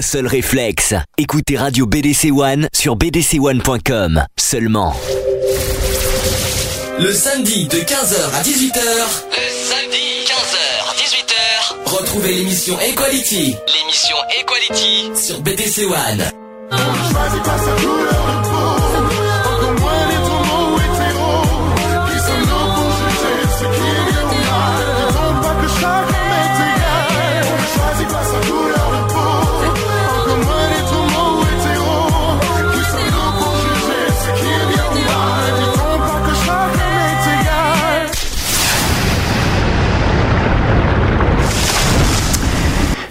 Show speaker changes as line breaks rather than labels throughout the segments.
Un seul réflexe. Écoutez Radio BDC One sur bdc1.com. Seulement.
Le samedi de 15h à 18h. Le samedi 15h à 18h. Retrouvez l'émission Equality. L'émission Equality sur BDC One.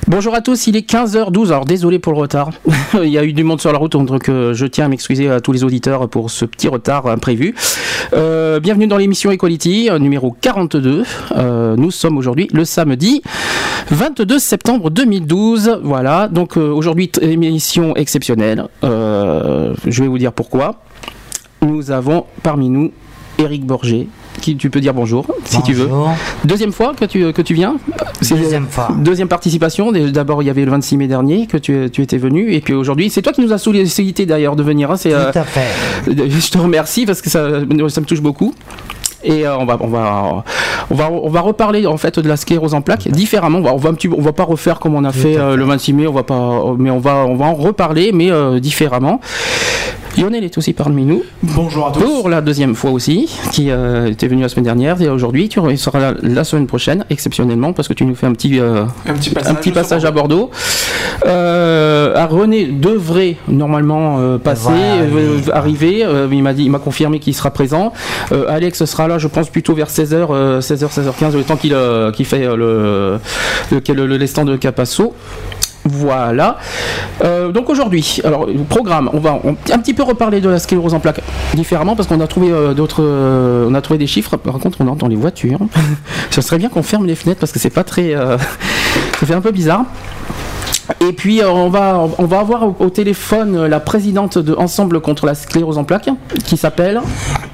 Bonjour à tous, il est 15h12, alors désolé pour le retard. il y a eu du monde sur la route, donc euh, je tiens à m'excuser à tous les auditeurs pour ce petit retard imprévu. Euh, bienvenue dans l'émission Equality, euh, numéro 42. nous sommes aujourd'hui le samedi 22 septembre 2012. Voilà, donc aujourd'hui émission exceptionnelle. je vais vous dire pourquoi. Nous avons parmi nous Eric Borgé, qui tu peux dire bonjour, si tu veux. Deuxième fois que tu, que tu viens
Deuxième fois.
Deuxième participation. D'abord, il y avait le 26 mai dernier que tu, tu étais venu. Et puis aujourd'hui, c'est toi qui nous as sollicité d'ailleurs de venir. Hein,
Tout euh, à fait.
Je te remercie parce que ça, ça me touche beaucoup. Et euh, on, va, on, va, on, va, on va reparler en fait de la sclérose en plaques différemment. On va, on va, un petit, on va pas refaire comme on a fait euh, le 26 mai, on va pas, mais on va, on va en reparler, mais différemment. Lionel est aussi parmi nous.
Bonjour à tous.
Pour la deuxième fois aussi, qui euh, était venu la semaine dernière et aujourd'hui, tu seras là la semaine prochaine, exceptionnellement, parce que tu nous fais un petit,
euh, un petit passage,
un petit passage à Bordeaux. Euh, à René devrait normalement passer, arriver. il m'a dit, il m'a confirmé qu'il sera présent. Alex sera là, je pense plutôt vers 16h, 16h, 16h15, le temps qu'il fait le, le, le, le, stand de Capasso. Voilà. Euh, donc aujourd'hui, alors le programme, on va un petit peu reparler de la sclérose en plaques différemment parce qu'on a trouvé euh, d'autres, euh, on a trouvé des chiffres. Par contre, on entend les voitures. Ce serait bien qu'on ferme les fenêtres parce que c'est pas très, ça fait un peu bizarre. Et puis euh, on va on va avoir au, téléphone euh, la présidente de Ensemble contre la sclérose en plaques qui s'appelle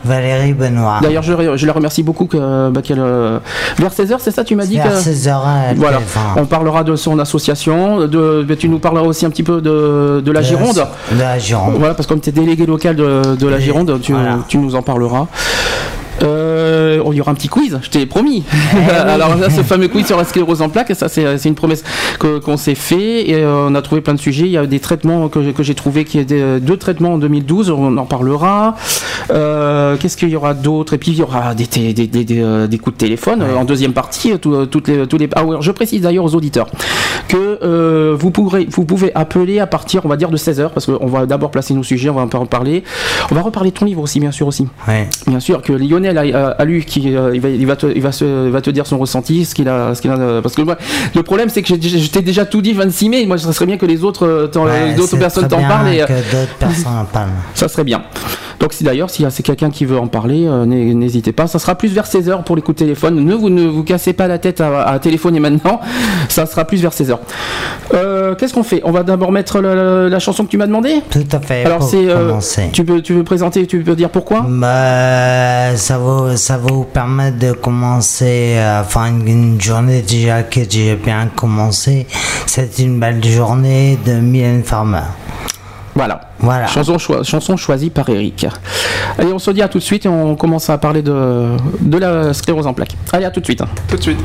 Valérie Benoît.
D'ailleurs je, je, la remercie beaucoup que bah, euh, vers 16h c'est ça tu m'as dit
vers 16h
voilà on parlera de son association de tu nous parleras aussi un petit peu de, de la Gironde.
De la Gironde.
Voilà parce que comme tu es délégué local de, de la Gironde tu, tu nous en parleras. Euh, il y aura un petit quiz, je t'ai promis. Eh Alors là, ce fameux quiz sur la sclérose en plaques, ça c'est une promesse qu'on s'est fait et euh, on a trouvé plein de sujets. Il y a des traitements que, que j'ai trouvé qui étaient deux traitements en 2012, on en parlera. Euh, Qu'est-ce qu'il y aura d'autre? Et puis il y aura des, des, des, des euh, coups de téléphone en deuxième partie. toutes les, tous les... Ah, je précise d'ailleurs aux auditeurs que vous, pourrez, vous pouvez appeler à partir, on va dire, de 16h parce qu'on va d'abord placer nos sujets, on va un peu en parler. On va reparler de ton livre aussi, bien sûr aussi. Bien sûr que Lionel a, lu, qui, euh, il, va, il, va te, il va, se, va te dire son ressenti, ce qu'il a, ce qu'il a, parce que moi, le problème c'est que j'étais déjà tout dit 26 mai. Moi, ça serait bien que les autres, euh, d'autres personnes t'en parlent. Et,
que d'autres personnes en parlent.
Ça serait bien. Donc si d'ailleurs, si c'est quelqu'un qui veut en parler, euh, n'hésitez pas. Ça sera plus vers 16h pour les coups de téléphone. Ne vous, ne vous cassez pas la tête à, téléphoner maintenant. Ça sera plus vers 16h. Euh, Qu'est-ce qu'on fait? On va d'abord mettre la, chanson que tu m'as demandé
Tout à fait.
Alors c'est... Euh, tu, peux, tu veux présenter, tu peux dire pourquoi?
Bah, ça, va, ça va vous permettre de commencer, enfin une journée déjà que j'ai bien commencé. C'est une belle journée de Mylène Farmer.
Voilà. voilà. Chanson, chanson choisie par Eric. Allez, on se dit à tout de suite et on commence à parler de, de la sclérose en plaques. Allez, à tout de suite.
Tout de suite.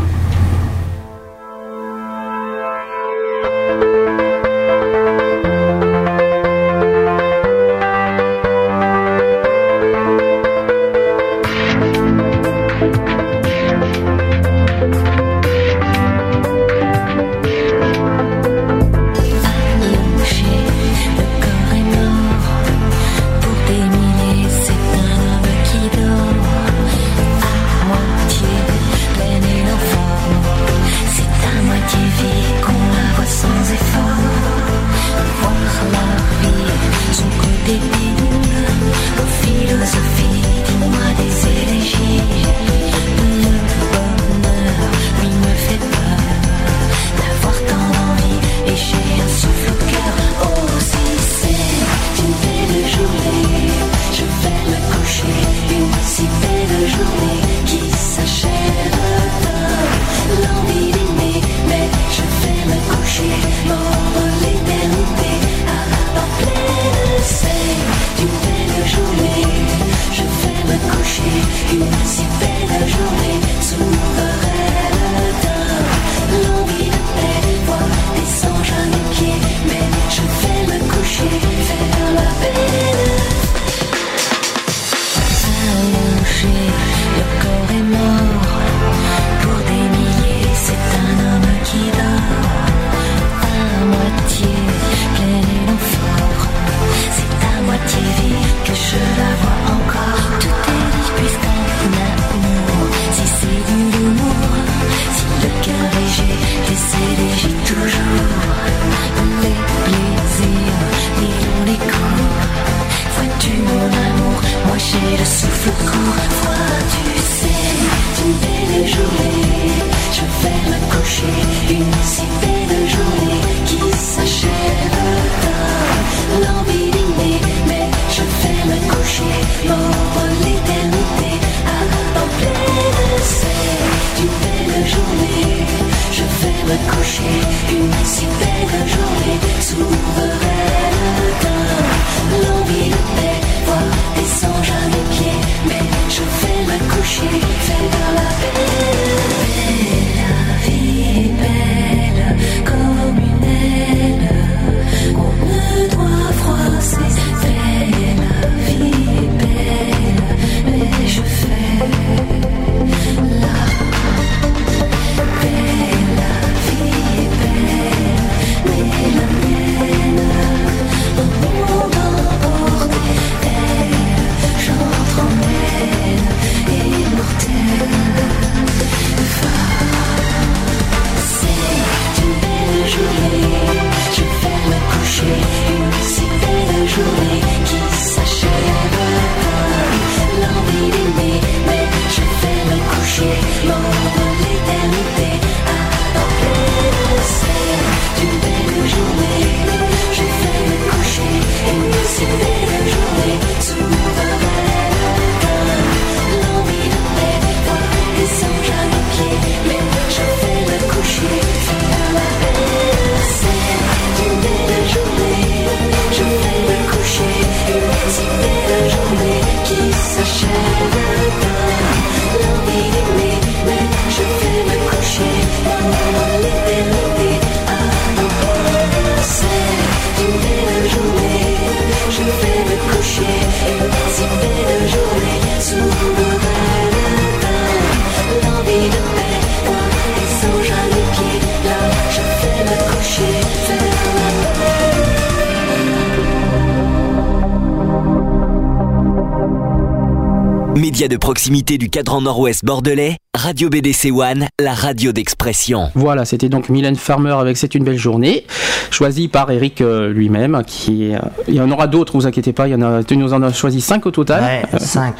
Du cadran nord-ouest bordelais, Radio BDC One, la radio d'expression.
Voilà, c'était donc Mylène Farmer avec C'est une belle journée, choisi par Eric euh, lui-même. Qui, il y en aura d'autres, vous inquiétez pas, il y en a, nous en as choisi 5 au total.
Ouais, 5.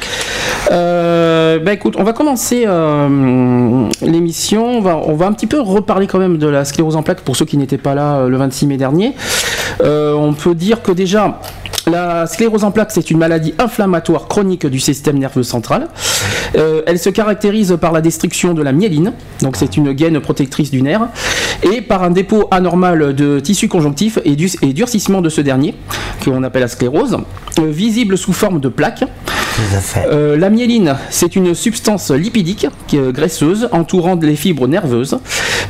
Euh, ben écoute, on va commencer euh, l'émission. On va, on va un petit peu reparler quand même de la sclérose en plaques pour ceux qui n'étaient pas là le 26 mai dernier. on peut dire que déjà, la sclérose en plaques, c'est une maladie inflammatoire chronique du système nerveux central. Euh, elle se caractérise par la destruction de la myéline, donc c'est une gaine protectrice du nerf, et par un dépôt anormal de tissu conjonctif et, et durcissement de ce dernier, qu'on appelle la sclérose, euh, visible sous forme de plaques. Euh, la myéline, c'est une substance lipidique graisseuse entourant les fibres nerveuses.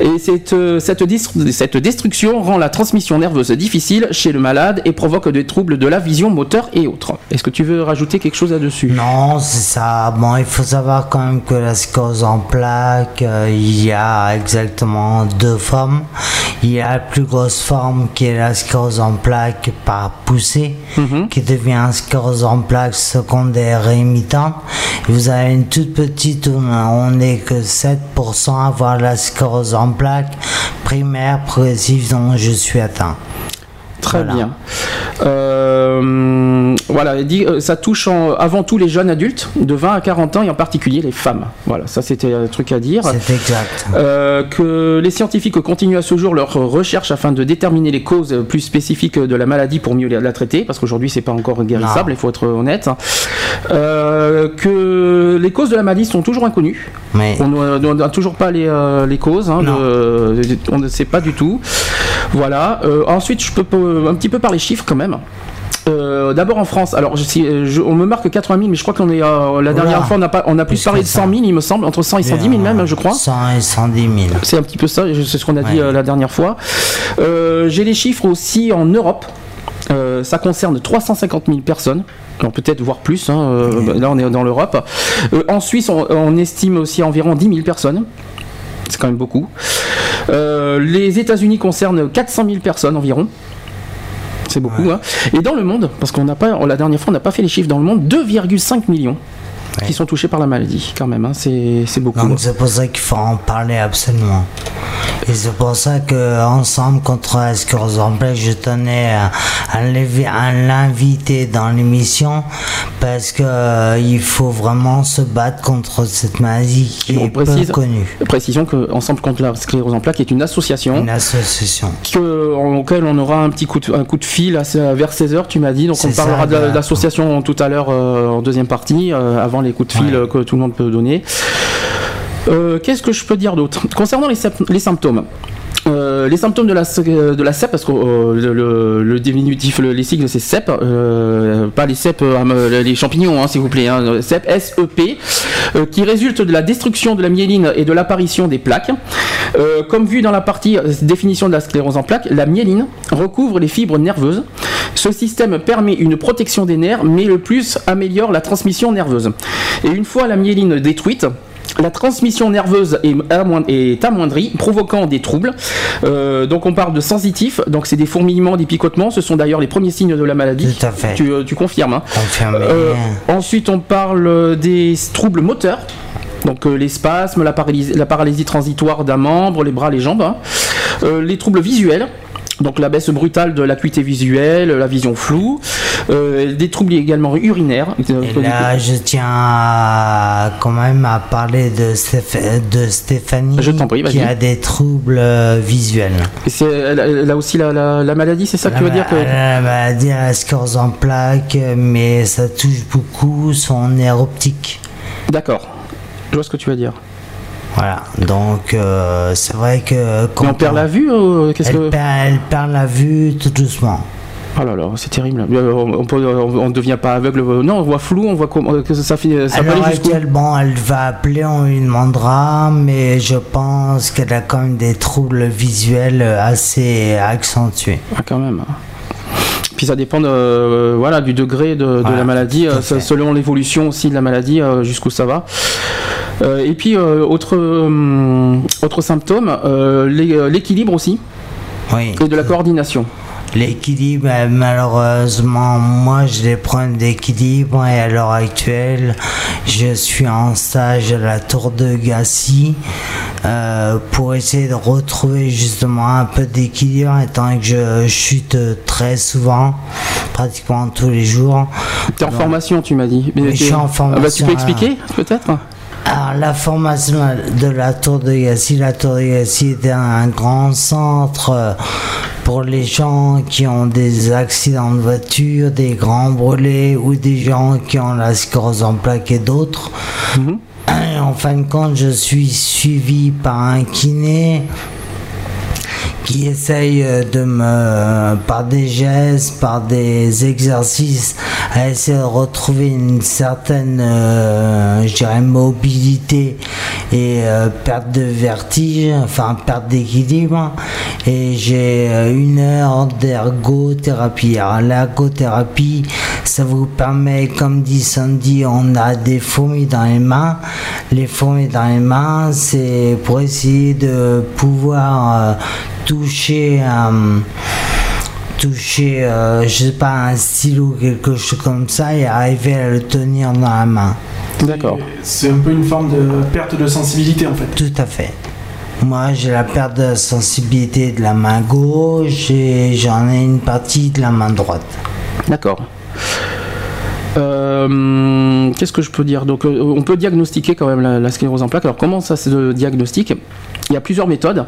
Et cette, cette, cette, destruction rend la transmission nerveuse difficile chez le malade et provoque des troubles de la vision moteur et autres. Est-ce que tu veux rajouter quelque chose là-dessus?
Non, c'est ça. Bon, il faut savoir quand même que la sclérose en plaques, euh, il y a exactement deux formes. Il y a la plus grosse forme qui est la sclérose en plaques par poussée, mhm. qui devient sclérose en plaques secondaire et imitante. vous avez une toute petite où on n'est que 7% à avoir la sclérose en plaques primaire progressive dont je suis atteint.
Très bien. Euh, voilà, euh, ça touche avant tout les jeunes adultes de 20 à 40 ans et en particulier les femmes. Voilà, ça c'était un truc à dire.
C'est exact.
Euh, que les scientifiques continuent à ce jour leur recherche afin de déterminer les causes plus spécifiques de la maladie pour mieux la traiter, parce qu'aujourd'hui c'est pas encore guérissable, il faut être honnête. que les causes de la maladie sont toujours inconnues. Mais... On n'a toujours pas les, causes, hein, on ne sait pas du tout. Voilà. ensuite, je peux un petit peu par les chiffres quand même. euh, D'abord en France, alors je, on me marque 80 000, mais je crois qu'on est euh, la dernière fois on a pas, on a plus parlé de 100 000, il me semble, entre 100 et 110 000 même, je crois.
100 et 110 000.
C'est un petit peu ça, c'est ce qu'on a dit la dernière fois. J'ai les chiffres aussi en Europe. ça concerne 350 000 personnes peut-être voire plus. Hein, là, on est dans l'Europe. en Suisse, on, on, estime aussi environ 10 000 personnes. C'est quand même beaucoup. les États-Unis concernent 400 000 personnes environ c'est beaucoup. Hein. Et dans le monde, parce qu'on n'a pas, la dernière fois, on n'a pas fait les chiffres dans le monde, 2,5 millions qui sont touchés par la maladie, quand même. Hein. c'est, beaucoup.
Donc c'est pour ça qu'il faut en parler absolument. Et c'est pour ça que ensemble contre la sclérose en plaques, je tenais à, l'inviter dans l'émission parce que euh, il faut vraiment se battre contre cette maladie qui est peu connue.
Précisons que Ensemble contre la sclérose en plaques est une association.
Une association.
Que, auquel on aura un petit coup de, un coup de fil vers 16h, tu m'as dit. Donc on parlera de, l'association tout à l'heure euh, en deuxième partie, euh, avant les coups de fil que tout le monde peut donner. Euh, qu'est-ce que je peux dire d'autre? Concernant les, les symptômes, euh, les symptômes de la, de la CEP, parce que euh, le, le, diminutif, les sigles, c'est CEP, pas les CEP, les champignons, hein, s'il vous plaît, hein, CEP, SEP, qui résulte de la destruction de la myéline et de l'apparition des plaques. comme vu dans la partie définition de la sclérose en plaques, la myéline recouvre les fibres nerveuses. Ce système permet une protection des nerfs, mais le plus améliore la transmission nerveuse. Et une fois la myéline détruite, la transmission nerveuse est, amoindrie, provoquant des troubles. Euh, donc on parle de sensitifs, donc c'est des fourmillements, des picotements, ce sont d'ailleurs les premiers signes de la maladie.
Tout à fait.
Tu, euh, confirmes. Hein.
Euh,
ensuite on parle des troubles moteurs. Donc les spasmes, la paralysie, transitoire d'un membre, les bras, les jambes. Hein. les troubles visuels, donc la baisse brutale de l'acuité visuelle, la vision floue, euh, des troubles également urinaires.
Et là, je tiens quand même à parler de, de Stéphanie qui a des troubles euh, visuels.
C'est a aussi la, maladie, c'est ça que tu veux dire que...
La maladie, elle a scores en plaques, mais ça touche beaucoup son nerf optique.
D'accord, je vois ce que tu veux dire.
Voilà, donc euh, c'est vrai que.
Quand on perd la vue
elle, perd, la vue tout doucement.
Oh là là, c'est terrible. Euh, on ne devient pas aveugle. Non, on voit flou, on voit comment que ça finit. Ça
Alors elle, bon, elle va appeler, on lui demandera, mais je pense qu'elle a quand même des troubles visuels assez accentués.
Ah, quand même. Puis ça dépend de, voilà, du degré de, la maladie, euh, selon l'évolution aussi de la maladie, jusqu'où ça va. Euh, et puis, euh, autre, euh, autre symptôme, l'équilibre aussi.
Oui.
Et de la coordination.
L'équilibre, malheureusement, moi j'ai des problèmes d'équilibre et à l'heure actuelle, je suis en stage à la Tour de Gassi pour essayer de retrouver justement un peu d'équilibre étant que je chute très souvent, pratiquement tous les jours.
Tu es en formation, tu m'as dit.
je suis en formation.
Ah bah, tu peux expliquer peut-être?
Alors, la formation de la Tour de Gassi, la Tour de Gassi est un grand centre pour les gens qui ont des accidents de voiture, des grands brûlés ou des gens qui ont la sclérose en plaques et d'autres. Mhm. En fin de compte, je suis suivi par un kiné qui essaye euh, de me, par des gestes, par des exercices, à essayer de retrouver une certaine, euh, je dirais, mobilité et euh, perte de vertige, enfin perte d'équilibre. Et j'ai une heure d'ergothérapie. Alors l'ergothérapie, ça vous permet, comme dit Sandy, on a des fourmis dans les mains. Les fourmis dans les mains, c'est pour essayer de pouvoir toucher un toucher, euh, je sais pas, un stylo ou quelque chose comme ça et arriver à le tenir dans la main.
D'accord.
C'est un peu une forme de perte de sensibilité en fait.
Tout à fait. Moi, j'ai la perte de sensibilité de la main gauche et j'en ai une partie de la main droite.
D'accord. Euh, qu'est-ce que je peux dire? Donc, euh, on peut diagnostiquer quand même la, sclérose en plaques. Alors, comment ça se diagnostique? Il y a plusieurs méthodes.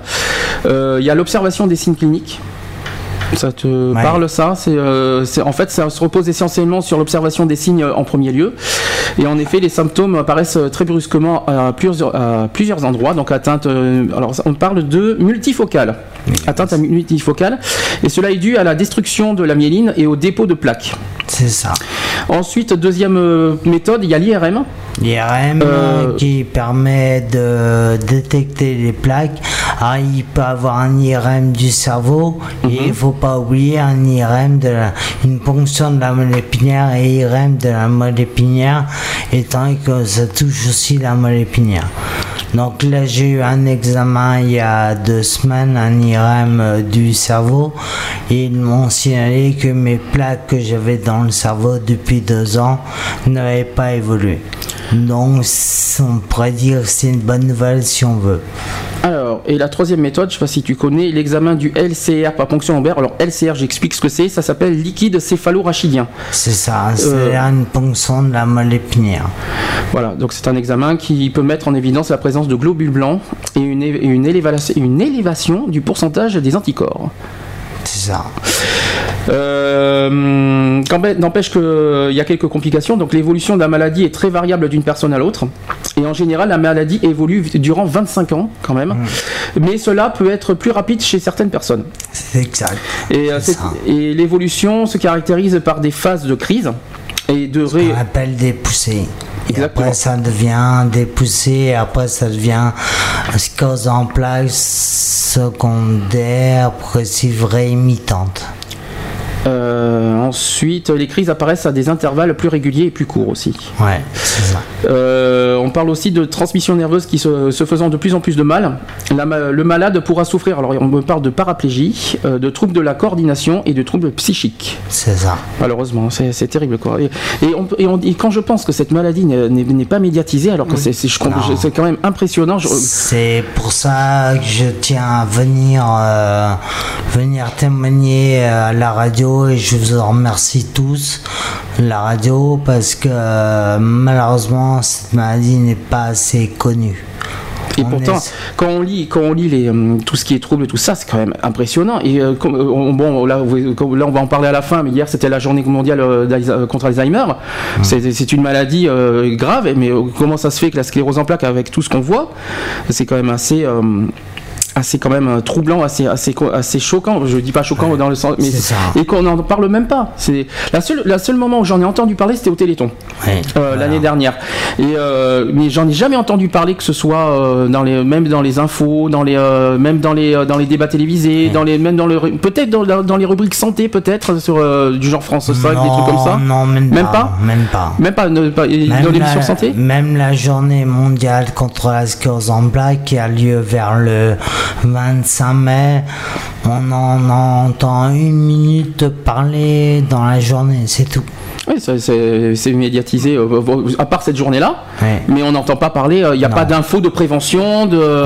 Euh, il y a l'observation des signes cliniques. Ça te parle ça C'est en fait ça se repose essentiellement sur l'observation des signes en premier lieu. Et en effet, les symptômes apparaissent très brusquement à plusieurs, à plusieurs endroits. Donc atteinte, alors on parle de multifocale, atteinte à multifocale, et cela est dû à la destruction de la myéline et au dépôt de plaques.
C'est ça.
Ensuite, deuxième euh, méthode, il y a l'IRM.
L'IRM euh, qui permet de détecter les plaques. Ah, il peut avoir un IRM du cerveau et mhm. il ne faut pas oublier un IRM de une ponction de la moelle épinière et IRM de la moelle épinière, étant que ça touche aussi la moelle épinière. Donc là, j'ai eu un examen il y a deux semaines, un IRM euh, du cerveau, ils m'ont signalé que mes plaques que j'avais dans le cerveau depuis deux ans n'avaient pas évolué. Donc, on pourrait dire que c'est une bonne nouvelle si on veut.
Alors, et la troisième méthode, je ne sais pas si tu connais, l'examen du LCR par ponction lombaire. Alors, LCR, j'explique ce que c'est, ça s'appelle liquide céphalorachidien.
C'est ça, c'est euh, une ponction de la moelle épinière.
Voilà, donc c'est un examen qui peut mettre en évidence la présence de globules blancs et une, une, une élévation du pourcentage des anticorps.
C'est ça.
Euh, N'empêche qu'il y a quelques complications. Donc l'évolution de la maladie est très variable d'une personne à l'autre. Et en général, la maladie évolue durant 25 ans quand même. Mmh. Mais cela peut être plus rapide chez certaines personnes.
C'est exact.
Et, euh, et l'évolution se caractérise par des phases de crise. Et de
ré... On appelle des poussées. Et après, ça devient des poussées, après, ça devient scose en place secondaire, progressive réimitante.
Euh, ensuite, les crises apparaissent à des intervalles plus réguliers et plus courts aussi.
Ouais, c'est ça.
Euh, on parle aussi de transmission nerveuse qui se, faisant de plus en plus de mal. le malade pourra souffrir, alors on parle de paraplégie, euh, de troubles de la coordination et de troubles psychiques.
C'est ça.
Malheureusement, c'est terrible. Quoi. Et, et, quand je pense que cette maladie n'est pas médiatisée, alors que c'est quand même impressionnant.
C'est pour ça que je tiens à venir, venir témoigner à la radio et je vous en remercie tous, la radio, parce que euh, malheureusement cette maladie n'est pas assez connue.
Et pourtant, quand on lit, quand on lit les, euh, tout ce qui est trouble, tout ça, c'est quand même impressionnant. Et euh, bon, là, là, on va en parler à la fin, mais hier c'était la journée mondiale contre Alzheimer. Mmh. C'est une maladie grave, mais comment ça se fait que la sclérose en plaques, avec tout ce qu'on voit, c'est quand même assez assez quand même euh, troublant, assez assez assez choquant. Je dis pas choquant dans le sens, mais et qu'on n'en parle même pas. C'est la seule la seule moment où j'en ai entendu parler, c'était au Téléthon euh, l'année dernière. Et euh, mais j'en ai jamais entendu parler que ce soit dans les même dans les infos, dans les même dans les dans les débats télévisés, dans les même dans le peut-être dans, dans, les rubriques santé peut-être sur du genre France 5 des trucs comme ça.
Non, même, pas, Même pas.
Même pas, dans l'émission santé.
Même la journée mondiale contre la sclérose en plaques qui a lieu vers le 25 mai, on en entend une minute parler dans la journée, c'est tout.
Oui, c'est médiatisé, euh, à part cette journée-là, mais on n'entend pas parler, il euh, n'y a pas d'infos de prévention, de,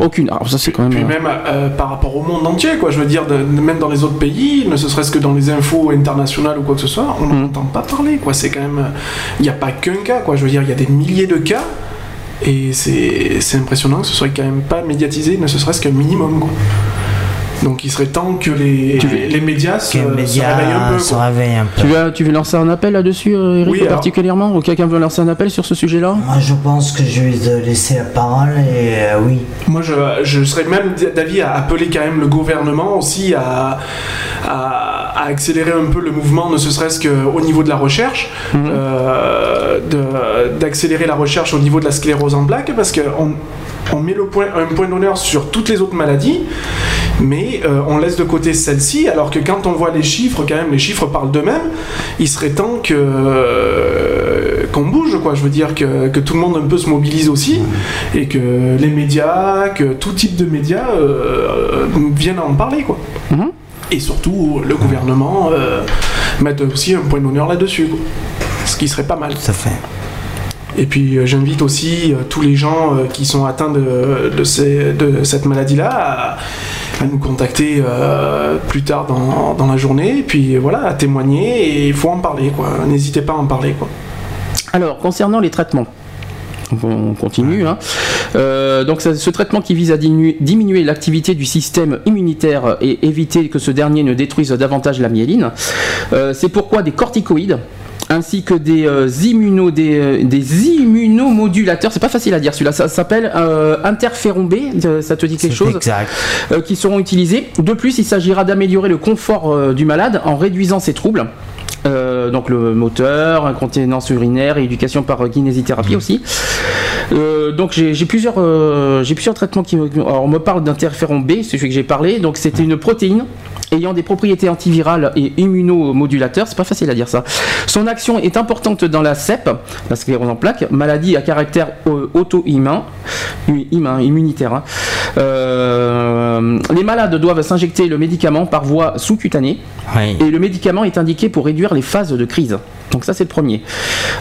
aucune.
Alors ça c'est quand même. Puis même euh, par rapport au monde entier, quoi, je veux dire, même dans les autres pays, ne serait-ce que dans les infos internationales ou quoi que ce soit, on n'entend mm. pas parler, quoi. C'est quand même, il n'y a pas qu'un cas, quoi. Je veux dire, il y a des milliers de cas. Et c'est impressionnant que ce soit quand même pas médiatisé, ne serait-ce qu'un minimum. Donc il serait temps que les, les médias, se, réveillent un peu.
Tu, veux, tu veux lancer un appel là-dessus, euh, Eric, particulièrement? Ou quelqu'un veut lancer un appel sur ce sujet-là?
Moi je pense que je vais laisser la parole et euh, oui.
Moi je, je serais même d'avis à appeler quand même le gouvernement aussi à, à, accélérer un peu le mouvement, ne serait-ce qu'au niveau de la recherche, euh, d'accélérer la recherche au niveau de la sclérose en plaques, parce qu'on on met le point, un point d'honneur sur toutes les autres maladies, mais euh, on laisse de côté celle-ci, alors que quand on voit les chiffres, quand même, les chiffres parlent d'eux-mêmes, il serait temps que euh, qu'on bouge, quoi. Je veux dire que, tout le monde un peu se mobilise aussi, et que les médias, que tout type de médias euh, viennent en parler, quoi. Mhm. Et surtout, le gouvernement mette aussi un point d'honneur là-dessus, ce qui serait pas mal.
Ça fait.
Et puis euh, j'invite aussi euh, tous les gens euh, qui sont atteints de, de, cette maladie-là à, nous contacter plus tard dans, la journée, et puis voilà, à témoigner, et il faut en parler, quoi. N'hésitez pas à en parler, quoi.
Alors, concernant les traitements, on continue. Hein. donc ce traitement qui vise à diminuer l'activité du système immunitaire et éviter que ce dernier ne détruise davantage la myéline, c'est pourquoi des corticoïdes ainsi que des, immuno, des, des, immunomodulateurs, c'est pas facile à dire celui-là, ça s'appelle interféron B, ça te dit quelque chose
Exact.
qui seront utilisés. De plus, il s'agira d'améliorer le confort du malade en réduisant ses troubles. Euh, donc le moteur, incontinence urinaire et éducation par kinésithérapie aussi. Euh, donc j'ai plusieurs, euh, j'ai plusieurs traitements qui alors on me parle d'interféron B, c'est celui que j'ai parlé. Donc c'était une protéine ayant des propriétés antivirales et immunomodulateurs, c'est pas facile à dire ça. Son action est importante dans la CEP, la sclérose en plaques, maladie à caractère euh, auto-immun, immunitaire. Hein. Euh, les malades doivent s'injecter le médicament par voie sous-cutanée et le médicament est indiqué pour réduire les phases de crise. Donc ça c'est le premier.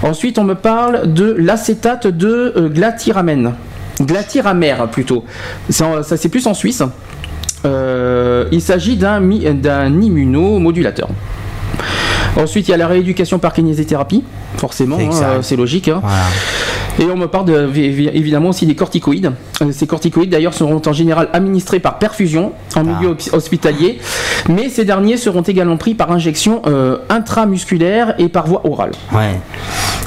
Ensuite on me parle de l'acétate de euh, glatiramène. Glatiramère plutôt. Ça c'est plus en Suisse. Euh, il s'agit d'un immunomodulateur. Ensuite, il y a la rééducation par kinésithérapie, forcément, hein, c'est logique. Hein. Et on me parle évidemment aussi des corticoïdes. Euh, ces corticoïdes d'ailleurs seront en général administrés par perfusion en milieu ah. hospitalier, mais ces derniers seront également pris par injection euh, intramusculaire et par voie orale.
Ouais.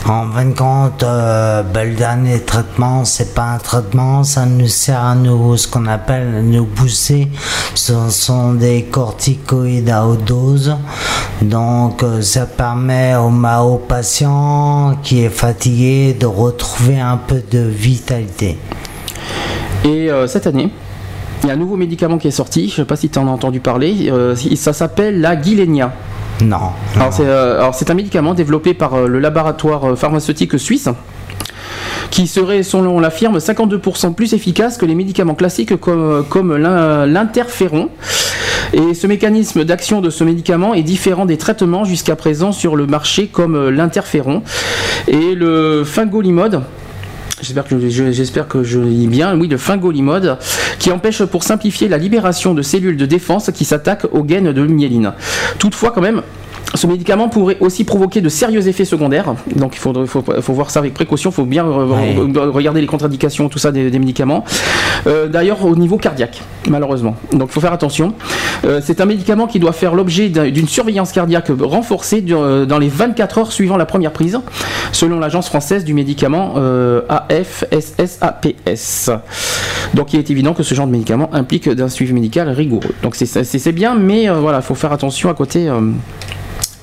En fin de compte, euh, ben, le dernier traitement, c'est pas un traitement, ça nous sert à nous, ce qu'on appelle nous booster. Ce sont des corticoïdes à haute dose. Donc, euh, ça permet au, au patient qui est fatigué de retrouver un peu de vitalité.
Et euh, cette année, il y a un nouveau médicament qui est sorti, je ne sais pas si tu en as entendu parler, ça s'appelle la Gilenia.
Non.
Euh, alors c'est un médicament développé par euh, le laboratoire euh, pharmaceutique suisse qui serait, selon la firme, 52% plus efficace que les médicaments classiques comme, l'interféron. Et ce mécanisme d'action de ce médicament est différent des traitements jusqu'à présent sur le marché comme l'interféron et le fingolimod J'espère que je, j'espère que je lis bien. Oui, le fingolimod, qui empêche pour simplifier la libération de cellules de défense qui s'attaquent aux gaines de myéline. Toutefois, quand même, ce médicament pourrait aussi provoquer de sérieux effets secondaires, donc il faut, faut, voir ça avec précaution, il faut bien regarder les contre-indications, tout ça des, médicaments. Euh, d'ailleurs au niveau cardiaque, malheureusement. Donc il faut faire attention. Euh, c'est un médicament qui doit faire l'objet d'une surveillance cardiaque renforcée euh, dans les 24 heures suivant la première prise, selon l'agence française du médicament AFSSAPS. Donc il est évident que ce genre de médicament implique d'un suivi médical rigoureux. Donc c'est bien, mais voilà, il faut faire attention à côté.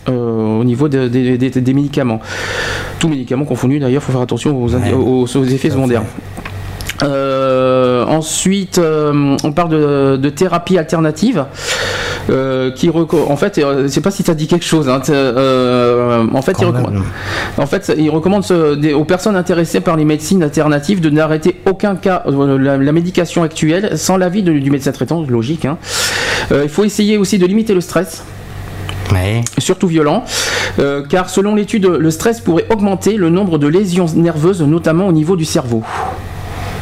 Euh, au niveau des médicaments. Tous médicaments confondus d'ailleurs, il faut faire attention aux, effets secondaires. Euh, ensuite, euh, on parle de, thérapie alternative. qui en fait, je sais pas si ça dit quelque chose. Hein, en fait, il recommande, en fait, il recommande aux personnes intéressées par les médecines alternatives de n'arrêter aucun cas la, médication actuelle sans l'avis du médecin traitant, logique. Hein. il faut essayer aussi de limiter le stress surtout violent, euh, car selon l'étude, le stress pourrait augmenter le nombre de lésions nerveuses, notamment au niveau du cerveau.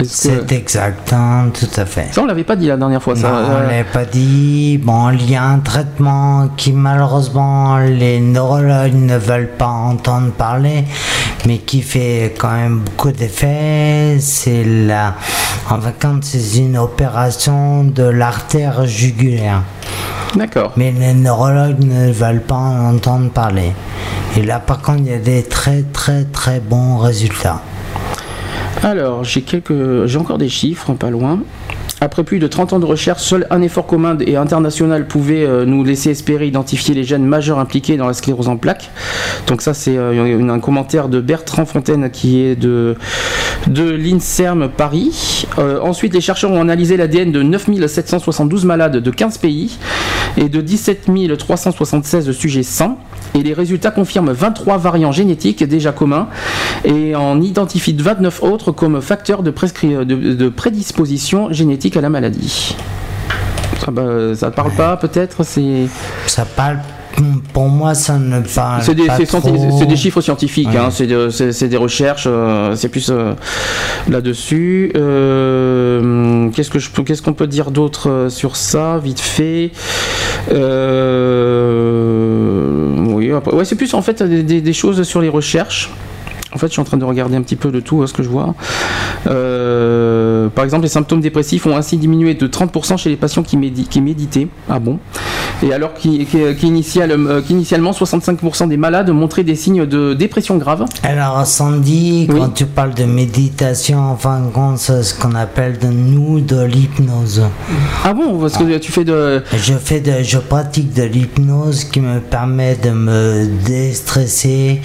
C'est exact, hein, tout à fait.
Ça, on l'avait pas dit la dernière fois. Ça.
Non, on l'avait pas dit. Bon, il y a un traitement qui malheureusement les neurologues ne veulent pas entendre parler, mais qui fait quand même beaucoup d'effets. C'est la, en fait, c'est une opération de l'artère jugulaire.
D'accord.
Mais les neurologues ne veulent pas en entendre parler. Et là, par contre, il y a des très très très bons résultats.
Alors, j'ai quelques, encore des chiffres, pas loin. Après plus de 30 ans de recherche, seul un effort commun et international pouvait euh, nous laisser espérer identifier les gènes majeurs impliqués dans la sclérose en plaques. Donc ça c'est euh, un commentaire de Bertrand Fontaine qui est de, de l'INSERM Paris. Euh, ensuite les chercheurs ont analysé l'ADN de 9772 malades de 15 pays et de 17 376 sujets sains. Et les résultats confirment 23 variants génétiques déjà communs et en identifient 29 autres comme facteurs de, prédisposition génétique à la maladie. Ça, bah, ça parle pas peut-être c'est
ça parle pour moi, ça ne parle
c'est des, pas C'est des chiffres scientifiques, hein, c'est des recherches, euh, c'est plus euh, là-dessus. Euh, qu'est-ce que je qu'est-ce qu'on peut dire d'autre sur ça, vite fait? Oui, ouais, c'est plus en fait des, choses sur les recherches. En fait, je suis en train de regarder un petit peu de tout, hein, ce que je vois. par exemple, les symptômes dépressifs ont ainsi diminué de 30% chez les patients qui, qui méditaient. Ah bon? Et alors qu'initialement 65% des malades montraient des signes de dépression grave.
Alors Sandy, quand tu parles de méditation, en fin de compte, c'est ce qu'on appelle de nous de l'hypnose.
Ah bon? Parce que tu fais de...
Je fais de, je pratique de l'hypnose qui me permet de me déstresser,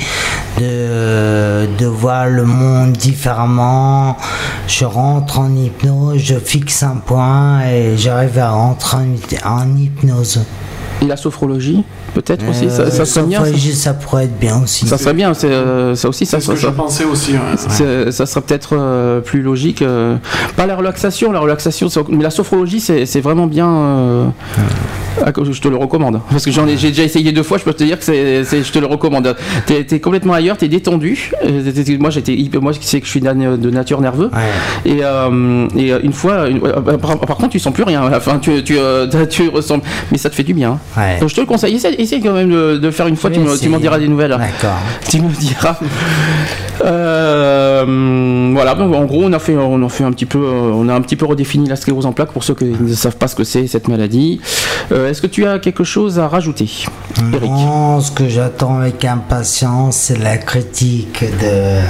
de, de voir le monde différemment. Je rentre en hypnose, je fixe un point et j'arrive à rentrer en hypnose.
Et la sophrologie peut-être aussi ça, ça serait bien
ça. pourrait être bien aussi.
Ça serait bien c'est euh, ça aussi
ça
ce que
je pensais aussi
ça serait peut-être euh, plus logique euh, pas la relaxation la relaxation mais la sophrologie c'est vraiment bien je te le recommande. Parce que j'en ai j'ai déjà essayé deux fois je peux te dire que c'est je te le recommande. T'es es complètement ailleurs t'es détendu. Moi j'étais moi c'est que je suis de nature nerveux et, et une fois par, contre tu sens plus rien. Enfin tu tu, tu ressembles mais ça te fait du bien donc je te le conseille essaye quand même de, faire une fois, tu m'en diras des nouvelles.
D'accord.
Tu me diras. Euh, voilà, en gros, on a fait, on a fait un petit peu, on a un petit peu redéfini la sclérose en plaques pour ceux qui ne savent pas ce que c'est cette maladie. Euh, est-ce que tu as quelque chose à rajouter,
Eric Non, ce que j'attends avec impatience, c'est la critique de.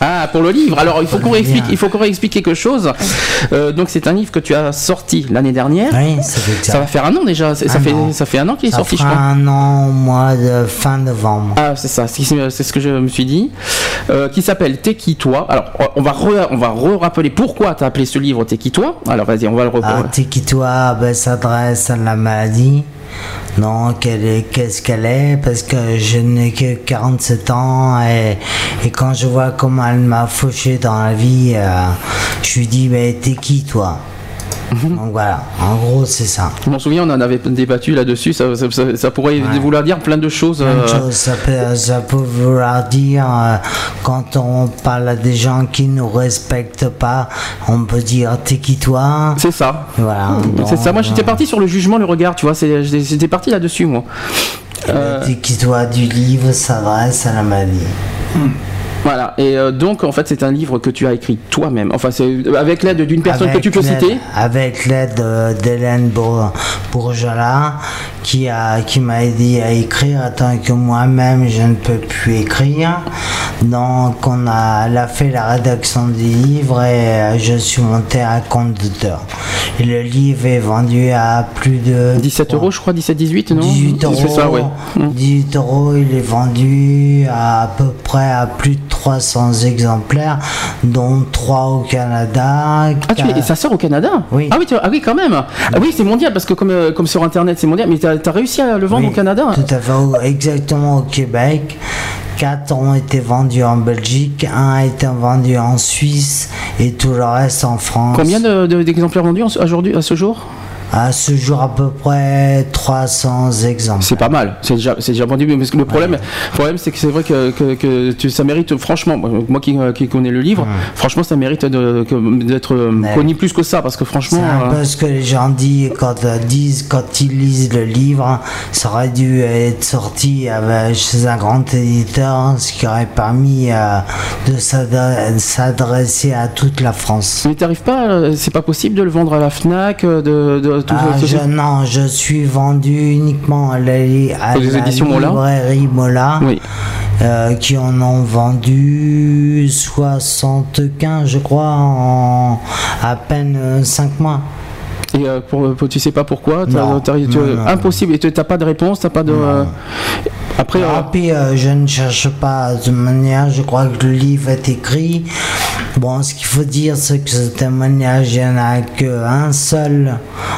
Ah, pour le livre. Alors, il faut qu'on réexplique, il faut qu'on réexplique quelque chose. Euh, donc, c'est un livre que tu as sorti l'année dernière.
Oui, ça, fait
ça. va faire un an déjà. Ça, fait, ça fait un an qu'il est sorti,
je
crois.
Un an au mois de fin novembre.
Ah, c'est ça. C'est ce que je me suis dit. Euh, qui s'appelle T'es qui toi? Alors, on va on va re-rappeler pourquoi tu as appelé ce livre T'es qui toi? Alors, vas-y, on va le reprendre.
Ah, T'es qui toi? Ben, s'adresse à la maladie. Non, qu'est-ce qu'elle est? Parce que je n'ai que 47 ans et, et, quand je vois comment elle m'a fauché dans la vie, euh, je lui dis, mais t'es qui toi? Mhm. Donc voilà, en gros c'est ça.
Je m'en souviens, on en avait débattu là-dessus, ça, ça, pourrait vouloir dire plein de choses.
Euh, ça, peut, ça, peut, vouloir dire, euh, quand on parle à des gens qui nous respectent pas, on peut dire t'es qui toi?
C'est ça.
Voilà.
C'est ça, moi j'étais parti sur le jugement, le regard, tu vois, j'étais parti là-dessus moi.
T'es qui toi du livre s'adresse à la maladie. Hmm.
Voilà, et euh, donc en fait c'est un livre que tu as écrit toi-même, enfin c'est avec l'aide d'une personne que tu peux citer
Avec l'aide d'Hélène Bourgelat qui a qui m'a aidé à écrire tant que moi-même je ne peux plus écrire. Donc on a, elle a fait la rédaction du livre et euh, je suis monté à compte d'auteur. Et le livre est vendu à plus de
17 euros je crois, 17-18 non
18 euros. Ça, ouais. 18 euros, il est vendu à, à peu près à plus de 300 exemplaires, dont 3 au Canada.
Ah, tu, et ça sort au Canada
Oui.
Ah oui, ah oui quand même. Ah oui, c'est mondial, parce que comme, euh, comme sur Internet, c'est mondial, mais tu as, réussi à le vendre au Canada
Tout à fait, exactement au Québec. 4 ont été vendus en Belgique, un a été vendu en Suisse et tout le reste en France.
Combien d'exemplaires vendus aujourd'hui, à ce jour?
À ce jour, à peu près 300 exemples.
C'est pas mal, c'est déjà, c'est déjà vendu. Mais le problème, problème c'est que c'est vrai que, que, ça mérite, franchement, moi qui, qui connais le livre, franchement, ça mérite d'être connu plus que ça. Parce que franchement.
C'est un peu ce que les gens disent quand, euh, disent quand ils lisent le livre. Ça aurait dû être sorti chez un grand éditeur, ce qui aurait permis euh, de s'adresser à toute la France.
Mais t'arrives pas, euh, c'est pas possible de le vendre à la Fnac, de
ah, non, je suis vendu uniquement à la, à librairie Mola. Euh, qui en ont vendu 75, je crois, en à peine 5 mois.
Et euh, pour, tu sais pas pourquoi Impossible. Et tu n'as pas de réponse, t'as pas de.
Après, euh, euh, je ne cherche pas de manière, je crois que le livre est écrit. Bon, ce qu'il faut dire, c'est que ce témoignage, il n'y en a qu'un seul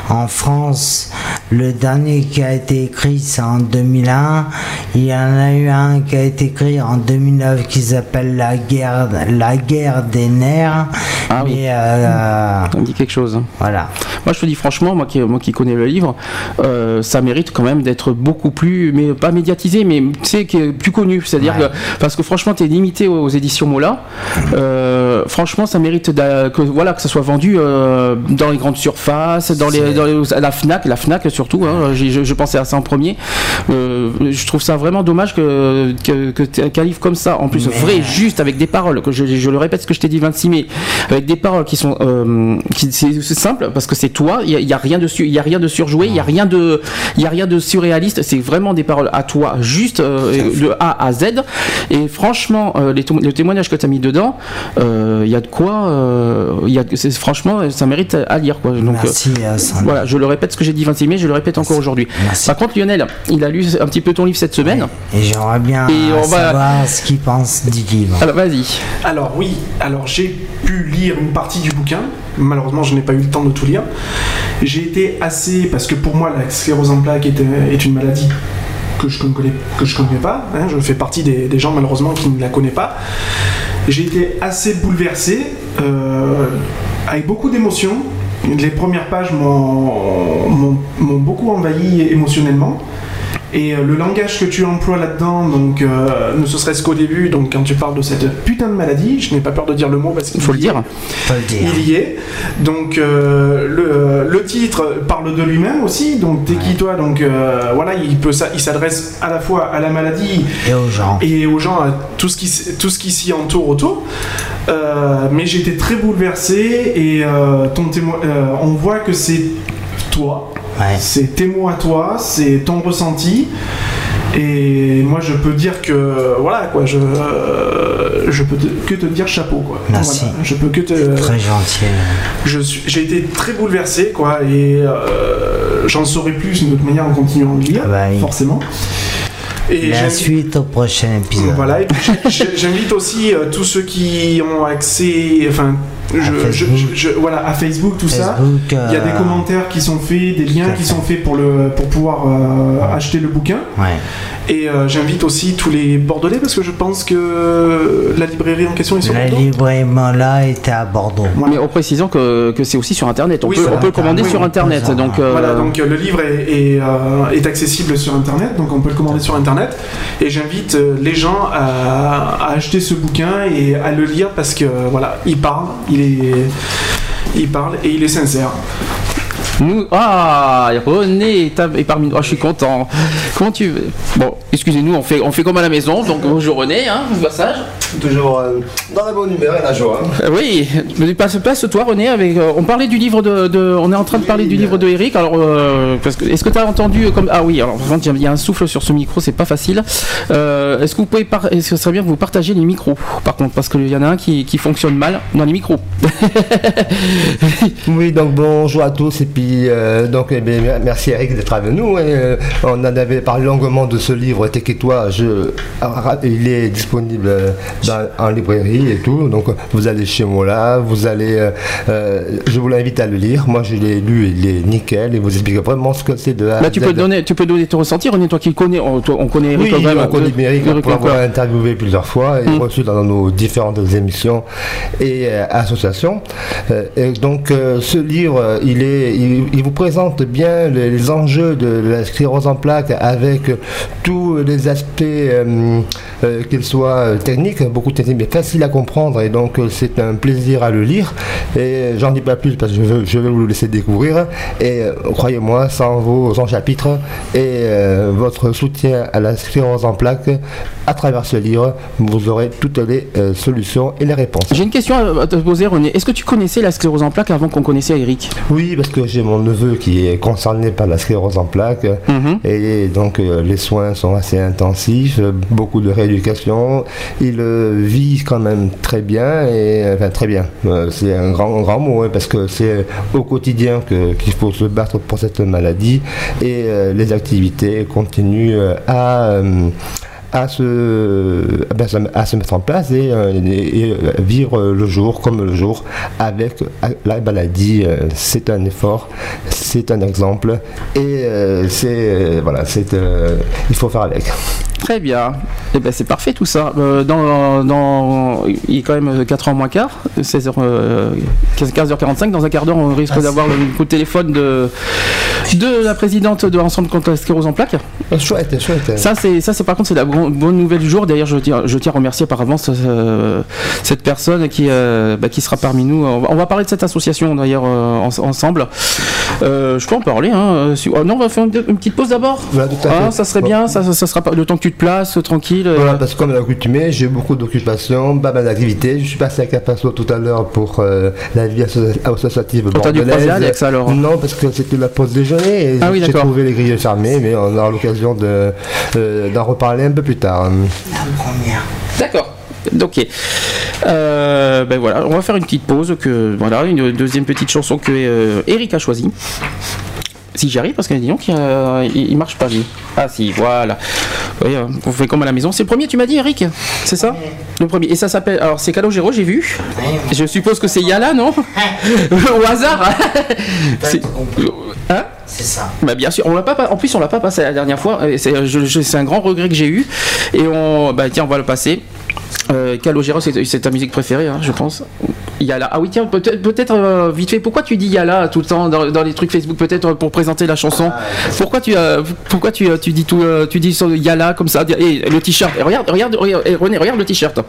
en France. Le dernier qui a été écrit, c'est en 2001. Il y en a eu un qui a été écrit en 2009 qui s'appelle La guerre, la guerre des nerfs.
Ah oui. Euh, On dit quelque chose. Hein.
Voilà.
Moi, je te dis franchement, moi qui, moi qui connais le livre, ça mérite quand même d'être beaucoup plus, mais pas médiatisé, mais tu sais, qui est plus connu. C'est-à-dire que, parce que franchement, tu es limité aux, éditions Mola. Euh, franchement, ça mérite que voilà que ça soit vendu dans les grandes surfaces, dans les, à la Fnac, la Fnac surtout. Hein, je, pensais à ça en premier. je trouve ça vraiment dommage que qu'un livre comme ça, en plus vrai, juste avec des paroles que je, le répète ce que je t'ai dit 26 mai, avec des paroles qui sont c'est simple parce que c'est toi. Il y, a rien de il y a rien de surjoué, il y a rien de il y a rien de surréaliste. C'est vraiment des paroles à toi, juste de A à Z. Et franchement, les, le témoignage que tu as mis dedans, il y a de quoi. il y a, franchement, ça mérite à lire quoi.
Donc, Merci,
voilà, je le répète ce que j'ai dit 26 mai, je le répète encore aujourd'hui. Par contre, Lionel, il a lu un petit peu ton livre cette semaine.
Et j'aimerais bien savoir ce qu'il pense du livre.
Alors, vas-y.
Alors, oui, alors j'ai pu lire une partie du bouquin. Malheureusement, je n'ai pas eu le temps de tout lire. J'ai été assez. Parce que pour moi, la sclérose en plaques est, est une maladie que je ne connais pas. Hein. je fais partie des, gens malheureusement qui ne la connaissent pas. J'ai été assez bouleversé, euh, avec beaucoup d'émotions. Les premières pages m'ont beaucoup envahi émotionnellement. Et euh, le langage que tu emploies là-dedans, donc euh, ne serait-ce qu'au début, donc quand tu parles de cette putain de maladie, je n'ai pas peur de dire le mot parce qu'il
faut le dire.
Il y est. Donc euh, le, titre parle de lui-même aussi. Donc t'es qui toi? Donc voilà, il peut ça, il s'adresse à la fois à la maladie
et aux gens
et aux gens, à tout ce qui tout ce qui s'y entoure autour. mais j'étais très bouleversé et ton témoin, on voit que c'est toi c'est tes mots à toi, c'est ton ressenti. Et moi, je peux dire que voilà quoi, je euh, je peux que te dire chapeau quoi.
Merci.
je peux que te.
Très gentil.
Je suis, j'ai été très bouleversé quoi, et euh, j'en saurai plus d'une autre manière en continuant de lire, ah bah forcément.
Et la suite au prochain épisode.
Voilà, et j'invite aussi euh, tous ceux qui ont accès, enfin je, voilà, à Facebook, tout ça. Il y a des euh, commentaires qui sont faits, des liens qui sont faits pour, le, pour pouvoir euh, acheter le bouquin. Et euh, j'invite aussi tous les Bordelais parce que je pense que la librairie en question est sur
la
Bordeaux.
La librairie là était à Bordeaux.
Mais en précisant que, que c'est aussi sur Internet. On peut, on peut le commander sur Internet. Donc,
Voilà, donc le livre est, est, accessible sur Internet, donc on peut le commander sur Internet. Et j'invite les gens à, à, acheter ce bouquin et à le lire parce que voilà, il parle, il il parle et il est sincère.
Nous, ah, René est, parmi nous. Ah, je suis content. Comment tu veux? Bon, excusez-nous, on fait, on fait comme à la maison. Donc bonjour René, hein, passage.
Toujours euh, dans la bonne humeur et la joie.
Euh, oui, passe, passe toi René. Avec, euh, on parlait du livre de, on est en train de parler du livre de Eric. Alors, est-ce que tu as entendu comme ah oui, alors il y a un souffle sur ce micro, c'est pas facile. est-ce que vous pouvez, est-ce que ce serait bien que vous partagez les micros, par contre, parce qu'il y en a un qui, qui fonctionne mal dans les micros.
oui, donc bonjour à tous et puis donc eh merci Eric d'être avec nous. Hein. on en avait parlé longuement de ce livre, T'es toi, je, il est disponible en librairie et tout. Donc vous allez chez moi là, vous allez, euh, euh, je vous l'invite à le lire. Moi je l'ai lu, il est nickel et vous explique vraiment ce que c'est de
A tu peux donner, tu peux donner ton ressenti, René, toi qui connais, on, connaît
Eric oui, on connaît Eric, pour l'avoir interviewé plusieurs fois et mm. reçu dans nos différentes émissions et euh, associations. et donc ce livre, il est, il, vous présente bien les, enjeux de la sclérose en plaques avec tous les aspects, qu'ils soient techniques, beaucoup techniques, mais facile à comprendre et donc euh, c'est un plaisir à le lire. Et j'en dis pas plus parce que je, vais vous le laisser découvrir. Et euh, croyez-moi, sans vos en chapitres et euh, votre soutien à la sclérose en plaques, à travers ce livre, vous aurez toutes les solutions et les réponses.
J'ai une question à te poser, René. Est-ce que tu connaissais la sclérose en plaques avant qu'on connaissait Eric?
Oui, parce que j'ai mon neveu qui est concerné par la sclérose en plaques mhm. et donc les soins sont assez intensifs, beaucoup de rééducation. Il vit quand même très bien, et enfin très bien. Euh, c'est un grand, grand mot, hein, parce que c'est au quotidien qu'il faut se battre pour cette maladie, et euh, les activités continuent euh, à à se, à se mettre en place et, vivre le jour comme le jour avec la maladie. C'est un effort, c'est un exemple et c'est voilà, c'est il faut faire avec.
Très bien. Eh ben c'est parfait tout ça. Euh, dans, dans, il est quand même 4h moins quart, 16h, 15h45. Dans un quart d'heure, on risque ah, d'avoir le coup de téléphone de, de la présidente de l'ensemble contre la sclérose en plaques.
Ah, chouette, chouette.
Ça, c'est, ça, c'est par contre, c'est la bonne nouvelle du jour. D'ailleurs, je tiens, je tiens à remercier par avance euh, cette personne qui, euh, bah, qui sera parmi nous. On va, parler de cette association d'ailleurs ensemble. je peux en parler. Hein, oh, non, on va faire une, petite pause d'abord. Ah, ça serait bien. Ça, ça, sera pas le temps que tu te places tranquille.
Voilà, parce que comme l'accoutumé, j'ai beaucoup d'occupations, pas mal d'activités. Je suis passé à Capasso tout à l'heure pour euh, la vie associative
T'as dû croiser Alex alors
Non, parce que c'était la pause déjeuner et ah j'ai trouvé les grilles fermées, mais on aura l'occasion de, euh, d'en reparler un peu plus tard.
La première.
D'accord. Ok. Euh, ben voilà, on va faire une petite pause. Que voilà, une deuxième petite chanson que Eric a choisie. Si j'y arrive, parce que disons qu'il il, marche pas lui. Ah si, voilà. Oui, hein, on fait comme à la maison. C'est le premier, tu m'as dit, Eric C'est ça Le premier. Et ça s'appelle. Alors, c'est Calogero, j'ai vu. Je suppose que c'est Yala, non Au hasard
Hein c'est ça.
Bah bien sûr, on l'a pas. En plus, on l'a pas passé la dernière fois. C'est un grand regret que j'ai eu. Et on, bah tiens, on va le passer. Euh, Calogero, c'est ta musique préférée, hein, je pense. Yala. Ah oui, tiens, peut-être peut euh, vite fait. Pourquoi tu dis Yala tout le temps dans, les trucs Facebook, peut-être pour présenter la chanson? Pourquoi tu euh, pourquoi tu, tu dis tu dis Yala comme ça? Et le t-shirt. Regarde, regarde, regarde, René, regarde le t-shirt.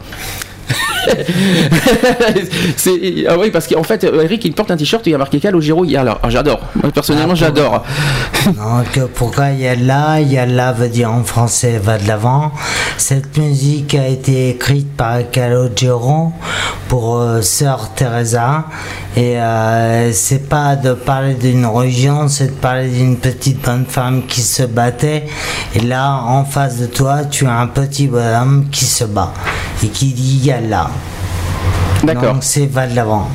ah oui, parce qu'en fait, Eric, il porte un t-shirt, il y a marqué Calogero Yala. Ah, j'adore. Personnellement, ah, j'adore.
Non, que pourquoi Yala Yala veut dire en français va de l'avant. Cette musique a été écrite par Calogero pour euh, Sœur Teresa. Et euh, c'est pas de parler d'une religion, c'est de parler d'une petite bonne femme qui se battait. Et là, en face de toi, tu as un petit bonhomme qui se bat et qui dit Yala.
D'accord.
Donc c'est va de l'avant.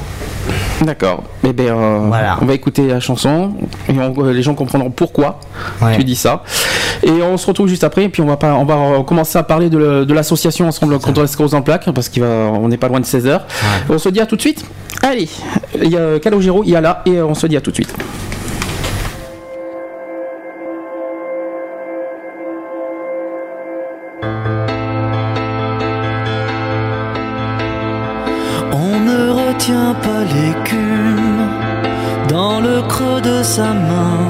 D'accord. Eh bien, euh, voilà. on va écouter la chanson et les gens comprendront pourquoi tu dis ça. Et on se retrouve juste après. Et puis on va pas, on va commencer à parler de l'association ensemble contre la sclérose en plaques parce qu'on n'est pas loin de 16 h On se dit à tout de suite. Allez, il y a Calogero, il y a là et on se dit à tout de suite.
Pas l'écume dans le creux de sa main.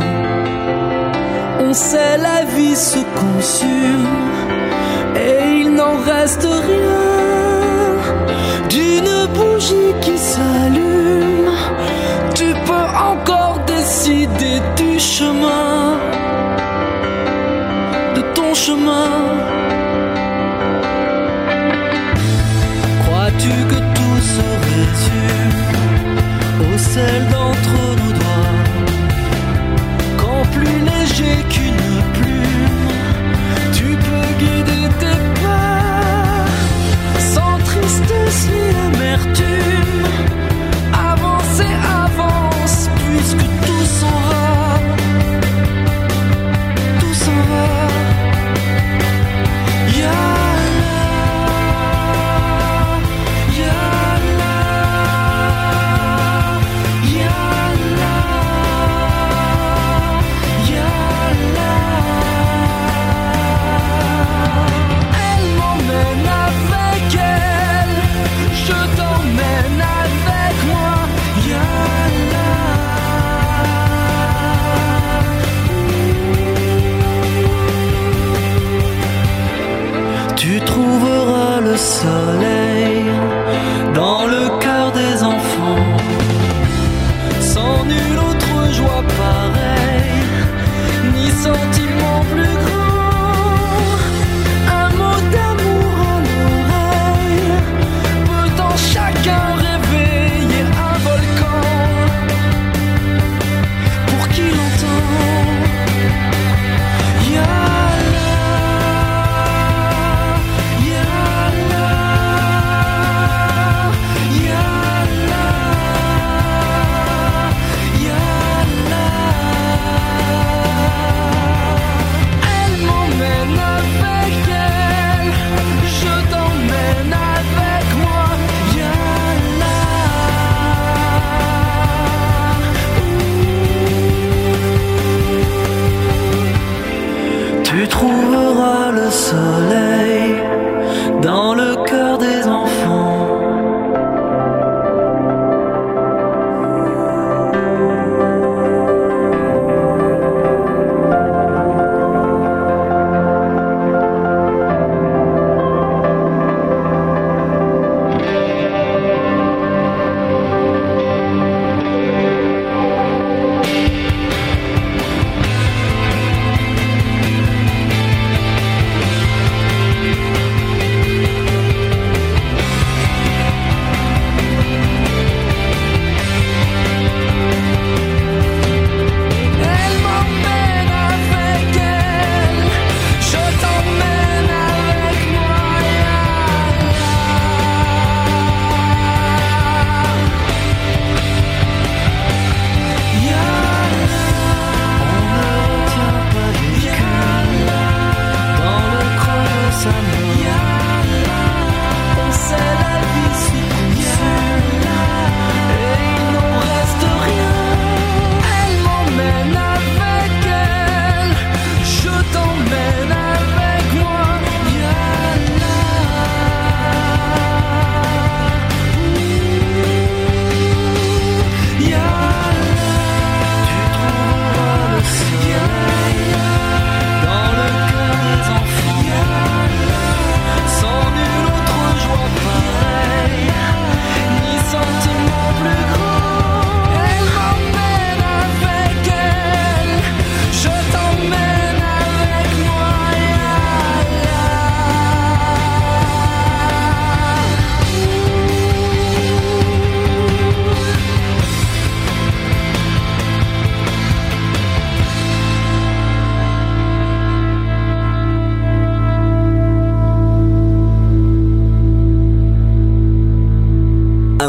On sait la vie se consume et il n'en reste rien d'une bougie qui s'allume. Tu peux encore décider du chemin, de ton chemin. sol soleil dans le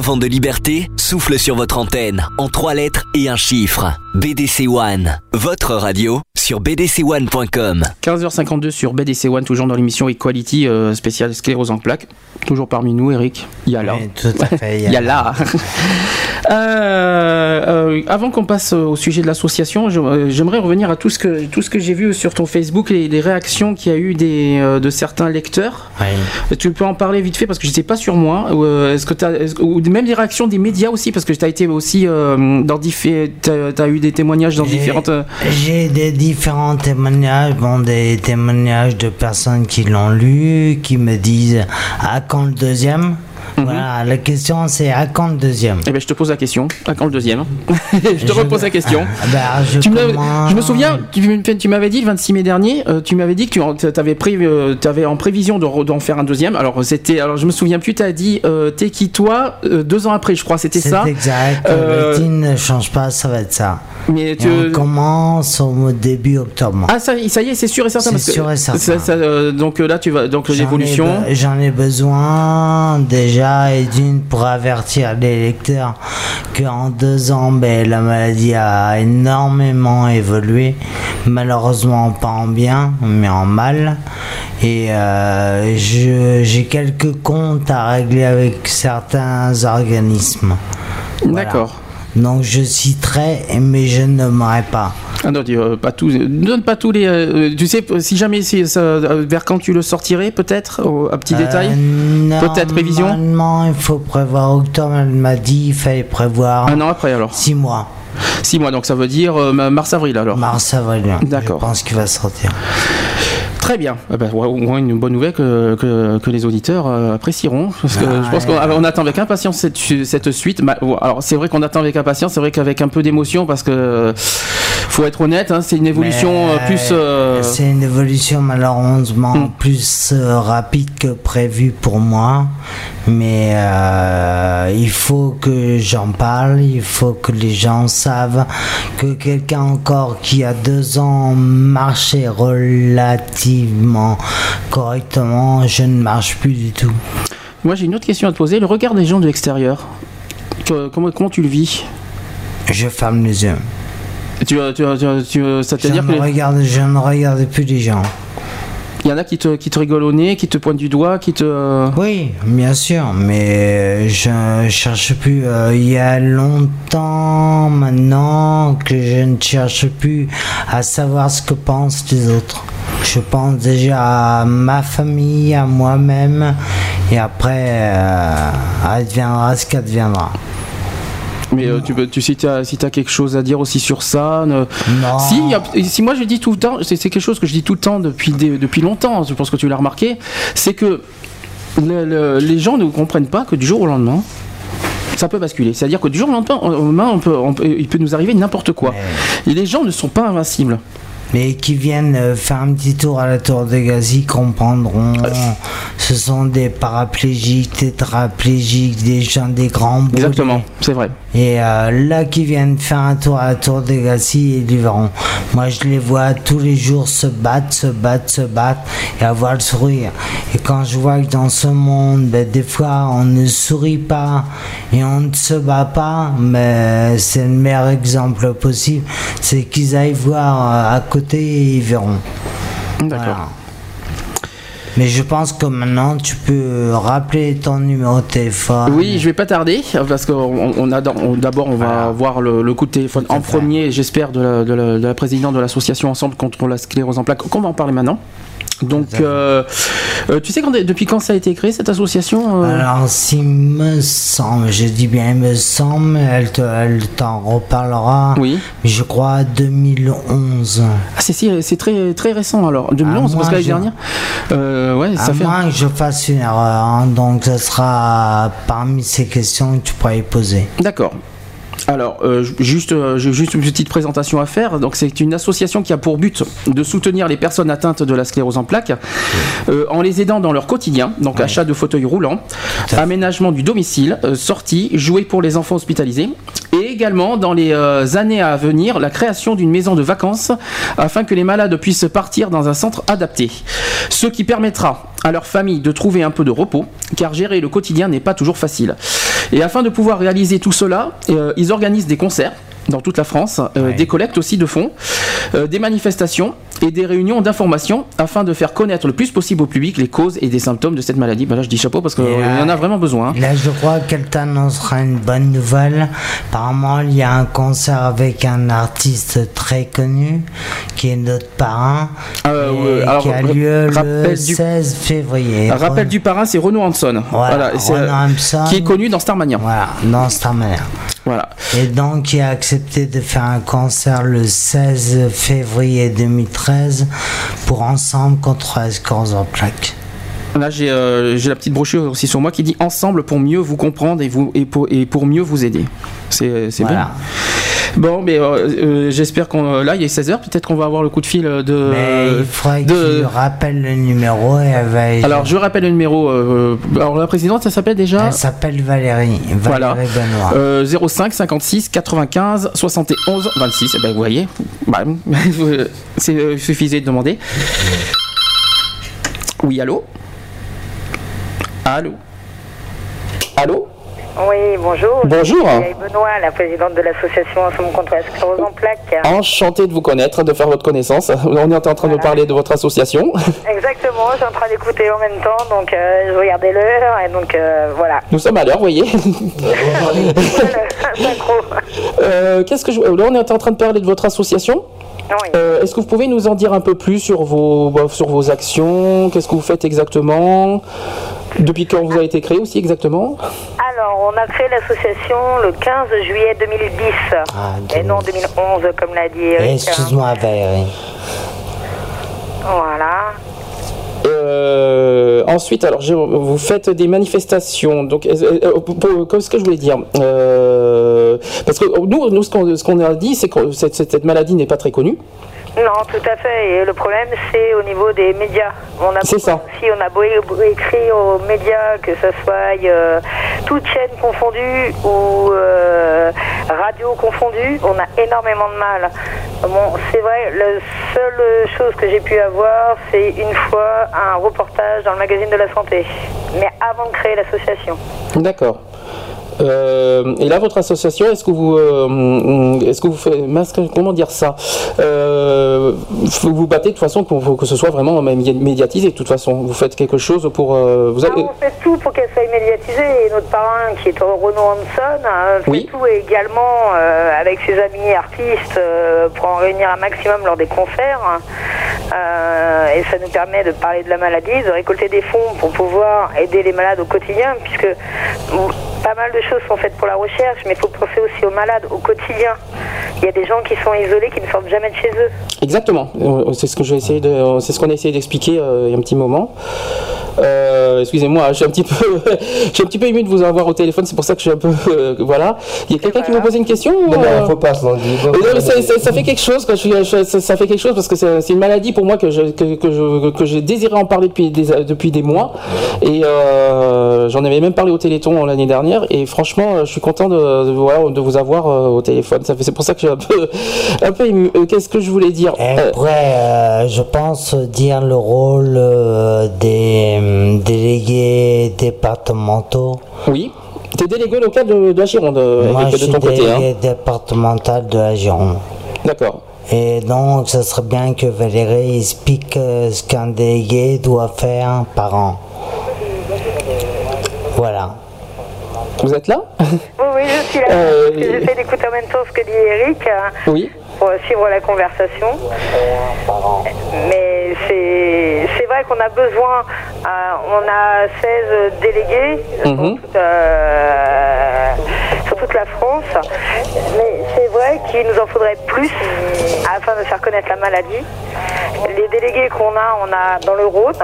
De
liberté souffle sur votre antenne en trois lettres et un chiffre. BDC One, votre radio sur bdc1.com.
15h52 sur BDC One, toujours dans l'émission Equality euh, spéciale sclérose en plaques. Toujours parmi nous, Eric. Il y a là.
Oui, tout à fait.
Il y a là. Euh, euh, avant qu'on passe au sujet de l'association, euh, j'aimerais revenir à tout ce que tout ce que j'ai vu sur ton Facebook et les réactions qu'il y a eu des, de certains lecteurs.
Oui.
Tu peux en parler vite fait parce que je sais pas sur moi. ou, Est-ce que est-ce- ou même les réactions des médias aussi parce que tu as été aussi euh, dans t'as as eu des témoignages dans différentes.
J'ai des différents témoignages, bon, des témoignages de personnes qui l'ont lu, qui me disent à quand le deuxième
Mhm.
Voilà, la question c'est à quand le deuxième
Eh ben, je te pose la question. À quand le deuxième Je te repose la question.
Ah, bah, je,
Tu me-
commence-
je me souviens, tu, m'avais dit le 26 mai dernier, euh, tu m'avais dit que tu avais, euh, en prévision de d'en faire un deuxième. Alors c'était, alors je me souviens plus, tu as dit euh, t'es qui toi deux ans après, je crois, c'était
C'est
ça.
exact,
Euh,
le ne change pas, ça va être ça.
Mais
Et
tu,
on commence au début octobre.
ah ça, ça y est, c'est sûr et certain.
C'est sûr et certain.
ça- ça, donc là, tu vas donc
J'en ai
l'évolution.
be- J'en ai besoin déjà et d'une pour avertir les lecteurs qu'en deux ans, ben, la maladie a énormément évolué. Malheureusement pas en bien, mais en mal. Et euh, j'ai quelques comptes à régler avec certains organismes. Voilà.
D'accord.
Donc je citerai, mais je ne nommerai pas.
Ah non, euh, pas tous. Donne pas tous les. euh, tu sais, si jamais ça, euh, vers quand tu le sortirais, peut-être, à petit détail.
Euh,
Peut-être prévision
Normalement, il faut prévoir octobre. Elle m'a dit il fallait prévoir
Un an après alors.
six mois.
Six mois, donc ça veut dire euh, mars avril alors.
Mars, avril.
D'accord.
Je pense qu'il va sortir.
Très bien. Eh ben, au moins une bonne nouvelle que, que, que les auditeurs euh, apprécieront. Parce que
Ah,
je pense
ouais.
qu'on on attend avec impatience cette, cette suite. Alors c'est vrai qu'on attend avec impatience, c'est vrai qu'avec un peu d'émotion parce que euh, faut être honnête, hein, c'est une évolution euh, plus. euh,
C'est une évolution malheureusement
Hmm.
plus euh, rapide que prévu pour moi. Mais il faut que j'en parle, il faut que les gens savent que quelqu'un encore qui a deux ans marchait relativement correctement, je ne marche plus du tout.
Moi j'ai une autre question à te poser. Le regard des gens de l'extérieur, comment, comment tu le vis?
Je ferme les yeux.
Tu, tu, tu,
Je
C'est-à-dire
ne,
qu'il
regarde, je ne regarde plus les gens.
y en a qui te, qui te rigolent au nez, qui te pointent du doigt, qui te.
Oui, bien sûr, mais je cherche plus. euh, il y a longtemps maintenant que je ne cherche plus à savoir ce que pensent les autres. je pense déjà à ma famille, à moi-même, et après, euh, adviendra ce qu'adviendra.
Mais euh, tu, tu, si tu as, si as quelque chose à dire aussi sur ça
Non.
Si, y a, si moi je dis tout le temps, c'est quelque chose que je dis tout le temps depuis, des, depuis longtemps, je pense que tu l'as remarqué, c'est que le, le, les gens ne comprennent pas que du jour au lendemain, ça peut basculer. C'est-à-dire que du jour au lendemain, on peut, on peut, il peut nous arriver n'importe quoi. Et les gens ne sont pas invincibles
mais qui viennent euh, faire un petit tour à la tour de Gazi comprendront. Ce sont des paraplégiques, tétraplégiques, des gens des grands
brûlés. Exactement, c'est vrai.
Et euh, là, qui viennent faire un tour à la tour de Gazi, ils verront. Moi, je les vois tous les jours se battre, se battre, se battre et avoir le sourire. Et quand je vois que dans ce monde, ben, des fois, on ne sourit pas et on ne se bat pas, mais c'est le meilleur exemple possible. C'est qu'ils aillent voir euh, à côté ils verront.
D'accord. Voilà.
Mais je pense que maintenant tu peux rappeler ton numéro de téléphone.
Oui, je vais pas tarder parce qu'on on a d'abord on va voilà. voir le, le, coup de téléphone en premier, j'espère, de la, de, la, de la présidente de l'association Ensemble contre la sclérose en plaques. Qu'on va en parler maintenant? Donc, euh, euh, tu sais quand, depuis quand ça a été créé cette association
euh... Alors, s'il me semble, je dis bien il me semble, elle, te, elle t'en reparlera.
Oui.
Mais je crois 2011.
Ah, c'est, c'est très, très récent alors. 2011, parce que l'année je... dernière. Euh, ouais,
à
ça fait.
moins que je fasse une erreur, hein, donc ce sera parmi ces questions que tu pourras y poser.
D'accord. Alors, euh, juste, euh, j'ai juste une petite présentation à faire. Donc, c'est une association qui a pour but de soutenir les personnes atteintes de la sclérose en plaques euh, en les aidant dans leur quotidien. Donc, ouais. achat de fauteuils roulants, aménagement du domicile, euh, sortie, jouets pour les enfants hospitalisés, et également dans les euh, années à venir, la création d'une maison de vacances afin que les malades puissent partir dans un centre adapté. Ce qui permettra à leur famille de trouver un peu de repos, car gérer le quotidien n'est pas toujours facile. Et afin de pouvoir réaliser tout cela, euh, ils organisent des concerts dans toute la France, euh, ouais. des collectes aussi de fonds, euh, des manifestations et des réunions d'information afin de faire connaître le plus possible au public les causes et des symptômes de cette maladie. Ben là, je dis chapeau parce qu'il y en a vraiment besoin. Hein.
Là, je crois qu'elle t'annoncera une bonne nouvelle. Apparemment, il y a un concert avec un artiste très connu qui est notre parrain
euh,
et
alors,
qui a lieu le 16
du...
février.
Rappel du parrain, c'est Renaud Hanson.
Voilà,
voilà
Renaud Hanson.
Qui est connu dans Starmania.
Voilà, dans Starmania.
Voilà.
Et donc, il a de faire un concert le 16 février 2013 pour Ensemble contre la sclérose en.
Là, j'ai euh, la petite brochure aussi sur moi qui dit Ensemble pour mieux vous comprendre et, vous, et, pour, et pour mieux vous aider. C'est voilà. bien. Bon, mais euh, euh, j'espère qu'on. Là, il est 16h, peut-être qu'on va avoir le coup de fil de.
Mais il faudrait de... rappelles le numéro et elle va.
Alors, je rappelle le numéro. Euh, alors, la présidente, ça s'appelle déjà
Elle s'appelle Valérie. Valérie
voilà. Benoît. 05 56 95 71 26. Eh ben, vous voyez, bah, c'est suffisait de demander. Oui, allô? Allô Allô
oui, bonjour.
Bonjour.
Benoît, la présidente de l'association Ensemble contre la sclérose en plaques.
Enchanté de vous connaître, de faire votre connaissance. On est en train voilà. de parler de votre association.
Exactement, je suis en train d'écouter en même temps, donc euh, je regardais l'heure et donc euh, voilà.
Nous sommes à l'heure, vous voyez. euh, Qu'est-ce que je... Là, on est en train de parler de votre association
oui.
euh, Est-ce que vous pouvez nous en dire un peu plus sur vos, sur vos actions? Qu'est-ce que vous faites exactement? Depuis quand vous avez été créé aussi exactement
Alors, on a créé l'association le 15 juillet 2010. Ah, et non 2011, comme l'a dit Eric.
Excuse-moi, Valérie.
Voilà.
Euh, ensuite, alors vous faites des manifestations. Donc, euh, comme ce que je voulais dire, euh, parce que nous, nous ce qu'on qu a dit, c'est que cette, cette maladie n'est pas très connue.
Non, tout à fait. Et le problème, c'est au niveau des médias. On a
ça.
Si on a beau écrit aux médias, que ce soit euh, toute chaîne confondue ou euh, radio confondue, on a énormément de mal. Bon, c'est vrai, la seule chose que j'ai pu avoir, c'est une fois un reportage dans le magazine de la santé. Mais avant de créer l'association.
D'accord. Euh, et là, votre association, est-ce que vous, euh, est-ce que vous faites, comment dire ça euh, Vous vous battez de toute façon pour, que ce soit vraiment médiatisé. De toute façon, vous faites quelque chose pour. Vous
avez... ah, on fait tout pour qu'elle soit médiatisée. Et notre parrain, qui est Renaud Hanson, fait
oui.
tout également euh, avec ses amis artistes pour en réunir un maximum lors des concerts. Euh, et ça nous permet de parler de la maladie, de récolter des fonds pour pouvoir aider les malades au quotidien, puisque bon, pas mal de choses sont faites pour la recherche, mais il faut penser aussi aux malades au quotidien. Il y a des gens qui sont isolés, qui ne sortent jamais de chez eux.
Exactement. Euh, C'est ce que j'ai essayé de, c'est ce qu'on a essayé d'expliquer euh, il y a un petit moment. Euh, excusez-moi, je suis un petit peu, je suis un petit peu ému de vous avoir au téléphone. C'est pour ça que je suis un peu, euh, voilà. Il y a quelqu'un qui veut poser une question
Non,
euh
non, faut pas.
Euh, non, mais ça, ça- ça fait quelque chose. quoi. Je suis- je- ça, ça fait quelque chose parce que c'est c'est une maladie pour moi que je, que, que je, que j'ai désiré en parler depuis des, depuis des mois. Et euh, j'en avais même parlé au Téléthon l'année dernière. Et franchement, je suis content de, de, voilà, de vous avoir euh, au téléphone. C'est pour ça que je suis un peu, un peu ému. Euh, Qu'est-ce que je voulais dire Euh,
après, euh, je pense dire le rôle euh, des euh, délégués départementaux.
Oui. T'es délégué local de, de la Gironde, euh,
Moi, je suis
ton côté. hein.
délégué départemental de la Gironde.
D'accord.
Et donc, ce serait bien que Valérie explique euh, ce qu'un délégué doit faire par an. Voilà.
Vous êtes là?
Oui, oui, je suis là.
Euh,
parce que J'essaie d'écouter en même temps ce que dit Eric euh,
Oui.
pour suivre la conversation. Mais c'est vrai qu'on a besoin, euh, on a 16 délégués
Mhm.
toute, euh, toute la France. Mais c'est vrai qu'il nous en faudrait plus afin de faire connaître la maladie. Les délégués qu'on a, on a dans le Rhône,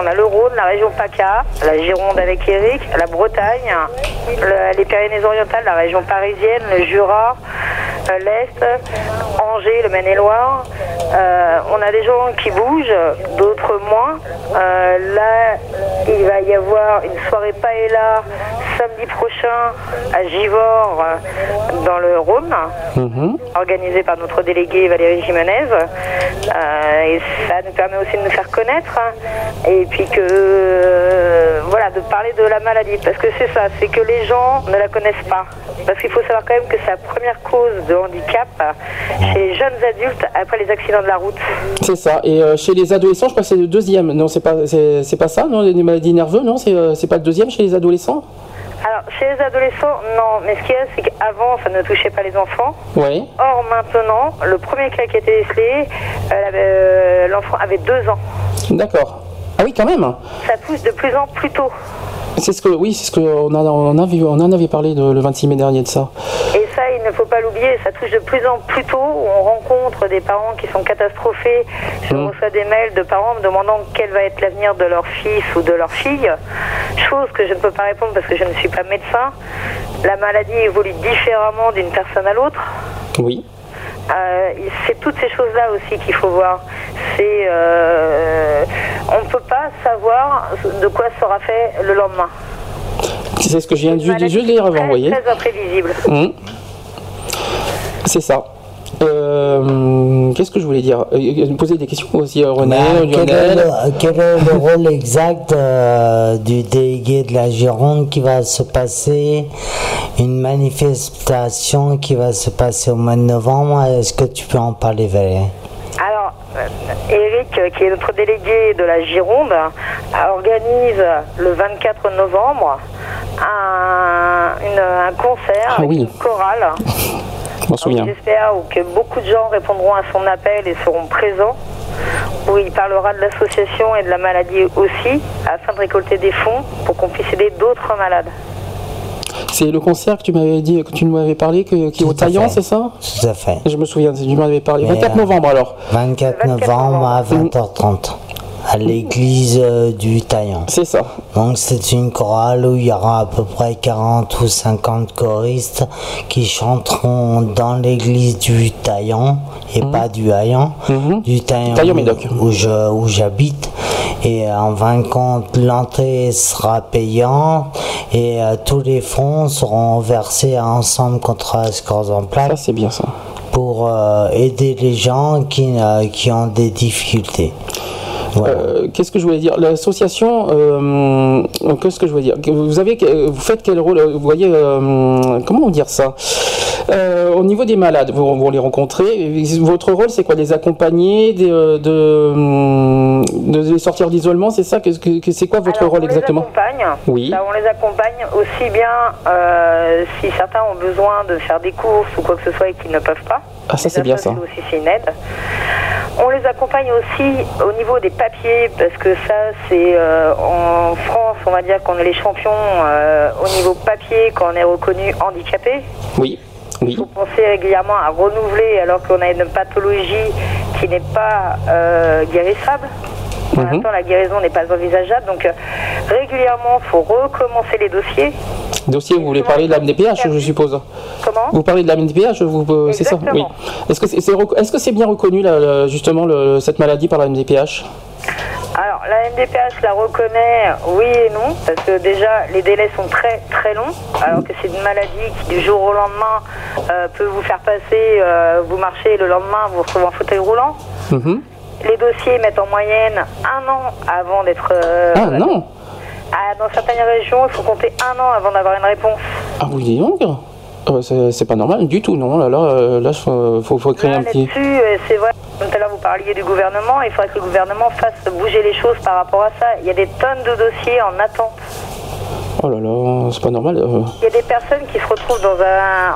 on a le Rhône, la région PACA, la Gironde avec Eric, la Bretagne, le- les Pyrénées-Orientales, la région parisienne, le Jura, euh, l'Est, Angers, le Maine-et-Loire. Euh, on a des gens qui bougent, d'autres moins. Euh, là, il va y avoir une soirée paella samedi prochain à Givors, euh, dans le Rhône
Mhm.
organisé par notre déléguée Valérie Jimenez. Euh, et ça nous permet aussi de nous faire connaître. hein. Et puis que, euh, voilà, de parler de la maladie. Parce que c'est ça, c'est que les gens ne la connaissent pas. Parce qu'il faut savoir quand même que c'est la première cause de handicap chez les jeunes adultes après les accidents de la route.
C'est ça. Et euh, chez les adolescents, je crois que c'est le deuxième. Non, c'est pas, c'est, pas ça, non Les maladies nerveuses, non C'est, c'est pas le deuxième chez les adolescents?
Alors, chez les adolescents, non. Mais ce qu'il y a, c'est qu'avant, ça ne touchait pas les enfants.
Oui.
Or, maintenant, le premier cas qui a été décelé, euh, l'enfant avait deux ans.
D'accord. Ah oui, quand même.
Ça touche de plus en plus tôt.
C'est ce que, oui, c'est ce que on, a, on, a vu- on en avait parlé de- le 26 mai dernier de ça.
Et ça, il ne faut pas l'oublier, ça touche de plus en plus tôt. On rencontre des parents qui sont catastrophés. Je
Mmh.
reçois des mails de parents me demandant quel va être l'avenir de leur fils ou de leur fille. Chose que je ne peux pas répondre parce que je ne suis pas médecin. La maladie évolue différemment d'une personne à l'autre.
Oui.
Euh, c'est toutes ces choses-là aussi qu'il faut voir. C'est, euh, on ne peut pas savoir de quoi sera fait le lendemain.
C'est ce que je viens de, de
maladie
lire avant,
très,
vous voyez.
Très imprévisible.
Mhm. C'est ça. Euh, Qu'est-ce que je voulais dire? Euh, Poser des questions aussi, euh, René,
Bah, quel, est
Lionel.
le, quel est le rôle exact euh, du délégué de la Gironde qui va se passer Une manifestation qui va se passer au mois de novembre? Est-ce que tu peux en parler, Valérie?
Alors, euh, Eric, euh, qui est notre délégué de la Gironde, euh, organise le 24 novembre un, une- un concert
Ah
avec
oui.
une chorale.
Je m'en souviens.
J'espère que beaucoup de gens répondront à son appel et seront présents. Où il parlera de l'association et de la maladie aussi, afin de récolter des fonds pour qu'on puisse aider d'autres malades.
C'est le concert que tu m'avais dit, que tu nous avais parlé, que- qui est au
fait.
c'est ça?
Tout à fait.
Je me souviens, tu m'avais parlé.
Mais,
24
euh,
novembre alors.
24
24
novembre à
novembre.
20h30 à l'église euh, du Taillant.
C'est ça.
Donc c'est une chorale où il y aura à peu près 40 ou 50 choristes qui chanteront dans l'église du Taillant et pas du Haillan,
Mhm.
du
Médoc.
où je- où j'habite. Et euh, en fin de compte, l'entrée sera payante et euh, tous les fonds seront versés à Ensemble contre la sclérose en
Ça,
plaques
c'est bien ça.
pour euh, aider les gens qui, euh, qui ont des difficultés. Voilà.
Euh, Qu'est-ce que je voulais dire? L'association, euh, qu'est-ce que je voulais dire? Vous avez, vous faites quel rôle? Vous voyez, euh, comment dire ça? Euh, au niveau des malades, vous, vous les rencontrez. Votre rôle, c'est quoi? Les accompagner, de, de, les sortir d'isolement, c'est ça? Que, C'est quoi votre rôle exactement
On les accompagne. Oui. on les accompagne aussi bien euh, si certains ont besoin de faire des courses ou quoi que ce soit et qu'ils ne peuvent pas.
Ah, ça c'est bien ça.
aussi c'est une aide. On les accompagne aussi au niveau des papiers parce que ça c'est euh, en France on va dire qu'on est les champions au niveau papier quand on est reconnu handicapé.
Oui.
Il faut penser régulièrement à renouveler alors qu'on a une pathologie qui n'est pas euh, guérissable. Pour mhm. l'instant, la guérison n'est pas envisageable. Donc, euh, régulièrement, il faut recommencer les dossiers.
Dossier, vous voulez parler de la MDPH, je suppose
Comment?
Vous parlez de la MDPH, euh, c'est ça? Oui. Est-ce que c'est est, -ce bien reconnu, justement, cette maladie par la MDPH
alors, la MDPH la reconnaît oui et non, parce que déjà, les délais sont très très longs, alors que c'est une maladie qui, du jour au lendemain, euh, peut vous faire passer, euh, vous marchez, le lendemain, vous retrouvez en fauteuil roulant. Mhm. Les dossiers mettent en moyenne un an avant d'être.
Euh, ah non
ah, Dans certaines régions, il faut compter un an avant d'avoir une réponse.
Ah oui, donc ah bah, c'est pas normal du tout, non? Là, là, là faut, faut, créer un petit.
C'est vrai. Tout à l'heure, vous parliez du gouvernement. Il faudrait que le gouvernement fasse bouger les choses par rapport à ça. Il y a des tonnes de dossiers en attente.
Oh là là, c'est pas normal. Euh.
Il y a des personnes qui se retrouvent dans un,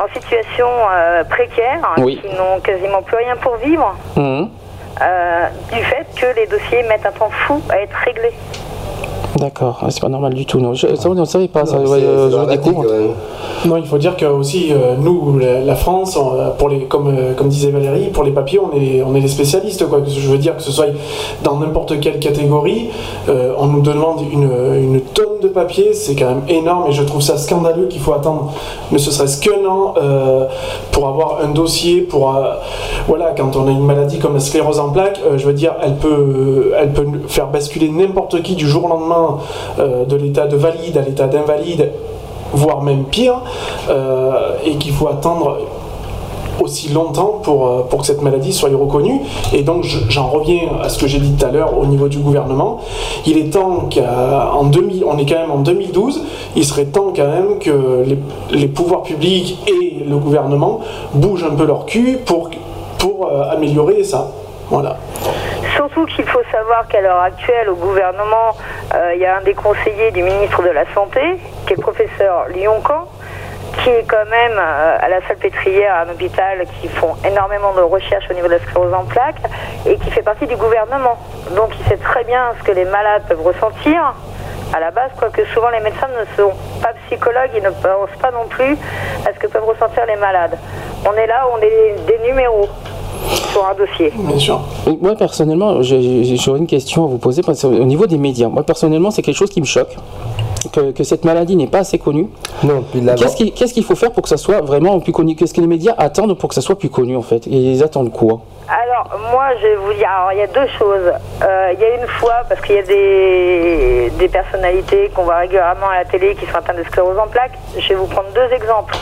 en, situation euh, précaire, hein, qui n'ont quasiment plus rien pour vivre, mmh. euh, du fait que les dossiers mettent un temps fou à être réglés.
D'accord, ah, c'est pas normal du tout. Non. Je, ça, on ne savait pas. ça, euh, je découvre.
Non, il faut dire que aussi euh, nous, la, France, pour les, comme, euh, comme disait Valérie, pour les papiers, on est, on est les spécialistes. Quoi. Je veux dire que ce soit dans n'importe quelle catégorie, on nous demande une, une tonne de papiers, c'est quand même énorme et je trouve ça scandaleux qu'il faut attendre ne serait-ce qu'un an pour avoir un dossier. Pour voilà, quand on a une maladie comme la sclérose en plaques, je veux dire, elle peut, elle peut faire basculer n'importe qui du jour au lendemain euh, de l'état de valide à l'état d'invalide, voire même pire, euh, et qu'il faut attendre aussi longtemps pour, euh, pour que cette maladie soit reconnue. Et donc j'en reviens à ce que j'ai dit tout à l'heure au niveau du gouvernement. Il est temps qu'en 2000, on est quand même en 2012, il serait temps quand même que les, pouvoirs publics et le gouvernement bougent un peu leur cul pour, pour améliorer ça. Voilà.
Surtout qu'il faut savoir qu'à l'heure actuelle, au gouvernement, euh, il y a un des conseillers du ministre de la Santé, qui est professeur Lyoncan, qui est quand même euh, à la salle pétrière, à un hôpital qui font énormément de recherches au niveau de la sclérose en plaques, et qui fait partie du gouvernement. Donc il sait très bien ce que les malades peuvent ressentir, à la base, quoique souvent les médecins ne sont pas psychologues et ne pensent pas non plus à ce que peuvent ressentir les malades. On est là, on est des numéros sur un dossier. Bien
sûr. Moi, personnellement, j'aurais une question à vous poser. Parce au niveau des médias, moi, personnellement, c'est quelque chose qui me choque. Que, cette maladie n'est pas assez connue.
Non,
Qu'est-ce qu'il faut faire pour que ça soit vraiment plus connu? Qu'est-ce que les médias attendent pour que ça soit plus connu, en fait? Et ils attendent quoi?
Alors, moi, je vais vous dire, alors, il y a deux choses. Euh, il y a une fois, parce qu'il y a des, des personnalités qu'on voit régulièrement à la télé qui sont atteintes de sclérose en plaques, je vais vous prendre deux exemples.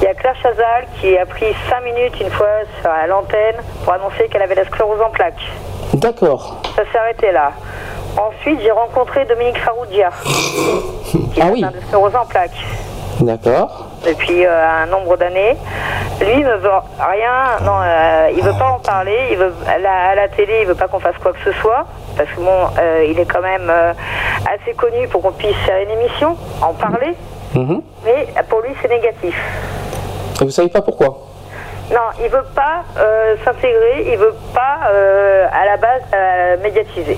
Il y a Claire Chazal qui a pris 5 minutes une fois à l'antenne pour annoncer qu'elle avait la sclérose en plaques.
D'accord.
Ça s'est arrêté là. Ensuite, j'ai rencontré Dominique Faroudia, qui ah oui. de sclérose en plaques.
D'accord.
Depuis euh, un nombre d'années. Lui ne veut rien, non, euh, il veut pas en parler. Il veut à la, télé, il veut pas qu'on fasse quoi que ce soit, parce que bon, euh, il est quand même assez connu pour qu'on puisse faire une émission, en parler. Mhm. Mais pour lui, c'est négatif.
Et vous savez pas pourquoi?
Non, il veut pas euh, s'intégrer, il veut pas euh, à la base euh, médiatiser.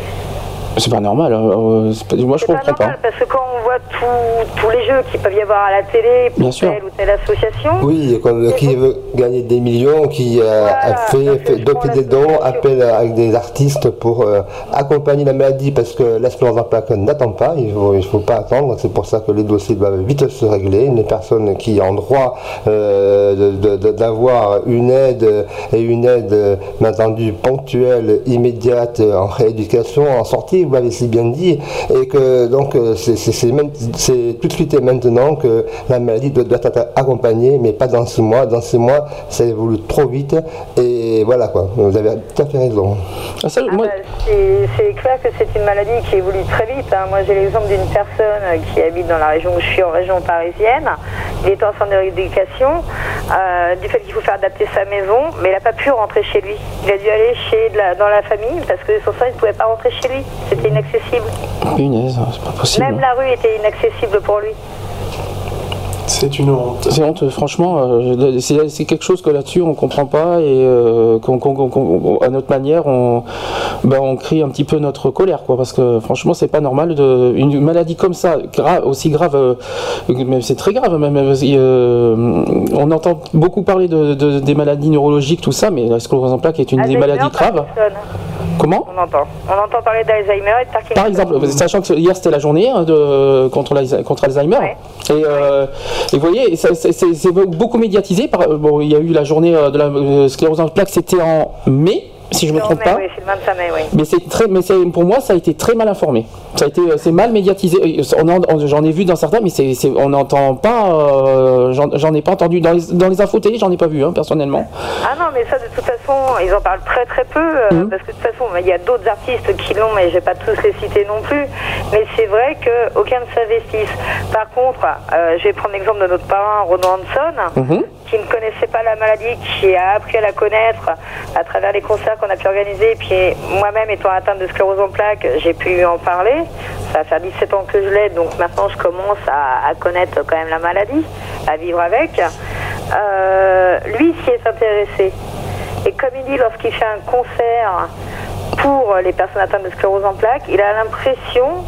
C'est pas normal. Hein. Euh, moi, je comprends pas,
Parce que quand on voit tous les jeux qui peuvent y avoir à la télé pour telle ou telle association.
Oui, qui veut gagner des millions, qui euh, a fait, fait des dons, appelle avec des artistes pour euh, accompagner la maladie parce que l'espérance en plaque n'attend pas. Il ne faut, pas attendre. C'est pour ça que les dossiers doivent vite se régler. Les personnes qui ont droit d'avoir une aide et une aide, bien entendu, ponctuelle, immédiate en rééducation, en sortie vous l'avez si bien dit, et que donc euh, c'est tout de suite et maintenant que la maladie doit, être accompagnée, mais pas dans six mois. Dans six mois, ça évolue trop vite et Et voilà quoi, vous avez tout à fait raison.
Ah, ça,
Ah
moi-
bah, c'est clair que c'est une maladie qui évolue très vite. hein. Moi, j'ai l'exemple d'une personne qui habite dans la région où je suis, en région parisienne. Il est en centre de rééducation, euh, du fait qu'il faut faire adapter sa maison, mais il n'a pas pu rentrer chez lui. Il a dû aller chez de la- dans la famille parce que son sang, il ne pouvait pas rentrer chez lui. C'était inaccessible.
Punaise, c'est pas possible.
Même la rue était inaccessible pour lui.
C'est une honte.
C'est honte, franchement, euh, c'est quelque chose que là-dessus on comprend pas et euh, qu'on- qu'on- qu'on- qu'on- à notre manière on, ben, on crie un petit peu notre colère, quoi, parce que franchement c'est pas normal de une maladie comme ça, grave, aussi grave, euh, même c'est très grave même. euh, on entend beaucoup parler de, de- des maladies neurologiques, tout ça, mais la sclérose en plaques est une des
Alzheimer,
maladies graves. Comment
On entend. On entend parler d'Alzheimer et de Parkinson.
Par exemple, sachant que hier c'était la journée hein, de, contre, Alzheimer,
Ouais.
et, euh, et vous voyez, c'est beaucoup médiatisé. Par, bon, il y a eu la journée euh, de la euh, sclérose en plaques, c'était en mai, si je ne me trompe
mai,
pas.
Oui, c'est le 25 mai, oui.
Mais c'est très, mais c'est- pour moi, ça a été très mal informé. Ça a été, euh, c'est mal médiatisé. On- J'en ai vu dans certains, mais c'est, on n'entend pas. euh, j'en, ai pas entendu dans les, dans les infos télé, j'en ai pas vu hein, personnellement.
Ah non, mais ça, de toute façon, ils en parlent très très peu, euh,
Mhm.
parce que de toute façon, il y a d'autres artistes qui l'ont, mais je vais pas tous les citer non plus. Mais c'est vrai qu'aucun ne s'investisse. Par contre, euh, je vais prendre l'exemple de notre parrain, Renaud Hanson,
Mhm.
Qui ne connaissait pas la maladie, qui a appris à la connaître à travers les concerts qu'on a pu organiser. Et puis moi-même, étant atteinte de sclérose en plaques, j'ai pu en parler. Ça va faire 17 ans que je l'ai, donc maintenant je commence à, connaître quand même la maladie, à vivre avec. Euh, lui s'y est intéressé. Et comme il dit, lorsqu'il fait un concert pour les personnes atteintes de sclérose en plaques, il a l'impression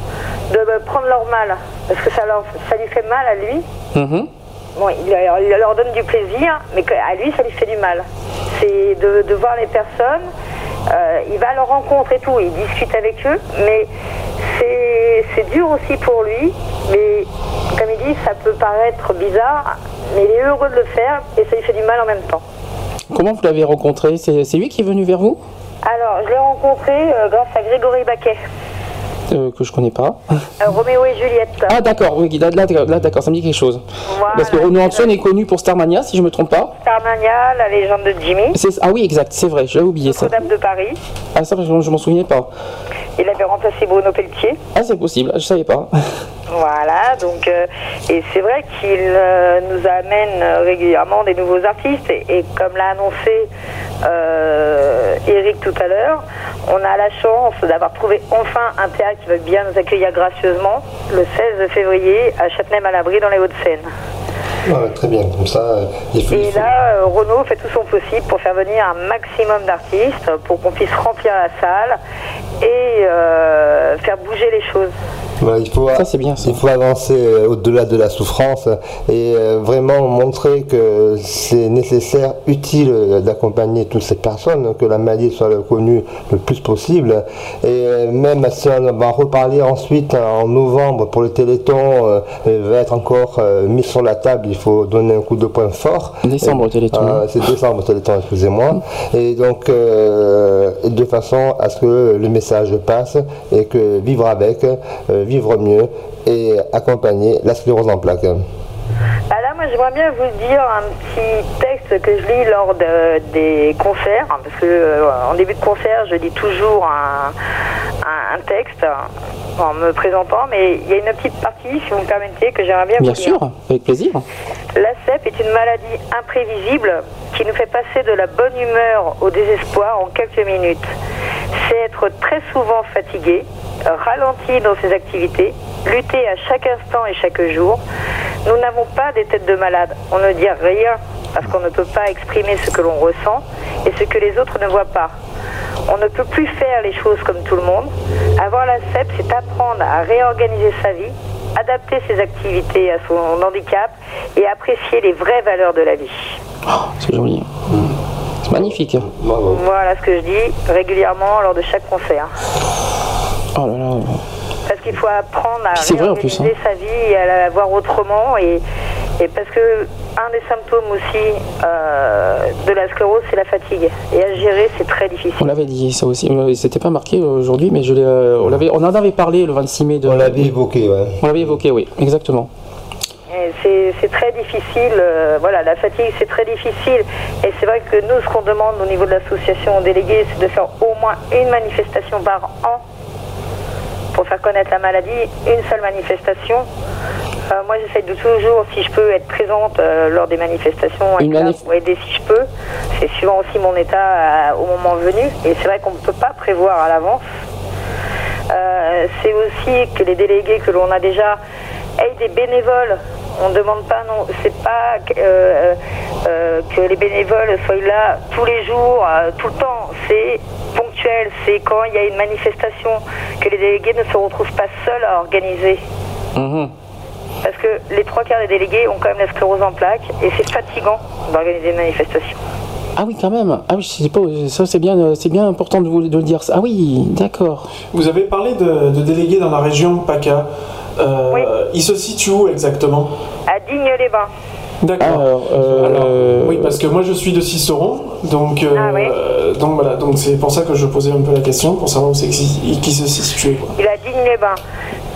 de prendre leur mal. Parce que ça lui fait mal à lui.
Mhm.
Bon, il, leur- il leur donne du plaisir, mais à lui, ça lui fait du mal. C'est de, de voir les personnes, euh, il va à leur rencontre et tout, il discute avec eux, mais c'est dur aussi pour lui, mais comme il dit, ça peut paraître bizarre, mais il est heureux de le faire et ça lui fait du mal en même temps.
Comment vous l'avez rencontré? C'est, c'est lui qui est venu vers vous?
Alors, je l'ai rencontré euh, grâce à Grégory Baquet,
Euh, Que je connais pas.
euh, Roméo et Juliette.
Ah d'accord, oui, là, là, là, d'accord, ça me dit quelque chose.
Voilà.
Parce que Renaud Hanson est connu pour Starmania, si je me trompe pas.
Starmania, la légende de Jimmy,
ah oui, exact, c'est vrai, j'avais oublié ça.
Notre-Dame de Paris.
Ah ça, je, je m'en souvenais pas.
Il avait remplacé Bruno Pelletier.
Ah c'est possible, je savais pas.
Voilà, donc euh, et c'est vrai qu'il euh, nous amène euh, régulièrement des nouveaux artistes et, et comme l'a annoncé euh, Eric tout à l'heure, on a la chance d'avoir trouvé enfin un théâtre qui va bien nous accueillir gracieusement le 16 février à Châtenay-Malabry dans les Hauts-de-Seine.
Très bien, comme ça, il faut- il
Et
faut-
là, euh, Renaud fait tout son possible pour faire venir un maximum d'artistes, pour qu'on puisse remplir la salle et euh, faire bouger les choses.
Il, faut,
Ça, c'est bien, ça.
il faut avancer euh, au-delà de la souffrance et euh, vraiment montrer que c'est nécessaire, utile euh, d'accompagner toutes ces personnes, que la maladie soit connue le plus possible. Et même si on va reparler ensuite en novembre pour le Téléthon, euh, va être encore mis sur la table, il faut donner un coup de poing fort.
Décembre, Téléthon.
C'est décembre Téléthon, excusez-moi. Et donc, euh, de façon à ce que le message passe et que vivre avec, euh, vivre mieux et accompagner la sclérose en plaques.
Là, moi, j'aimerais bien vous dire un petit texte que je lis lors de- des concerts, parce que euh, en début de concert, je lis toujours un, un- un texte en me présentant, mais il y a une petite partie, si vous me permettez, que j'aimerais bien,
Bien
vous lire.
sûr, avec plaisir.
La CEP est une maladie imprévisible qui nous fait passer de la bonne humeur au désespoir en quelques minutes. C'est être très souvent fatigué, ralenti dans ses activités, lutter à chaque instant et chaque jour. Nous n'avons pas des têtes de malades. On ne dit rien parce qu'on ne peut pas exprimer ce que l'on ressent et ce que les autres ne voient pas. On ne peut plus faire les choses comme tout le monde. Avoir la CEP, c'est apprendre à réorganiser sa vie, adapter ses activités à son handicap et apprécier les vraies valeurs de la vie.
C'est joli. C'est magnifique.
Bravo.
Voilà ce que je dis régulièrement lors de chaque concert.
Oh là là.
Parce qu'il faut apprendre à
C'est vrai, en plus,
réorganiser sa vie et à la voir autrement. Et, et parce que un des symptômes aussi euh, de la sclérose, c'est la fatigue. Et à gérer, c'est très
On
difficile.
l'avait dit ça aussi. Euh, C'était pas marqué aujourd'hui, mais je l'ai, euh, on, l'avait- on en avait parlé le 26 mai. De,
On l'avait évoqué, ouais.
On l'avait évoqué, oui, exactement.
C'est très difficile, euh, voilà, la fatigue c'est très difficile. Et c'est vrai que nous, ce qu'on demande au niveau de l'association aux délégués, c'est de faire au moins une manifestation par an pour faire connaître la maladie, une seule manifestation. Euh, moi, j'essaie de toujours, si je peux, être présente euh, lors des manifestations, là aider si je peux. C'est suivant aussi mon état euh, au moment venu. Et c'est vrai qu'on ne peut pas prévoir à l'avance. C'est aussi que les délégués que l'on a déjà aient des bénévoles. On ne demande pas, non, c'est pas que, les bénévoles soient là tous les jours, tout le temps. C'est c'est quand il y a une manifestation que les délégués ne se retrouvent pas seuls à organiser.
Mhm.
Parce que les trois quarts des délégués ont quand même la sclérose en plaques et c'est fatigant d'organiser une manifestation.
Ah oui, quand même. Ah oui, je sais pas. Ça, c'est bien, euh, c'est bien important de vous de le dire. Ah oui, d'accord.
Vous avez parlé de, de délégués dans la région PACA. Euh, Ils se situent où exactement?
À Digne-les-Bains.
D'accord.
Alors, euh,
Alors, oui, parce que moi je suis de Cisteron, donc, euh,
Ah
donc voilà, donc c'est pour ça que je posais un peu la question, pour savoir où c'est qui, se situait. Quoi.
Il a Digne-les-Bains.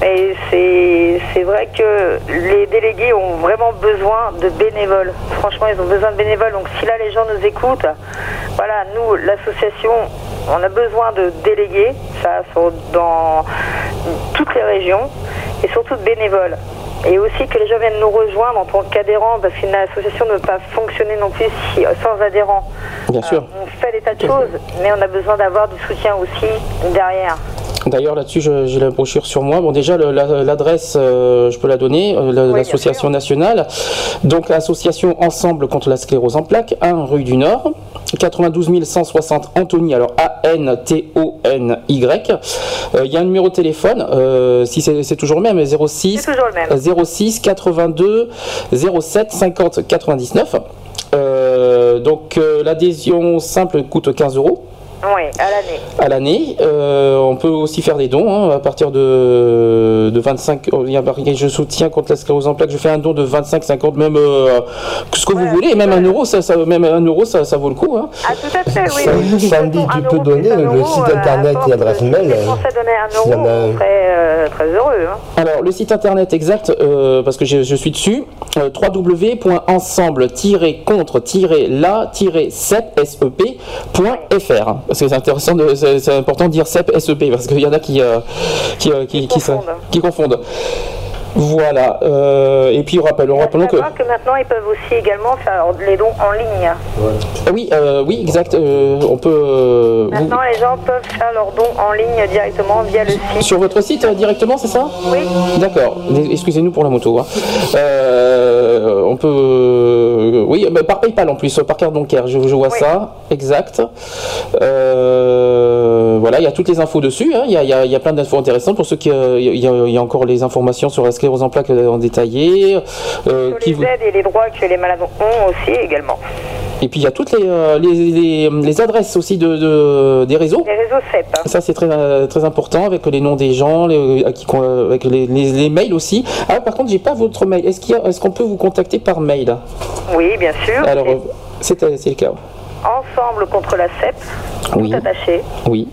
Et c'est c'est vrai que les délégués ont vraiment besoin de bénévoles. Franchement, ils ont besoin de bénévoles. Donc si là les gens nous écoutent, voilà, nous, l'association, on a besoin de délégués, ça, dans toutes les régions, et surtout de bénévoles. Et aussi que les gens viennent nous rejoindre en tant qu'adhérents, parce qu'une association ne peut pas fonctionner non plus si- sans adhérents.
Bien sûr.
On fait des tas de choses, mais on a besoin d'avoir du soutien aussi derrière.
D'ailleurs, là-dessus, j'ai la brochure sur moi. Bon, déjà, l'adresse, euh, je peux la donner, euh, la- l'association nationale. Donc, l'association Ensemble contre la sclérose en plaques, 1 rue du Nord, 92 160 Antony, alors A-N-T-O-N-Y. Euh, Il y a un numéro de téléphone, euh, si c'est toujours le même, 06,
C'est toujours le même.
06 82 07 50 99. Euh, donc, euh, l'adhésion simple coûte 15 euros
Oui, à l'année.
à l'année. Euh, on peut aussi faire des dons hein, à partir de, de 25. oh, il y a marqué, je soutiens contre la sclérose en plaques. Je fais un don de 25, 50, même euh, ce que vous voulez. Même un euro, ça, ça- même un euro, ça, ça vaut le coup. hein.
Ah, tout à fait, oui. Oui.
Samedi, tu peux donner le
euro,
site
euh,
internet et l'adresse
si
mail,
Les
euh,
Français donnaient un euro,
a un.
on serait euh, très heureux. hein.
Alors, le site internet exact, euh, parce que je, je suis dessus, euh, www.ensemble-contre-la-sep.fr. Parce que c'est intéressant, c'est important de dire SEP, SEP, parce qu'il y en a qui, euh, qui, euh, qui, qui,
confondent.
Voilà. euh, et puis, rappelons, rappelons que.
que maintenant, ils peuvent aussi également faire les dons en ligne.
Ah Oui, euh, oui, exact. euh, on peut. euh, vous-
Maintenant, les gens peuvent faire leurs dons en ligne directement via le site.
Sur votre site euh, directement, c'est ça
Oui.
D'accord. Excusez-nous pour la moto. hein. Euh, on peut. euh, oui, bah, par PayPal en plus, par carte bancaire. Je, je vois ça. Exact. Euh, voilà, il y a toutes les infos dessus. hein. Il y, a, il y il y a plein d'infos intéressantes pour ceux qui. euh, Il y, a, il y a encore les informations sur la sclérose en plaques en détaillé. euh, qui
les aides et les droits que les malades ont aussi également.
Et puis il y a toutes les, euh, les, les- les adresses aussi de, de- des réseaux.
Les réseaux CEP. hein.
Ça c'est très, euh, très important avec les noms des gens, les, euh, avec les, mails aussi. Ah par contre j'ai pas votre mail. Est-ce qu'on peut vous contacter par mail?
Oui, bien sûr.
Alors
C'est
le cas.
Ensemble contre la CEP,
Oui.
tout attaché,
Oui.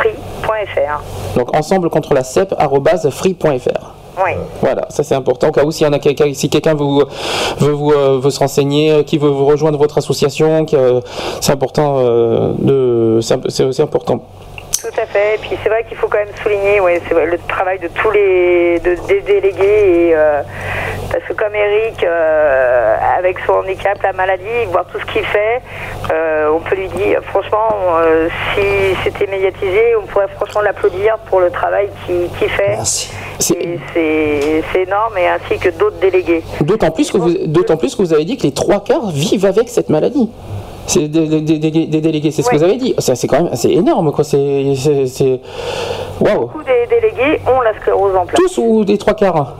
free.fr.
Donc ensemble contre la CEP free.fr.
Oui.
Voilà, ça c'est important. Au cas où s'il y en a quelqu'un, si quelqu'un veut, vous- veut, vous, euh, veut se renseigner, euh, qui veut vous rejoindre votre association, euh, c'est important euh, de, c'est c'est important.
Tout à fait. Et puis c'est vrai qu'il faut quand même souligner ouais, c'est vrai, le travail de tous les de- des délégués. Et, euh, parce que comme Eric, euh, avec son handicap, la maladie, voir tout ce qu'il fait, euh, on peut lui dire, franchement, si c'était médiatisé, on pourrait franchement l'applaudir pour le travail qu'il fait.
Merci.
C'est c'est énorme, et ainsi que d'autres délégués.
D'autant plus que vous, d'autant plus que vous avez dit que les trois quarts vivent avec cette maladie. C'est des, des- des- des- délégués, c'est ce que vous avez dit. C'est quand même, c'est énorme, quoi. C'est- waouh.
Beaucoup des délégués ont la sclérose en plaques.
Tous ou des trois quarts?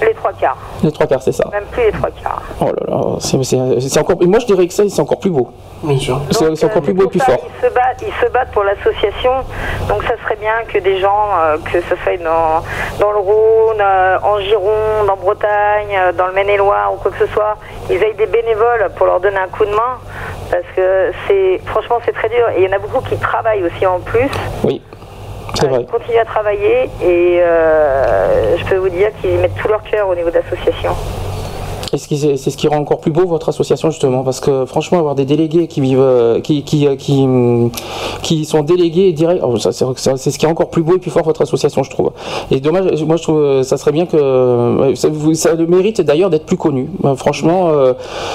Les trois quarts.
Les trois quarts, c'est ça.
Même plus les trois quarts.
Oh là là, c'est, c'est- c'est encore. Moi, je dirais que ça, c'est encore plus beau.
Bien sûr.
C'est,
Donc,
c'est encore
euh,
plus beau et plus
ça,
fort.
Ils se battent, ils se battent pour l'association. Donc ça serait bien que des gens, euh, que ce soit dans, dans le Rhône, euh, en Gironde, en Bretagne, euh, dans le Maine-et-Loire ou quoi que ce soit, ils aient des bénévoles pour leur donner un coup de main. Parce que c'est franchement c'est très dur. Et il y en a beaucoup qui travaillent aussi en plus.
Oui. C'est vrai.
Ils continuent à travailler et euh, je peux vous dire qu'ils mettent tout leur cœur au niveau de l'association.
Et c'est ce qui rend encore plus beau votre association justement, parce que franchement avoir des délégués qui euh, euh, qui sont délégués direct, oh, ça, c'est ce qui est encore plus beau et plus fort votre association, je trouve. Et dommage, moi je trouve euh, ça serait bien que euh, ça, ça le mérite d'ailleurs d'être plus connu. Euh, franchement, euh,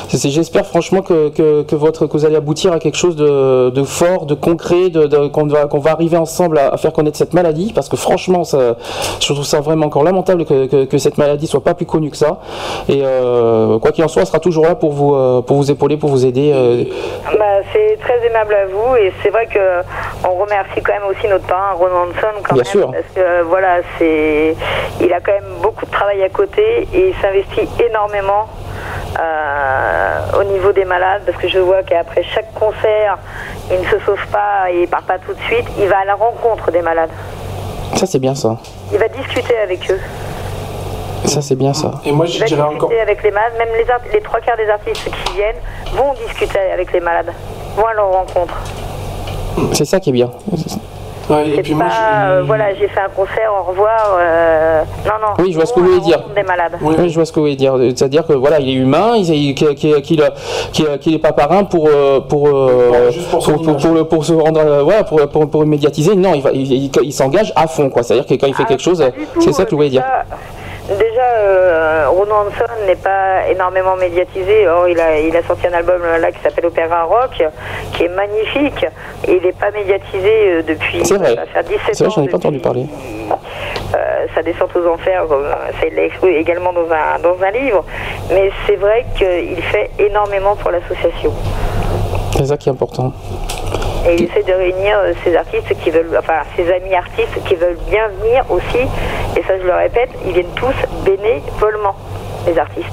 j'espère franchement que, votre que vous allez aboutir à quelque chose de, fort, de concret, qu'on va arriver ensemble à, faire connaître cette maladie, parce que franchement, je trouve ça vraiment encore lamentable que, cette maladie soit pas plus connue que ça. Et euh, quoi qu'il en soit, on sera toujours là pour vous euh, pour vous épauler, pour vous aider. euh.
Bah, c'est très aimable à vous et c'est vrai que on remercie quand même aussi notre parrain Ron Hanson quand
Bien
même
sûr.
parce que euh, voilà c'est il a quand même beaucoup de travail à côté et il s'investit énormément euh, au niveau des malades parce que je vois qu'après chaque concert il ne se sauve pas et il part pas tout de suite il va à la rencontre des malades
Ça c'est bien ça.
il va discuter avec eux
Ça c'est bien ça.
Et moi, je dirais
discuter
encore.
avec les malades même les, art- les trois quarts des artistes qui viennent vont discuter avec les malades vont à leur rencontre
C'est ça qui est bien.
Ouais, et
C'est
puis moi,
pas, euh, voilà, j'ai fait un concert, au revoir. euh, non, non.
Oui, je vois ce que vous
on
voulez dire.
Des malades.
Oui.
Oui, je vois ce que vous voulez dire. C'est-à-dire que voilà, il est humain, il, il- qu'il qu'il- qu'il- qu'il- qu'il est pas parrain pour euh, pour euh,
pour
pour, pour, pour le- pour se rendre voilà, pour, pour, pour médiatiser. Non, il va il, il- il s'engage à fond quoi. C'est-à-dire que quand il fait
Ah,
quelque chose, c'est ça que vous voulez dire.
Déjà euh, Hanson n'est pas énormément médiatisé. Or, il a, il a sorti un album euh, là qui s'appelle Opéra Rock, qui est magnifique. Et il n'est pas médiatisé euh, depuis.
C'est vrai.
Ça faire 17
C'est vrai,
ans
j'en ai pas
depuis,
entendu parler.
euh, sa descente aux enfers, ça il l'a exprimé également dans un, dans un livre. Mais c'est vrai qu'il fait énormément pour l'association.
C'est ça qui est important.
Et il essaie de réunir euh, ces artistes qui veulent, enfin ses amis artistes qui veulent bien venir aussi. Et ça, je le répète, ils viennent tous bénévolement, les artistes.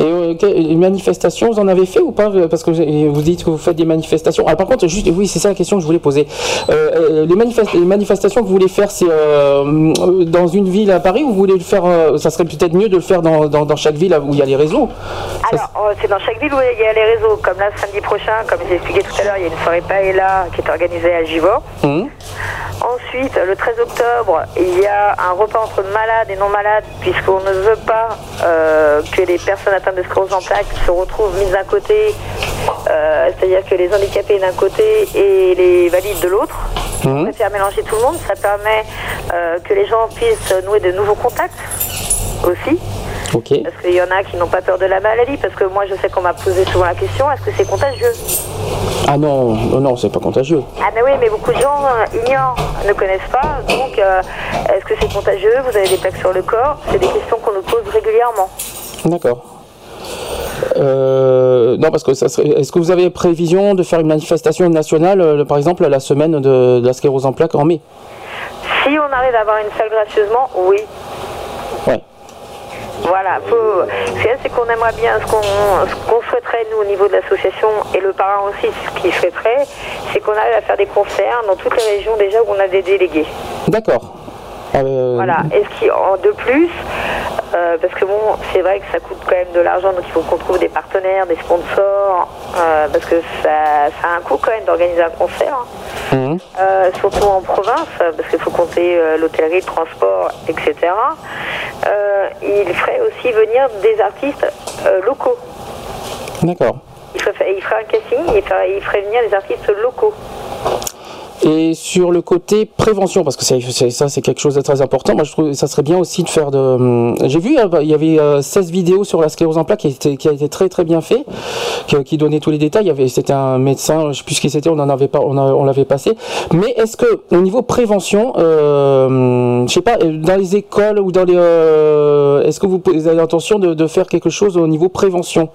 Et euh, une manifestation, vous en avez fait ou pas Parce que vous dites que vous faites des manifestations. Ah, par contre, juste, oui, c'est ça la question que je voulais poser. Euh, euh, les, manifest- les manifestations que vous voulez faire, c'est euh, euh, dans une ville à Paris ou vous voulez le faire euh, Ça serait peut-être mieux de le faire dans, dans, dans chaque ville où il y a les réseaux?
Alors, euh, c'est dans chaque ville où il y a les réseaux. Comme là, samedi prochain, comme j'ai expliqué tout à l'heure, il y a une soirée Paella qui est organisée à Givor.
Hum.
Ensuite, le 13 octobre, il y a un repas entre malades et non malades, puisqu'on ne veut pas euh, que les personnes atteintes de sclérose en plaques se retrouvent mises d'un côté, euh, c'est-à-dire que les handicapés d'un côté et les valides de l'autre. On préfère mélanger tout le monde, ça permet euh, que les gens puissent nouer de nouveaux contacts aussi. Parce qu'il y en a qui n'ont pas peur de la maladie, parce que moi je sais qu'on m'a posé souvent la question, est-ce que c'est contagieux?
Ah non, non, non, c'est pas contagieux.
Ah mais oui, mais beaucoup de gens euh, ignorent, ne connaissent pas, donc euh, est-ce que c'est contagieux? Vous avez des plaques sur le corps C'est des questions qu'on nous pose régulièrement.
D'accord. Euh, non, parce que ça serait. Est-ce que vous avez prévision de faire une manifestation nationale, euh, par exemple, la semaine de, de la sclérose en plaques en mai?
Si on arrive à avoir une salle gracieusement, oui.
Ouais.
Voilà, c'est qu'on aimerait bien, ce qu'on ce qu'on souhaiterait, nous, au niveau de l'association, et le parrain aussi, ce qu'il souhaiterait, c'est qu'on arrive à faire des concerts dans toutes les régions déjà où on a des délégués.
D'accord. Euh,
Voilà, et ce qui, en de plus, euh, parce que bon, c'est vrai que ça coûte quand même de l'argent, donc il faut qu'on trouve des partenaires, des sponsors, euh, parce que ça, ça a un coût quand même d'organiser un concert, hein. Euh, surtout en province, parce qu'il faut compter l'hôtellerie, le transport, etc. Il ferait aussi venir des artistes locaux.
D'accord.
Il ferait, il ferait un casting, il ferait, il ferait venir des artistes locaux.
Et sur le côté prévention, parce que ça c'est quelque chose de très important, moi je trouve que ça serait bien aussi de faire de... hum, J'ai vu, euh, bah, il y avait euh, 16 vidéos sur la sclérose en plaques qui, a été très très bien fait, qui, donnait tous les détails. C'était un médecin, je sais plus ce qui c'était, on en avait pas, on, l'avait passé. Mais est-ce que au niveau prévention, euh, je sais pas, euh, dans les écoles ou dans les, euh, est-ce que vous avez l'intention de, faire quelque chose au niveau prévention?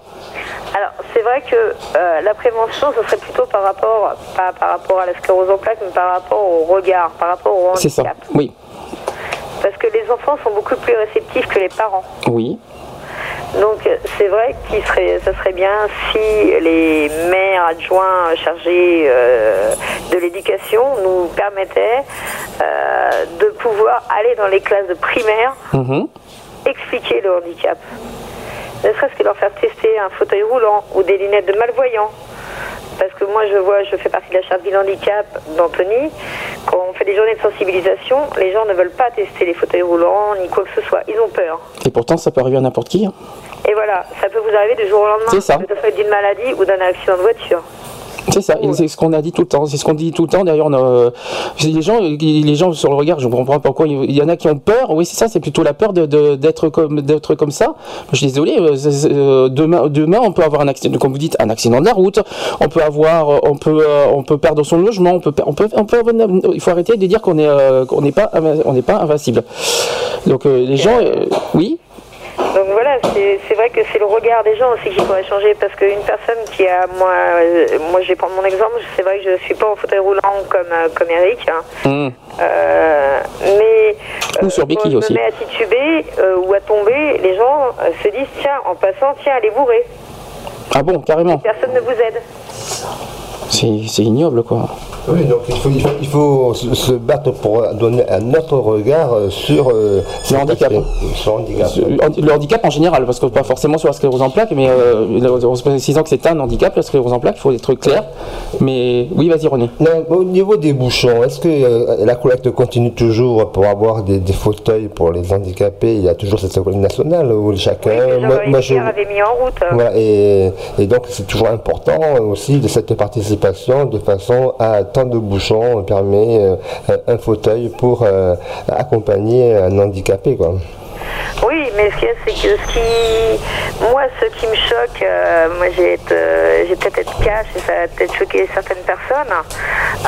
C'est vrai que euh, la prévention, ce serait plutôt par rapport, pas par rapport à la sclérose en plaques, mais par rapport au regard, par rapport au
C'est ça.
handicap.
Oui,
Parce que les enfants sont beaucoup plus réceptifs que les parents.
oui,
Donc c'est vrai qu'il serait, ça serait bien si les maires adjoints chargés euh, de l'éducation nous permettaient euh, de pouvoir aller dans les classes de primaire
Mhm.
expliquer le handicap. Ne serait-ce que leur faire tester un fauteuil roulant ou des lunettes de malvoyants. Parce que moi, je vois, je fais partie de la charte du handicap d'Anthony. quand on fait des journées de sensibilisation, les gens ne veulent pas tester les fauteuils roulants ni quoi que ce soit. Ils ont peur.
Et pourtant, ça peut arriver à n'importe qui. hein.
Et voilà, ça peut vous arriver du jour au lendemain.
C'est ça.
Que ce soit d'une maladie ou d'un accident de voiture.
C'est ça, et c'est ce qu'on a dit tout le temps. C'est ce qu'on dit tout le temps. D'ailleurs, c'est les gens, les gens sur le regard, je ne comprends pas pourquoi. Il y en a qui ont peur. Oui, c'est ça. C'est plutôt la peur de- d'être comme d'être comme ça. Je suis désolé. euh, euh, demain, demain, on peut avoir un accident, comme vous dites, un accident de la route. On peut avoir, euh, on peut, euh, on peut perdre son logement. On peut, on peut, on peut avoir- il faut arrêter de dire qu'on est, euh, qu'on n'est pas, on n'est pas invincible. Donc euh, les gens, euh, oui.
Voilà, c'est vrai que c'est le regard des gens aussi qui pourrait changer parce qu'une personne qui a, moi, euh, moi je vais prendre mon exemple, c'est vrai que je suis pas en fauteuil roulant comme, euh, comme Eric, hein.
Hum.
Euh, mais
Ou sur
quand
aussi.
je me mets à tituber euh, ou à tomber, les gens se disent tiens, en passant, tiens, allez bourrer.
Ah bon, carrément.
Personne ne vous aide.
C'est ignoble, quoi.
Oui, donc il faut, il faut, il faut se, se battre pour donner un autre regard euh, sur euh,
Le handicap.
cet aspect, Sur le handicap.
Le handicap en général, parce que pas forcément sur la sclérose en plaques, mais euh, en se précisant que c'est un handicap, la sclérose en plaques, il faut être clair. Mais oui, vas-y René.
Non, au niveau des bouchons, est-ce que euh, la collecte continue toujours pour avoir des, des fauteuils pour les handicapés? Il y a toujours cette collecte nationale où chacun. Moi- moi, je-
Pierre avait mis en route.
Voilà, et, et donc c'est toujours important aussi de cette participation de façon à tant de bouchons permet euh, un fauteuil pour euh, accompagner un handicapé quoi.
Oui, mais ce a, c'est que ce qui, moi, ce qui me choque, euh, moi, j'ai être, euh, j'ai peut-être être cash et ça va peut-être choquer certaines personnes.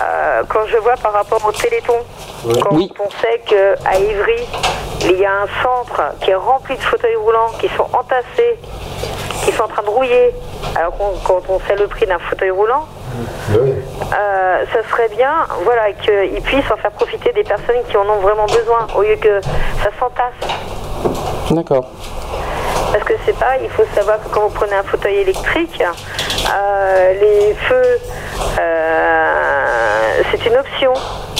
euh, quand je vois par rapport au Téléthon, quand
Oui.
on sait qu'à Ivry, il y a un centre qui est rempli de fauteuils roulants qui sont entassés, qui sont en train de rouiller, alors qu'on- quand on sait le prix d'un fauteuil roulant, euh, ça serait bien voilà, qu'ils puissent en faire profiter des personnes qui en ont vraiment besoin, au lieu que ça s'entasse.
D'accord.
Parce que c'est pas, il faut savoir que quand vous prenez un fauteuil électrique, euh, les feux, euh, c'est une option.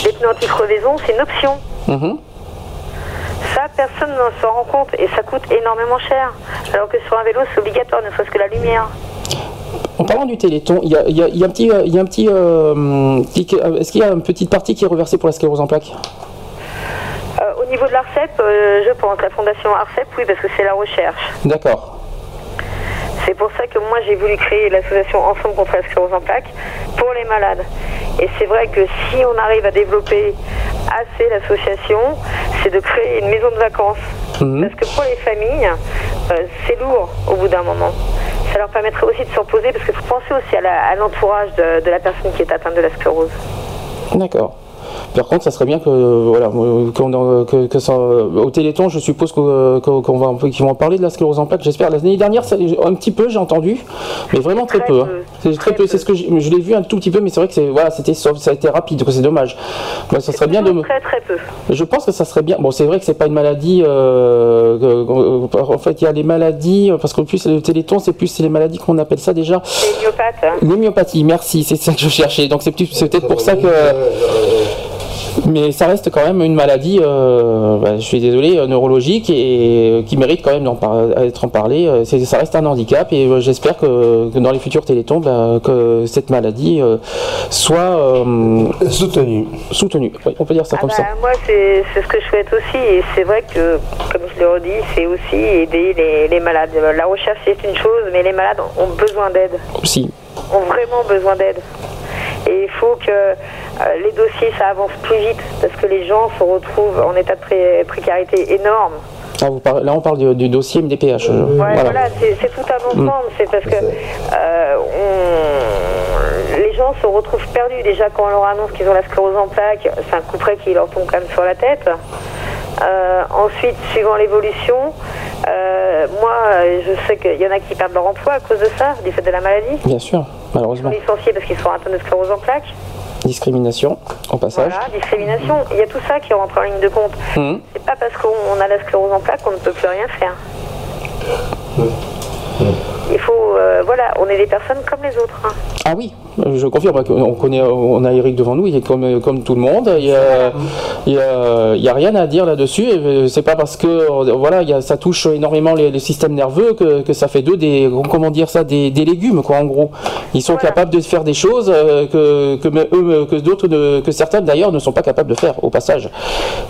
Les pneus anti-crevaison, c'est une option.
Mhm.
Ça, personne ne s'en rend compte et ça coûte énormément cher. Alors que sur un vélo, c'est obligatoire, ne serait-ce que la lumière.
En parlant du Téléthon, il y a, il y a- il y a un petit, il y a un petit, euh, petit- euh, est-ce qu'il y a une petite partie qui est reversée pour la sclérose en plaques?
Euh, au niveau de l'ARCEP, euh, je pense, la fondation ARCEP, oui, parce que c'est la recherche.
D'accord.
C'est pour ça que moi j'ai voulu créer l'association Ensemble contre la sclérose en plaques pour les malades. Et c'est vrai que si on arrive à développer assez l'association, c'est de créer une maison de vacances.
Mhm.
Parce que pour les familles, euh, c'est lourd au bout d'un moment. Ça leur permettrait aussi de se reposer parce qu'il faut penser aussi à l'entourage de, de la personne qui est atteinte de la sclérose.
D'accord. Par contre, ça serait bien que voilà euh, que, que ça, euh, au Téléthon, je suppose que- que- qu'on va un peu- qu'ils vont en parler de la sclérose en plaques. J'espère. L'année dernière, ça- un petit peu, j'ai entendu, mais vraiment très,
Très
peu. hein. C'est très
Très
peu. C'est ce que je l'ai vu un tout petit peu, mais c'est vrai que c'est voilà, c'était sauf- ça a été rapide. C'est dommage. Bah, ça serait bien de.
Très très peu.
Je pense que ça serait bien. Bon, c'est vrai que c'est pas une maladie. euh, que- que- en fait, il y a les maladies parce qu'en plus le Téléthon, c'est plus c'est les maladies qu'on appelle ça déjà.
C'est myopathe. hein.
L'homéopathie, merci, c'est ça que je cherchais. Donc c'est peut- c'est peut-être pour ça que. Mais ça reste quand même une maladie, euh, bah, je suis désolé, euh, neurologique et euh, qui mérite quand même d'en par- d'être en parler. Euh, c'est- Ça reste un handicap et euh, j'espère que, que dans les futurs télétons, bah, que cette maladie euh, soit euh,
Soutenu.
soutenue. Oui, on peut dire ça
Ah
comme
bah,
ça.
Moi, c'est c'est ce que je souhaite aussi. Et c'est vrai que, comme je l'ai redit, c'est aussi aider les, les malades. La recherche, c'est une chose, mais les malades ont besoin d'aide,
Aussi.
ont vraiment besoin d'aide. Et il faut que euh, les dossiers, ça avance plus vite, parce que les gens se retrouvent en état de pré- précarité énorme.
Ah, vous parlez- là, on parle du, du dossier MDPH. euh,
Ouais,
voilà.
voilà, c'est tout un ensemble. C'est parce que euh, on- les gens se retrouvent perdus. Déjà, quand on leur annonce qu'ils ont la sclérose en plaques, c'est un coup près qui leur tombe quand même sur la tête. Euh, ensuite, suivant l'évolution, euh, moi, je sais qu'il y en a qui perdent leur emploi à cause de ça, du fait de la maladie.
Bien sûr,
Ils sont
malheureusement.
licenciés parce qu'ils sont atteints de sclérose en plaques.
Discrimination, au passage.
Voilà, discrimination. Il y a tout ça qui rentre en ligne de compte.
Mhm.
C'est pas parce qu'on a la sclérose en plaques qu'on ne peut plus rien faire. Il faut, euh, voilà, on est des personnes comme les autres. hein.
Ah oui, Je confirme qu'on connaît, on a Eric devant nous, il est comme, comme tout le monde. Il n'y a, rien à dire là-dessus. C'est pas parce que voilà, y a, ça touche énormément les, systèmes nerveux que, que, ça fait d'eux des, comment dire ça, des, des, légumes, quoi, en gros. Ils sont capables de faire des choses euh, que, que, eux, que d'autres, que certains d'ailleurs ne sont pas capables de faire, au passage.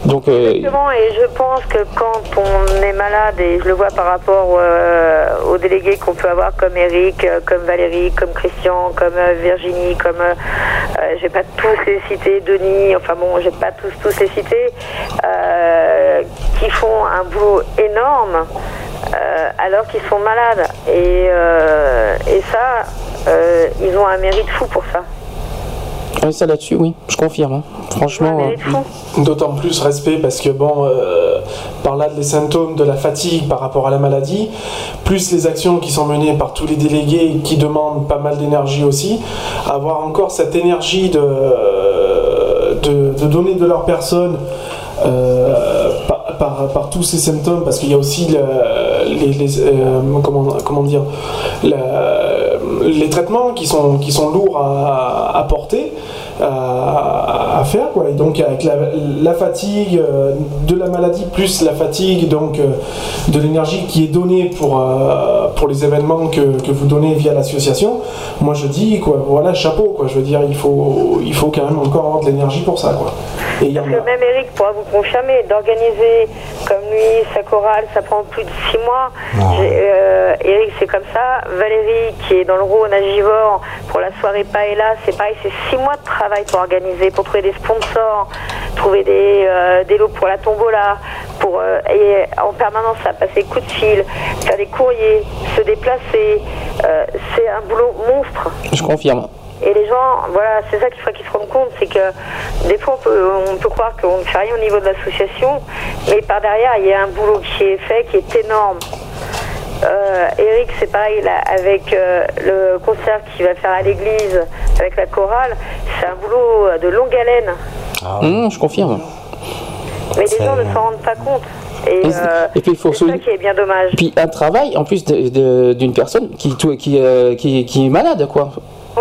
Donc, euh, Exactement, et je pense que quand on est malade, et je le vois par rapport euh, aux qu'on peut avoir comme Eric, comme Valérie, comme Christian, comme Virginie, comme je vais pas tous les citer, Denis, enfin bon, je vais pas tous tous les citer, qui font un boulot énorme alors qu'ils sont malades. Et, et ça, euh, ils ont un mérite fou pour ça.
Oui, ça là-dessus, oui, je confirme. Hein. Franchement.
Euh, d'autant plus respect parce que, bon, euh, par là, les symptômes de la fatigue par rapport à la maladie, plus les actions qui sont menées par tous les délégués qui demandent pas mal d'énergie aussi, avoir encore cette énergie de, de, donner de leur personne. par, par, tous ces symptômes, parce qu'il y a aussi les, comment, comment, dire les traitements qui sont, qui sont lourds à, à porter à, faire quoi. Et donc avec la, fatigue euh, de la maladie plus la fatigue donc euh, de l'énergie qui est donnée pour, euh, pour les événements que, que vous donnez via l'association, moi je dis quoi, voilà chapeau quoi. Je veux dire il faut il faut quand même encore avoir de l'énergie pour ça quoi.
Et Parce que même Eric pourra vous confirmer d'organiser comme lui sa chorale, ça prend plus de six mois. Eric c'est comme ça. Valérie qui est dans le Rhône à Givor pour la soirée Paella, c'est pareil, c'est six mois de travail pour organiser, pour trouver des sponsors, trouver des, euh, des lots pour la tombola, pour euh, et en permanence à passer coup de fil, faire des courriers, se déplacer. Euh, c'est un boulot monstre.
Je confirme.
Et les gens, voilà, c'est ça qu'il faut qu'ils se rendent compte, c'est que des fois on peut, on peut croire qu'on ne fait rien au niveau de l'association, mais par derrière il y a un boulot qui est fait qui est énorme. Euh, Eric, c'est pareil là, avec euh, le concert qu'il va faire à l'église avec la chorale. C'est un boulot de longue haleine.
Ah mmh, je confirme.
Mais les gens ne s'en rendent pas compte. Et, euh, puis il faut ça qui est bien dommage.
Puis un travail en plus d'une personne qui, qui, qui, qui, est malade, quoi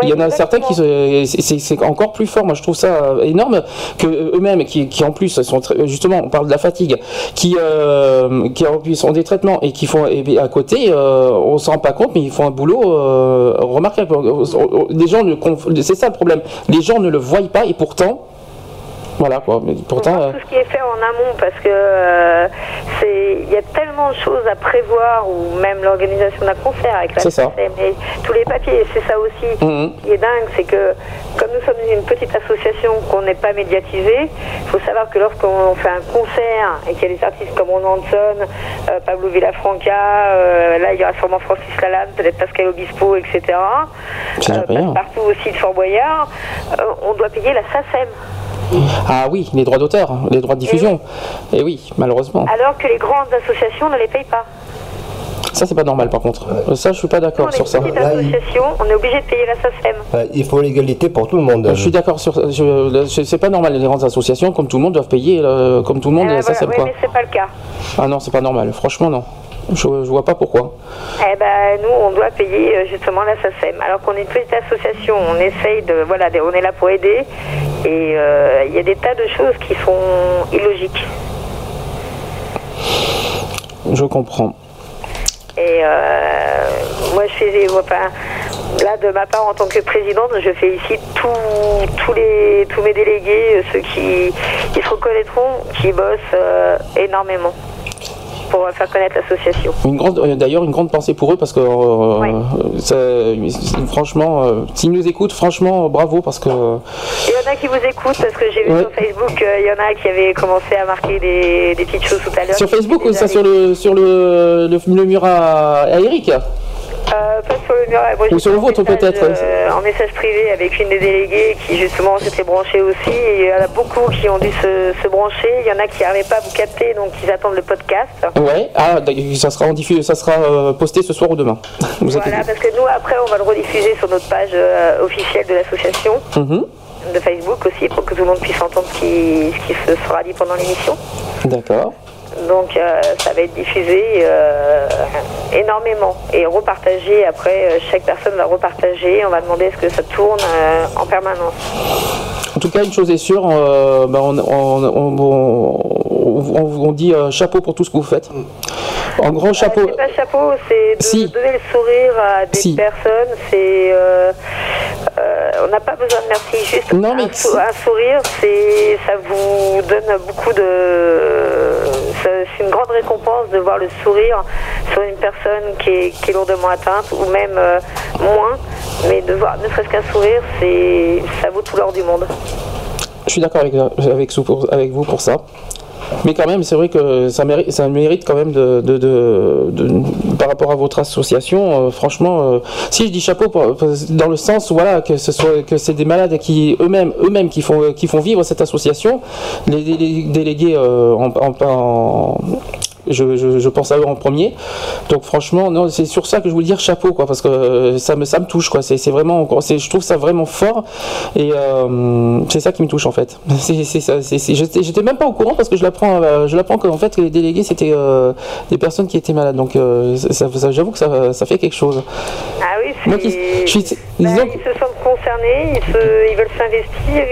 il y en a certains qui c'est encore plus fort. Moi, je trouve ça énorme que eux-mêmes, qui, en plus sont justement, on parle de la fatigue, qui euh, qui ont des traitements et qui font et à côté, euh, on s'en rend pas compte, mais ils font un boulot euh, remarquable. Les gens, c'est ça le problème. Les gens ne le voient pas et pourtant voilà quoi. Mais pourtant.
Euh, tout ce qui est fait en amont parce que euh, c'est il y a tellement de choses à prévoir ou même l'organisation d'un concert avec la
CSM
et tous les papiers. C'est ça aussi mhm. qui est dingue, c'est que comme nous sommes une petite association qu'on n'est pas médiatisée, il faut savoir que lorsqu'on fait un concert et qu'il y a des artistes comme Ron Hanson, euh, Pablo Villafranca, là il y aura sûrement Francis Lalanne, peut-être Pascal Obispo, etc. partout aussi de Fort Boyard, on doit payer la SACEM.
Ah oui, les droits d'auteur, les droits de diffusion. Et oui. malheureusement.
Alors que les grandes associations ne les payent pas.
Ça, c'est pas normal par contre. Ça, je suis pas d'accord sur ça.
Association, on est obligé de payer la SACEM.
Il faut l'égalité pour tout le monde.
Je suis d'accord sur C'est pas normal, les grandes associations, comme tout le monde, doivent payer euh, comme tout le monde la SACEM.
Oui, mais c'est pas le cas.
Ah non, c'est pas normal. Franchement, non. Je, ne vois pas pourquoi.
Eh ben, nous, on doit payer euh, justement la SACEM. Alors qu'on est une petite association, on essaye de. Voilà, on est là pour aider. Et euh, il y a des tas de choses qui sont illogiques.
Je comprends.
Et euh, moi, je fais. Enfin, là, de ma part, en tant que présidente, je fais ici tous, les, tous mes délégués, ceux qui, qui se reconnaîtront, qui bossent énormément pour faire connaître l'association.
Euh, d'ailleurs, une grande pensée pour eux parce que, euh, franchement, euh, s'ils nous écoutent, franchement, bravo parce que.
Il y en a qui vous écoutent parce que j'ai vu sur Facebook, il y en a qui avaient commencé à marquer des, petites choses tout à l'heure.
Sur Facebook ou ça sur le sur le, le, mur à, à Eric
euh, pas sur le mur.
Ou sur le vôtre peut-être
euh, En message privé avec une des déléguées qui justement s'était branchée aussi. Et il y en a beaucoup qui ont dû se, brancher. Il y en a qui n'arrivaient pas à vous capter, donc ils attendent le podcast.
Ouais, ah, ça sera, en ça sera euh, posté ce soir ou demain.
voilà, parce que nous après on va le rediffuser sur notre page officielle de l'association. Mhm. De Facebook aussi pour que tout le monde puisse entendre ce qui, ce qui se sera dit pendant l'émission.
D'accord.
Donc ça va être diffusé énormément. Et repartager, après, chaque personne va repartager, on va demander est-ce que ça tourne en permanence.
En tout cas, une chose est sûre, on, on, dit chapeau pour tout ce que vous faites. En grand chapeau.
c'est pas chapeau, c'est de donner le sourire à des personnes. C'est, on n'a pas besoin de merci, juste
non, mais
un, sourire, c'est, ça vous donne beaucoup de, c'est une grande récompense de voir le sourire sur une personne qui est, qui est lourdement atteinte ou même moins, mais de voir ne serait-ce qu'un sourire, c'est, ça vaut tout l'or du monde.
Je suis d'accord avec, avec, avec vous pour ça. Mais quand même, c'est vrai que ça mérite, ça mérite quand même de, par rapport à votre association. Euh, franchement, euh, si je dis chapeau, dans le sens voilà que ce soit que c'est des malades qui eux-mêmes, eux-mêmes qui font qui font vivre cette association, les, délégués euh, en, je, pense à eux en premier. Donc franchement, non, c'est sur ça que je voulais dire chapeau, quoi, parce que euh, ça me, ça me touche, quoi. C'est vraiment, je trouve ça vraiment fort, et euh, c'est ça qui me touche en fait. J'étais même pas au courant parce que je l'apprends, euh, je l'apprends qu'en fait que les délégués c'était des personnes qui étaient malades. Donc j'avoue que ça, ça, fait quelque chose.
Ah oui, bah, ils, se sentent concernés, ils, veulent s'investir,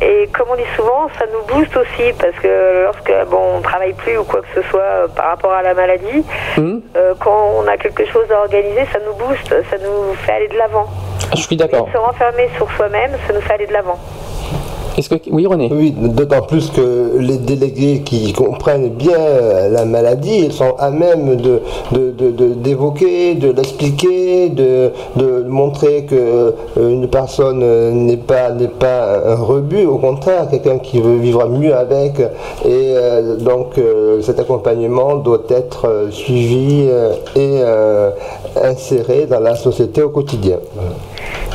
et comme on dit souvent, ça nous booste aussi parce que lorsque bon, on travaille plus ou quoi que ce soit euh, par rapport à la maladie,
mmh.
euh, quand on a quelque chose à organiser, ça nous booste, ça nous fait aller de l'avant.
Je suis d'accord.
Se renfermer sur soi-même, ça nous fait aller de l'avant.
Oui René
Oui, d'autant plus que les délégués qui comprennent bien la maladie, ils sont à même de, d'évoquer, de, l'expliquer, de, montrer que euh, une personne n'est pas n'est pas un rebut, au contraire, quelqu'un qui veut vivre mieux avec. Et euh, donc euh, cet accompagnement doit être suivi et inséré dans la société au quotidien.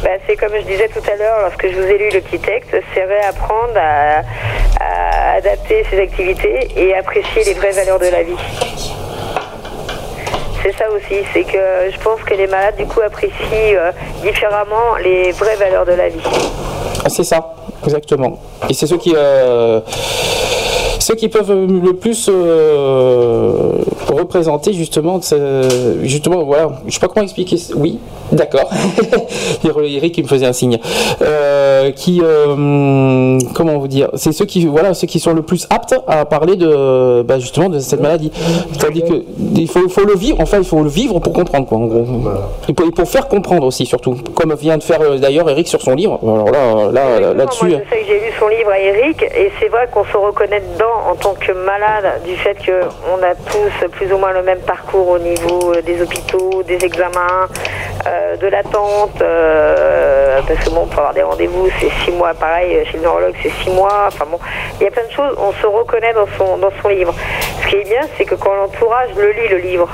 Bah, c'est comme je disais tout à l'heure, lorsque je vous ai lu le petit texte, c'est réapprendre à, à adapter ses activités et apprécier les vraies valeurs de la vie. C'est ça aussi, c'est que je pense que les malades du coup apprécient euh, différemment les vraies valeurs de la vie.
C'est ça, exactement. Et c'est ceux qui euh, ceux qui peuvent le plus euh, représenter justement, justement, voilà, je sais pas comment expliquer. Oui, d'accord. Eric qui me faisait un signe. Euh, qui, euh, comment vous dire, c'est ceux qui, voilà, ceux qui sont le plus aptes à parler de, bah, justement, de cette maladie. C'est-à-dire que il faut, faut, le vivre. Enfin, il faut le vivre pour comprendre, quoi, en gros. Et pour, pour faire comprendre aussi, surtout, comme vient de faire d'ailleurs Eric sur son livre. Alors là, là, là-dessus.
Moi, je sais que j'ai lu son livre à Eric, et c'est vrai qu'on se reconnaît dedans en tant que malade du fait qu'on a tous plus ou moins le même parcours au niveau euh, des hôpitaux, des examens, euh, de l'attente, euh, parce que bon, pour avoir des rendez-vous, c'est six mois, pareil, chez le neurologue, c'est six mois, enfin bon, il y a plein de choses, on se reconnaît dans son, dans son livre. Ce qui est bien, c'est que quand l'entourage le lit, le livre,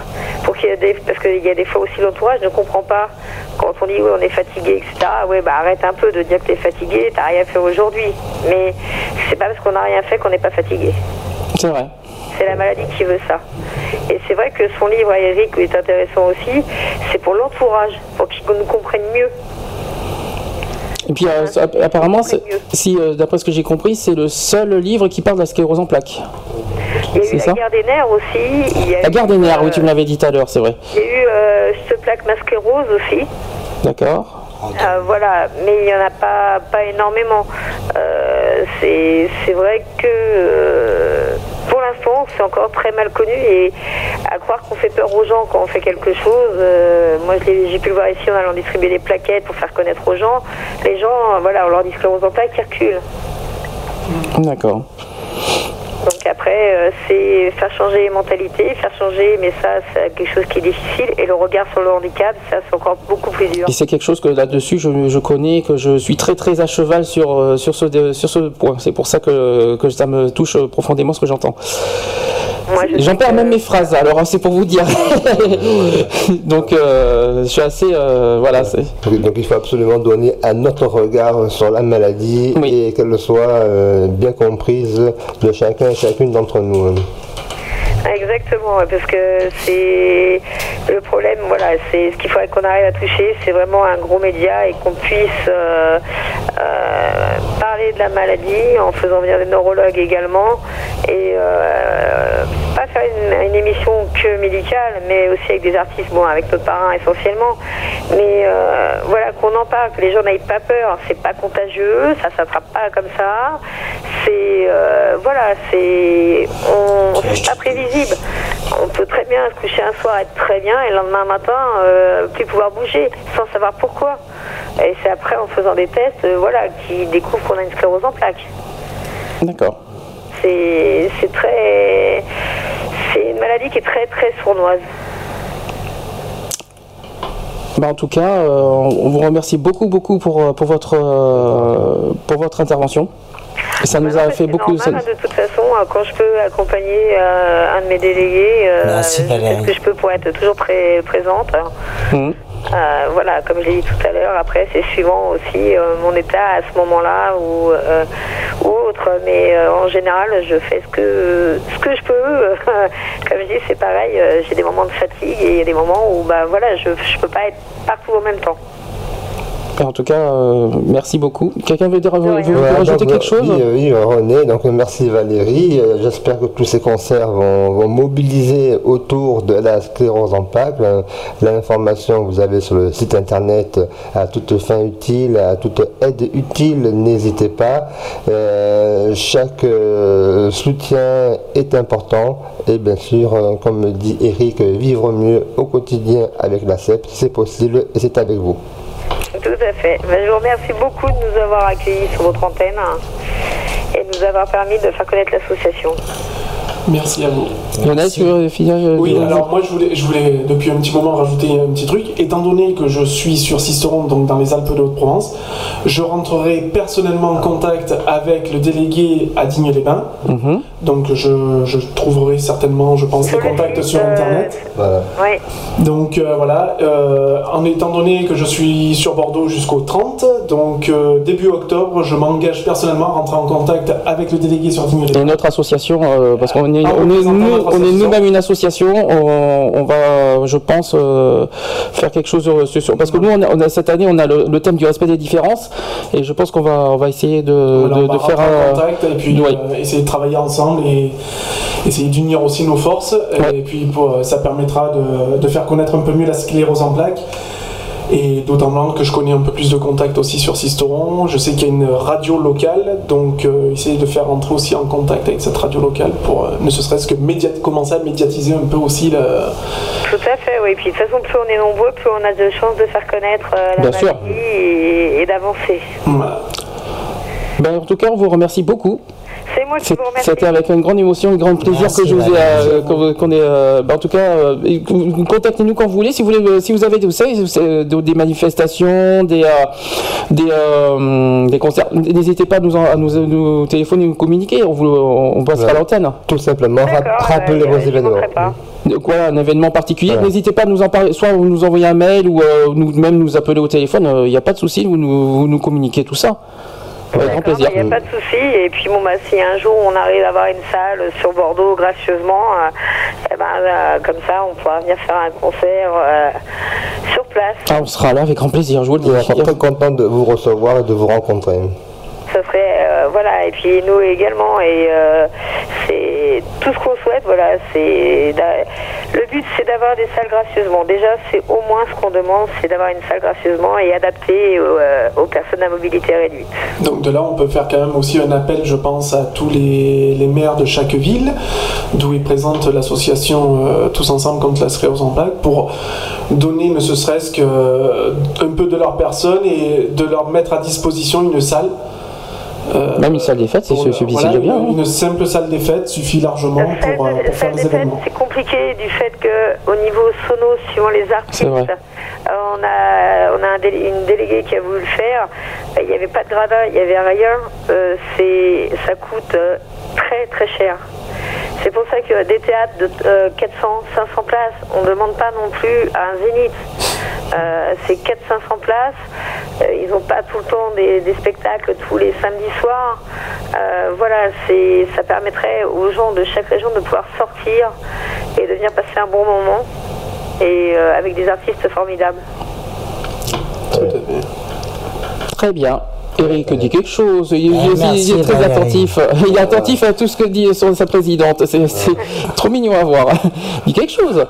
parce qu'il y a des fois aussi l'entourage ne comprend pas quand on dit oui, on est fatigué, etc. Ouais, bah arrête un peu de dire que tu es fatigué, t'as rien fait aujourd'hui. Mais c'est pas parce qu'on n'a rien fait qu'on n'est pas fatigué.
C'est vrai.
C'est la maladie qui veut ça. Et c'est vrai que son livre à Eric est intéressant aussi, c'est pour l'entourage, pour qu'ils nous comprennent mieux.
Et puis euh, apparemment, si euh, d'après ce que j'ai compris, c'est le seul livre qui parle de la sclérose en plaques.
Il y a eu la guerre des nerfs aussi.
la guerre des nerfs, oui, tu me l'avais dit tout à l'heure, c'est vrai.
Il y a eu euh, ce plaque masqué rose aussi.
D'accord.
Voilà, mais il n'y en a pas, pas énormément. c'est vrai que pour l'instant, c'est encore très mal connu et à croire qu'on fait peur aux gens quand on fait quelque chose. Euh, moi, j'ai pu le voir ici en allant distribuer des plaquettes pour faire connaître aux gens. Les gens, voilà, on leur dit sclérose en plaques, ils reculent.
D'accord.
Donc après, euh, c'est faire changer les mentalités, faire changer, mais ça, c'est quelque chose qui est difficile. Et le regard sur le handicap, ça, c'est encore beaucoup plus dur.
Et c'est quelque chose que là-dessus, je, je, connais, que je suis très très à cheval sur, euh, sur, ce, sur ce point. C'est pour ça que, que ça me touche profondément ce que j'entends. J'en perds même mes phrases, alors hein, c'est pour vous dire. donc euh, je suis assez. Euh, voilà.
Donc il faut absolument donner un autre regard sur la maladie et qu'elle soit euh, bien comprise de chacun et chacune d'entre nous.
Exactement, parce que c'est le problème, voilà, c'est ce qu'il faudrait qu'on arrive à toucher, c'est vraiment un gros média et qu'on puisse euh, euh, parler de la maladie en faisant venir des neurologues également et euh, pas faire une, une émission que médicale, mais aussi avec des artistes, bon, avec notre parrain essentiellement. Mais voilà, qu'on en parle, que les gens n'aient pas peur. C'est pas contagieux, ça s'attrape pas comme ça. C'est voilà, c'est on c'est pas prévisible. On peut très bien se coucher un soir être très bien et le lendemain matin euh, plus pouvoir bouger sans savoir pourquoi. Et c'est après en faisant des tests, euh, voilà, qu'ils découvrent qu'on a une sclérose en plaques.
D'accord.
C'est très c'est une maladie qui est très très sournoise.
Bah, en tout cas, euh, on vous remercie beaucoup, beaucoup pour, pour, votre, euh, pour votre intervention. Ça nous a fait beaucoup.
Normal, hein, de toute façon, euh, quand je peux accompagner euh, un de mes délégués, euh,
Merci,
je fais
Valérie.
ce que je peux pour être toujours pré- présente.
Mhm.
Euh, voilà, comme je l'ai dit tout à l'heure, après c'est suivant aussi euh, mon état à ce moment-là ou, euh, ou autre. Mais euh, en général, je fais ce que, ce que je peux. comme je dis, c'est pareil, euh, j'ai des moments de fatigue et il y a des moments où bah, voilà, je ne peux pas être partout en même temps.
En tout cas, euh, merci beaucoup. Quelqu'un veut, dire, veut, veut
Voilà,
rajouter
donc,
quelque chose
Oui, oui, euh, René, donc merci Valérie. Euh, J'espère que tous ces concerts vont, vont mobiliser autour de la sclérose en plaques. L'information que vous avez sur le site internet à toute fin utile, à toute aide utile, n'hésitez pas. Euh, chaque euh, soutien est important et bien sûr, euh, comme dit Eric, euh, vivre mieux au quotidien avec la CEP, c'est possible et c'est avec vous.
Tout à fait. Ben, je vous remercie beaucoup de nous avoir accueillis sur votre antenne hein, et de nous avoir permis de faire connaître l'association.
Merci à vous.
Lionel, tu veux finir euh,
Oui, alors moi je voulais, je voulais depuis un petit moment rajouter un petit truc. Étant donné que je suis sur Sisteron, donc dans les Alpes de Haute-Provence, je rentrerai personnellement en contact avec le délégué à Digne-les-Bains.
Mhm.
Donc je, je trouverai certainement, je pense, les contacts sur Internet.
Oui.
Donc euh, voilà, euh, en étant donné que je suis sur Bordeaux jusqu'au 30, donc euh, début octobre, je m'engage personnellement à rentrer en contact avec le délégué sur Digne-les-Bains.
Et notre association, euh, parce qu'on est,
Ah,
on est, nous- on nous-mêmes une association, on, on va, je pense, euh, faire quelque chose sur, parce que nous, on a, on a- cette année, on a le, le thème du respect des différences, et je pense qu'on va, on va essayer de,
Voilà,
de-
on va
de faire un
contact et puis euh, essayer de travailler ensemble et essayer d'unir aussi nos forces. Et puis pour- ça permettra de, de faire connaître un peu mieux la sclérose en plaques. Et d'autant moins que je connais un peu plus de contacts aussi sur Sisteron. Je sais qu'il y a une radio locale, donc euh, essayer de faire entrer aussi en contact avec cette radio locale pour euh, ne serait-ce que médiat- commencer à médiatiser un peu aussi le,
Tout à fait, oui. Puis de toute façon, plus on est nombreux, plus on a de chances de faire connaître euh, la
Bien sûr.
maladie et, et d'avancer.
Ben, en tout cas, on vous remercie beaucoup.
C'est moi qui
C'est-
vous remercie.
C'était avec une grande émotion, un grand plaisir
Merci,
que je vous ai, euh, qu'on- qu'on ait, euh, ben, en tout cas, euh, contactez-nous quand vous voulez. Si vous voulez, si vous avez, vous savez, des manifestations, des, euh, des, euh, des concerts, n'hésitez pas à nous, en- à nous, nous téléphoner, nous communiquer. On vous, on passera à l'antenne.
Tout simplement, rap- rappelez vos événements.
Donc voilà, un événement particulier. N'hésitez pas à nous en parler, soit vous nous envoyez un mail ou euh, nous même nous appeler au téléphone. Il n'y a pas de souci, vous nous, vous nous communiquez tout ça. Avec grand plaisir.
Il n'y a pas de souci. Et puis, bon, bah, si un jour on arrive à avoir une salle sur Bordeaux gracieusement, euh, eh ben, euh, comme ça, on pourra venir faire un concert euh, sur place.
Ah, on sera là avec grand plaisir, je vous le dis.
On sera très content de vous recevoir et de vous rencontrer.
Ça serait, euh, voilà, et puis nous également. Et euh, tout ce qu'on souhaite, voilà. c'est Le but, c'est d'avoir des salles gracieusement. Déjà, c'est au moins ce qu'on demande, c'est d'avoir une salle gracieusement et adaptée aux, euh, aux personnes à mobilité réduite.
Donc de là, on peut faire quand même aussi un appel, je pense, à tous les, maires de chaque ville, d'où ils présentent l'association euh, Tous Ensemble contre la sclérose en plaques, pour donner ne serait-ce que euh, peu de leur personne et de leur mettre à disposition une salle. Euh,
Même une salle des fêtes, c'est
voilà,
déjà bien.
une,
hein.
une simple salle des fêtes suffit largement pour, euh, pour faire les événements.
C'est compliqué du fait que au niveau sono, suivant les artistes, euh, on a, on a un une déléguée qui a voulu le faire. Euh, Il n'y avait pas de gradin, il n'y avait rien. Euh, c'est, ça coûte euh, très très cher. C'est pour ça que des théâtres de euh, 400, 500 places, on ne demande pas non plus à un zénith. Euh, c'est 400-500 places. Euh, ils n'ont pas tout le temps des, spectacles tous les samedis soirs. Euh, voilà, ça permettrait aux gens de chaque région de pouvoir sortir et de venir passer un bon moment et avec des artistes formidables.
Très bien. Eric dit quelque chose. Il,
Eh,
il-
merci,
il est très
Valérie.
attentif. Il est attentif à tout ce que dit son- sa présidente. C'est trop mignon à voir. Dis quelque chose.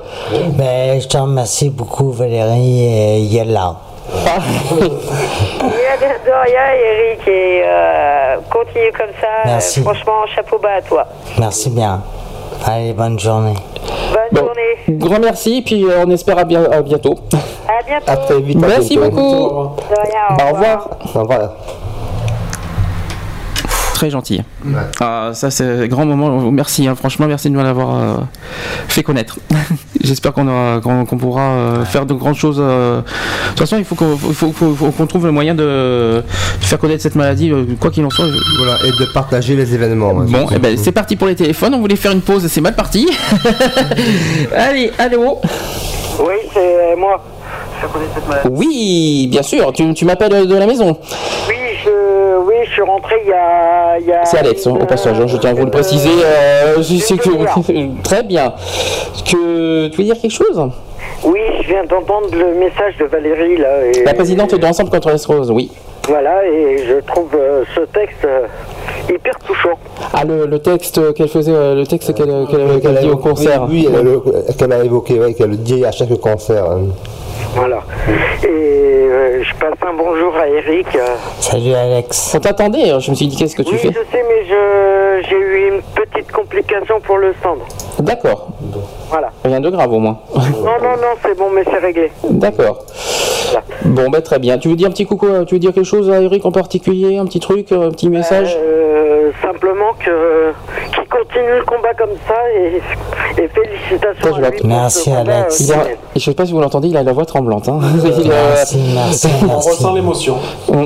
Ben, je te remercie beaucoup Valérie et Yella.
Il y a de rien, Eric, et euh, continue comme ça.
Merci.
Franchement, chapeau bas à toi.
Merci bien. Allez, bonne journée.
Bonne journée.
Grand merci, puis euh, on espère à, bien, à bientôt.
À bientôt.
À très vite. à
Merci
bientôt.
beaucoup. Au revoir.
Au revoir.
Très gentil. Ah, ça c'est un grand moment. Merci, hein. franchement, merci de nous l'avoir euh, fait connaître. J'espère qu'on aura- qu'on qu'on pourra euh, faire de grandes choses. euh. De toute façon, il faut qu'on faut- faut- faut- faut qu'on trouve le moyen de, de faire connaître cette maladie, euh, quoi qu'il en soit.
Voilà, et de partager les événements. ouais.
Bon, eh ben, c'est parti pour les téléphones. On voulait faire une pause, c'est mal parti. Allez, allô
Oui, c'est moi.
Oui, bien sûr, tu, tu m'appelles de la maison.
Oui, je, oui, je suis rentré il y a. il y a
C'est Alex, hein, au passage, hein, je tiens à vous le préciser. euh, je sais que... Très bien. Que... Tu veux dire quelque chose?
Oui, je viens d'entendre le message de Valérie là. Et,
La présidente de Ensemble contre les roses, oui.
Voilà, et je trouve euh, ce texte euh, hyper touchant.
Ah, le, le texte qu'elle faisait, le texte qu'elle qu'elle- qu'elle dit au concert.
Oui, oui, elle- le- qu'elle a évoqué, ouais, qu'elle dit à chaque concert. hein.
Voilà. Et euh, je passe un bonjour à Eric. euh.
Salut Alex.
On t'attendait, hein, je me suis dit qu'est-ce que tu
oui,
fais
je sais, mais je, j'ai eu une petite complication pour le stand.
D'accord.
Voilà.
Rien de grave au moins.
Non, non, non, c'est bon, mais c'est réglé.
D'accord. Bon, bah très bien. Tu veux dire un petit coucou, euh, tu veux dire quelque chose à Eric en particulier, un petit truc, un petit message?
Euh, simplement que qu'il continue le combat comme ça et, et félicitations à lui
Merci, Alex.
euh,
a- je sais pas si vous l'entendez, il a la voix tremblante. hein. Il, euh,
Merci, merci,
On
merci.
ressent l'émotion.
Mm.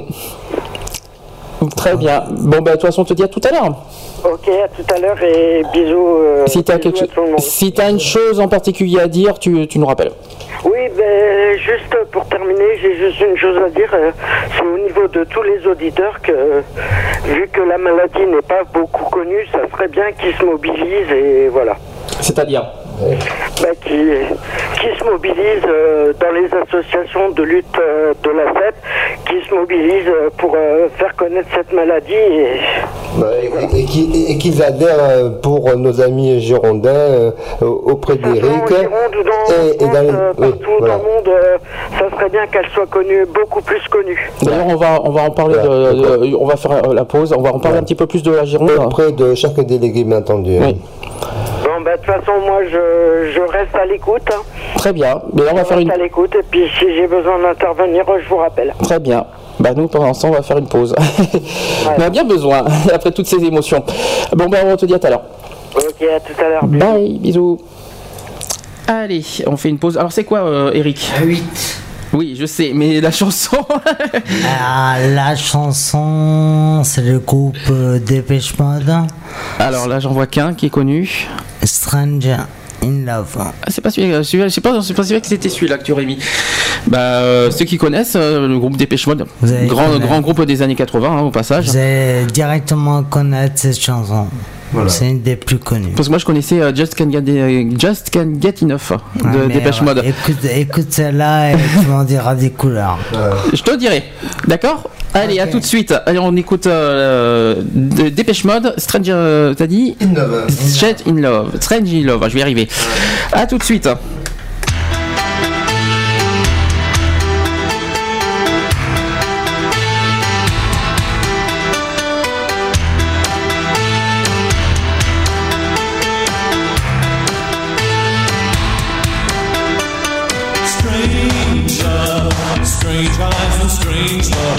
Très bien. Bon, bah de toute façon, on te dit à tout à l'heure.
Ok, à tout à l'heure et bisous. euh,
Si quelque si t'as une chose en particulier à dire, tu, tu nous rappelles.
Oui, ben, juste pour terminer, j'ai juste une chose à dire. euh, C'est au niveau de tous les auditeurs que, euh, vu que la maladie n'est pas beaucoup connue, ça serait bien qu'ils se mobilisent et voilà.
C'est-à-dire
Ben, qui, qui se mobilisent euh, dans les associations de lutte euh, de la CEP, qui se mobilisent euh, pour euh, faire connaître cette maladie. Et,
Ouais, et, et qui- et qu'ils adhèrent euh, pour nos amis girondins euh, auprès d'Eric. Et, et dans les-
euh,
oui,
partout
voilà.
dans le monde, euh, ça serait bien qu'elle soit connue, beaucoup plus connue.
D'ailleurs, on va, on va en parler. De, de- on va faire la pause. On va en parler un petit peu plus de la Gironde.
Auprès de chaque délégué, bien entendu. hein.
Ben, de toute façon, moi, je, je reste à l'écoute. hein.
Très bien. Mais là, on va
Je
faire
reste
une.
à l'écoute, et puis si j'ai besoin d'intervenir, je vous rappelle.
Très bien. Bah nous, pendant ce temps, on va faire une pause. on a bien besoin après toutes ces émotions. Bon, ben, on te dit à tout à l'heure.
Ok, à tout à l'heure.
Bye, bisous. Allez, on fait une pause. Alors, c'est quoi, euh, Eric?
8.
Oui, je sais, mais la chanson.
Ah, la chanson, c'est le groupe euh, Dépêche Mode.
Alors là, j'en vois qu'un qui est connu.
Stranger in Love.
Ah, c'est pas celui-là, je sais pas, c'est pas celui-là que c'était celui-là que tu aurais mis. Bah, euh, ceux qui connaissent euh, le groupe Dépêche Mode, grand,
connaître.
grand groupe des années 80 hein, au passage.
Vous allez directement connaître cette chanson. C'est une des plus connues.
Parce que moi je connaissais euh, Just, Can Get, euh, Just Can Get Enough de
Ah, mais
Dépêche
ouais,
Mode.
Écoute, écoute celle-là et tu m'en diras des couleurs.
Je te dirai, d'accord Allez, à tout de suite. Allez, on écoute euh, de Dépêche Mode, Strange, euh, t'as dit
In Love.
Strange in Love. Strange in Love, je vais y arriver. À tout de suite.
dreams.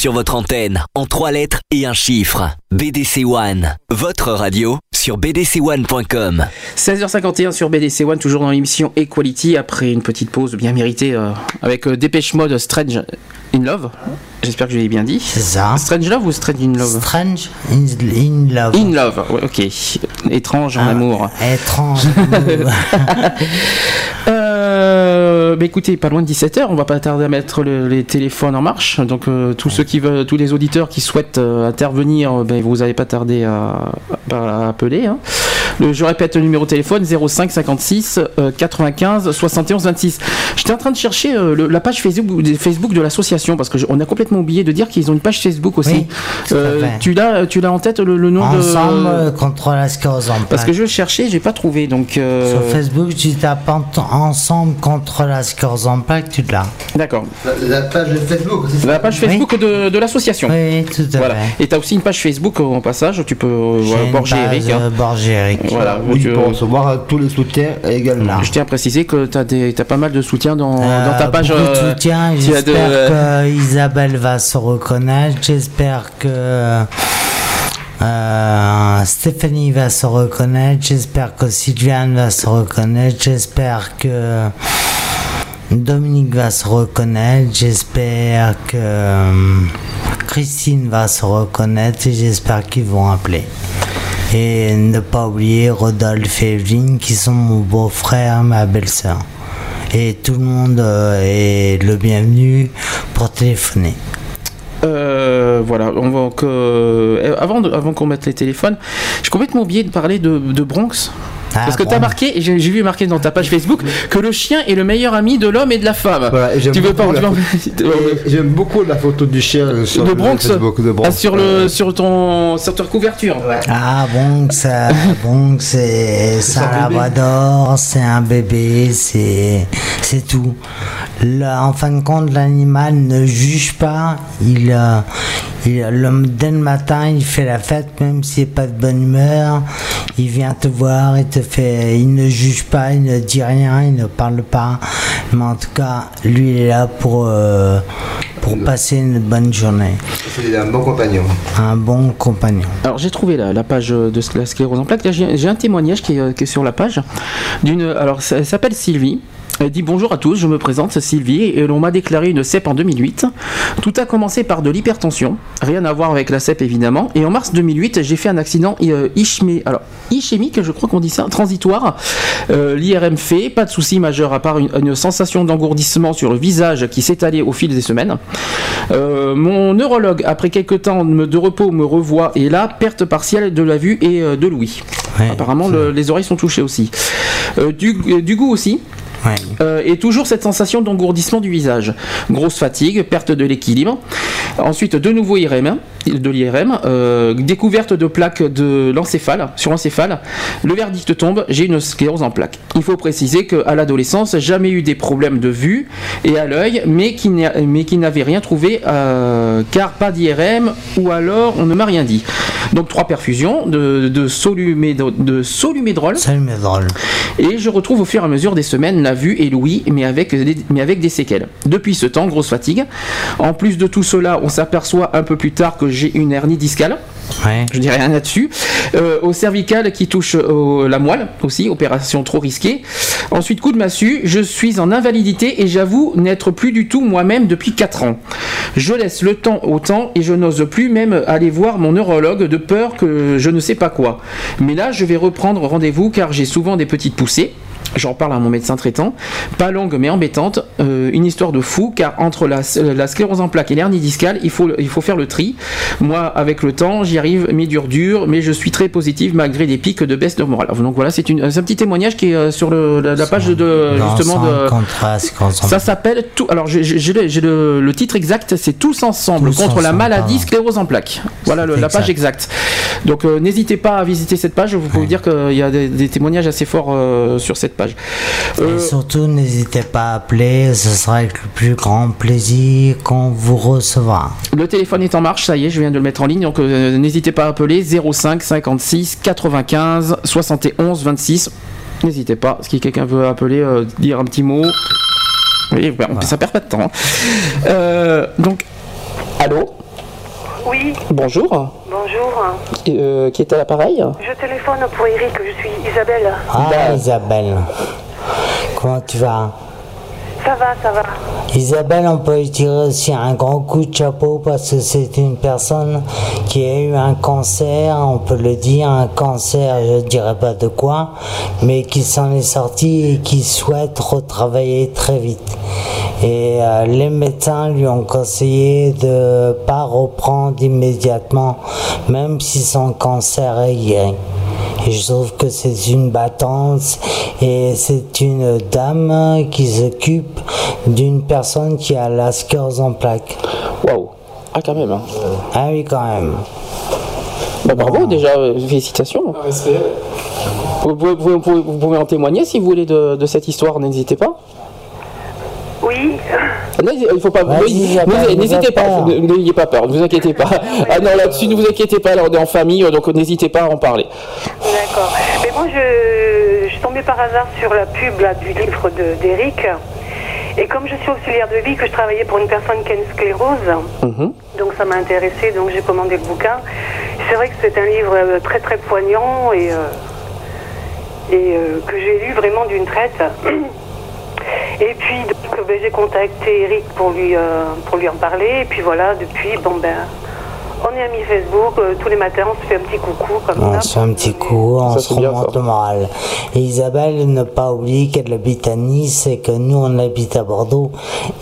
Sur votre antenne en trois lettres et un chiffre. BDC One, votre radio sur bdc1.com.
16h51 sur BDC One, toujours dans l'émission Equality, après une petite pause bien méritée euh, avec euh, Dépêche Mode Strange in Love. J'espère que je l'ai bien dit.
C'est ça.
Strange Love ou Strange in Love?
Strange in, in love.
In Love, ouais, ok. Étrange en
Ah,
amour.
Étrange.
Euh, bah écoutez, pas loin de 17h, on va pas tarder à mettre le- les téléphones en marche. Donc euh, tous ceux qui veulent, tous les auditeurs qui souhaitent euh, intervenir, ben, vous n'allez pas tarder à, à appeler. hein. Le- je répète le numéro de téléphone 05 56 euh, 95 71 26. J'étais en train de chercher le- la page Facebook, Facebook de l'association parce que je- on a complètement oublié de dire qu'ils ont une page Facebook aussi.
Oui,
tu l'as, tu l'as en tête le, nom
Ensemble
de
contre la sclérose en
parce que
plaques.
je cherchais, j'ai pas trouvé. Donc
Sur Facebook, tu tapes en- Contre la sclérose en plaques, tu l'as.
d'accord.
La, la page Facebook,
La page Facebook de, de l'association.
Oui, tout à
Voilà.
fait.
Et tu as aussi une page Facebook en passage, tu peux euh, Borgé Eric. hein.
euh, Borgé Eric.
Voilà,
Oui,
donc, euh,
pour recevoir tous les soutiens également.
je tiens à préciser que tu as, pas mal de soutien dans, dans ta page.
beaucoup de soutien.
tu as de-
J'espère que Isabelle va se reconnaître. J'espère que euh, Stéphanie va se reconnaître. J'espère que Sylviane va se reconnaître. J'espère que Dominique va se reconnaître. J'espère que euh, Christine va se reconnaître. Et j'espère qu'ils vont appeler. Et ne pas oublier Rodolphe et Evelyne qui sont mon beau-frère, ma belle-sœur. Et tout le monde euh, est le bienvenu pour téléphoner.
Euh, voilà, on va que, euh, avant, avant qu'on mette les téléphones, j'ai complètement oublié de parler de, de Bronx.
Ah,
Parce que tu as
bon.
marqué, j'ai j'ai vu marqué dans ta page Facebook, que le chien est le meilleur ami de l'homme et de la femme.
Voilà, et
tu veux pas
Et J'aime beaucoup la photo du chien euh, sur
de
le
Bronx,
Facebook de Bronx.
Ah, sur le sur ton sur ta couverture.
Ah bon, ça, bon, c'est labrador, c'est un bébé, c'est c'est tout. Là, en fin de compte, l'animal ne juge pas. Il, euh, il le, dès le matin, il fait la fête, même s'il n'est pas de bonne humeur. Il vient te voir, il te fait, il ne juge pas, il ne dit rien, il ne parle pas. Mais en tout cas, lui, il est là pour euh, pour passer une bonne journée,
C'est un bon compagnon.
un bon compagnon.
Alors j'ai trouvé la, la page de la sclérose en plaques. Là, J'ai un témoignage qui est, euh, qui est sur la page. D'une, alors ça- elle s'appelle Sylvie. Elle dit bonjour à tous, je me présente, c'est Sylvie, et l'on m'a déclaré une CEP en 2008. Tout a commencé par de l'hypertension, rien à voir avec la CEP évidemment, et en mars 2008, j'ai fait un accident euh, ischémique, alors ischémique, je crois qu'on dit ça, transitoire. Euh, L'IRM fait, pas de souci majeur à part une, une sensation d'engourdissement sur le visage qui s'est allée au fil des semaines. Euh, mon neurologue, après quelques temps de repos, me revoit et là, perte partielle de la vue et de l'ouïe.
Ouais,
Apparemment, le- les oreilles sont touchées aussi. Euh, du, du goût aussi. Euh, et toujours cette sensation d'engourdissement du visage. Grosse fatigue, perte de l'équilibre. Ensuite, de nouveau IRM. De l'IRM, euh, découverte de plaques de l'encéphale, sur l'encéphale. Le verdict tombe, j'ai une sclérose en plaques. Il faut préciser qu'à l'adolescence, jamais eu des problèmes de vue et à l'œil, mais qui n'a- mais qui n'avait rien trouvé, euh, car pas d'IRM, ou alors on ne m'a rien dit. Donc trois perfusions de, de, solumédo- de solumédrol. Et je retrouve au fur et à mesure des semaines la vue et l'ouïe, mais avec, des- mais avec des séquelles. Depuis ce temps, grosse fatigue. En plus de tout cela, on s'aperçoit un peu plus tard que j'ai une hernie discale. Je dirais rien là-dessus. Euh, au cervical qui touche au- la moelle aussi, opération trop risquée. Ensuite, coup de massue, je suis en invalidité et j'avoue n'être plus du tout moi-même depuis 4 ans. Je laisse le temps au temps et je n'ose plus même aller voir mon neurologue de peur que je ne sais pas quoi. Mais là, je vais reprendre rendez-vous car j'ai souvent des petites poussées. J'en parle à mon médecin traitant. Pas longue mais embêtante. Euh, une histoire de fou car entre la, la sclérose en plaques et l'hernie discale, il faut, il faut faire le tri. Moi, avec le temps, j'y arrive, mais dur, dur. Mais je suis très positive malgré des pics de baisse de morale. Donc voilà, c'est un petit témoignage qui est euh, sur le- la, la page de justement de.
en
Ça s'appelle tout. Alors j'ai le, titre exact, c'est Tous ensemble
Tous
contre la maladie
pardon.
sclérose en plaques. Voilà le- la page exacte. Donc euh, n'hésitez pas à visiter cette page. Vous pouvez dire qu'il y a des, des témoignages assez forts euh, sur cette page. Euh,
Et surtout, n'hésitez pas à appeler, ce sera avec le plus grand plaisir qu'on vous recevra.
Le téléphone est en marche, ça y est, je viens de le mettre en ligne, donc euh, n'hésitez pas à appeler 05 56 95 71 26. N'hésitez pas, si quelqu'un veut appeler, euh, dire un petit mot. Oui, bah, ça perd pas de temps. Euh, donc, allô?
Oui,
Bonjour,
bonjour.
Euh, qui est à l'appareil
Je téléphone pour Eric, je suis Isabelle.
Ah, Isabelle. Comment tu vas?
Ça va, ça va.
Isabelle, on peut lui tirer aussi un grand coup de chapeau parce que c'est une personne qui a eu un cancer, on peut le dire, un cancer, je ne dirais pas de quoi, mais qui s'en est sorti et qui souhaite retravailler très vite. Et euh, les médecins lui ont conseillé de pas reprendre immédiatement, même si son cancer est guéri. Et je trouve que c'est une battante et c'est une dame qui s'occupe d'une personne qui a la sclérose en plaques.
Waouh Ah, quand même. hein.
Ah oui, quand même.
Bah, bravo, déjà, euh, félicitations. Vous, pouvez- vous pouvez- vous pouvez en témoigner si vous voulez de, de cette histoire, n'hésitez pas.
Oui.
Non, il faut pas. N'hésitez- pas, n'ayez pas peur, ne vous inquiétez pas. Ah non, là-dessus, ne vous inquiétez pas, là, on est en famille, donc n'hésitez pas à en parler.
D'accord. Mais moi, je, je suis tombée par hasard sur la pub là, du livre de- d'Eric. Et comme je suis auxiliaire de vie, que je travaillais pour une personne qui a une sclérose,
Mhm.
donc ça m'a intéressée, donc j'ai commandé le bouquin. C'est vrai que c'est un livre euh, très très poignant et, euh, et euh, que j'ai lu vraiment d'une traite. Et puis donc, ben, j'ai contacté Eric pour lui, euh, pour lui en parler. Et puis voilà, depuis, bon ben, on est amis Facebook. euh, tous les matins, on se fait un petit coucou comme
On
ça.
se fait un petit coup, on
Ça,
se remonte le moral. Et Isabelle, ne pas oublier qu'elle habite à Nice et que nous, on habite à Bordeaux.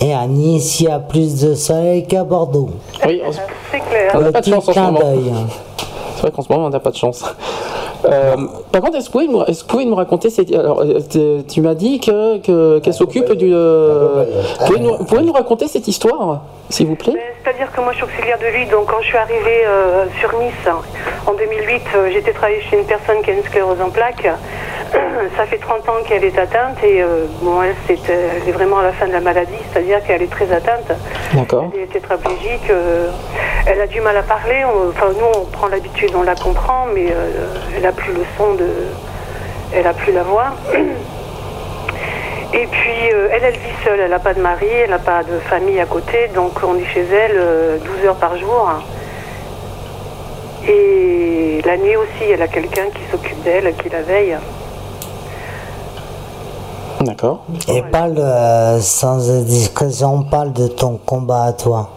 Et à Nice, il y a plus de soleil qu'à Bordeaux.
Oui, on-
C'est clair.
on n'a pas de chance en ce moment. C'est vrai qu'en ce moment, on n'a pas de chance. Euh, par contre, est-ce que vous pouvez me, est-ce que vous pouvez me raconter cette- alors, euh, tu- m'as dit que, que- qu'elle s'occupe du. euh, vous, pouvez nous, pouvez nous raconter cette histoire, s'il vous plaît?
Ben, C'est-à-dire que moi, je suis auxiliaire de vie. Donc, quand je suis arrivée euh, sur Nice en 2008, euh, j'étais travaillée chez une personne qui a une sclérose en plaques. Ça fait 30 ans qu'elle est atteinte et euh, bon, elle, c'est, euh, elle est vraiment à la fin de la maladie, c'est-à-dire qu'elle est très atteinte.
D'accord.
Elle est tétraplégique, euh, elle a du mal à parler. on- Enfin, nous, on prend l'habitude, on la comprend, mais euh, elle a plus le son de. Elle a plus la voix. Et puis, elle, elle vit seule, elle n'a pas de mari, elle n'a pas de famille à côté, donc on est chez elle euh, 12 heures par jour. Et la nuit aussi, elle a quelqu'un qui s'occupe d'elle, qui la veille.
D'accord.
Et parle, euh, sans indiscrétion, parle de ton combat à toi.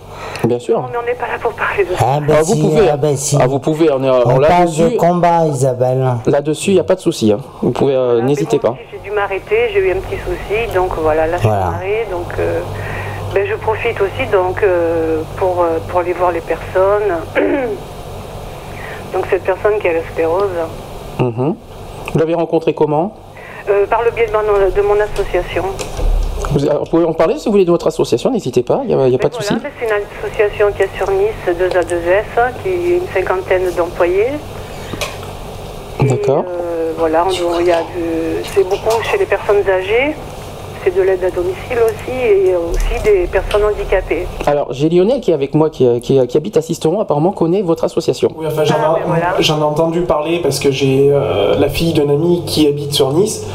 Bien sûr.
Mais on n'est pas là pour parler de ça.
Ah, ben
Ah, vous
si,
pouvez.
ah, ben si.
Ah, vous pouvez. On est
On
on-
parle
là-dessus.
de combat, Isabelle.
Là-dessus, il n'y a pas de souci. hein. Vous pouvez, euh,
Voilà,
n'hésitez pas.
J'ai dû m'arrêter, j'ai eu un petit souci, donc voilà, là je
Voilà.
suis arrêtée, donc euh, ben, je profite aussi donc euh, pour, euh, pour aller voir les personnes. donc cette personne qui a la sclérose,
Mhm. Vous l'avez rencontré comment?
Euh, par le biais de mon, de mon association.
Vous, alors, pouvez en parler si vous voulez de votre association, n'hésitez pas, il n'y a, il y a pas de souci.
C'est une association qui est sur Nice, 2A2S, qui a une cinquantaine d'employés.
D'accord.
Euh, voilà, on- y a c'est beaucoup chez les personnes âgées, c'est de l'aide à domicile aussi, et aussi des personnes handicapées.
Alors, j'ai Lionel qui est avec moi, qui, qui- qui habite à Sisteron, apparemment connaît votre association.
Oui, enfin, j'en ai, j'en ai entendu parler parce que j'ai euh, la fille d'un ami qui habite sur Nice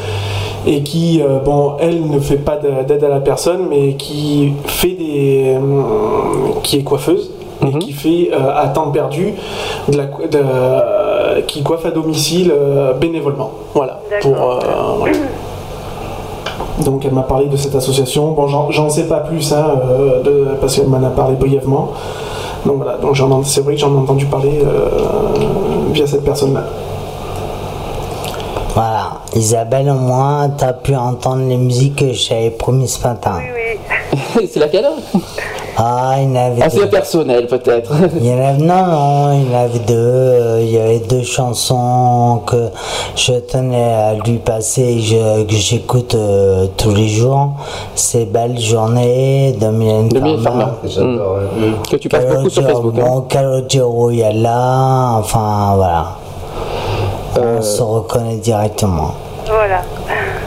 et qui, euh, bon, elle ne fait pas de- d'aide à la personne, mais qui fait des. euh, qui est coiffeuse et qui fait euh, à temps perdu de la, cou- de- euh, qui coiffe à domicile euh, bénévolement. Voilà. Pour, euh, voilà. Donc elle m'a parlé de cette association. Bon, j'en- sais pas plus, hein, euh, de- parce qu'elle m'en a parlé brièvement. Donc voilà, donc j'en ai- c'est vrai que j'en ai entendu parler euh, via cette personne-là.
Voilà, Isabelle, au moins, t'as pu entendre les musiques que j'avais promis ce matin.
c'est laquelle
Ah, il y en avait
Ah, le personnel, peut-être.
Il y en avait, non, non, il y en avait deux. Il y avait deux chansons que je tenais à lui passer, et je- que j'écoute euh, tous les jours. C'est Belle Journée de Mylène. Farmer.
Mm. Que tu passes beaucoup sur Facebook. hein.
Bon, a là, enfin voilà.
Euh.
On se reconnaît directement.
Voilà.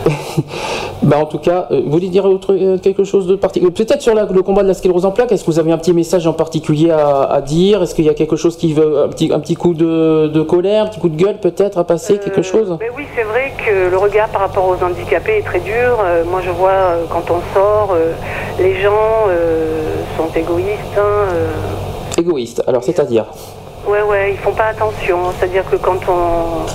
Bah, en tout cas, euh, vous voulez dire autre, euh, quelque chose de particulier Peut-être sur la- le combat de la sclérose en plaques, est-ce que vous avez un petit message en particulier à, à dire? Est-ce qu'il y a quelque chose qui veut, un petit, un petit coup de, de colère, un petit coup de gueule peut-être à passer, quelque chose?
Mais oui, c'est vrai que le regard par rapport aux handicapés est très dur. Euh, moi, je vois euh, quand on sort, euh, les gens euh, sont égoïstes. hein, euh.
Égoïste, alors c'est-à-dire?
Ouais, ouais, ils font pas attention. C'est-à-dire que quand on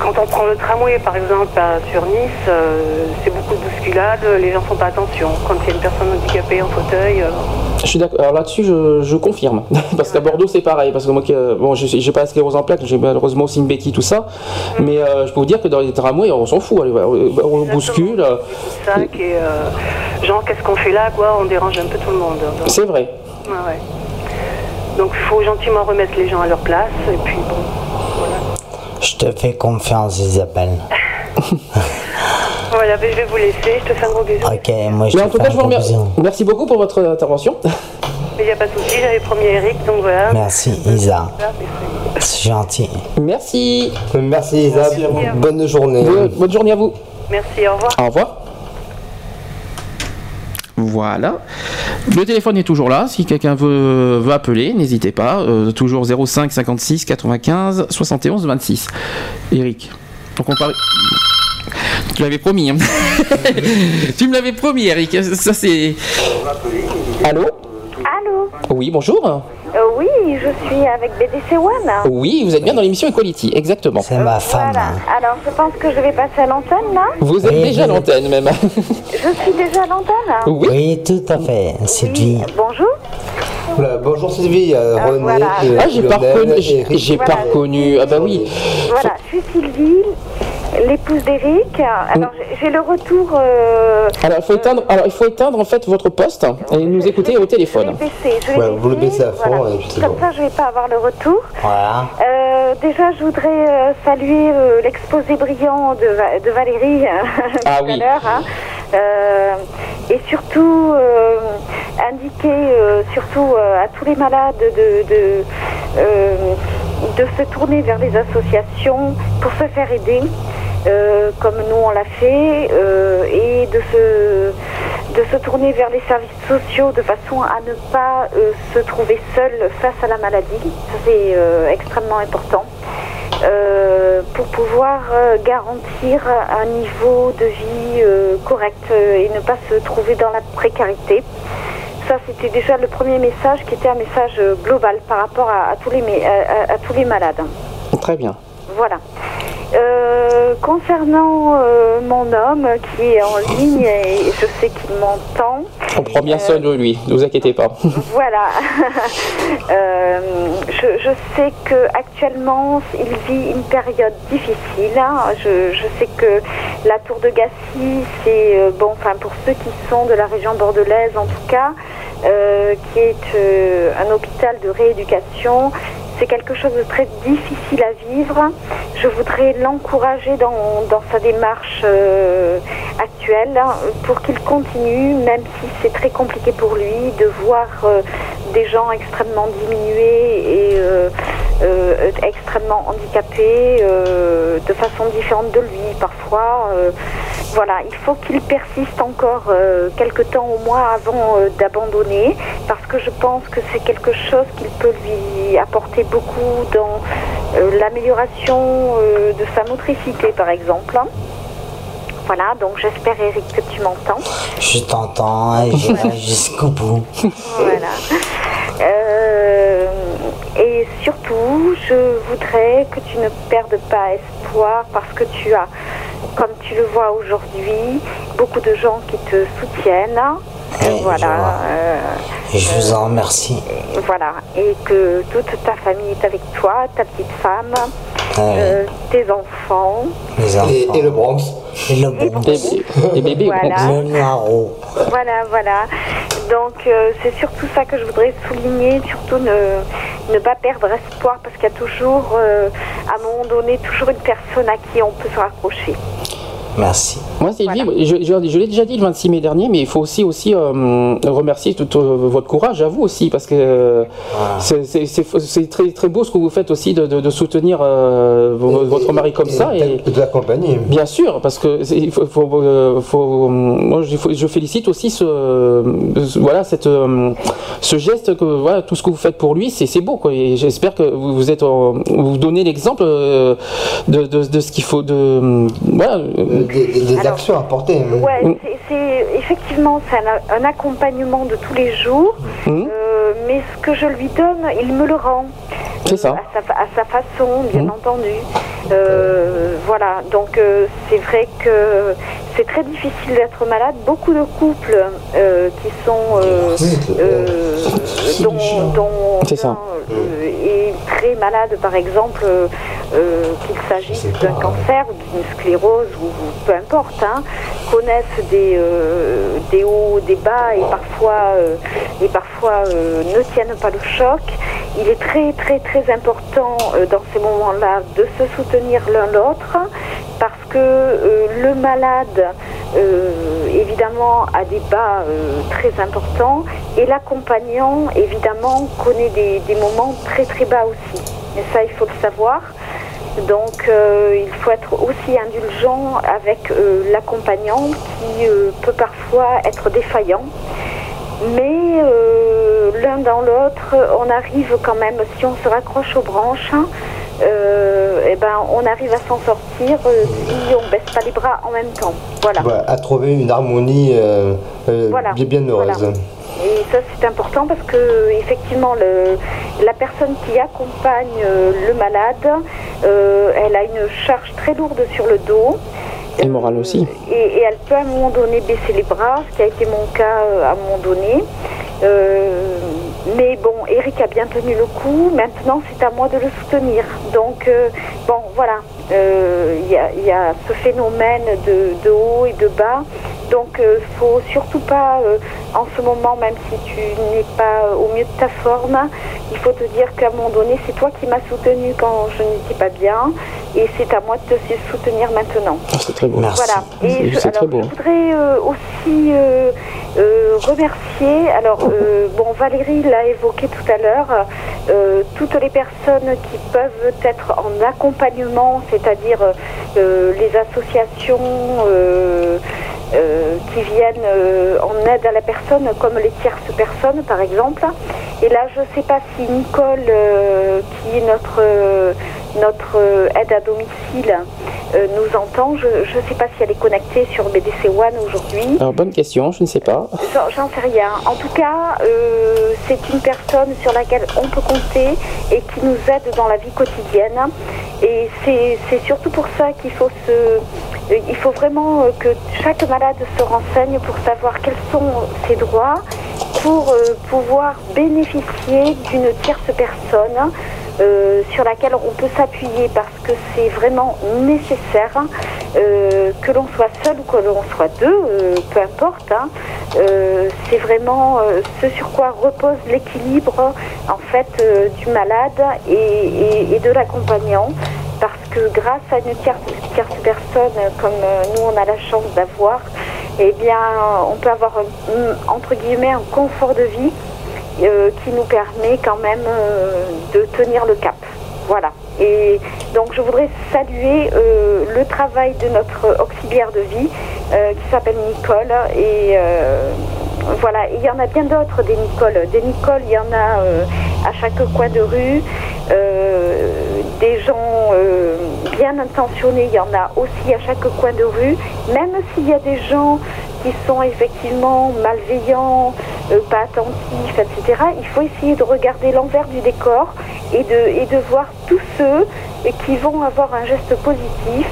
quand on prend le tramway, par exemple, à- sur Nice, euh, c'est beaucoup de bousculades. Les gens font pas attention. Quand il y a une personne handicapée en fauteuil, euh,
Je suis d'accord. Alors là-dessus, je, je confirme. parce qu'à Bordeaux, c'est pareil. Parce que moi, euh, bon, je j'ai pas la sclérose en plaques, j'ai malheureusement aussi une béquille, tout ça. Mais euh, je peux vous dire que dans les tramways, on s'en fout. allez, on, on bouscule.
ça qui est genre qu'est-ce qu'on fait là, quoi? On dérange un peu tout le monde.
C'est vrai.
ouais. Donc il faut gentiment remettre les gens à leur place. Et puis bon,
Je te fais confiance, Isabelle.
voilà, ben, je vais vous laisser. Je te fais un gros bisou.
Ok, moi je
Mais en
te
tout
fais
cas,
un
je vous
gros
remercie.
bisou.
Merci beaucoup pour votre intervention.
Mais il n'y a pas de souci, j'avais promis Eric, donc voilà.
Merci, Isa. C'est gentil.
Merci.
Merci Isa, bonne journée.
Bonne, bonne journée à vous.
Merci, au revoir.
Au revoir. Voilà. Le téléphone est toujours là. Si quelqu'un veut, veut appeler, n'hésitez pas. Euh, toujours 05 56 95 71 26. Eric. Donc on parle. Tu l'avais promis. hein. tu me l'avais promis, Eric. Ça c'est. Allô?
Allô?
Oui, bonjour.
Oui, je suis avec BDC One.
Oui, vous êtes bien dans l'émission Equality, exactement.
C'est ma femme.
Voilà. Alors, je pense que je vais passer à l'antenne là.
Vous êtes
Oui,
déjà à l'antenne même.
Je suis déjà à l'antenne.
Oui.
Oui, tout à fait, Sylvie.
Bonjour.
Voilà, bonjour Sylvie, euh, René,
voilà.
euh,
Ah, j'ai pas reconnu. J'ai pas. Ah bah oui.
Voilà, je suis Sylvie, l'épouse d'Eric. Alors, j'ai- j'ai le retour. euh,
Alors il faut éteindre. Alors il faut éteindre en fait votre poste et nous écouter au téléphone.
je vais baisser. Je vais
Ouais, vous le baissez à fond
voilà.
et
Comme
bon.
ça, je vais pas avoir le retour.
Voilà.
Euh, déjà, je voudrais euh, saluer euh, l'exposé brillant de, Va- de Valérie
Ah
tout
oui.
à l'heure. hein. Euh, et surtout, euh, indiquer euh, surtout à tous les malades de, de, euh, de se tourner vers les associations pour se faire aider. euh, comme nous on l'a fait, euh, et de se, de se tourner vers les services sociaux de façon à ne pas euh, se trouver seul face à la maladie. Ça c'est euh, extrêmement important. Euh, pour pouvoir euh, garantir un niveau de vie euh, correct euh, et ne pas se trouver dans la précarité. Ça, c'était déjà le premier message qui était un message euh, global par rapport à, à tous, les, à tous les malades.
Très bien.
Voilà. Euh, concernant euh, mon homme qui est en ligne et je sais qu'il m'entend,
On prend bien soin de lui. Ne vous inquiétez pas.
voilà. Euh, je, je sais que actuellement il vit une période difficile. hein. Je, je sais que la Tour de Gassy, c'est euh, bon, enfin pour ceux qui sont de la région bordelaise en tout cas, qui est un hôpital de rééducation. C'est quelque chose de très difficile à vivre. Je voudrais l'encourager dans, sa démarche euh, actuelle hein, pour qu'il continue, même si c'est très compliqué pour lui de voir euh, des gens extrêmement diminués et euh, extrêmement handicapés de façon différente de lui parfois. voilà, il faut qu'il persiste encore quelque temps au moins avant d'abandonner, parce que je pense que c'est quelque chose qu'il peut lui apporter beaucoup dans euh, l'amélioration euh, de sa motricité, par exemple. Voilà, donc j'espère Eric que tu m'entends.
Je t'entends et j'irai jusqu'au bout.
Voilà. Euh, et surtout, je voudrais que tu ne perdes pas espoir parce que tu as, comme tu le vois aujourd'hui, beaucoup de gens qui te soutiennent. Euh,
je
voilà. euh,
Et je vous en remercie.
voilà. Et que toute ta famille est avec toi, ta petite femme, euh, tes enfants.
Les enfants.
Et, et le Bronx.
Et le Bronx.
Les bébés.
Voilà.
Le Noiro.
Voilà, voilà. Donc euh, c'est surtout ça que je voudrais souligner, surtout ne, ne pas perdre espoir parce qu'il y a toujours, euh, à un moment donné, toujours une personne à qui on peut se raccrocher.
Merci.
Moi, Sylvie, je, je- je l'ai déjà dit le 26 mai dernier, mais il faut aussi, aussi euh, remercier tout euh, votre courage à vous aussi, parce que euh, c'est- c'est c'est- c'est très, très beau ce que vous faites aussi de, de- de soutenir euh, vo- votre mari comme ça. Et,
de l'accompagner.
Bien sûr, parce que c'est- il faut, faut, euh, faut- moi je, faut- je félicite aussi ce, ce- voilà cette euh, ce geste que voilà tout ce que vous faites pour lui c'est c'est beau quoi et j'espère que vous, vous êtes vous donnez l'exemple euh, de, de, de ce qu'il faut de voilà
Des, des- des actions à porter. hein.
Ouais, c'est- effectivement c'est un, un accompagnement de tous les jours,
Mhm.
euh, mais ce que je lui donne, il me le rend.
C'est ça.
À sa, fa- à sa façon, bien
Mhm.
entendu. Euh, voilà, donc euh, c'est vrai que c'est très difficile d'être malade. Beaucoup de couples euh, qui sont euh, euh, dont, dont
C'est ça.
euh, est très malade, par exemple, qu'il s'agisse d'un cancer ou d'une sclérose ou, ou peu importe, hein, connaissent des, euh, des hauts, des bas et parfois, euh, et parfois euh, ne tiennent pas le choc. Il est très très très important euh, dans ces moments-là de se soutenir l'un l'autre parce que euh, le malade euh, évidemment a des bas très importants et l'accompagnant évidemment connaît des, moments très très bas aussi. Et ça il faut le savoir. Donc il faut être aussi indulgent avec l'accompagnant qui peut parfois être défaillant. Mais l'un dans l'autre, on arrive quand même, si on se raccroche aux branches, euh, eh ben, on arrive à s'en sortir euh, si on baisse pas les bras en même temps. Voilà.
Voilà, à trouver une harmonie euh,
Voilà,
bien, heureuse.
voilà. Et ça c'est important parce que effectivement le, la personne qui accompagne le malade, elle a une charge très lourde sur le dos.
Et aussi
Et, et elle peut à un moment donné baisser les bras, ce qui a été mon cas euh, à un moment donné. Euh, mais bon, Eric a bien tenu le coup. Maintenant, c'est à moi de le soutenir. Donc, euh, bon, voilà. Euh, Il y, a, il y a ce phénomène de, de haut et de bas. Donc, il faut surtout pas, euh, en ce moment, même si tu n'es pas au mieux de ta forme, il faut te dire qu'à un moment donné, c'est toi qui m'as soutenu quand je n'étais pas bien. Et c'est à moi de te soutenir maintenant.
Ah, c'est très beau
Voilà. Et je,
c'est très
alors,
beau
je voudrais euh, aussi euh, euh, remercier, alors euh, bon, Valérie l'a évoqué tout à l'heure, euh, toutes les personnes qui peuvent être en accompagnement, c'est-à-dire euh, les associations euh, euh, qui viennent euh, en aide à la personne, comme les tierces personnes par exemple. Et là, je ne sais pas si Nicole, euh, qui est notre, euh, notre euh, aide à domicile, euh, nous entend. Je ne sais pas si elle est connectée sur BDC One aujourd'hui.
alors bonne question je ne sais pas
J'en- sais rien. En tout cas, euh, c'est une personne sur laquelle on peut compter et qui nous aide dans la vie quotidienne. Et c'est surtout pour ça qu'il faut se, il faut vraiment que chaque malade se renseigne pour savoir quels sont ses droits, pour pouvoir bénéficier d'une tierce personne euh, sur laquelle on peut s'appuyer parce que c'est vraiment nécessaire, euh, que l'on soit seul ou que l'on soit deux, euh, peu importe. hein. C'est vraiment ce sur quoi repose l'équilibre en fait du malade et, de l'accompagnant. Parce que grâce à une tierce, personne comme nous on a la chance d'avoir, eh bien on peut avoir un- entre guillemets un confort de vie euh, qui nous permet quand même euh, de tenir le cap. Voilà. Et donc je voudrais saluer euh, le travail de notre auxiliaire de vie qui s'appelle Nicole. Et voilà, il y en a bien d'autres des Nicole. Des Nicole, il y en a à chaque coin de rue. Des gens bien intentionnés, il y en a aussi à chaque coin de rue. Même s'il y a des gens qui sont effectivement malveillants, euh, pas attentifs, etc., il faut essayer de regarder l'envers du décor et de, et de voir tous ceux qui vont avoir un geste positif,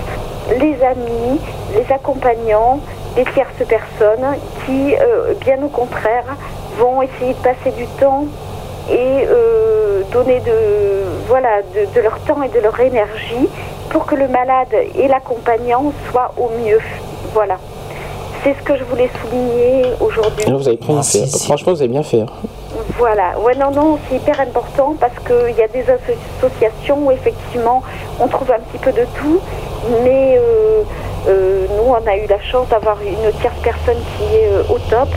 les amis, les accompagnants, les tierces personnes qui, euh, bien au contraire, vont essayer de passer du temps et euh, donner de, voilà, de, de leur temps et de leur énergie pour que le malade et l'accompagnant soient au mieux. Voilà. C'est ce que je voulais souligner aujourd'hui.
Vous avez bien fait. Franchement, vous avez bien fait. hein.
Voilà, ouais, non, non, c'est hyper important parce qu'il y a des asso- associations où effectivement on trouve un petit peu de tout, mais euh, euh, nous on a eu la chance d'avoir une tierce personne qui est euh, au top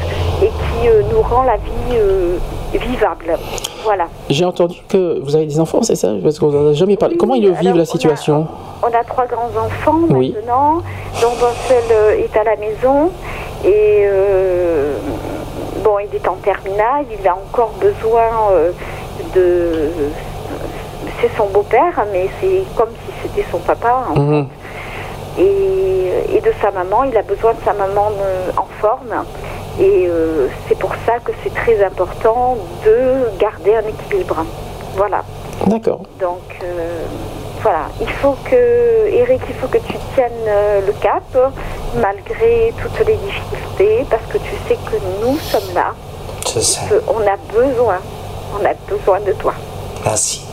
et qui euh, nous rend la vie euh, vivable. Voilà.
J'ai entendu que vous avez des enfants, c'est ça? Parce qu'on n'en a jamais parlé. Comment ils vivent la situation?
On a trois grands-enfants
Oui.
maintenant, dont un seul euh, est à la maison. Et euh, bon, il est en terminale, il a encore besoin euh, de. C'est son beau-père, mais c'est comme si c'était son papa. hein.
Mhm.
Et, et de sa maman, il a besoin de sa maman euh, en forme. Et euh, c'est pour ça que c'est très important de garder un équilibre. Voilà.
D'accord.
Donc euh, voilà, il faut que, Eric, il faut que tu tiennes euh, le cap malgré toutes les difficultés parce que tu sais que nous sommes là.
Je sais.
Que on a besoin, on a besoin de toi.
Merci.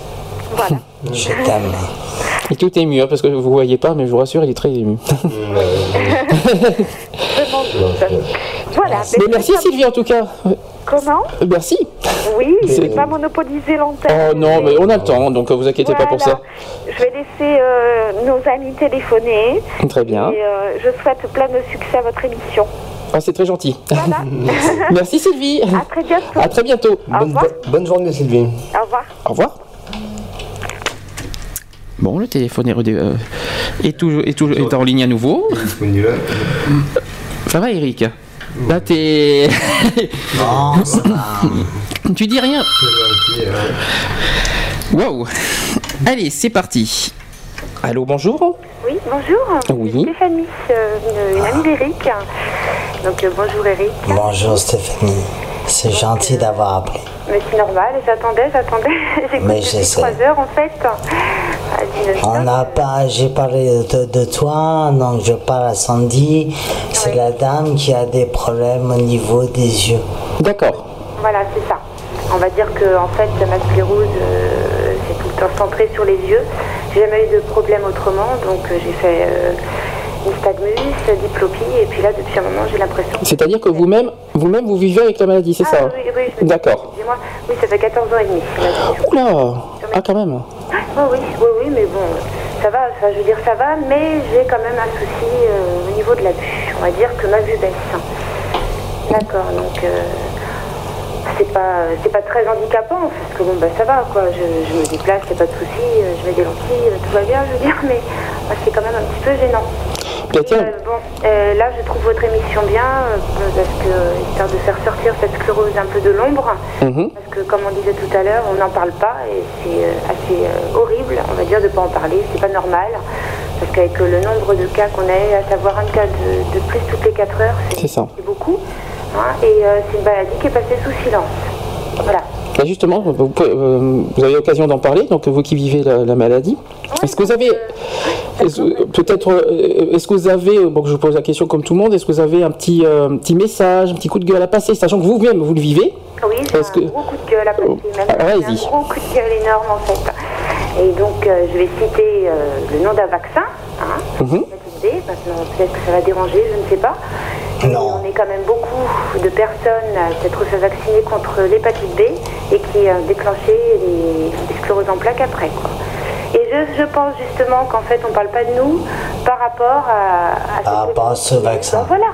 Voilà.
Je t'aime.
Et tout est ému, hein, parce que vous voyez pas, mais je vous rassure, il est très ému.
Voilà.
Mais merci Sylvie en tout cas.
Comment?
Merci.
Oui, je vais pas monopoliser l'antenne.
Oh non, mais on a le temps, donc vous inquiétez pas pour ça.
Je vais laisser euh, nos amis téléphoner.
Très bien.
Et euh, je souhaite plein de succès à votre émission.
Ah, c'est très gentil. Merci Sylvie.
À très bientôt.
À très bientôt.
Au revoir.
Bonne journée Sylvie.
Au revoir.
Au revoir. Bon, le téléphone est, redé- euh, est, toujours, est, toujours, est en ligne à nouveau. Ça va, Eric? Là, t'es.
Non, ça va.
tu dis rien Wow Allez, c'est parti. Allô, bonjour
Oui, bonjour.
Oui.
C'est Stéphanie, euh, une, une amie d'Eric. Donc euh, bonjour Eric.
Bonjour Stéphanie. C'est gentil d'avoir appelé.
Mais c'est normal, j'attendais, j'attendais. J'ai
Mais je sais.
trois heures en fait.
On n'a pas, j'ai parlé de, de toi, donc je parle à Sandy. C'est la dame qui a des problèmes au niveau des yeux.
D'accord.
Voilà, c'est ça. On va dire que en fait ma sclérose euh, c'est tout le temps centré sur les yeux. J'ai jamais eu de problème autrement, donc euh, j'ai fait euh, nystagmus, diplopie, et puis là depuis un moment j'ai l'impression.
C'est-à-dire que vous-même, vous-même, vous vivez avec la maladie, c'est
Ah,
ça hein
oui, oui,
D'accord.
Excusez-moi, oui, ça fait 14 ans et demi.
Oula Ah, quand même.
Oh oui, oui, oui, mais bon, ça va, je veux dire ça va, mais j'ai quand même un souci euh, au niveau de la vue. On va dire que ma vue baisse. D'accord, donc euh, c'est pas c'est pas très handicapant, parce que bon bah ça va quoi, je, je me déplace, y a pas de souci, euh, je mets des lentilles, tout va bien, je veux dire, mais bah, c'est quand même un petit peu gênant. Euh, bon, euh, là je trouve votre émission bien, euh, parce que histoire de faire sortir cette sclérose un peu de l'ombre.
Mhm.
Parce que comme on disait tout à l'heure, on n'en parle pas et c'est assez horrible, on va dire, de ne pas en parler. C'est pas normal. Parce qu'avec le nombre de cas qu'on a, à savoir un cas de, de plus toutes les 4 heures, c'est beaucoup. hein, et c'est une maladie qui est passée sous silence. Voilà.
Bah, justement, vous, pouvez- euh, vous avez l'occasion d'en parler, donc vous qui vivez la, la maladie. Est-ce que vous avez, peut-être, euh, est-ce que vous avez, euh, bon, je vous pose la question comme tout le monde, est-ce que vous avez un petit, euh, petit message, un petit coup de gueule à passer, sachant que vous-même vous le vivez?
Oui, j'ai un
que-
gros coup de gueule à passer, même
Ah,
un gros coup de gueule énorme en fait. Et donc, euh, je vais citer euh, le nom d'un vaccin, hein. Maintenant, peut-être que ça va déranger, je ne sais pas. On est quand même beaucoup de personnes s'être fait vacciner contre l'hépatite B et qui ont déclenché les, les scléroses en plaques après. Et je, je pense justement qu'en fait, on ne parle pas de nous par rapport à, à
Par rapport à ce vaccin.
Bon, voilà.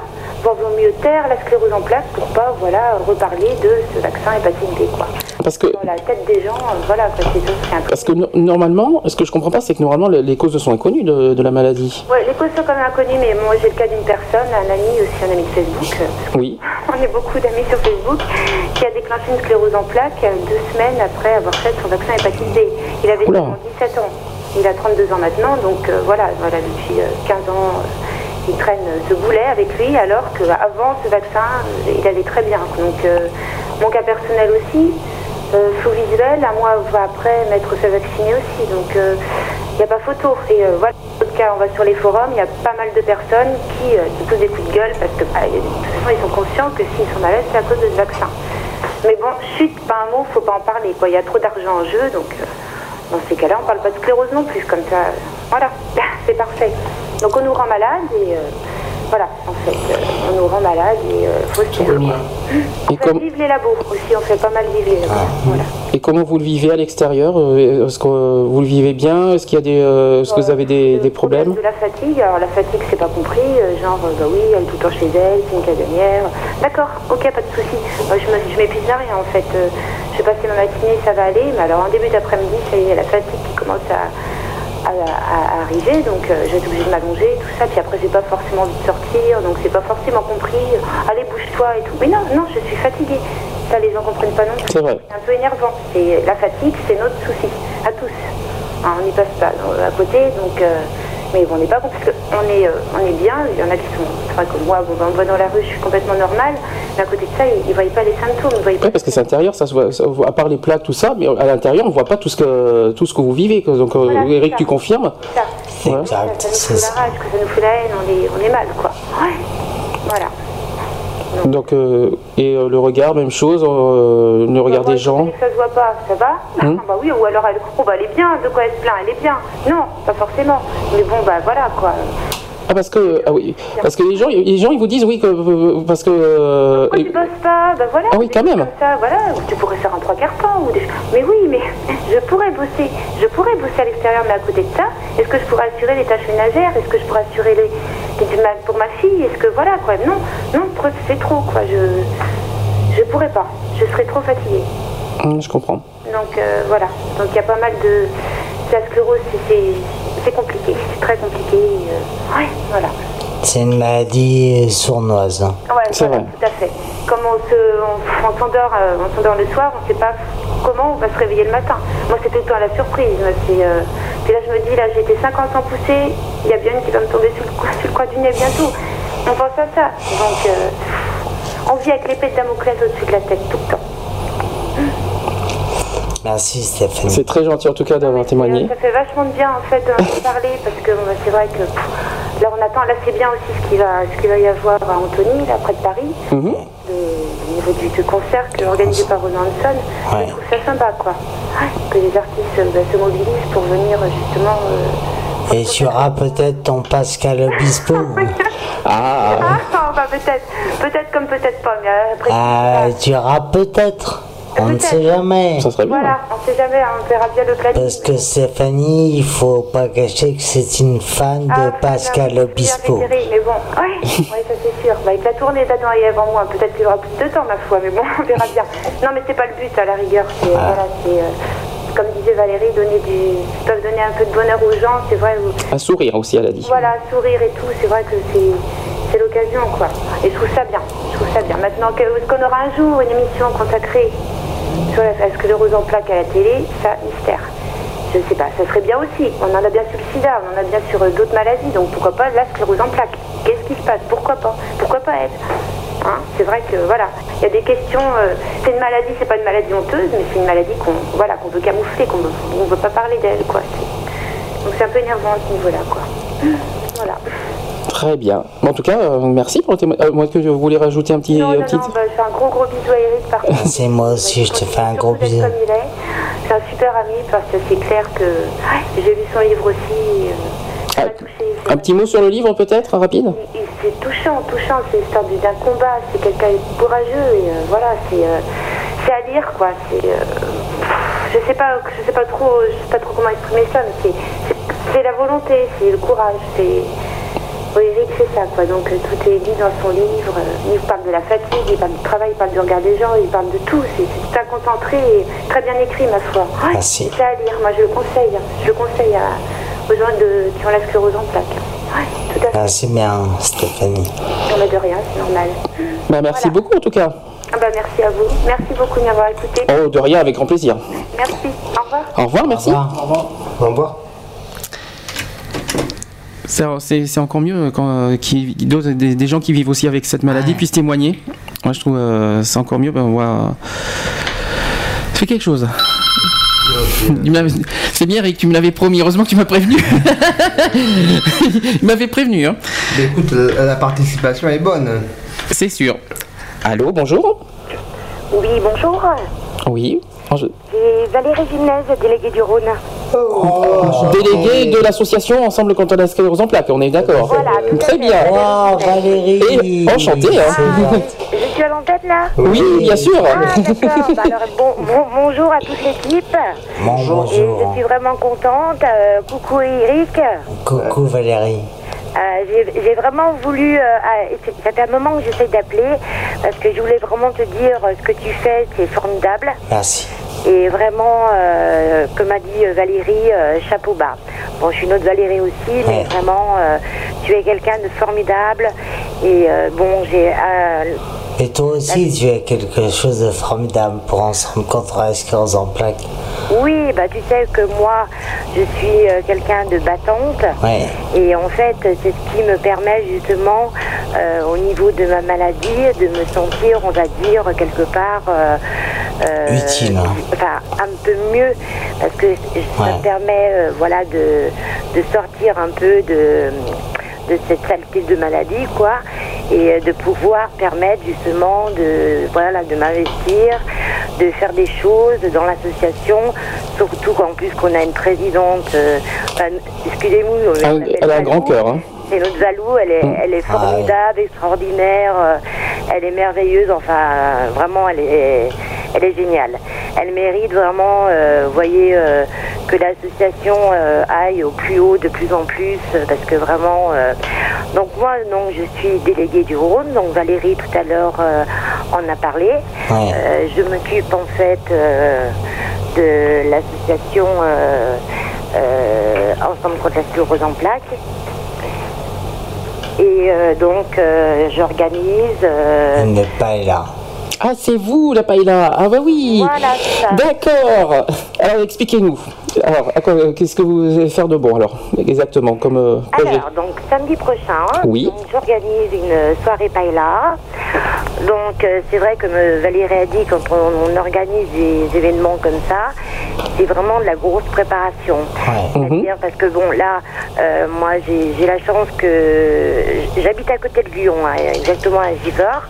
Bon, vaut mieux taire la sclérose en plaques pour pas voilà, reparler de ce vaccin hépatite B. Quoi.
Parce que,
Dans la tête des gens, voilà, quoi, c'est tout. c'est un peu-
parce que no- normalement, ce que je comprends pas, c'est que normalement les- les causes sont inconnues de, de la maladie.
Ouais, les causes sont quand même inconnues, mais moi j'ai le cas d'une personne, un ami aussi, un ami de Facebook,
Oui.
on est beaucoup d'amis sur Facebook, qui a déclenché une sclérose en plaques euh, deux semaines après avoir fait son vaccin hépatite B. Il avait
Oula.
seulement 17 ans. Il a 32 ans maintenant, donc euh, voilà, voilà, depuis euh, 15 ans, euh, il traîne euh, ce boulet avec lui, alors qu'avant ce vaccin, euh, il allait très bien. Donc euh, mon cas personnel aussi, euh, sous visuel, un mois après m'être fait vacciner aussi. Donc il n'y a pas photo. Et euh, voilà, en tout cas, on va sur les forums, il y a pas mal de personnes qui euh, se posent des coups de gueule parce que bah, de toute façon, ils sont conscients que s'ils sont malades, c'est à cause de ce vaccin. Mais bon, chut, pas un mot, faut pas en parler. Il y a trop d'argent en jeu, donc euh, dans ces cas-là, on parle pas de sclérose non plus. Comme ça, voilà, c'est parfait. Donc on nous rend malade et euh, voilà, en fait, euh, on nous rend malade et euh, faut se faire. On fait vivre les labos aussi, on fait pas mal vivre les labos. Voilà.
Et comment vous le vivez à l'extérieur euh, Est-ce que euh, vous le vivez bien Est-ce qu'il y a des, euh, est-ce que vous avez des, des problèmes
De la fatigue, alors la fatigue c'est pas compris, euh, genre euh, bah oui, elle est tout le temps chez elle, c'est une casanière. D'accord, ok, pas de souci. Moi je m'épuise à rien en fait. Euh, je vais passer ma matinée, ça va aller, mais alors en début d'après-midi, ça y est, la fatigue qui commence à, à, à- à arriver, donc euh, être obligée de m'allonger, tout ça, puis après j'ai pas forcément envie de sortir, donc c'est pas forcément compris. euh, Allez, bouge-toi et tout. Mais non, non, je suis fatiguée. Ça les gens comprennent pas non plus.
C'est vrai.
C'est un peu énervant. Et la fatigue, c'est notre souci, à tous. Hein, on n'y passe pas euh, à côté, donc. euh, mais bon, on n'est pas con- parce qu'on est, euh, on est bien. Il y en a qui sont. C'est vrai que moi, bon, on me voit dans la rue, je suis complètement normale. Mais à côté de ça, ils ne voient pas les symptômes. Ils voient
Oui, parce que c'est intérieur, ça se voit, ça- à part les plaques, tout ça, mais à l'intérieur, on voit pas tout ce que, tout ce que vous vivez. Donc, euh,
Voilà, c'est
Eric,
ça.
tu confirmes
ça.
Voilà.
Ça, ça nous fout la rage, que ça nous fout la haine, on est, on est mal, quoi. Ouais. Voilà.
Donc, euh, et euh, le regard, même chose, euh, le regard des gens.
Ça se voit pas, ça va
Hum.
Ah Bah oui, ou alors elle, oh, bah, elle est bien, de quoi elle se plaint, elle est bien. Non, pas forcément. Mais bon, bah voilà, quoi.
Ah parce que ah oui parce que les gens les gens ils vous disent oui que euh, parce que euh,
Pourquoi tu bosses pas Bah voilà.
Ah oui, quand même.
Ça, voilà. Tu pourrais faire un trois quarts temps ou des. Mais oui, mais je pourrais bosser. Je pourrais bosser à l'extérieur, mais à côté de ça, est-ce que je pourrais assurer les tâches ménagères? Est-ce que je pourrais assurer les, pour ma fille? Est-ce que voilà quoi Non, non, c'est trop quoi. Je, je pourrais pas. Je serais trop fatiguée.
Hum, je comprends.
Donc euh, voilà. Donc il y a pas mal de. La sclérose, c'est- compliqué. C'est très compliqué. euh, ouais, voilà.
C'est une maladie sournoise. hein.
Ouais, voilà, tout à fait. Comme on se, on, on s'endort, euh, on s'endort le soir, on ne sait pas comment on va se réveiller le matin. Moi, c'est tout le temps la surprise. C'est, euh, puis là, je me dis, là, j'ai été 50 ans poussée, il y a bien une qui va me tomber sur le, coin, sur le coin du nez bientôt. On pense à ça. Donc, euh, on vit avec l'épée de Damoclès au-dessus de la tête tout le temps.
Merci Stéphanie.
C'est très gentil en tout cas d'avoir témoigné.
Ça fait vachement de bien en fait d'en parler parce que bah, c'est vrai que pff, là on attend, là c'est bien aussi ce qu'il va, ce qu'il va y avoir à Antony, là près de Paris,
Mhm.
de- au niveau du, du concert qui est organisé par Ronan Hanson. Je trouve ça sympa quoi, que les artistes euh, bah, se mobilisent pour venir euh, justement. euh,
Et tu auras peut-être ton Pascal Obispo.
Ah,
Ah, bah, peut-être, peut-être comme peut-être pas, mais euh, après.
Ah, tu auras peut-être. On ne sait jamais.
Ça serait
Voilà, on sait jamais, hein, on verra bien le planning.
Parce que Stéphanie, il faut pas cacher que c'est une fan
Ah,
de Pascal Obispo.
Bien mais bon, ouais, ouais, ça c'est sûr. Bah, avec la tournée d'Adam et en moins, peut-être qu'il y aura plus de temps, ma foi, mais bon, on verra bien. Non, mais c'est pas le but, à la rigueur. C'est, voilà, c'est, euh, comme disait Valérie, donner du, peuvent donner un peu de bonheur aux gens, c'est vrai.
un sourire aussi elle a dit.
Voilà, sourire et tout, c'est vrai que c'est, l'occasion, quoi. Et je trouve ça bien, je trouve ça bien. Maintenant, est-ce qu'on aura un jour une émission consacrée sur la, est-ce que le rose en plaque à la télé, ça, mystère. Je sais pas, ça serait bien aussi. On en a bien sur le sida, on en a bien sur euh, d'autres maladies, donc pourquoi pas la sclérose en plaques Qu'est-ce qui se passe? Pourquoi pas? Pourquoi pas elle? Hein, c'est vrai que voilà, il y a des questions. euh, c'est une maladie, c'est pas une maladie honteuse, mais c'est une maladie qu'on voilà qu'on veut camoufler, qu'on veut, on veut pas parler d'elle, quoi. Donc c'est un peu énervant à ce niveau-là, quoi. Voilà.
Très bien. En tout cas, euh, merci pour le témoignage. moi que vous voulez rajouter un petit,
Non,
un
non,
petit...
non, bah, je fais un gros gros bisou à Eric par contre.
C'est moi aussi, je te fais un gros bisou.
comme il est. c'est un super ami parce que c'est clair que j'ai lu son livre aussi. euh,
Ah, Un petit mot sur le livre peut-être, rapide?
C'est touchant, touchant, c'est l'histoire du- d'un combat, c'est quelqu'un de courageux et euh, voilà, c'est euh, c'est à lire quoi, c'est euh, je sais pas je sais pas trop je sais pas trop comment exprimer ça, mais c'est- la volonté, c'est le courage, c'est oui, c'est ça, quoi. Donc, tout est dit dans son livre. Il parle de la fatigue, il parle du travail, il parle du regard des gens, il parle de tout. C'est très concentré et très bien écrit, ma foi.
Merci.
C'est à lire. Moi, je le conseille. hein. Je le conseille à- aux gens de, qui ont la sclérose en plaques. Ouais.
Merci bien, Stéphanie.
On a de rien, c'est normal.
Bah, Merci beaucoup en tout cas.
Ah bah, merci à vous. Merci beaucoup de m'avoir écouté.
Oh, de rien, avec grand plaisir.
Merci. Au revoir.
Au revoir, merci.
Au revoir.
C'est- C'est c'est encore mieux quand euh, qui- des, des gens qui vivent aussi avec cette maladie puissent témoigner. Moi, je trouve euh, c'est encore mieux. Ben, on voit. Fais quelque chose. C'est bien, Eric, tu me l'avais promis. Heureusement que tu m'as prévenu. Il m'avait prévenu. Hein.
Mais écoute, euh, la participation est bonne.
C'est sûr. Allô, bonjour.
Oui, bonjour.
Oui. Je-
C'est Valérie Gymnase, déléguée du Rhône.
Délégué de l'association Ensemble contre la sclérose en plaques, on est d'accord. Très bien.
Oh, Valérie
Et enchanté. hein.
Je suis à l'antenne là
Oui, bien sûr.
Ah. Bah, alors, bon, bon- bonjour à toute l'équipe.
Bon,
Et
bonjour.
je suis vraiment contente. Euh, coucou Eric.
Coucou Valérie.
Euh, j'ai vraiment voulu, euh, ça fait un moment que j'essaie d'appeler parce que je voulais vraiment te dire euh, ce que tu fais, c'est formidable.
Merci.
Et vraiment, euh, comme a dit euh, Valérie, chapeau bas. Bon, je suis une autre Valérie aussi, mais
Ouais.
vraiment, euh, tu es quelqu'un de formidable. Et euh, bon, j'ai.
Et toi aussi, tu as quelque chose de formidable pour ensemble contre la sclérose en plaques.
oui, bah tu sais que moi, je suis euh, quelqu'un de battante.
Ouais.
Et en fait, c'est ce qui me permet justement, euh, au niveau de ma maladie, de me sentir, on va dire, quelque part. euh,
Utile, hein.
Enfin, un peu mieux, parce que ça
Ouais.
me permet, voilà, de, de sortir un peu de, de cette saleté de maladie, quoi, et euh, de pouvoir permettre justement de, voilà, de m'investir, de faire des choses dans l'association, surtout qu'en plus qu'on a une présidente, euh, excusez-moi,
Elle, elle a un grand cœur. hein.
C'est notre Valou, elle est, elle est
Ah
formidable, extraordinaire, euh, elle est merveilleuse, enfin euh, vraiment elle est, elle est géniale. Elle mérite vraiment, euh, vous voyez, euh, que l'association euh, aille au plus haut de plus en plus, parce que vraiment, donc moi, donc, je suis déléguée du Rhône, donc Valérie tout à l'heure en a parlé.
Ouais.
Euh, je m'occupe en fait de l'association Ensemble contre la sclérose en plaques. Et euh, donc, euh, j'organise. euh,
Elle n'est pas là.
Ah, c'est vous, la paella. Ah, bah oui.
Voilà, c'est ça.
D'accord. Alors, expliquez-nous. Alors, à quoi- qu'est-ce que vous allez faire de bon, alors Exactement, comme euh, projet.
Alors, donc samedi prochain,
Oui.
donc, j'organise une soirée paella. Donc, euh, c'est vrai, comme euh, Valérie a dit, quand on, on organise des événements comme ça, c'est vraiment de la grosse préparation.
Ouais.
Mhm.
C'est-à-dire parce que bon, là, euh, moi, j'ai j'ai la chance que j'habite à côté de Lyon, hein, exactement à Givors.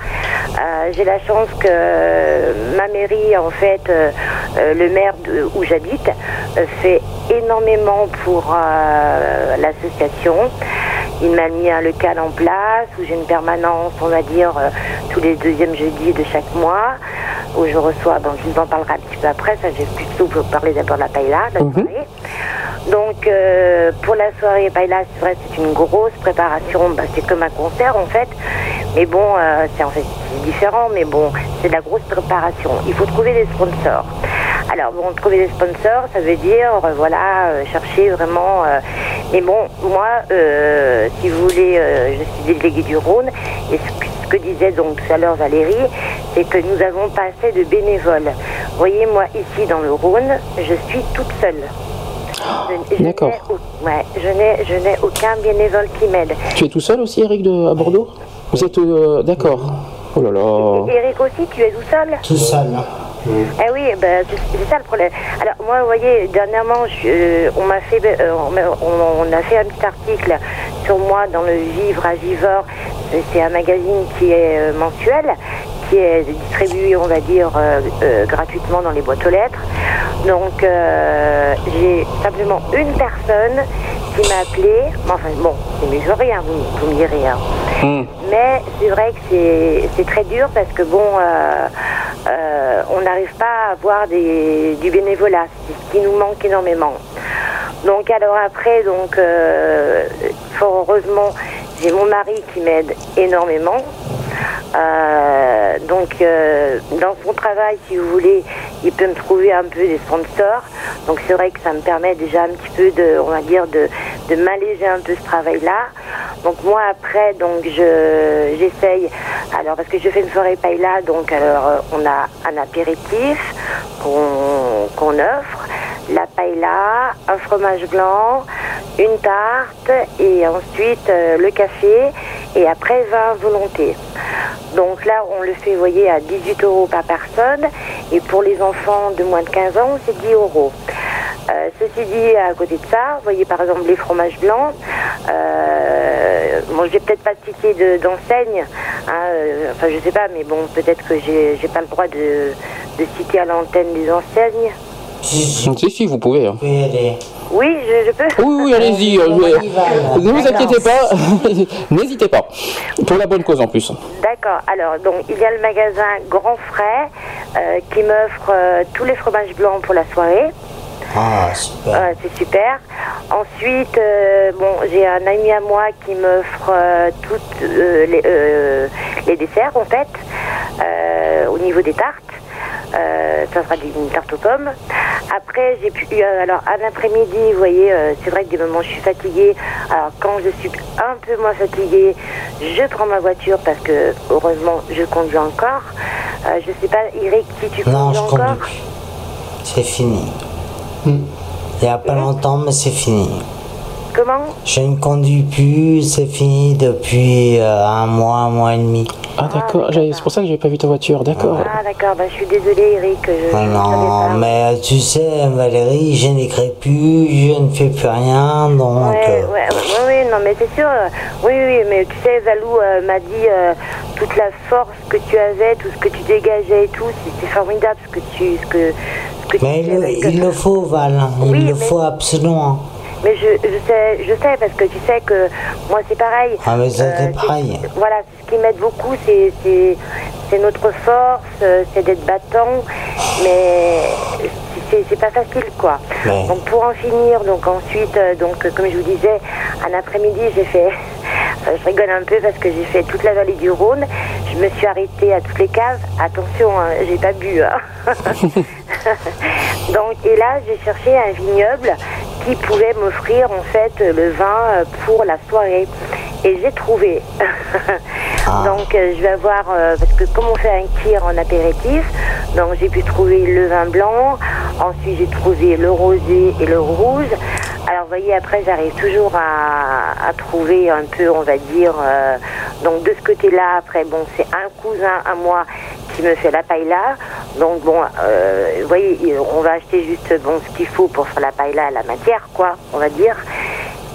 Euh, j'ai la chance que ma mairie, en fait, euh, euh, le maire de- où j'habite, euh, fait énormément pour euh, l'association. Il m'a mis un local en place où j'ai une permanence, on va dire, euh, tous les deuxièmes jeudis de chaque mois, où je reçois, bon, je vous en parlerai un petit peu après, ça j'ai plutôt parler d'abord de la paella, de la
Mhm.
soirée. Donc euh, pour la soirée paella, c'est vrai, c'est une grosse préparation, bah, c'est comme un concert en fait, mais bon, euh, c'est en fait différent, mais bon, c'est de la grosse préparation. Il faut trouver des sponsors. Alors bon, trouver des sponsors, ça veut dire, euh, voilà, euh, chercher vraiment. euh, mais bon, moi, euh, si vous voulez, je suis déléguée du Rhône, et ce que, ce que disait donc tout à l'heure Valérie, c'est que nous avons pas assez de bénévoles. Voyez, moi ici dans le Rhône, je suis toute seule. Je-
D'accord.
ouais, je n'ai, je n'ai aucun bénévole qui m'aide.
Tu es tout seul aussi, Eric, de, à Bordeaux? Vous êtes d'accord Oh là là.
Eric aussi, tu es tout seul?
Tout seul. hein.
Eh oui, ben, c'est ça le problème. Alors moi, vous voyez, dernièrement, je- euh, on m'a fait, euh, on, on- a fait un petit article sur moi dans le Vivre à. Euh, C'est un magazine qui est euh, mensuel, qui est distribué, on va dire, euh, euh, gratuitement dans les boîtes aux lettres. Donc euh, j'ai simplement une personne qui m'a appelé. Enfin bon, c'est mieux que rien, vous, vous me direz. hein. Mais c'est vrai que c'est- très dur parce que bon, euh, euh, on n'arrive pas à avoir des, du bénévolat, c'est ce qui nous manque énormément. Donc alors après, donc euh, fort heureusement, j'ai mon mari qui m'aide énormément. Euh, donc euh, dans son travail, si vous voulez, il peut me trouver un peu des sponsors. Donc c'est vrai que ça me permet déjà un petit peu de, on va dire, de, de m'alléger un peu ce travail-là. Donc moi après, donc je j'essaye. Alors parce que je fais une soirée paella, donc alors on a un apéritif qu'on qu'on offre, la paella, un fromage blanc, une tarte et ensuite euh, le café et après 20 volontés. Donc là, on le fait, vous voyez, à 18 euros par personne. Et pour les enfants de moins de 15 ans, c'est 10 euros. Euh, ceci dit, à côté de ça, vous voyez par exemple les fromages blancs. Euh, bon, j'ai peut-être pas de- d'enseigne. hein, euh, enfin, je sais pas, mais bon, peut-être que j'ai j'ai pas le droit de, de citer à l'antenne des enseignes.
Si, si, vous pouvez. hein.
Oui, je, je peux.
Oui, oui, allez-y. euh, je- Ne vous inquiétez pas. N'hésitez pas. Pour la bonne cause en plus.
D'accord. Alors, donc, il y a le magasin Grand Frais euh, qui m'offre euh, tous les fromages blancs pour la soirée.
Ah, super.
Euh, c'est super. Ensuite, euh, bon, j'ai un ami à moi qui m'offre euh, toutes euh, les, euh, les desserts, en fait, euh, au niveau des tartes. Euh, ça sera une tarte aux pommes. Après, j'ai pu. euh, alors, un après-midi, vous voyez, euh, c'est vrai que des moments, je suis fatiguée. Alors, quand je suis un peu moins fatiguée, je prends ma voiture parce que, heureusement, je conduis encore. Euh, je sais pas, Eric, si tu
Non,
conduis
je
encore.
conduis. C'est fini. Il n'y a pas longtemps, mais c'est fini.
Comment
Je ne conduis plus, c'est fini depuis euh, un mois, un mois et demi.
Ah, d'accord. j'avais- C'est pour ça que j'avais pas vu ta voiture. D'accord.
Ah, d'accord, bah, je suis désolée, Eric. Je,
Ah non,
pas.
mais tu sais, Valérie, je n'écris plus, je ne fais plus rien, donc...
Ouais,
euh,
ouais, ouais, ouais, non, mais c'est sûr. euh, Oui, oui, mais tu sais, Valou euh, m'a dit euh, toute la force que tu avais, tout ce que tu dégageais et tout, c'était formidable ce que tu. Ce que, ce que
Mais
tu
il, il le faut, Val, il
Oui,
le
mais-
faut absolument.
Mais je, je sais, je sais parce que tu sais que moi c'est pareil.
Ah, mais ça, c'est
c'est-
pareil.
Voilà, ce qui m'aide beaucoup, c'est notre force, euh, c'est d'être battant, mais c'est pas facile quoi. Donc pour en finir, donc ensuite, euh, donc euh, comme je vous disais, un après-midi j'ai fait, enfin, je rigole un peu parce que j'ai fait toute la vallée du Rhône. Je me suis arrêtée à toutes les caves. Attention, hein, j'ai pas bu. hein. donc et là j'ai cherché un vignoble qui pouvait m'offrir en fait le vin euh, pour la soirée. Et j'ai trouvé. donc euh, je vais avoir, euh, parce que comme on fait un kir en apéritif, donc j'ai pu trouver le vin blanc, ensuite j'ai trouvé le rosé et le rouge. Alors vous voyez, après j'arrive toujours à, trouver un peu, on va dire, euh, donc de ce côté-là, après bon c'est un cousin à moi qui me fait la paella. Donc bon, vous voyez, on va acheter juste bon ce qu'il faut pour faire la paella, la matière quoi, on va dire.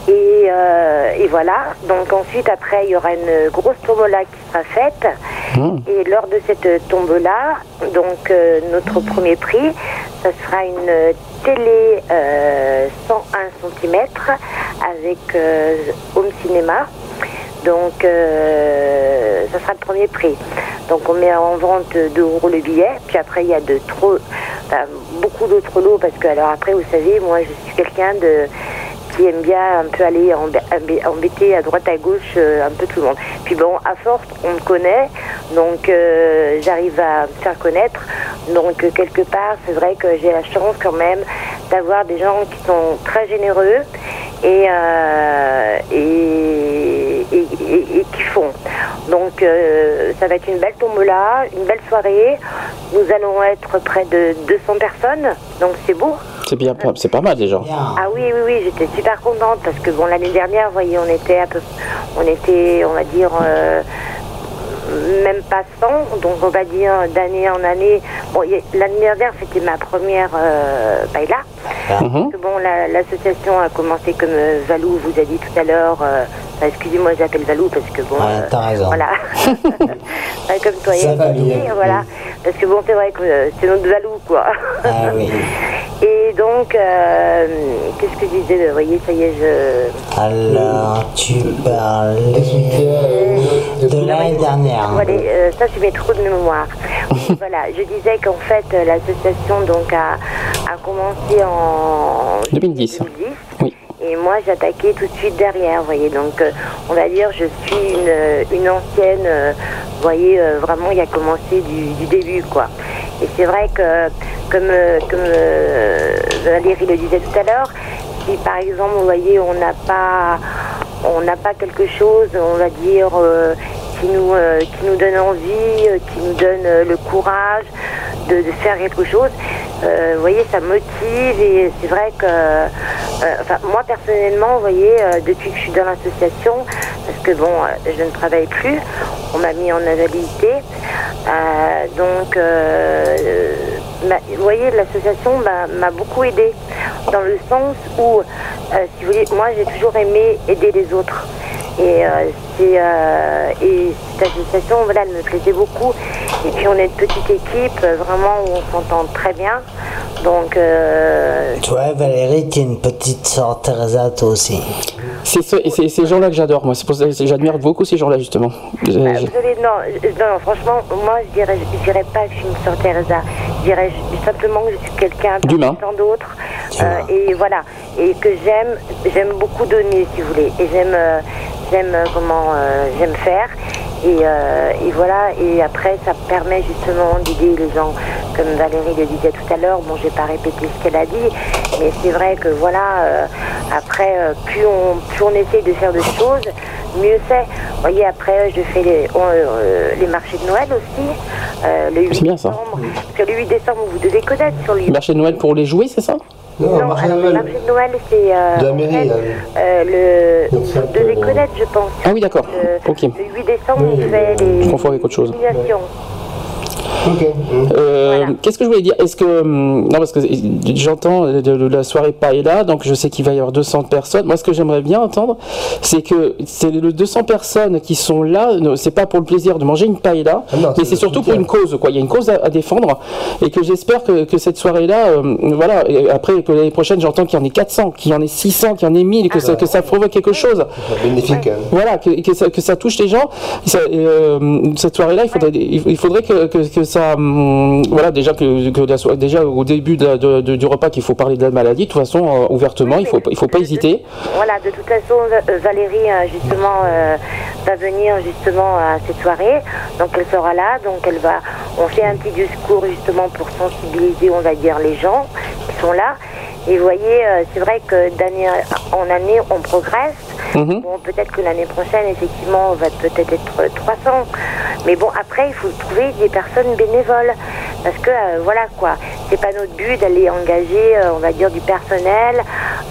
Et, euh, et voilà. Donc ensuite, après, il y aura une grosse tombola qui sera faite. Et lors de cette tombola, donc euh, notre premier prix, ça sera une télé euh, 101 cm avec euh, home cinéma. Donc euh, ça sera le premier prix. Donc on met en vente 2 euros le billet. Puis après, il y a de trop, enfin, beaucoup d'autres lots parce que alors après, vous savez, moi, je suis quelqu'un de qui aime bien un peu aller embê- embê- embêter à droite à gauche euh, un peu tout le monde. Puis bon, à force, on me connaît, donc euh, j'arrive à me faire connaître. Donc euh, quelque part, c'est vrai que j'ai la chance quand même d'avoir des gens qui sont très généreux et, et, et, qui font. Donc ça va être une belle tombola, une belle soirée. Nous allons être près de 200 personnes, donc c'est beau.
C'est bien, c'est pas mal déjà.
Ah oui, oui, oui, j'étais super contente parce que bon, l'année dernière, vous voyez, on était peu, on était, on va dire, euh, même pas 100, donc on va dire d'année en année. Bon, l'année dernière, c'était ma première euh, baila. Parce que bon, la- l'association a commencé comme euh, Valou vous a dit tout à l'heure. euh, Excusez-moi, j'appelle Valou parce que bon.
Ouais,
euh,
t'as raison.
Voilà. Comme toi,
Ça
Yann,
va bien.
voilà. Parce que bon, c'est vrai que euh, c'est notre Valou, quoi.
Ah oui.
Et donc, euh, qu'est-ce que je disais Vous voyez, ça y est, je.
Alors, tu parlais de l'année dernière.
Voilà, euh, ça, c'est mes trous de mémoire. Voilà, je disais qu'en fait, l'association donc a, a commencé en
2010. Oui.
et moi, j'attaquais tout de suite derrière, vous voyez. Donc, euh, on va dire, je suis une, une ancienne, euh, vous voyez, euh, vraiment, il a commencé du, du début, quoi. Et c'est vrai que, comme, euh, comme euh, Valérie le disait tout à l'heure, si par exemple, vous voyez, on n'a pas, on n'a pas quelque chose, on va dire, euh, qui nous, euh, qui nous donne envie, euh, qui nous donne euh, le courage de, faire quelque chose. Vous voyez, ça motive et c'est vrai que, moi personnellement, vous voyez, depuis que je suis dans l'association, parce que bon, je ne travaille plus, on m'a mis en invalidité, donc, vous voyez, l'association m'a beaucoup aidé dans le sens où, si vous voulez, moi j'ai toujours aimé aider les autres. Et, euh, euh, et cette association, voilà, elle me plaisait beaucoup. Et puis on est une petite équipe, vraiment, où on s'entend très bien. Donc, euh,
Tu vois, Valérie, t'es une petite sœur Teresa, toi aussi.
C'est ce- ces gens-là que j'adore, moi. C'est pour ça que j'admire beaucoup ces gens-là, justement. Je-
euh, non, non, franchement, moi je dirais, je dirais pas que je suis une sœur Teresa. Je dirais simplement que je suis quelqu'un
D'humain.
tant d'autres. Euh, et voilà. Et que j'aime, j'aime beaucoup donner, si vous voulez. Et j'aime, euh, j'aime euh, comment, euh, j'aime faire. Et, euh, et voilà. Et après, ça me permet justement d'aider les gens, comme Valérie le disait tout à l'heure. Bon, j'ai pas répété ce qu'elle a dit, mais c'est vrai que voilà. euh, après, plus on, plus on essaye de faire de choses, mieux c'est. Vous voyez, après, je fais les, euh, les marchés de Noël aussi. euh, le 8
C'est bien, ça.
décembre. Parce que le 8 décembre, vous devez connaître sur le
Marché de Noël pour les jouets, c'est ça?
Non, alors le marché de Noël, c'est euh,
De la
en
mairie,
euh, le, vous devez connaître, je pense.
Ah oui, d'accord. Ok.
Le 8 décembre, on fait les
Je confonds avec autre chose. Euh, Qu'est-ce que je voulais dire? Est-ce que hum, non parce que j'entends la soirée paella, donc je sais qu'il va y avoir 200 personnes. Moi, ce que j'aimerais bien entendre, c'est que c'est les 200 personnes qui sont là. C'est pas pour le plaisir de manger une paella, mais c'est surtout pour une cause. Quoi, il y a une cause à, à défendre, et que j'espère que, que cette soirée-là, euh, voilà. et après que l'année prochaine, j'entends qu'il y en ait 400, qu'il y en ait 600, qu'il y en ait 1000, que ça, que ça provoque quelque chose.
Bénéfique. hein.
Voilà, que, que ça, que ça touche les gens. Ça- euh, cette soirée-là, il faudrait, il il faudrait que, que, que ça, hum, voilà, déjà que, que la so- déjà au début de la- de- de- du repas, qu'il faut parler de la maladie. De toute façon, euh, ouvertement, il faut, il faut pas hésiter.
Voilà, de toute façon, euh, Valérie, euh, justement, euh, va venir justement à cette soirée. Donc, elle sera là. Donc, elle va. On fait un petit discours justement pour sensibiliser, on va dire, les gens qui sont là. Et vous voyez, euh, c'est vrai que d'année en année, on progresse.
Mhm.
Bon, peut-être que l'année prochaine, effectivement, on va peut-être être 300. Mais bon, après, il faut trouver des personnes bénévoles. Parce que, euh, voilà, quoi. C'est pas notre but d'aller engager, euh, on va dire, du personnel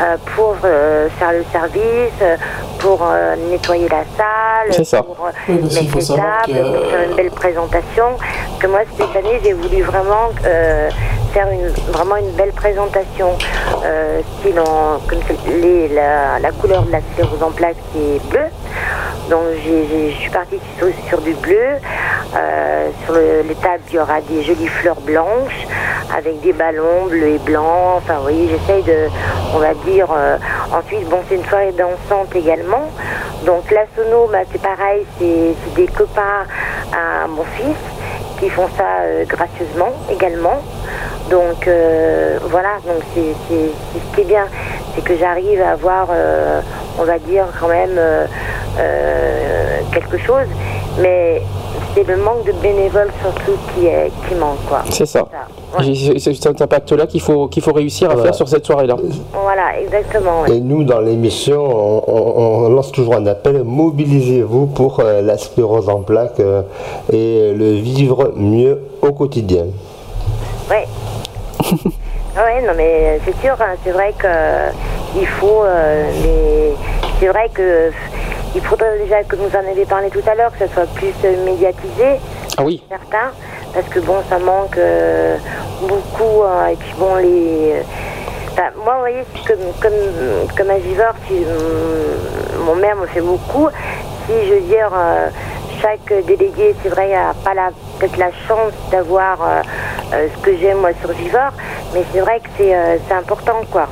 euh, pour euh, faire le service, euh, pour euh, nettoyer la salle,
C'est ça.
pour euh,
Oui,
mettre les tables,
que-
pour faire une belle présentation. Parce que moi, cette année, j'ai voulu vraiment euh, faire une, vraiment une belle présentation, euh, style comme les, la, couleur de la sclérose en plaques est bleue. Donc je suis partie sur, sur du bleu. Euh, sur le- les tables, il y aura des jolies fleurs blanches avec des ballons bleus et blancs. Enfin, voyez, j'essaye de, on va dire. euh, ensuite, bon, c'est une soirée dansante également. Donc la sono, bah, c'est pareil, c'est des copains à mon fils qui font ça gracieusement également. Donc euh, voilà, donc c'est ce qui est bien, c'est que j'arrive à avoir, euh, on va dire quand même euh, euh, quelque chose, mais c'est le manque de bénévoles surtout qui, est, qui manque quoi.
C'est ça. C'est cet impact-là qu'il faut, qu'il faut réussir à
Voilà.
faire sur cette soirée-là.
Voilà, exactement. ouais.
Et nous, dans l'émission, on, on- on lance toujours un appel mobilisez-vous pour euh, la sclérose en plaques euh, et le vivre mieux au quotidien.
Ouais. Ah ouais, non mais c'est sûr, hein, c'est vrai que il faut, euh, mais c'est vrai que il faudrait déjà, comme vous en avez parlé tout à l'heure, que ça soit plus euh, médiatisé.
Ah oui.
Certains, parce que bon, ça manque euh, beaucoup. hein, et puis bon, les. euh, enfin, moi, vous voyez, comme, comme, comme un viveur, si, hum, mon maire me fait beaucoup. Si, je veux dire, euh, chaque délégué, c'est vrai, n'a pas la- peut-être la chance d'avoir euh, euh, ce que j'ai moi sur Viveur, mais c'est vrai que c'est euh, c'est important, quoi.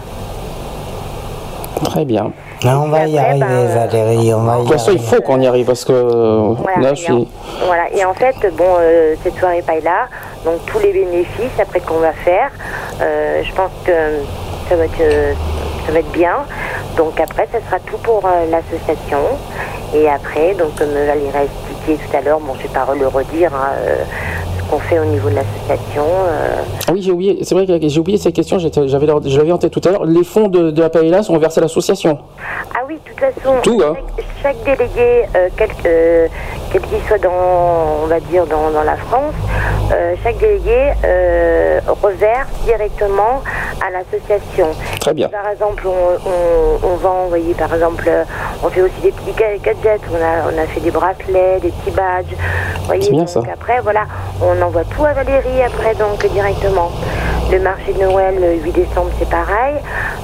Très bien.
Mais on va y arriver, Valérie, on va
De toute façon, il faut qu'on y arrive parce que
Voilà,
là,
et
je suis.
en- Voilà, et en fait, bon, euh, cette soirée paille-là, donc tous les bénéfices après qu'on va faire, euh, je pense que ça va être, euh, ça va être bien. Donc après, ça sera tout pour euh, l'association. Et après, donc comme Valérie a expliqué tout à l'heure, bon, je vais pas le redire, hein, euh, ce qu'on fait au niveau de l'association. euh,
Ah oui, j'ai oublié. C'est vrai que j'ai oublié cette question. J'avais, je l'avais en tête tout à l'heure. Les fonds de, de la paella sont versés à l'association.
Ah oui, de toute façon,
Tout, hein.
chaque, chaque délégué, euh, quel euh, quel qu'il soit dans, on va dire, dans, dans la France, euh, chaque délégué euh, reverse directement à l'association.
Très bien.
Par exemple, on, on, on vend, vous voyez, par exemple, euh, on fait aussi des petits ga- gadgets, on a, on a fait des bracelets, des petits badges. Vous voyez,
C'est bien,
donc
ça.
après, voilà, on envoie tout à Valérie après, donc directement. Le marché de Noël, le 8 décembre, c'est pareil.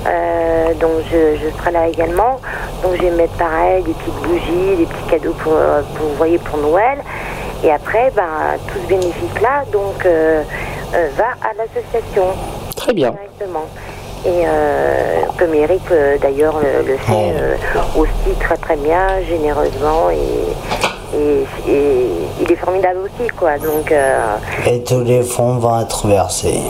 Euh, donc je, je serai là également. Donc je vais mettre pareil, des petites bougies, des petits cadeaux pour, euh, pour, vous voyez, pour Noël. Et après, ben, tout ce bénéfice-là, donc, euh, euh, va à l'association.
Très bien.
Directement. Et comme Eric d'ailleurs le, le fait euh, aussi très très bien, généreusement et, et, et il est formidable aussi quoi. Donc euh,
Et tous les fonds vont être versés.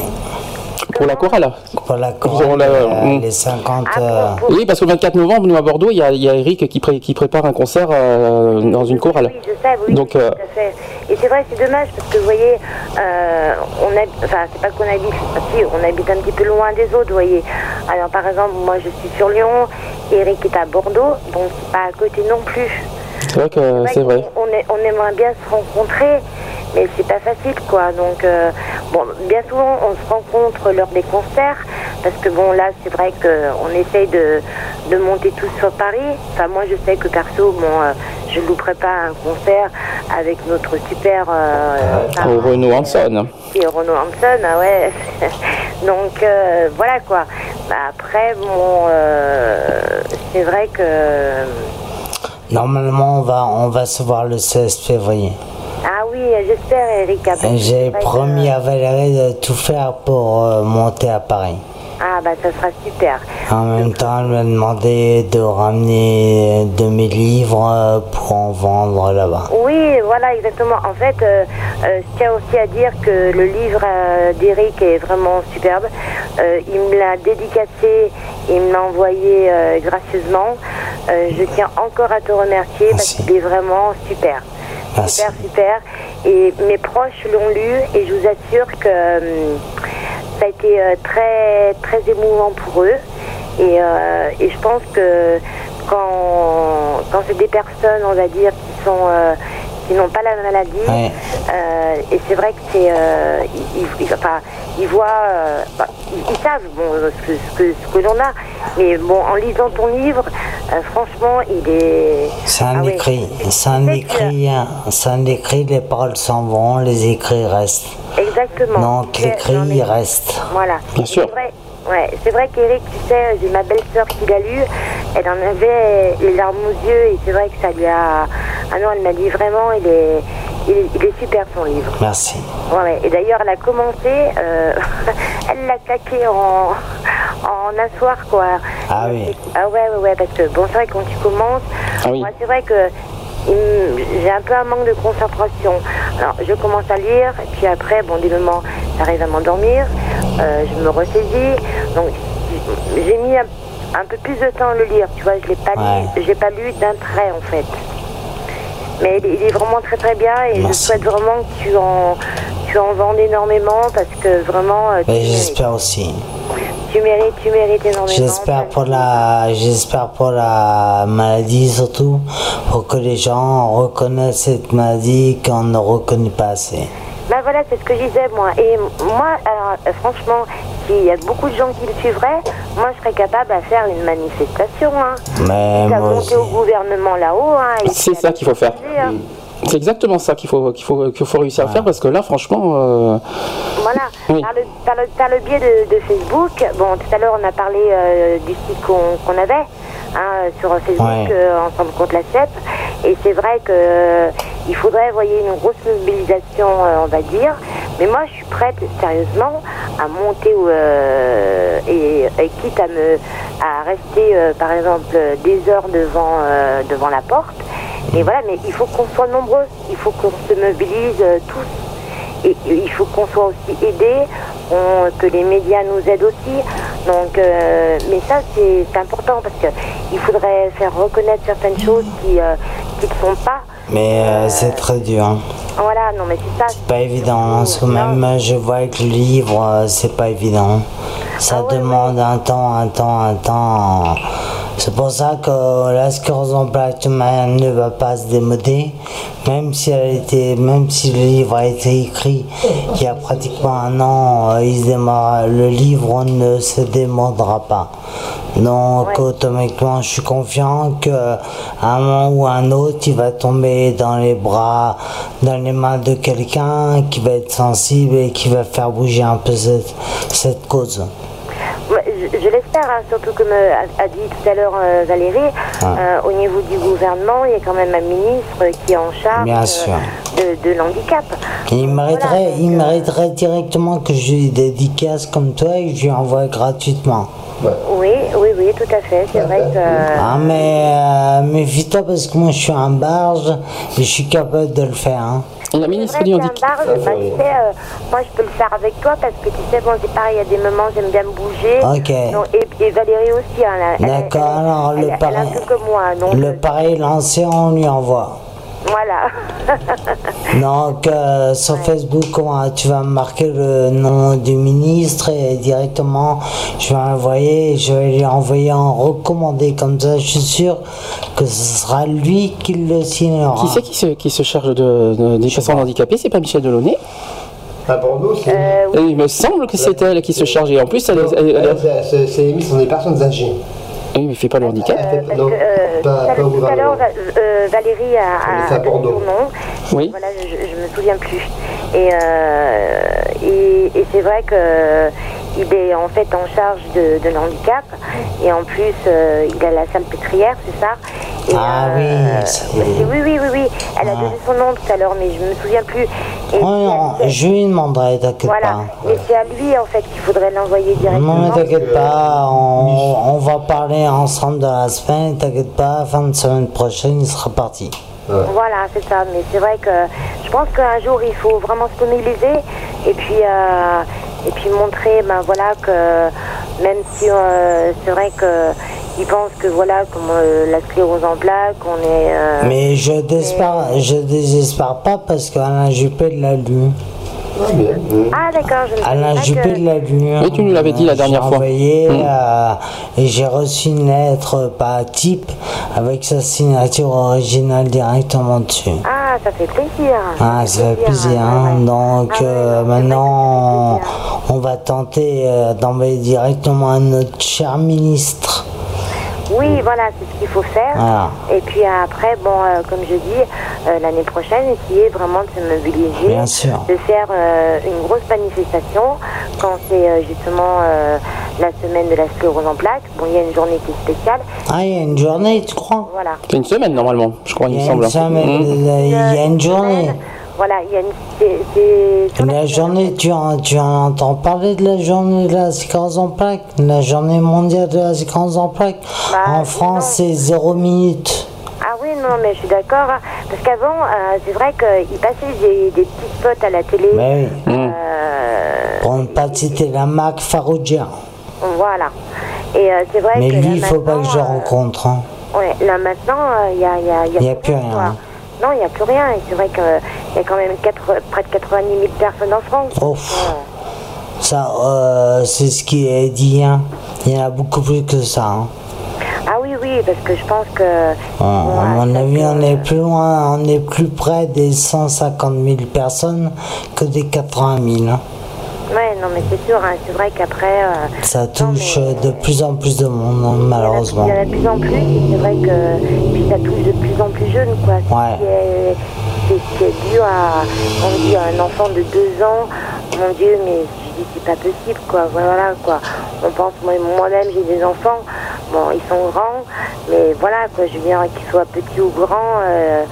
Pour la chorale.
Pour la
Pour
chorale,
la-
euh,
mm.
les 50...
Ah,
euh,
Oui, parce que le 24 novembre, nous à Bordeaux, il y a, il y a Eric qui, pré- qui prépare un concert euh, dans une chorale.
Oui, je sais, oui,
Donc,
oui,
euh,
tout à fait. Et c'est vrai, c'est dommage parce que vous voyez, euh, on habite, enfin, c'est pas qu'on habite, si, on habite un petit peu loin des autres, vous voyez. Alors, par exemple, moi, je suis sur Lyon, Eric est à Bordeaux, donc c'est pas à côté non plus.
C'est vrai que c'est vrai.
On, est- on aimerait bien se rencontrer, mais c'est pas facile, quoi. Donc, euh, bon, bien souvent, on se rencontre lors des concerts, parce que bon, là, c'est vrai qu'on essaye de, de monter tous sur Paris. Enfin, moi, je sais que perso, bon, euh, je ne louperai pas un concert avec notre super. Euh,
Au Renault Hanson.
et Renaud Hanson, ah ouais. Donc euh, voilà quoi. Bah, après, bon, c'est vrai que.
Normalement, on va, on va se voir le 16 février.
Ah oui, j'espère, que
J'ai
que-
promis à Valérie de tout faire pour euh, monter à Paris.
Ah bah ça sera super.
En même temps, elle m'a demandé de ramener de mes livres euh, pour en vendre là-bas.
Oui, voilà, exactement. En fait, euh, euh, je tiens aussi à dire que le livre euh, d'Eric est vraiment superbe. Il me l'a dédicacé, il me l'a envoyé gracieusement. Je tiens encore à te remercier parce qu'il est vraiment super.
Merci.
Super, super. Et mes proches l'ont lu et je vous assure que ça a été euh, très, très émouvant pour eux. Et, euh, et je pense que quand, quand c'est des personnes, on va dire, qui sont euh, qui n'ont pas la maladie,
Ouais.
euh, et c'est vrai que c'est, euh, ils, ils- ils- enfin, ils voient, euh, bah, ils, ils savent bon ce que ce que, ce que l'on a, mais bon, en lisant ton livre, euh, franchement, il est.
C'est un
Ah
écrit, c'est un écrit, hein. c'est un écrit, les paroles s'en vont, les écrits restent.
Exactement.
Donc
C'est-
l'écrit,
non, mais-
il reste.
Voilà.
Bien sûr.
C'est vrai, ouais, c'est vrai qu'Eric, tu sais, j'ai ma belle-sœur qui l'a lu, elle en avait les larmes aux yeux et c'est vrai que ça lui a. Ah non, elle m'a dit vraiment, il est, il est, il est super son livre.
Merci.
Ouais, ouais. Et d'ailleurs, elle a commencé, euh, elle l'a claqué en, en un soir, quoi.
Ah oui.
Ah ouais, ouais, ouais, parce que bon, c'est vrai que quand tu commences,
Ah oui.
c'est vrai que j'ai un peu un manque de concentration. Alors, je commence à lire, et puis après, bon, des moments, j'arrive à m'endormir, euh, je me ressaisis. Donc, j'ai mis un, un peu plus de temps à le lire, tu vois, je l'ai pas lu, j'ai pas lu d'un trait, en fait. Mais il est, vraiment très très bien et je souhaite vraiment que tu en, tu en vendes énormément parce que vraiment euh,
j'espère aussi.
tu mérites, tu mérites énormément.
J'espère pour la, j'espère pour la maladie surtout, pour que les gens reconnaissent cette maladie qu'on ne reconnaît pas assez.
Ben voilà, c'est ce que je disais moi. Et moi, alors, euh, franchement, s'il y a beaucoup de gens qui le suivraient, moi je serais capable à faire une manifestation. Hein.
Mais
Ça
moi
monter au gouvernement là-haut. Hein,
C'est ça qu'il faut faire.
hein.
C'est exactement ça qu'il faut, qu'il faut, qu'il faut réussir à faire parce que là, franchement, euh,
Voilà,
Oui.
par, le, par, le, par le biais de, de Facebook, bon, tout à l'heure on a parlé euh, du site qu'on avait hein, sur Facebook,
Ouais.
euh, Ensemble contre la CEP, et c'est vrai que euh, il faudrait, vous voyez, une grosse mobilisation, euh, on va dire, mais moi je suis prête, sérieusement, à monter euh, et, et quitte à me à rester, euh, par exemple, des heures devant, euh, devant la porte, et voilà, mais il faut qu'on soit nombreux, il faut qu'on se mobilise euh, tous. Et il faut qu'on soit aussi aidés, on- que les médias nous aident aussi. Donc, euh, mais ça, c'est important parce qu'il faudrait faire reconnaître certaines choses qui qui ne sont pas.
Mais euh, c'est très dur. hein.
Voilà, non, mais c'est ça.
C'est pas évident. hein, même euh, je vois que le livre, euh, c'est pas évident. Ça demande un temps, un temps, un temps. C'est pour ça que la sclérose en plaques ne va pas se démoder, même si elle été, même si le livre a été écrit il y a pratiquement un an, il se démarre- le livre ne se démodera pas. Donc automatiquement, je suis confiant que à un moment ou à un autre, il va tomber dans les bras, dans les mains de quelqu'un qui va être sensible et qui va faire bouger un peu cette, cette cause.
Ouais, je, je l'espère, hein, surtout comme euh, a, a dit tout à l'heure euh, Valérie, euh, au niveau du gouvernement, il y a quand même un ministre qui est en charge de l'handicap.
Il mériterait, il mériterait directement que je lui dédicace comme toi et que je lui envoie gratuitement.
Oui, oui, oui, tout à fait. C'est vrai que.
Ah mais euh, méfie-toi parce que moi je suis un barge et je suis capable de le faire. hein.
La
ministre du handicap. bah, tu sais, euh, moi je peux le faire avec toi parce que tu sais, bon, c'est pareil, il y a des moments j'aime bien me bouger.
Ok.
Donc, et, et Valérie aussi, hein,
D'accord, alors
elle,
le
elle,
pareil,
elle a un peu comme moi. Donc,
le pareil lancé, on lui envoie.
Voilà.
Donc euh, sur Facebook, comment, tu vas marquer le nom du ministre et directement je vais envoyer, je vais lui envoyer en recommandé comme ça. Je suis sûr que ce sera lui qui le signera.
qui c'est qui se, qui se charge de, de- des personnes handicapées? C'est pas Michel Delaunay?
À Bordeaux, c'est.
Euh,
Et Il me semble que c'est elle qui se charge. Et en plus, elle, est- elle- elle-
Elle, c'est- c'est- c'est émis sur des personnes âgées.
Oui, mais il fait pas le handicap.
Non,
Euh,
pas, pas
tout à-
au
tout à l'heure, euh, Valérie a, a donné son nom.
Oui.
Voilà, je, je me souviens plus. Et, euh, et, et c'est vrai que il est en fait en charge de, de l'handicap et en plus euh, il a la salpêtrière, c'est ça? Et,
Ah
euh,
oui,
oui, oui, oui, oui. Elle a
Ah.
donné son nom tout à l'heure, mais je me souviens plus. Et
Oh non, je lui demanderai, t'inquiète
voilà.
pas.
Et c'est à lui en fait qu'il faudrait l'envoyer directement.
Non mais t'inquiète pas, on, on va parler ensemble dans la semaine, t'inquiète pas, fin de semaine prochaine il sera parti.
Voilà, c'est ça. Mais c'est vrai que je pense qu'un jour, il faut vraiment se mobiliser et puis, euh, et puis montrer ben, voilà, que même si euh, c'est vrai qu'ils pensent que voilà, comme euh, la sclérose en plaques, on est. euh,
Mais je désespère, je désespère pas parce qu'Alain Juppé l'a lu.
Ah, d'accord, je
Alain Juppé
que-
l'a lu.
Oui, tu nous l'avais dit la
J'ai
dernière fois.
envoyé,
Mm.
euh, et j'ai reçu une lettre par type avec sa signature originale directement dessus.
Ah, ça fait plaisir.
Ah, ça fait plaisir. hein. Donc euh, maintenant, on va tenter euh, d'envoyer directement à notre cher ministre.
Oui, voilà, c'est ce qu'il faut faire.
Voilà.
Et puis après, bon, euh, comme je dis, euh, l'année prochaine, essayer vraiment de se mobiliser,
Bien sûr.
de faire euh, une grosse manifestation quand c'est euh, justement euh, la semaine de la sclérose en plaques. Bon, il y a une journée qui est spéciale.
Ah, il y a une journée, tu crois?
Voilà.
C'est une semaine normalement, je crois, il
Il
me
y a
semble.
une semaine,
Mm.
il y a une journée.
Voilà, il y a une.
La journée, tu en, tu en entends parler de la journée de la séquence en plaques, la journée mondiale de la séquence en plaques?
Bah,
en France, c'est zéro minute.
Ah oui, non, mais je suis d'accord. hein. Parce qu'avant, euh, c'est vrai qu'il passait des, des petits spots à la télé.
Mais oui.
Mm.
Euh,
Pour ne pas citer la marque Farougia.
voilà. Et euh, c'est vrai
Mais
que.
lui, il faut pas que je rencontre. hein.
Ouais, là maintenant, il n'y a, y a, y a
Il y a plus rien,
quoi. Non, il n'y a plus rien. Et c'est vrai qu'il y a quand même près de 90 000 personnes en France.
Ça, euh, c'est ce qui est dit. hein. Il y en a beaucoup plus que ça. hein.
Ah oui, oui, parce que je pense que. Bon,
à mon avis, on est plus loin, on est plus près des 150 000 personnes que des 80 000. hein.
Non, mais c'est sûr, hein, c'est vrai qu'après. euh,
Ça touche de plus en plus de monde, hein, malheureusement.
il y en a de plus en plus, et c'est vrai que puis ça touche de plus en plus jeune, quoi.
Ouais.
C'est ce qui est dû à, on dit, à un enfant de deux ans. Mon Dieu, mais je dis, c'est pas possible, quoi. Voilà, quoi. On pense, moi- moi-même, j'ai des enfants. Bon, ils sont grands, mais voilà, quoi. Je veux dire, qu'ils soient petits ou grands, euh,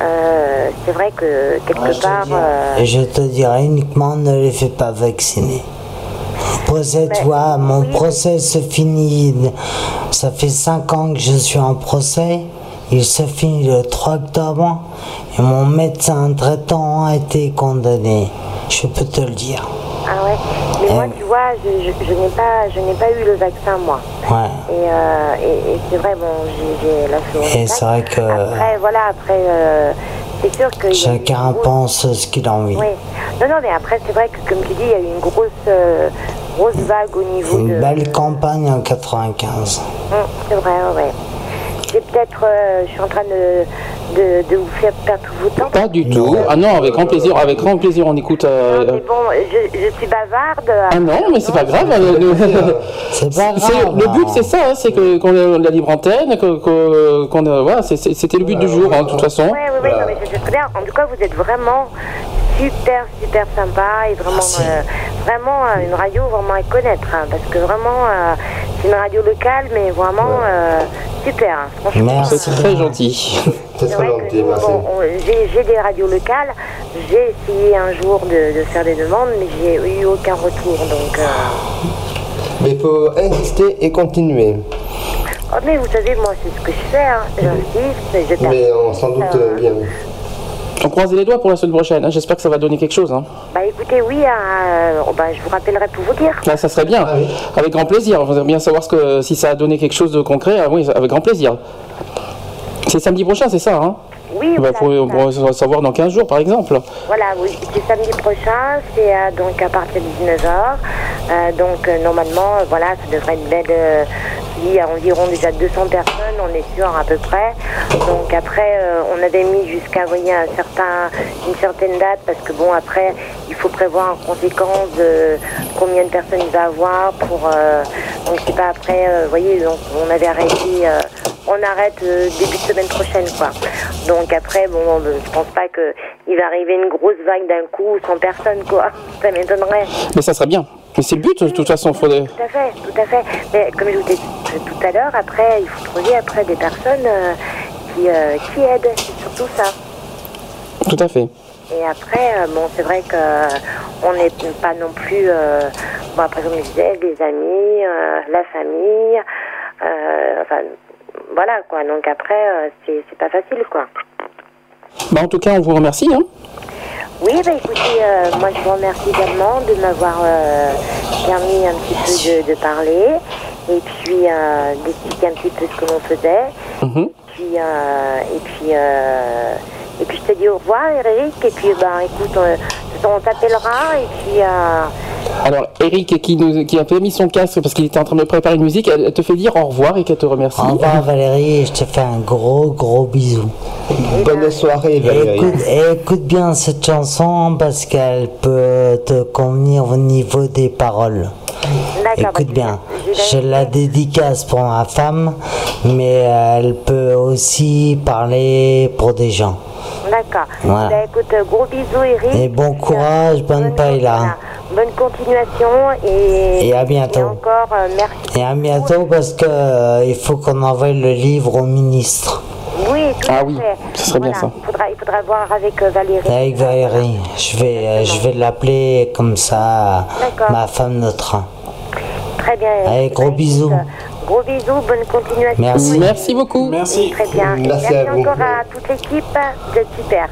euh, c'est vrai que quelque part. euh,
je te dirais uniquement ne les fais pas vacciner. Procès, toi, mon procès se finit. Ça fait 5 ans que je suis en procès. Il se finit le 3 octobre. Et mon médecin traitant a été condamné. Je peux te le dire.
Ah ouais, mais moi,
Euh.
tu vois, je, je, je n'ai pas, je n'ai pas eu le vaccin, moi.
Ouais.
Et, euh, et, et c'est vrai, bon, j'ai- j'ai la
Et c'est vrai que
Après, voilà, après, euh, c'est sûr que.
chacun
grosse-
pense ce qu'il a envie.
Oui. Non, non, mais après, c'est vrai que, comme tu dis, il y a eu une grosse, euh, grosse vague au niveau de.
Une belle campagne en 95.
Hum, c'est vrai, ouais, ouais. C'est peut-être, je suis en train de, de, de vous faire perdre tout votre temps.
Pas du tout. Ah non, avec grand plaisir, avec grand plaisir, on écoute. euh,
Mais bon, je, je suis bavarde.
Ah non, mais c'est pas grave. euh, nous-
C'est pas
C'est-
grave.
Le but, c'est ça, hein, c'est que qu'on ait la libre antenne, qu'on a- voilà, c'était le but du jour, hein, de toute façon.
Oui, oui, oui, non, mais je bien. En tout cas, vous êtes vraiment super, super sympa et vraiment, euh, vraiment euh, une radio vraiment à connaître. hein, parce que vraiment, euh, c'est une radio locale, mais vraiment euh, super. hein, franchement.
C'est très gentil.
C'est très gentil, merci.
Bon, on- j'ai j'ai des radios locales. J'ai essayé un jour de, de faire des demandes, mais j'ai eu aucun retour. Donc, euh,
Mais il faut insister et continuer.
oh, mais vous savez, moi, c'est ce que je fais. Hein. J'insiste, je
Mais on s'en doute
Euh,
bien.
On croise les doigts pour la semaine prochaine. hein, J'espère que ça va donner quelque chose. hein.
Bah écoutez, oui, euh, oh, bah, je vous rappellerai pour vous dire.
Là, ça serait bien. Avec grand plaisir. On voudrait bien savoir ce que, si ça a donné quelque chose de concret. ah oui, avec grand plaisir. C'est samedi prochain, c'est ça hein
Oui,
Bah,
voilà,
pour- on pourra savoir dans 15 jours, par exemple.
Voilà, oui, c'est samedi prochain, c'est euh, donc à partir de 19h. donc euh, normalement, euh, voilà, ça devrait être belle. Euh, a environ déjà 200 personnes, on est sûr à peu près. Donc après, euh, on avait mis jusqu'à voyez, un certain, une certaine date parce que bon, après, il faut prévoir en conséquence de combien de personnes il va avoir pour. euh, c'est pas après, euh, vous voyez, donc on avait arrêté. euh, on arrête euh, début de semaine prochaine, quoi. Donc après, bon, euh, je pense pas que il va arriver une grosse vague d'un coup, 100 personnes, quoi. Ça m'étonnerait.
Mais ça serait bien. Mais c'est le but, de toute façon. Faudrait...
Tout à fait, tout à fait. Mais comme je vous ai dit tout à l'heure, après, il faut trouver après des personnes euh, qui, euh, qui aident. C'est surtout ça.
Tout à fait.
Et après, euh, bon, c'est vrai que on n'est pas non plus. bon, après, comme je disais, des amis, la famille. enfin, voilà, quoi. Donc après, c'est c'est pas facile, quoi.
Bah, en tout cas, on vous remercie. Hein.
Oui, bah écoutez, euh, moi je vous remercie également de m'avoir euh, permis un petit peu de, de parler et puis euh, d'expliquer un petit peu ce que l'on faisait. Puis, euh, et puis, euh, et puis je te dis au revoir, Eric. Et puis, bah écoute, on, façon, on t'appellera et puis. euh,
Alors, Eric, qui, nous, qui a pas mis son casque parce qu'il était en train de préparer une musique, elle te fait dire au revoir et qu'elle te remercie.
Au revoir Valérie et je te fais un gros gros bisou.
Bonne soirée, Valérie.
Écoute, écoute bien cette chanson parce qu'elle peut te convenir au niveau des paroles.
D'accord,
Écoute bien, je la dédicace pour ma femme, mais elle peut aussi parler pour des gens.
D'accord.
Voilà.
Bah, écoute, euh, gros bisous, Eric.
Et bon courage, bonne paille là.
Bonne continuation et,
Et à bientôt.
et encore euh, merci.
Et à bientôt parce que euh, il faut qu'on envoie le livre au ministre.
Oui, tout
Ah
à
oui,
fait.
ce serait bien ça.
Il faudra, il faudra voir avec euh, Valérie.
Avec Valérie, je vais, je vais l'appeler comme ça, ma femme notera.
Très bien. Eric.
Allez, gros
Bah, écoute,
bisous.
euh, Gros bisous, bonne continuation.
Merci.
Merci beaucoup.
Merci.
Très bien. Et
Merci
merci
à vous.
encore à toute l'équipe. Vous êtes super.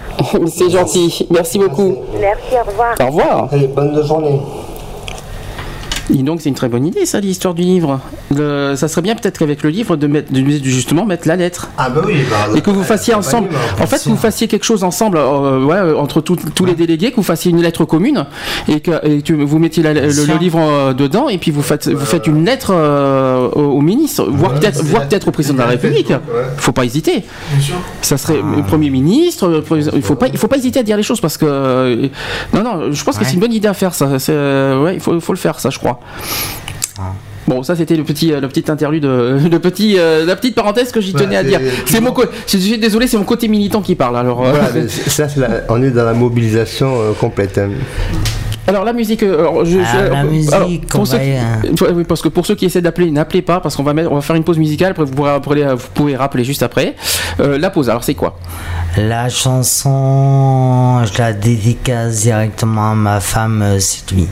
C'est gentil. Merci beaucoup.
Merci, au revoir.
Au revoir.
Allez, bonne journée.
Et donc c'est une très bonne idée ça l'histoire du livre. Le- ça serait bien peut-être qu'avec le livre de mettre de justement mettre la lettre.
Ah bah oui. bah,
Et que vous
euh,
fassiez ensemble.
accompagnement.
En fait, que vous fassiez quelque chose ensemble, euh, ouais, euh, entre tous tous les délégués, que vous fassiez une lettre commune et que, et vous mettiez la- le, livre euh, dedans et puis vous faites, vous faites une lettre euh, au, au ministre, voire
Ouais,
peut-être, voire au président de la République. Faut pas hésiter.
Bien sûr.
Ça serait le premier ministre. Il faut pas, il faut pas hésiter à dire les choses parce que euh, non, non, je pense que c'est une bonne idée à faire ça. Euh, il faut, il faut le faire ça, je crois. Bon, ça c'était le petit, euh, le petit interlude, euh, le petit, euh, la petite parenthèse que j'y
Voilà,
tenais à dire. C'est mon, je suis désolé, c'est mon côté militant qui parle. Alors, euh,
Voilà, ça, la- on est dans la mobilisation euh, complète. hein.
alors la musique, euh, alors, je,
Ah,
je-
la
alors,
musique,
pour ceux Ouais, oui, parce que pour ceux qui essaient d'appeler, n'appelez pas parce qu'on va mettre, on va faire une pause musicale. Après, vous pourrez, après, vous pouvez rappeler juste après. Euh, la pause. Alors c'est quoi?
La chanson, je la dédicace directement à ma femme euh, Sylvie.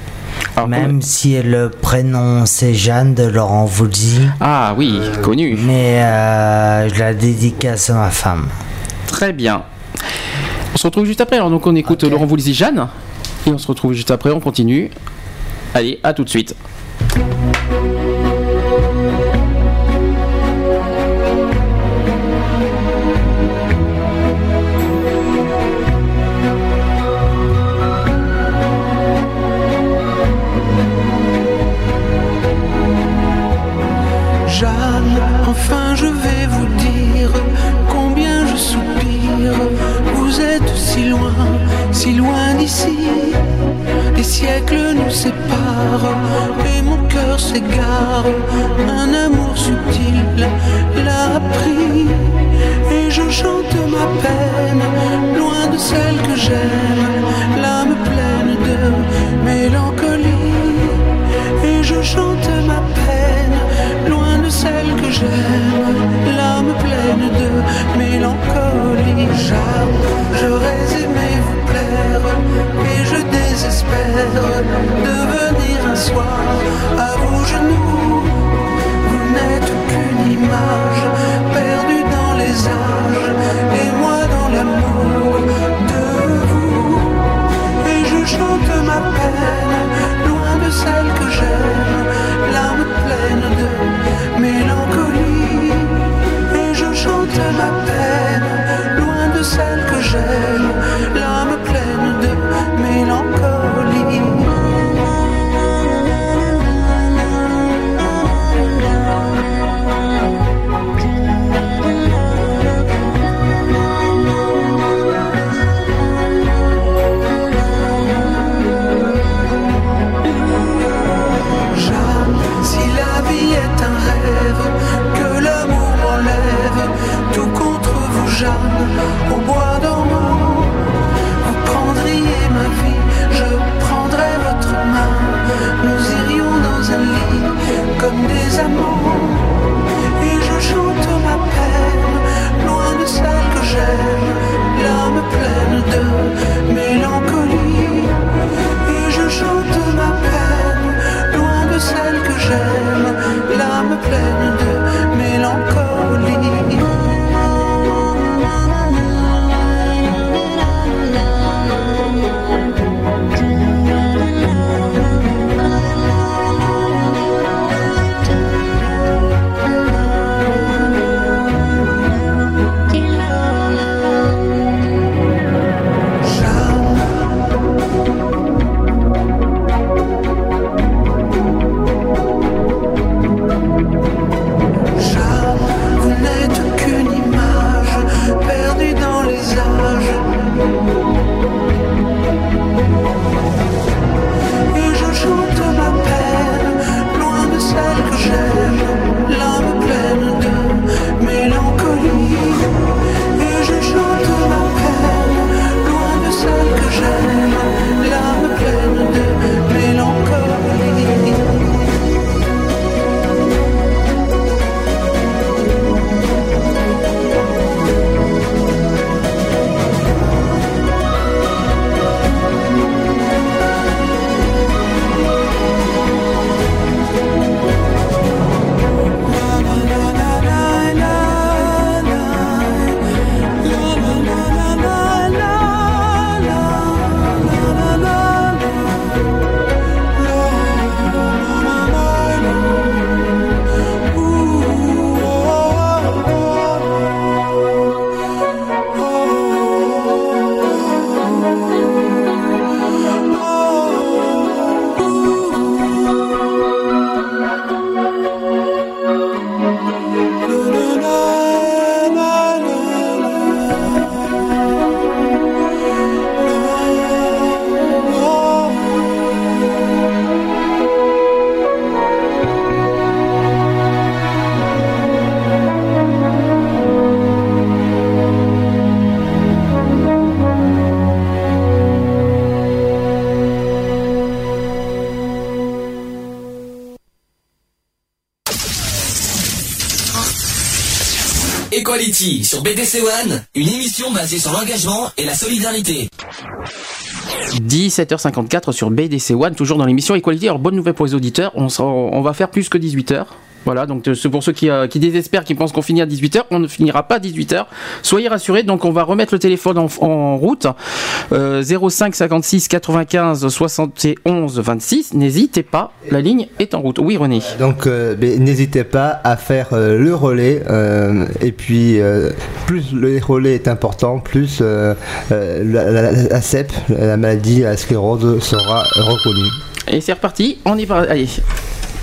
Alors,
Même si le prénom c'est Jeanne de Laurent Voulzy,
Ah oui, connu.
mais euh, je la dédicace à ma femme.
Très bien. On se retrouve juste après. Alors donc on écoute
Ok.
Laurent Voulzy Jeanne et on se retrouve juste après. On continue. Allez, à tout de suite.
Et mon cœur s'égare. Un amour subtil l'a pris et je chante ma peine loin de celle que j'aime. L'âme pleine de mélancolie et je chante ma peine loin de celle que j'aime, l'âme pleine de mélancolie. J'aurais aimé de venir un soir à vos genoux. Vous n'êtes qu'une image perdue dans les âges, et moi dans l'amour de vous. Et je chante ma peine, loin de celle que j'aime, pleine
Sur BDC One, une émission basée sur l'engagement et la solidarité.
17h54 sur BDC One, toujours dans l'émission Equality. Alors, bonne nouvelle pour les auditeurs, on, on va faire plus que 18h. Voilà, donc euh, c'est pour ceux qui, euh, qui désespèrent, qui pensent qu'on finit à 18h, on ne finira pas à 18h. Soyez rassurés, donc on va remettre le téléphone en, en route. Euh, 05 56 95 71 26, n'hésitez pas, la ligne est en route. Oui René.
Donc euh, n'hésitez pas à faire le relais et puis plus le relais est important, plus la, la- CEP, la maladie à la sclérose sera reconnue.
Et c'est reparti, on y va. Allez,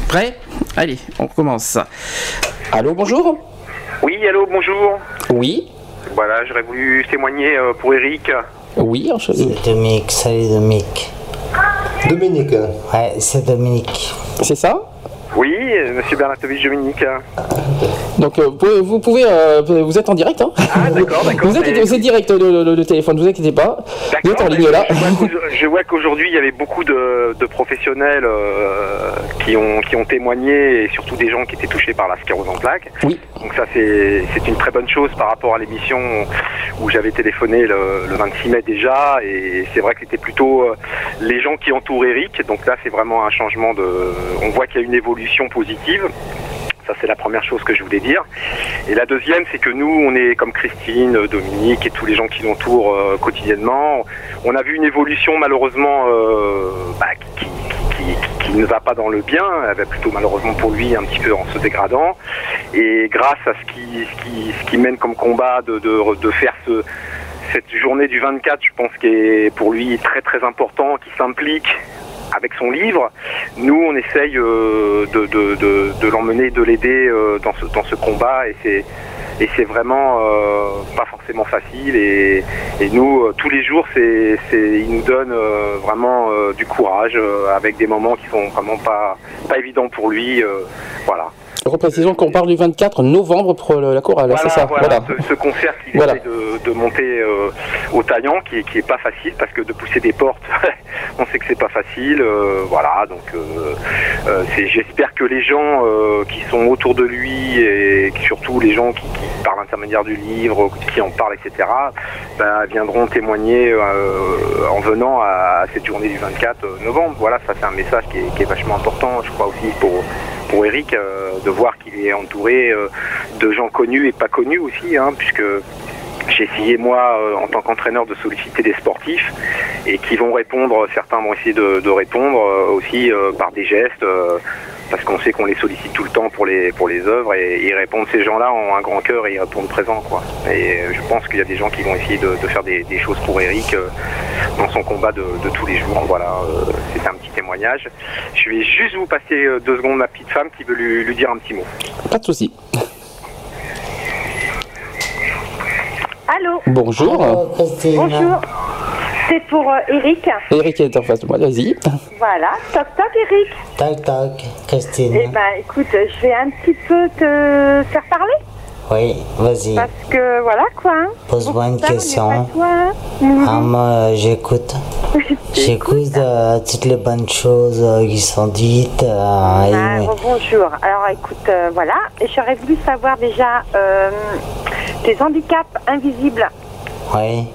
prêt? Allez, on commence. Allô, bonjour
Oui, allô, bonjour.
Oui
Voilà, j'aurais voulu témoigner euh, pour Eric.
Oui,
C'est Dominique, salut Dominique.
Dominique
Ouais, c'est Dominique.
C'est ça?
Oui, euh, monsieur Bernatovic Dominique.
Donc euh, vous pouvez, vous, pouvez, euh, vous êtes en direct. Hein
Ah, d'accord, d'accord.
Vous êtes, c'est direct le, le- le téléphone, vous inquiétez pas. Vous êtes en
mais
ligne là.
Je vois qu'aujourd'hui, il y avait beaucoup de, de professionnels euh, qui, ont, qui ont témoigné et surtout des gens qui étaient touchés par la sclérose en plaques.
Oui.
Donc ça, c'est c'est une très bonne chose par rapport à l'émission où j'avais téléphoné le, le 26 mai déjà. Et c'est vrai que c'était plutôt euh, les gens qui entourent Eric. Donc là, c'est vraiment un changement de... On voit qu'il y a une évolution positive. Ça, c'est la première chose que je voulais dire. Et la deuxième, c'est que nous, on est comme Christine, Dominique et tous les gens qui l'entourent euh, quotidiennement. On a vu une évolution, malheureusement, euh, bah, qui, ne va pas dans le bien, elle va plutôt malheureusement pour lui un petit peu en se dégradant. Et grâce à ce qui, mène comme combat de, faire ce, cette journée du 24, je pense qui est pour lui très très important, qui s'implique avec son livre. Nous, on essaye euh, de, de, de, de l'emmener, de l'aider euh, dans, ce, dans ce combat. Et c'est et c'est vraiment euh, pas forcément facile. Et, et nous euh, tous les jours c'est c'est il nous donne euh, vraiment euh, du courage avec des moments qui sont vraiment pas pas évidents pour lui voilà
Reprécisons qu'on parle du 24 novembre pour la chorale, c'est ça
voilà,
Voilà.
Ce, ce concert qu'il
Voilà.
essaie de, de monter euh, au taillant, qui, est- qui est pas facile parce que de pousser des portes, on sait que c'est pas facile. euh, voilà, donc euh, j'espère que les gens qui sont autour de lui et surtout les gens qui, qui par l'intermédiaire du livre, qui en parlent, etc., bah, viendront témoigner en venant à cette journée du 24 novembre. Voilà, ça c'est un message qui est, qui est vachement important, je crois aussi pour pour Eric euh, de voir qu'il est entouré euh, de gens connus et pas connus aussi, hein, puisque j'ai essayé moi euh, en tant qu'entraîneur de solliciter des sportifs et qui vont répondre, certains vont essayer de, de répondre euh, aussi euh, par des gestes. euh, parce qu'on sait qu'on les sollicite tout le temps pour les pour les œuvres et, ils répondent ces gens-là ont un grand cœur et ils répondent présent quoi. Et euh, je pense qu'il y a des gens qui vont essayer de, de faire des, des choses pour Eric euh, dans son combat de, de tous les jours. Voilà, c'est un petit témoignage. Je vais juste vous passer deux secondes ma petite femme qui veut lui, lui dire un petit mot.
Pas de souci.
Allô
Bonjour.
Bonjour. C'est pour euh, Eric.
Eric est en face de moi, vas-y.
Voilà. Toc toc Eric.
Toc toc, Christine.
Eh ben écoute, je vais un petit peu te faire parler.
Oui, vas-y.
Parce que voilà quoi. hein.
Pose-moi une
ça,
question.
hein. Mhm.
Ah, moi, euh, j'écoute. J'écoute euh, toutes les bonnes choses euh, qui sont dites. euh, et-
Ah, bonjour. Alors écoute, euh, voilà. Et j'aurais voulu savoir déjà euh, tes handicaps invisibles.
Oui.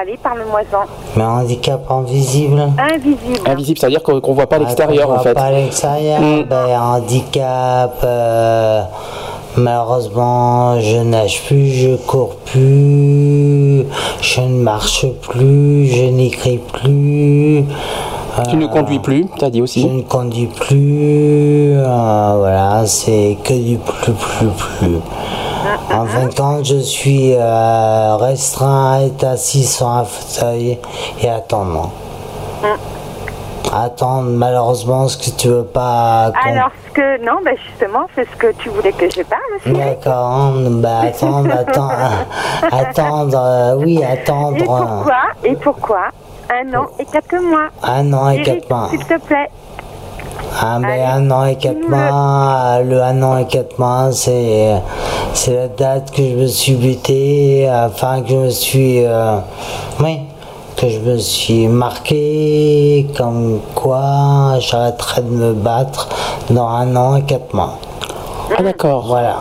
Allez, parle-moi-en.
Mais handicap invisible?
Invisible.
Invisible, c'est-à-dire qu'on qu'on voit pas l'extérieur en
voit
fait.
pas l'extérieur
Mm.
Ben, handicap. Malheureusement, je nage plus, je cours plus, je ne marche plus, je n'écris plus.
Tu ne conduis plus, t'as dit aussi.
Je ne conduis plus. euh, voilà, c'est que du plus, plus, plus. En fin de compte, je suis euh, restreint à être assis sur un fauteuil et attendre. Attendre, malheureusement, ce que tu veux pas.
Alors ce que non, ben justement, c'est ce que tu voulais que je parle.
D'accord, bah attendre, attendre, attendre, euh, oui, attendre.
Et pourquoi Et pourquoi Un an et quatre mois?
Un an et quatre mois.
S'il te plaît.
Ah, mais un an et quatre mois, euh, le un an et quatre mois, c'est, c'est la date que je me suis buté, enfin que je me suis, euh, oui, que je me suis marqué, comme quoi j'arrêterai de me battre dans un an et quatre mois.
Ah d'accord.
Voilà.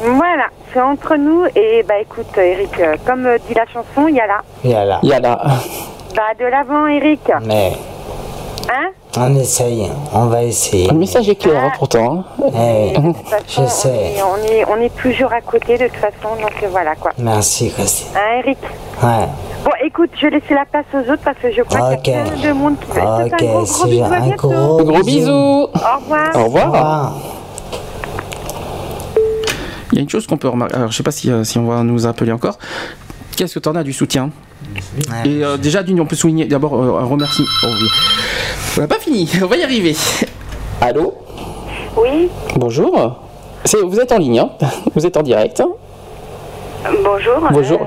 Voilà, c'est entre nous. Et bah écoute, Eric, euh, comme euh, dit la chanson, il y a là.
Voilà.
Yala.
Bah de l'avant, Eric.
Mais
Hein
on essaye, on va essayer.
Le message est clair hein, pourtant. hein.
Eh,
façon,
je sais.
On est, on, est, on est toujours à côté de toute façon, donc voilà quoi.
Merci, Christine.
Hein, Eric
Ouais.
Bon, écoute, je vais laisser la place aux autres parce que je crois qu'il y a plein de monde qui veut. Je te
Ok,
fais un gros, gros bisou,
un gros,
Gros bisous.
Au revoir.
Au revoir.
revoir.
Il y a une chose qu'on peut remarquer. Alors, je sais pas si, euh, si on va nous appeler encore. Qu'est-ce que t'en as du soutien? Et euh, déjà, d'une, on peut souligner d'abord euh, un remerciement. Oh, oui. On n'a pas fini, on va y arriver. Allô?
Oui,
Bonjour. Vous êtes en ligne, hein vous êtes en direct.
bonjour.
Bonjour.
Euh,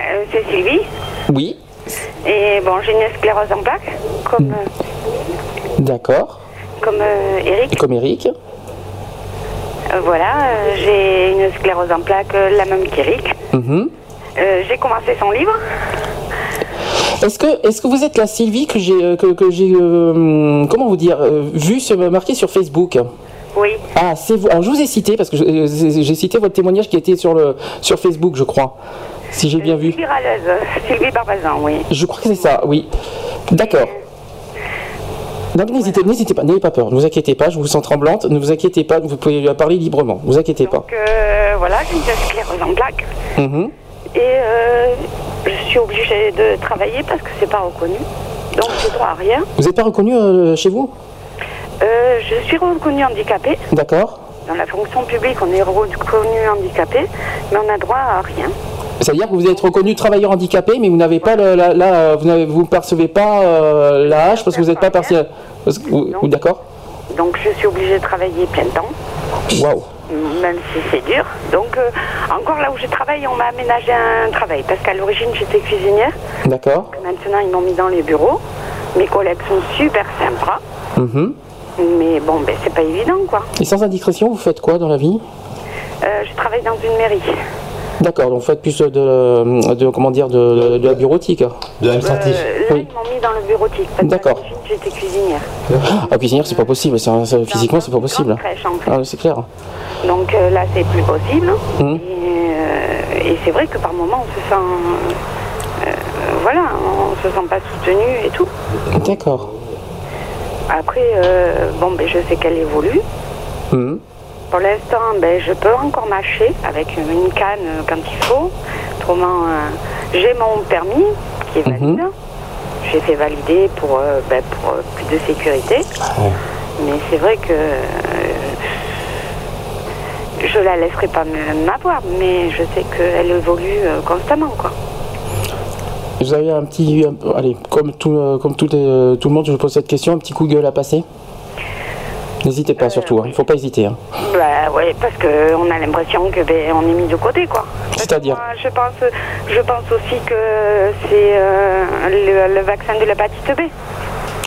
euh, c'est Sylvie.
Oui,
Et bon, j'ai une sclérose en plaques, comme, euh,
d'accord.
comme euh, Eric.
Comme Eric.
Euh, voilà, euh, j'ai une sclérose en plaques, euh, la même qu'Eric. Euh, j'ai commencé son livre.
Est-ce que, est-ce que vous êtes la Sylvie que j'ai, euh, que, que j'ai, euh, comment vous dire, euh, vu se marquer sur Facebook?
Oui.
Ah, c'est vous. Alors, je vous ai cité parce que euh, j'ai cité votre témoignage qui était sur le sur Facebook, je crois, si j'ai bien vu.
Sylvie Raleuse, euh, Sylvie Barbazan, oui.
Je crois que c'est ça, oui. D'accord. Donc n'hésitez, n'hésitez pas, n'ayez pas peur, ne vous inquiétez pas, je vous sens tremblante, ne vous inquiétez pas, vous pouvez lui parler librement, ne vous inquiétez pas.
Donc euh, voilà, j'ai une sclérose en plaques.
Mhm.
Et euh, je suis obligée de travailler parce que c'est pas reconnu. Donc j'ai droit à rien.
Vous n'êtes pas reconnu euh, chez vous?
Euh, je suis reconnue handicapée.
D'accord.
Dans la fonction publique, on est reconnu handicapé, mais on a droit à rien.
C'est-à-dire que vous êtes reconnu travailleur handicapé, mais vous n'avez pas le, la, la- vous n'avez- vous percevez pas euh, la hache parce que vous n'êtes pas parti. parce que vous- vous- D'accord.
Donc je suis obligée de travailler plein temps,
Waouh.
Même si c'est dur. Donc euh, encore là où je travaille, on m'a aménagé un travail parce qu'à l'origine j'étais cuisinière.
D'accord.
Maintenant ils m'ont mis dans les bureaux. Mes collègues sont super sympas,
Mhm.
mais bon, ben c'est pas évident quoi.
Et sans indiscrétion, vous faites quoi dans la vie?
Euh, je travaille dans une mairie.
D'accord, donc vous faites plus de, de, comment dire de, de la bureautique. De l'administratif.
Euh, là, ils m'ont mis dans le bureautique parce
D'accord.
j'étais cuisinière.
Ah, cuisinière, c'est pas possible. c'est un- c'est- physiquement, c'est pas possible.
crèche, en plus.
Ah, c'est clair.
Donc euh, là, c'est plus possible. Et, euh, et c'est vrai que par moments, on se sent. euh, voilà, on se sent pas soutenu et tout.
D'accord.
Après, euh, bon, ben, je sais qu'elle évolue.
Mhm.
Pour l'instant, ben, je peux encore mâcher avec une canne quand il faut. Autrement, euh, j'ai mon permis qui est valide. J'ai fait valider pour, euh, ben, pour euh, plus de sécurité. Mais c'est vrai que euh, je la laisserai pas m'avoir, mais je sais qu'elle évolue constamment, quoi.
Vous avez un petit, allez, comme tout, comme tout, tout le monde, je vous pose cette question, un petit coup de gueule à passer? N'hésitez pas surtout, hein, il faut pas hésiter. hein.
Bah ouais, parce qu'on a l'impression que ben, on est mis de côté, quoi.
C'est-à-dire
je pense, je pense aussi que c'est euh, le, le vaccin de l'hépatite B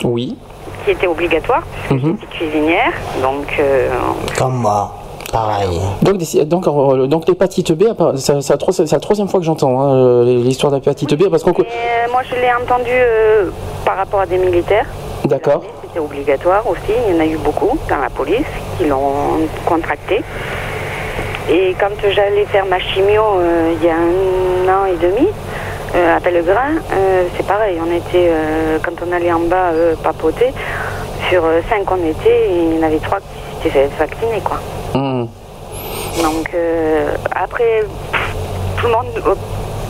Oui.
qui était obligatoire, puisque
Mhm.
cuisinière, donc euh,
Comme moi, pareil.
Donc, donc, euh, donc l'hépatite B, c'est la, troisième fois que j'entends hein, euh, l'histoire d'hépatite B, parce qu'on.
euh, moi je l'ai entendu euh, par rapport à des militaires.
D'accord.
Obligatoire aussi, il y en a eu beaucoup dans la police qui l'ont contracté. Et quand j'allais faire ma chimio euh, il y a un an et demi, euh, à Pellegrin, euh, c'est pareil, on était, quand on allait en bas papoter, sur cinq on était, il y en avait trois qui s'étaient fait vacciner quoi.
Hmm.
Donc après, pff, tout le monde,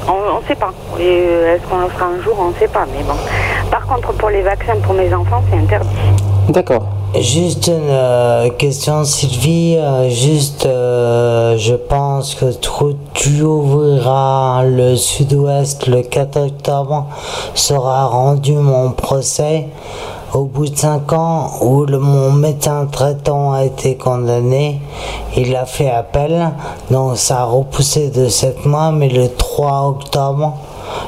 on ne sait pas. Et, euh, Est-ce qu'on le fera un jour On ne sait pas. Mais bon. Par contre, pour les vaccins pour mes enfants, c'est interdit.
D'accord.
Juste une euh, question, Sylvie. euh, juste, euh, je pense que tu, tu ouvriras le sud-ouest le 4 octobre. Sera rendu mon procès. Au bout de 5 ans où le, mon médecin traitant a été condamné, il a fait appel. Donc ça a repoussé de 7 mois, mais le 3 octobre,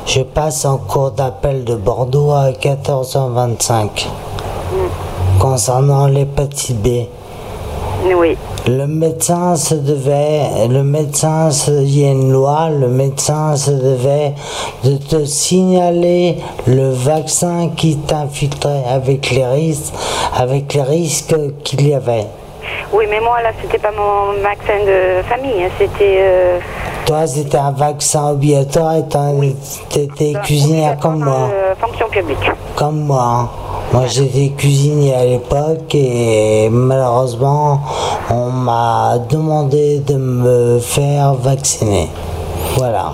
je passe en cours d'appel de Bordeaux à 14h25 concernant l'hépatite B.
Oui.
Le médecin se devait, le médecin, se- il y a une loi, le médecin se devait de te signaler le vaccin qui t'infiltrait avec les risques, avec les risques qu'il y avait.
Oui, mais moi, là, c'était pas mon vaccin de famille. hein, C'était. euh,
Toi, c'était un vaccin obligatoire et tu étais cuisinière comme moi.
euh, fonction publique.
Comme moi. Moi, j'étais cuisinier à l'époque et malheureusement, on m'a demandé de me faire vacciner. Voilà.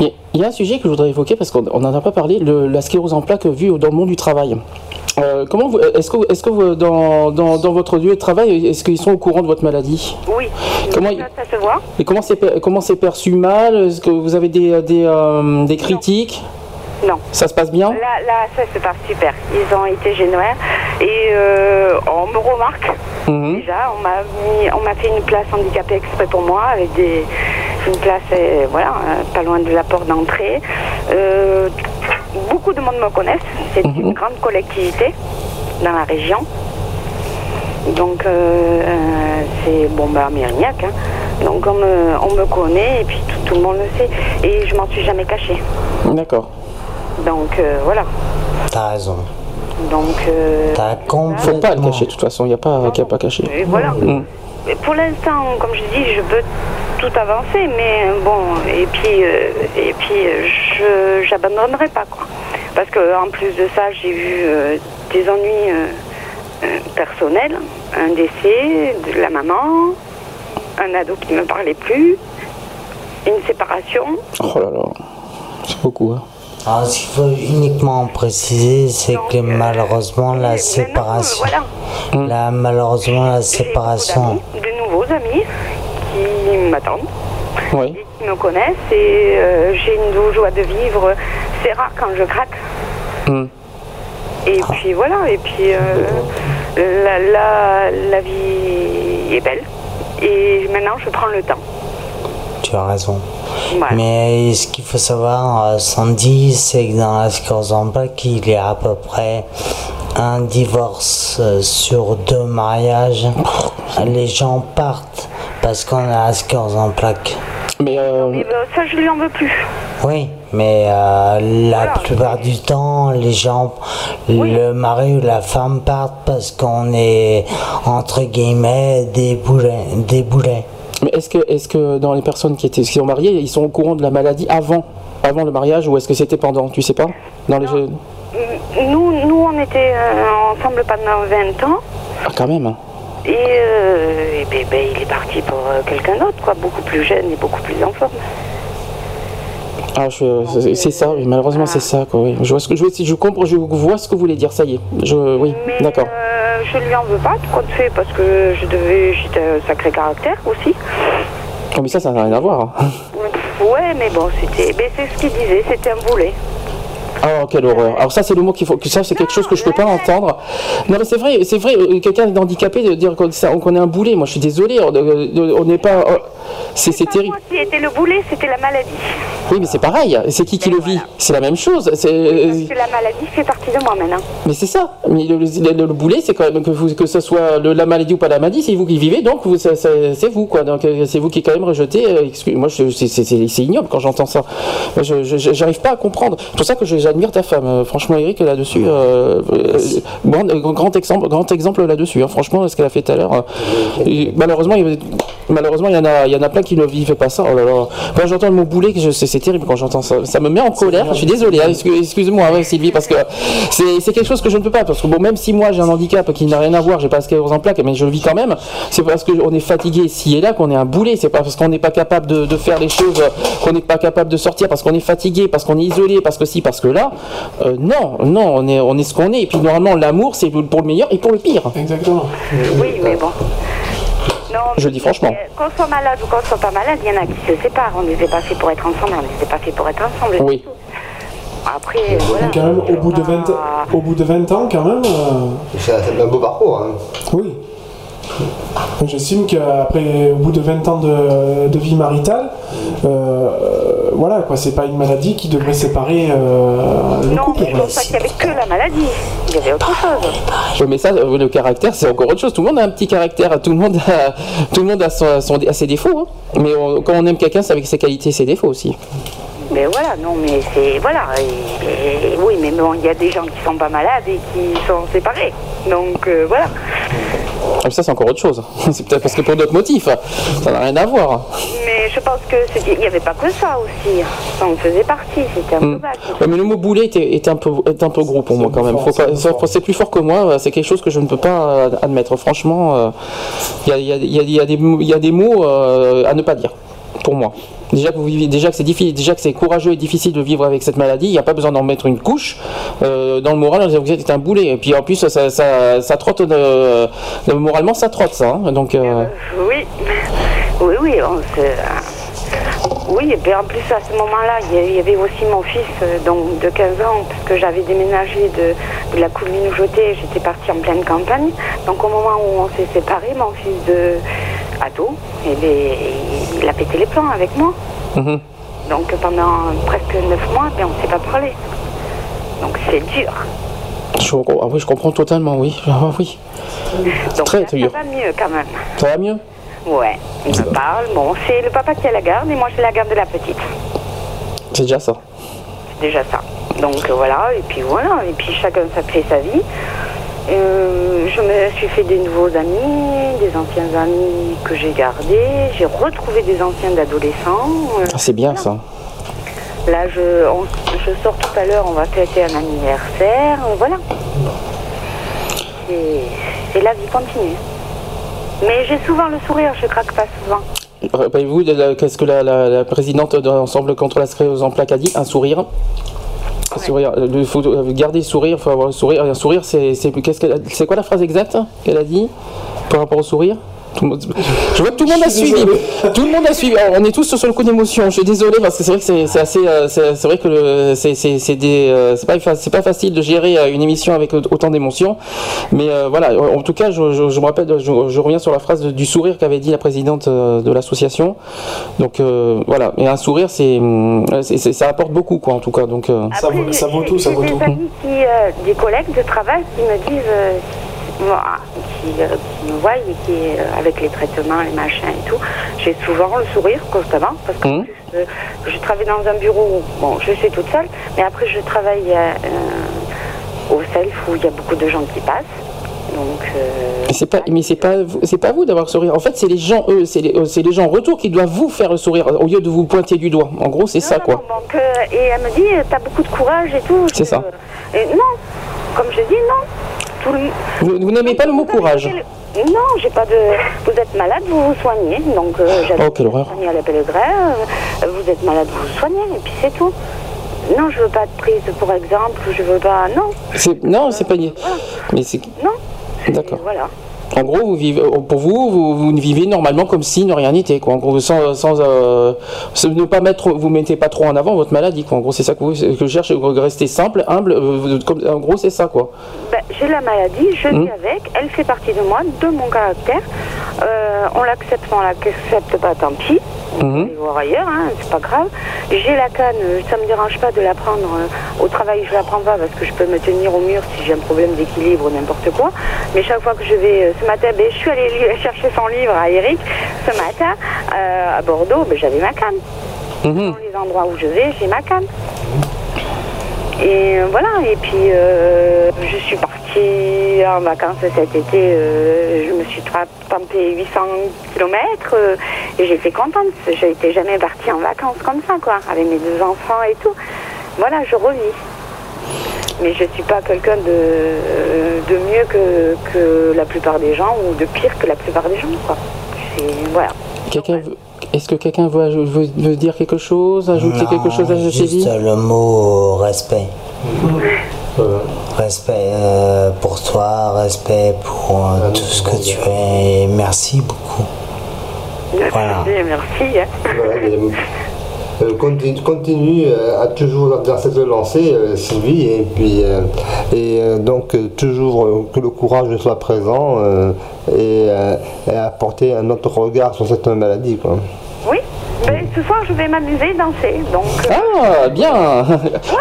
Il y a- un sujet que je voudrais évoquer parce qu'on n'en a pas parlé, le- la sclérose en plaques vue dans le monde du travail. Euh, comment vous, est-ce que, est-ce que vous, dans, dans, dans votre lieu de travail, est-ce qu'ils sont au courant de votre maladie?
Oui.
Comment
ça, ça se voit.
Et comment c'est, comment c'est perçu mal? Est-ce que vous avez des, des, euh, des critiques?
Non.
Ça se passe bien?
Là, là, ça se passe super. Ils ont été géniaux. Et euh, on me remarque.
Mhm.
Déjà, on m'a mis, on m'a fait une place handicapée exprès pour moi, avec des, une place, euh, voilà, euh, pas loin de la porte d'entrée. Euh, beaucoup de monde me connaissent. C'est une grande collectivité dans la région. Donc, c'est bon, bah, Mérignac. hein. Donc, on me, on me connaît et puis tout, tout le monde le sait. Et je m'en suis jamais cachée.
D'accord.
Donc, euh, voilà.
T'as raison.
Donc, euh,
T'as
Faut pas le cacher de toute façon, il n'y a pas qu'il y a pas caché.
Et voilà.
Mm.
Mais Pour l'instant, comme je dis, je peux tout avancer, mais bon, et puis, euh, et puis, euh, je j'abandonnerai pas quoi. Parce que en plus de ça, j'ai eu euh, des ennuis personnels, un décès de la maman, un ado qui ne me parlait plus, une séparation.
Oh là là, c'est beaucoup. Hein.
Alors, ce qu'il faut uniquement préciser, c'est que malheureusement, la séparation. La, malheureusement, la séparation.
de nouveaux amis qui m'attendent,
Oui.
qui me connaissent et euh, j'ai une joie de vivre. C'est rare quand je craque.
Mm.
Et puis voilà, et puis euh, la, la, la vie est belle. Et maintenant, je prends le temps.
Tu as raison. Mais ce qu'il faut savoir, euh, Sandy, c'est que dans la plaques, il y a à peu près un divorce euh, sur deux mariages. Les gens partent parce qu'on a en plaques.
Mais euh,
Et, euh, ça, je lui en veux plus.
Oui, mais euh, la plupart du temps, les gens, le mari ou la femme partent parce qu'on est, entre guillemets, des boulets.
Mais est-ce que, est-ce que dans les personnes qui étaient qui sont mariées, ils sont au courant de la maladie avant, avant le mariage ou est-ce que c'était pendant Tu sais pas Dans les jeux-
Nous, nous on était euh, ensemble pendant 20 ans.
Ah, quand même. hein.
Et, euh, et ben, ben, il est parti pour euh, quelqu'un d'autre, quoi, beaucoup plus jeune et beaucoup plus en forme.
Ah, c'est- ça, oui, malheureusement c'est ça. Quoi, oui. Je vois ce que je, je comprends, je vois ce que vous voulez dire. Ça y est. Je, oui, d'accord.
Euh, je lui en veux pas, tout compte fait, parce que je devais, j'étais un sacré caractère aussi.
Oh, mais ça, ça n'a rien à voir. hein.
Ouais, mais bon, c'était, c'est ce qu'il disait, c'était un boulet.
Oh, quelle horreur. Alors ça, c'est le mot qu'il faut. Ça, c'est quelque chose que je peux pas entendre. Non, mais c'est vrai, c'est vrai. euh, Quelqu'un d'handicapé de dire qu'on qu'on est un boulet. Moi, je suis désolé. On euh, n'est pas. euh, C'est terrible.
Ce qui était le boulet, c'était la maladie.
Oui, mais c'est pareil. C'est qui qui le vit? C'est la même chose. C'est. euh,
Parce que la maladie fait partie de moi maintenant.
Mais c'est ça. Mais le, le- le boulet, c'est quand même que, vous, que ce soit la maladie ou pas la maladie, c'est vous qui vivez, donc c'est- vous, quoi. Donc c'est vous qui quand même rejetez. euh, excuse- moi, c'est- ignoble quand j'entends ça. Moi, je je- j'arrive pas à comprendre. C'est pour ça que je- j'admire ta femme. Euh, Franchement, Eric, là-dessus, euh, euh, grand, euh, grand exemple, grand exemple là-dessus. hein. Franchement, ce qu'elle a fait tout à l'heure. malheureusement, il malheureusement, il y en a, il y en a plein qui ne vivent pas ça. Oh là là. Quand j'entends le mot boulet, que je- c'est terrible quand j'entends ça. Ça me met en colère. Je suis désolé. hein. Excuse- Excuse-moi, hein, Sylvie, parce que c'est quelque chose que je ne peux pas. Parce que bon, même si moi j'ai un handicap qui n'a rien à voir, j'ai pas sclérose en plaques, mais je le vis quand même. C'est parce qu'on est fatigué ici et là qu'on est un boulet. C'est pas parce qu'on n'est pas capable de, de faire les choses, qu'on n'est pas capable de sortir, parce qu'on est fatigué, parce qu'on est isolé, parce que si, parce que là. Euh, non, non, on est, on est ce qu'on est. Et puis normalement, l'amour, c'est pour le meilleur et pour le pire.
Exactement.
Oui, mais bon. Non,
Je le dis franchement.
mais Qu'on soit malade ou qu'on soit pas malade, il y en a qui se séparent. On n'était pas fait pour être ensemble, on n'était pas fait pour être ensemble.
Oui.
Après, voilà.
Quand même, au bout de 20, au bout de 20 ans, quand même. euh,
C'est un beau parcours. Hein.
Oui. J'estime qu'après, au bout de 20 ans de, de vie maritale, euh, voilà, quoi, c'est pas une maladie qui devrait séparer euh, le
Non,
couple.
je pense pas qu'il y avait que la maladie. Il y avait autre chose.
Oui, mais ça, euh, le caractère, c'est encore autre chose. Tout le monde a un petit caractère. Tout le monde a, tout le monde a, son- son- a ses défauts. hein. Mais on- quand on aime quelqu'un, c'est avec ses qualités et ses défauts aussi.
Mais voilà, non, mais c'est. Voilà. Et- et oui, mais bon, il y a des gens qui sont pas malades et qui sont séparés. Donc, euh, voilà.
Ah, Ça, c'est encore autre chose. C'est peut-être parce que pour d'autres motifs. Ça n'a rien à voir.
Mais je pense que c'était- il n'y avait pas que ça aussi. Ça en faisait partie, c'était un peu
Hmm.
vague.
Ouais, mais le mot boulet était, était un, peu, était un peu gros pour moi quand même. C'est plus fort que moi, c'est quelque chose que je ne peux pas euh, admettre. Franchement, euh, il y, a, il y a- il y a- il y a des mots- il y a des mots euh, à ne pas dire, pour moi. Déjà que, vous vivez, déjà que c'est difficile, déjà que c'est courageux et difficile de vivre avec cette maladie, il n'y a pas besoin d'en mettre une couche euh, dans le moral. Vous êtes un boulet, et puis en plus ça, ça, ça trotte, de- moralement ça trotte ça. hein. Donc euh,
Oui, oui, oui. on Oui, et puis en plus à ce moment-là, il y avait aussi mon fils euh, donc, de 15 ans, parce que j'avais déménagé de, la commune où j'étais, j'étais partie en pleine campagne. Donc au moment où on s'est séparés, mon fils de ado, bien, il- a pété les plans avec moi.
mhm.
Donc pendant presque 9 mois, ben, on ne s'est pas parlé. Donc c'est dur.
je, ah oui, je comprends totalement, oui. Ah oui.
Donc
Très
là,
dur.
ça va mieux quand même.
Ça va mieux?
Ouais, il me parle. Bon, c'est le papa qui a la garde et moi j'ai la garde de la petite.
C'est déjà ça.
C'est déjà ça. Donc voilà, et puis voilà, et puis chacun ça fait sa vie. Euh, je me suis fait des nouveaux amis, des anciens amis que j'ai gardés. J'ai retrouvé des anciens d'adolescents. Euh,
Ah, c'est bien ça.
Là, je, on- je sors tout à l'heure, on va fêter un anniversaire. euh, Voilà. Et, et la vie continue. Mais j'ai souvent le sourire, je craque pas souvent.
Rappelez-vous la- qu'est-ce que la, la- la présidente de l'ensemble contre la sclérose en plaques a dit? Un sourire. Sourire. Il faut garder le sourire, il faut avoir le sourire. Un sourire, c'est qu'elle a- c'est quoi la phrase exacte qu'elle a dit par rapport au sourire? Tout le monde- Je vois que tout le monde a suivi. Tout le monde a suivi. Alors, on est tous sur le coup d'émotion. Je suis désolé parce que c'est vrai que c'est assez. euh, C'est vrai que c'est des. euh, C'est pas, fa- c'est pas facile de gérer euh, une émission avec autant d'émotions. Mais euh, voilà. En tout cas, je, je- je me rappelle. Je, je reviens sur la phrase de- du sourire qu'avait dit la présidente de l'association. Donc euh, voilà. Et un sourire, c'est ça apporte beaucoup quoi. En tout cas. Donc. euh,
Ça vaut, ça vaut tout, ça
J'ai
vaut
des
tout.
amis qui, euh, des collègues de travail qui me disent, euh, qui, euh, qui me voient et qui, euh, avec les traitements, les machins et tout, j'ai souvent le sourire constamment parce que
Hum.
euh, je travaille dans un bureau, où, bon, je suis toute seule, mais après je travaille euh, au self où il y a beaucoup de gens qui passent. Donc, euh,
Mais c'est pas, mais c'est pas, vous- c'est pas vous d'avoir le sourire. En fait, c'est les gens, eux, c'est les, c'est les gens en retour qui doivent vous faire le sourire au lieu de vous pointer du doigt. En gros, c'est ça, quoi.
donc, euh, et elle me dit, t'as beaucoup de courage et tout.
C'est
Je-
ça.
Et non, comme je dis, non. Tout le-
Vous, vous n'aimez pas le mot courage.
Non, j'ai pas de. Vous êtes malade, vous vous soignez. Donc, euh, j'avais
Oh, quelle horreur.
soigné à la Pellegrin. euh, vous êtes malade, vous vous soignez, et puis c'est tout. Non, je veux pas être prise pour exemple, je veux pas. Non,
C'est- non, c'est pas. Mais c'est.
non.
D'accord.
Voilà.
En gros, vous vivez, euh, pour vous, vous, vous vivez normalement comme si ne rien n'était, quoi. En gros, sans, sans euh, sans ne pas mettre, vous mettez pas trop en avant votre maladie, quoi. En gros, c'est ça que, vous, que je cherche, rester simple, humble. euh, comme- en gros, c'est ça, quoi.
Ben, j'ai la maladie, je
Mhm.
vis avec, elle fait partie de moi, de mon caractère. Euh, on l'accepte, on l'accepte pas, tant pis. On peut aller voir ailleurs, hein, c'est pas grave. J'ai la canne, ça me dérange pas de la prendre au travail, je la prends pas parce que je peux me tenir au mur si j'ai un problème d'équilibre ou n'importe quoi. Mais chaque fois que je vais, ce matin, ben, je suis allée chercher son livre à Eric ce matin euh, à Bordeaux, ben, j'avais ma canne.
Mhm.
Dans les endroits où je vais, j'ai ma canne. Et euh, voilà, et puis euh, je suis partie en vacances cet été, euh, je me suis tampé 800 km et j'étais contente, je n'étais jamais partie en vacances comme ça, quoi, avec mes deux enfants et tout. Voilà, je revis. Mais je suis pas quelqu'un de, de mieux que, que la plupart des gens ou de pire que la plupart des gens, quoi. C'est- Voilà.
Quelqu'un veut- Est-ce que quelqu'un veut, aj- veut- veut dire quelque chose, ajouter
Non,
quelque chose à
juste
Sylvie
le mot respect. Respect euh, pour toi, respect pour euh, tout ce que tu es. Et merci beaucoup. Voilà.
Merci, merci. hein.
Euh, continue, continue, euh, à toujours dans- cette lancée, euh, Sylvie, et puis euh, et euh, donc toujours euh, que le courage soit présent euh, et, euh, et apporter un autre regard sur cette maladie. Quoi.
Oui, ben, ce soir je vais m'amuser, danser. Donc, euh,
Ah, bien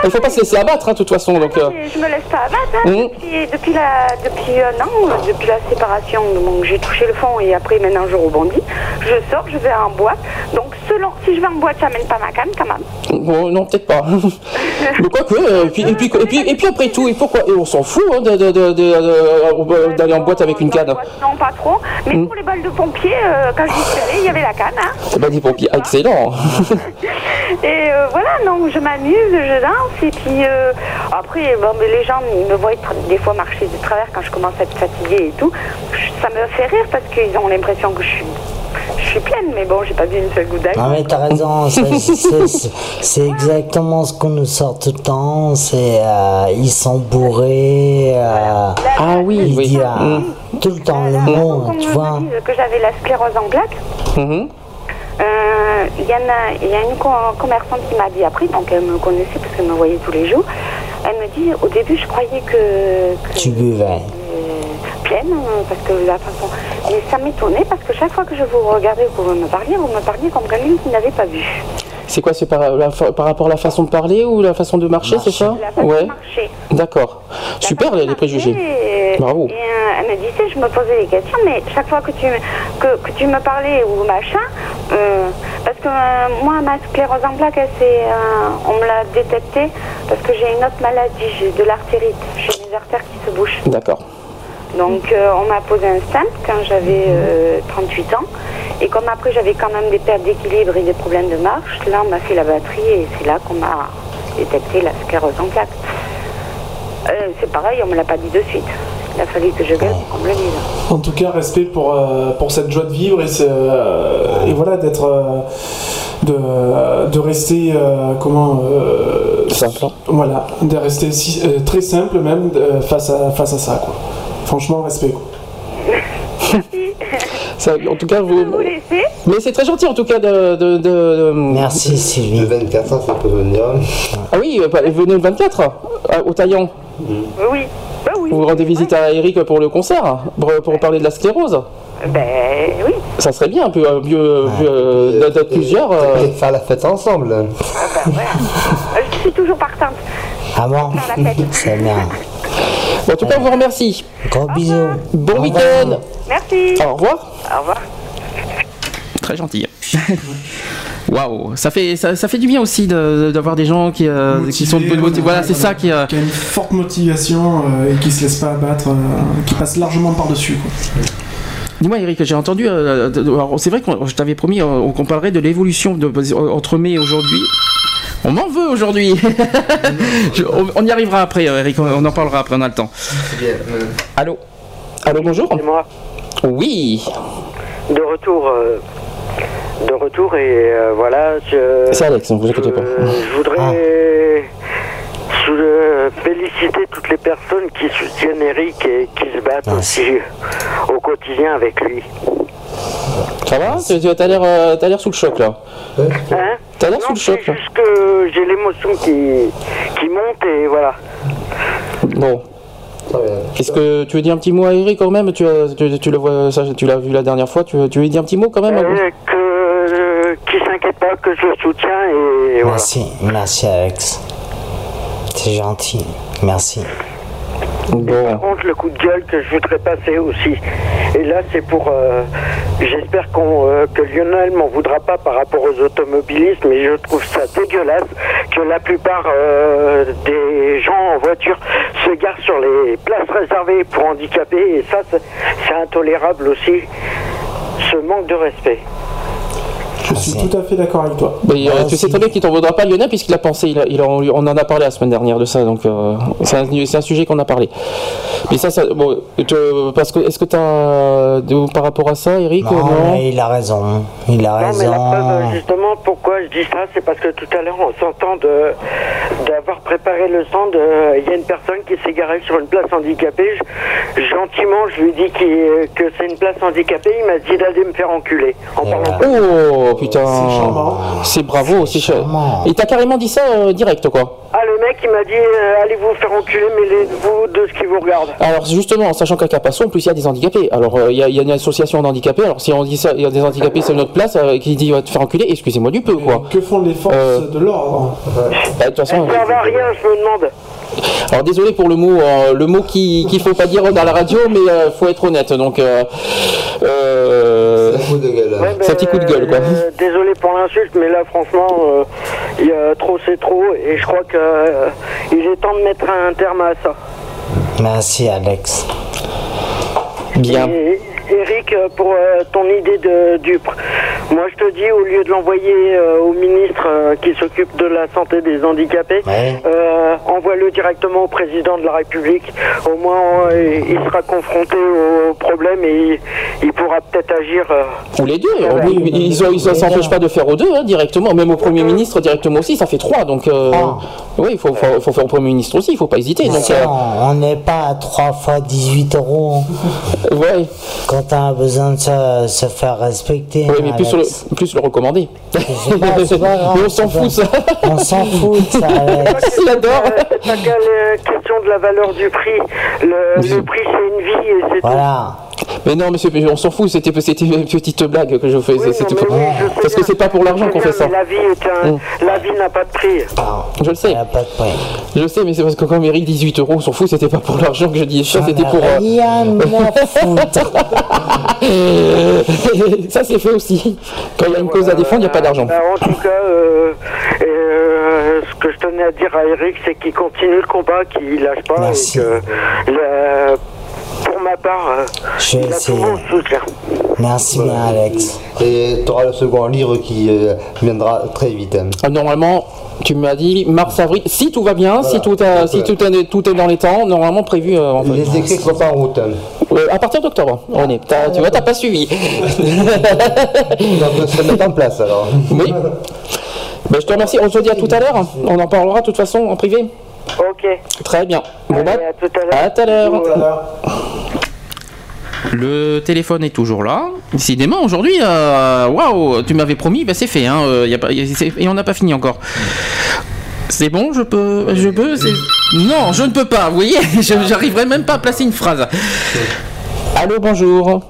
Il faut pas se laisser abattre, hein, de toute façon. Donc, euh,
je me laisse pas abattre. hein.
Mhm.
Depuis, depuis, la, depuis un an, depuis la séparation, donc j'ai touché le fond et après maintenant je rebondis. Je sors, je vais en boîte. Donc selon, si je vais en boîte, j'amène pas ma canne quand même.
Bon, non, peut-être pas. Mais quoique, euh, et puis, et, puis, et, puis, et puis après tout, et pourquoi et on s'en fout hein, de- de- de- de- de- d'aller en boîte avec une canne.
Non, pas trop. Mais
Hmm.
pour les balles de pompiers, euh, quand j'y suis allée, il y avait la canne. Hein.
C'est pas des pompiers. Ah, excellent.
Et euh, voilà, donc je m'amuse, je danse. Et puis euh, après, bon, mais les gens, ils me voient des fois marcher de travers quand je commence à être fatiguée et tout. Ça me fait rire parce qu'ils ont l'impression que je suis, je suis pleine. Mais bon, j'ai pas vu une seule goutte d'alcool.
Non mais t'as raison, c'est- exactement ce qu'on nous sort tout le temps, c'est euh, ils sont bourrés, euh,
ah oui,
ils
oui.
disent euh, tout le temps le mot, tu vois.
Que j'avais la sclérose en plaques.
Mhm.
Euh, Il y, en a, il y a une co- commerçante qui m'a dit après, donc elle me connaissait parce qu'elle me voyait tous les jours. Elle me dit au début, je croyais que, que
Tu buvais.
Euh, parce que la façon. Mais ça m'étonnait parce que chaque fois que je vous regardais, vous me parliez, vous me parliez comme quelqu'un qui n'avait pas vu.
C'est quoi C'est par, la par rapport à la façon de parler ou la façon de marcher, c'est ça?
La façon
Ouais.
de marcher.
D'accord. Super les, les préjugés.
Et,
Bravo.
et, euh, elle me disait, je me posais des questions, mais chaque fois que tu, que, que tu me parlais ou machin, euh, parce que euh, moi, ma sclérose en plaques, on me l'a détectée parce que j'ai une autre maladie, j'ai de l'artérite, j'ai des artères qui se bouchent.
D'accord.
Donc euh, on m'a posé un stent quand j'avais euh, 38 ans. Et comme après j'avais quand même des pertes d'équilibre et des problèmes de marche, là on m'a fait la batterie et c'est là qu'on m'a détecté la sclérose en plaques. Euh, c'est pareil, on me l'a pas dit de suite. Il a fallu que je gueule pour qu'on me le dise.
En tout cas, respect pour, euh, pour cette joie de vivre et, ce- euh, et voilà, d'être. euh, de, de rester. euh, comment. euh,
Simple.
Voilà, de rester si- euh, très simple même euh, face, à, face à ça, quoi. Franchement, respect.
Ça, en tout cas, vous. Mais c'est très gentil en tout cas de. de, de-
Merci Sylvie.
Le 24 ans, ça peut venir.
Ah oui, euh, bah, venez le 24 euh, au Taillan.
Oui, bah oui.
Vous rendez visite à Eric pour le concert, pour, pour parler de la sclérose.
Ben oui.
Ça serait bien un peu euh, mieux, euh, d'être d'être plusieurs. euh.
Et faire la fête ensemble.
Euh, Je suis toujours partante.
Ah bon
Faire la fête.
C'est bien.
En tout cas, on vous remercie.
Gros bisous.
Bon week-end.
Merci.
Au revoir.
Au revoir.
Très gentil. Waouh, ça fait ça, ça fait du bien aussi de- d'avoir des gens qui, euh, qui sont de bonne motivation. Voilà, c'est ça qui. euh,
Qui a une forte motivation euh, et qui se laisse pas abattre, euh, qui passe largement par-dessus, quoi.
Dis-moi Eric, j'ai entendu. euh, c'est vrai que je t'avais promis euh, qu'on parlerait de l'évolution entre mai et aujourd'hui. On m'en veut aujourd'hui. On, y arrivera après, euh, Eric. On, en parlera après. On a le temps. Allô. Allô, bonjour.
C'est moi.
Oui.
De retour. euh, de retour et euh, voilà.
C'est Alex, ne vous inquiétez pas.
Euh, je voudrais je voudrais féliciter toutes les personnes qui soutiennent Eric et qui se battent aussi au quotidien avec lui.
Ça va Tu l'air, euh, l'air sous le choc là.
Hein
T'as l'air sous le choc là.
Juste que j'ai l'émotion qui, qui monte et voilà.
Bon. Est-ce que tu veux dire un petit mot à Eric quand même? Tu, as- tu, tu le vois, ça, tu l'as vu la dernière fois. Tu, veux- tu veux lui dire un petit mot quand même
Euh, que euh, qui s'inquiète pas, que je le soutiens et voilà.
Merci, merci Alex. C'est gentil. Merci.
Par contre, le coup de gueule que je voudrais passer aussi, et là c'est pour, euh, j'espère qu'on, euh, que Lionel m'en voudra pas par rapport aux automobilistes, mais je trouve ça dégueulasse que la plupart euh, des gens en voiture se garent sur les places réservées pour handicapés, et ça c'est c'est intolérable aussi, ce manque de respect.
Je suis tout à fait d'accord avec toi.
Mais, euh, tu sais très bien qu'il t'en voudra pas Lionel puisqu'il a pensé, il a- il a- on en a parlé la semaine dernière de ça, donc euh, c'est un, c'est un sujet qu'on a parlé. Mais ça, ça bon, te- parce que est-ce que tu as par rapport à ça, Eric
Non, il a raison. Il a
Non, mais la preuve, euh, justement, pourquoi je dis ça, c'est parce que tout à l'heure, on s'entend de d'avoir préparé le stand. Il y a une personne qui s'est garée sur une place handicapée. Je- gentiment, je lui dis qu'il- que c'est une place handicapée. Il m'a dit d'aller me faire enculer. En parlant
Oh putain, c'est bravo, c'est charmant. Et t'as carrément dit ça euh, direct quoi.
Ah, le mec, il m'a dit euh, allez vous faire enculer, mêlez-vous de ce qui vous regarde.
Alors justement, en sachant qu'à Capasso, en plus il y a des handicapés. Alors euh, il y, a- il y a une association d'handicapés. Alors si on dit ça, il y a des handicapés, c'est notre place euh, qui dit va te faire enculer. Excusez-moi du peu quoi.
Que font les forces de l'ordre?
Bah, De toute façon.
Ça va rien, je me demande.
Alors désolé pour le mot, euh, le mot qui qu'il faut pas dire dans la radio, mais euh, faut être honnête. Donc, euh, euh,
Ouais,
c'est un petit coup de gueule, quoi.
Euh, désolé pour l'insulte, mais là, franchement, euh, il y a trop, c'est trop, et je crois que euh, il est temps de mettre un terme à ça.
Merci Alex.
Bien.
Et, Eric, euh, pour euh, ton idée de Dupre, moi je te dis, au lieu de l'envoyer euh, au ministre euh, qui s'occupe de la santé des handicapés, euh, envoie-le directement au président de la République. Au moins, euh, il sera confronté au problème et il, il pourra peut-être agir. euh,
Ou les deux. Oui, ils ne s'empêchent pas de faire aux deux hein, directement, même au Premier ministre directement aussi, ça fait trois. Donc, euh, oui, il faut, faut, faut faire au Premier ministre aussi, il ne faut pas hésiter. Donc,
Ça,
euh,
on n'est pas à 3 fois 18 euros.
Ouais.
Quand on a besoin de se, se faire respecter.
oui, mais plus, sur le,
Alex.
plus le recommander.
pas, grave,
on s'en
c'est
fout, ça.
On s'en fout de ça, Alex.
Il adore.
C'est pas qu'à la question de la valeur du prix. Le, le prix, c'est une vie et c'est
Voilà.
Mais non, monsieur, on s'en fout, c'était c'était une petite blague que je faisais. c'était Parce que c'est pas pour l'argent qu'on fait ça.
Mais la vie est un,
Mm.
la vie n'a pas de prix.
Je le sais. Je sais, mais c'est parce que quand Eric 18 euros, on s'en fout, c'était pas pour l'argent que je dis ça, c'était pour. euh,
Rien
ça c'est fait aussi. Quand il y a une cause à défendre, il n'y a pas d'argent.
Bah, en tout cas, euh, euh, ce que je tenais à dire à Eric, c'est qu'il continue le combat, qu'il lâche pas
Merci.
et que, le- pour ma part, euh,
Je vais essayer. Merci bien, Alex.
Et tu auras le second livre qui euh, viendra très vite. hein.
Ah, Normalement, tu m'as dit mars avril. Si tout va bien, si tout, a- si tout est, tout est dans les temps, normalement prévu. euh, en fait.
Les écrits sont pas en route. hein.
Euh, à partir d'octobre, René. T'as- Tu vois, t'as pas suivi.
On peut se mettre en place alors.
Oui. Ben, je te remercie. On se dit à tout à l'heure. On en parlera de toute façon en privé.
Ok.
Très bien. Bon, bah,
à tout à l'heure.
à tout à l'heure.
Le téléphone est toujours là. Décidément, aujourd'hui, euh, waouh, tu m'avais promis, bah c'est fait. Hein, euh, y a pas, y a- c'est- et on n'a pas fini encore. C'est bon, je peux, je peux. Non, je ne peux pas. Vous voyez, je- j'arriverai même pas à placer une phrase.
Allô, bonjour.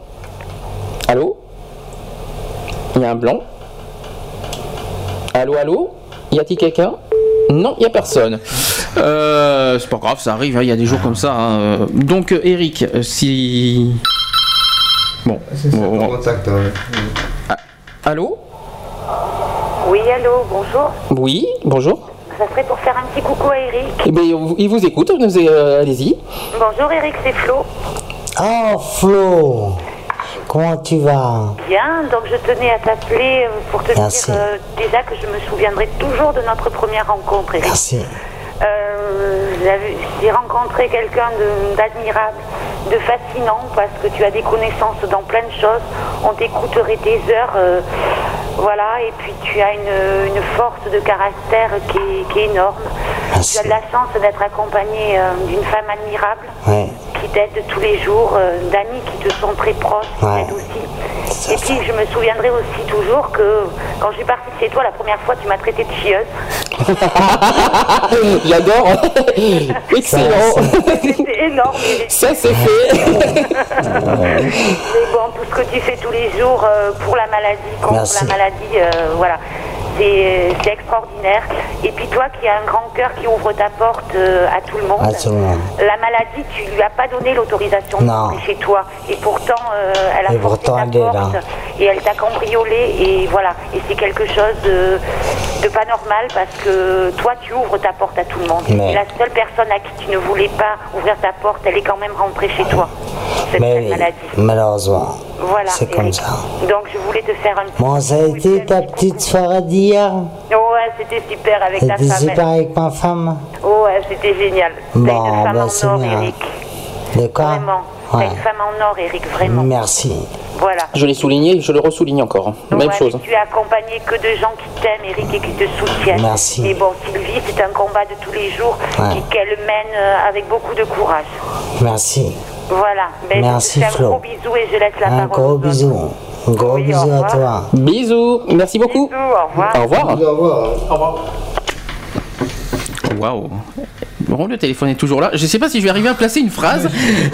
Allô? Il y a un blanc? Allô, allô? Y a-t-il quelqu'un? Non, il n'y a personne.
Euh, c'est pas grave, ça arrive. hein, Il y a des jours comme ça. hein. Donc, euh, Eric, euh, si bon, bon,
Contact. hein.
Ah, allô?
Oui, allô, bonjour.
Oui, bonjour.
Ça serait pour faire un petit coucou à Eric.
Eh bien, il vous écoute, euh, allez-y.
Bonjour Eric, c'est Flo.
Oh, Flo. Comment tu vas
Bien, donc je tenais à t'appeler pour te
Merci.
dire euh, déjà que je me souviendrai toujours de notre première rencontre, Eric.
Merci.
Euh, J'ai rencontré quelqu'un d'admirable, de fascinant, parce que tu as des connaissances dans plein de choses. On t'écouterait des heures. euh, voilà, et puis tu as une, une force de caractère qui est, qui est énorme. Tu as de la chance d'être accompagné euh, d'une femme admirable qui t'aide tous les jours, euh, d'amis qui te sont très proches, qui
Ouais.
t'aident aussi. Et puis je me souviendrai aussi toujours que quand je suis partie de chez toi la première fois, tu m'as traité de chieuse.
J'adore. Excellent.
C'était énorme.
Ça, c'est fait.
Mais bon, tout ce que tu fais tous les jours euh, pour la maladie, contre
Merci.
la maladie, euh, voilà, c'est c'est extraordinaire. Et puis toi qui as un grand cœur qui ouvre ta porte euh, à tout le monde,
monde.
la maladie, tu lui as pas donné l'autorisation de chez toi. Et pourtant, euh, elle a
Et pourtant,
ta
elle est là.
porte et elle t'a cambriolé. Et voilà, et c'est quelque chose de, de pas normal parce que toi, tu ouvres ta porte à tout le monde.
Mais-
Et la seule personne à qui tu ne voulais pas ouvrir ta porte, elle est quand même rentrée chez toi. Cette
Mais
maladie.
malheureusement.
Voilà.
C'est comme ça.
Donc je voulais te faire un petit.
Bon, ça a été ta petite soirée d'hier
Ouais, c'était super avec ta
C'était
femme.
super avec ma femme
Ouais, c'était génial.
Bon,
une femme
bah,
en
c'est
or,
bien.
Eric.
De quoi
Vraiment.
Ouais.
une femme en or, Eric, vraiment.
Merci.
Voilà.
Je l'ai souligné, je le ressouligne encore. Même
Ouais,
chose.
mais Tu es accompagné que de gens qui t'aiment, Eric, et qui te soutiennent.
Merci.
Et bon, Sylvie, c'est un combat de tous les jours
Ouais.
et qu'elle mène euh, avec beaucoup de courage.
Merci.
Voilà. Ben,
Merci,
je
Flo.
un gros bisou et je laisse la
Un
parole.
gros bisou. Un gros
Oui,
bisou à
revoir.
toi.
Bisous, merci beaucoup.
Bisous, au revoir.
Au revoir.
Au revoir.
Au revoir.
Waouh. Bon, le téléphone est toujours là. Je sais pas si je vais arriver à placer une phrase.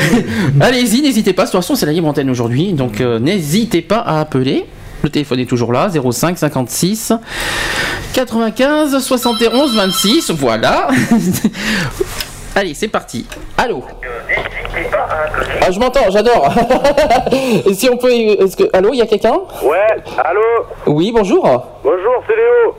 Allez-y, n'hésitez pas. De toute façon, c'est la libre antenne aujourd'hui. Donc, euh, n'hésitez pas à appeler. Le téléphone est toujours là. 05 56 95 71 26. Voilà. Allez, c'est parti. Allô
Ah, je m'entends, j'adore. Et si on peut. Est-ce que... Allô, il y a quelqu'un?
Ouais, allô?
Oui, bonjour.
Bonjour, c'est Léo.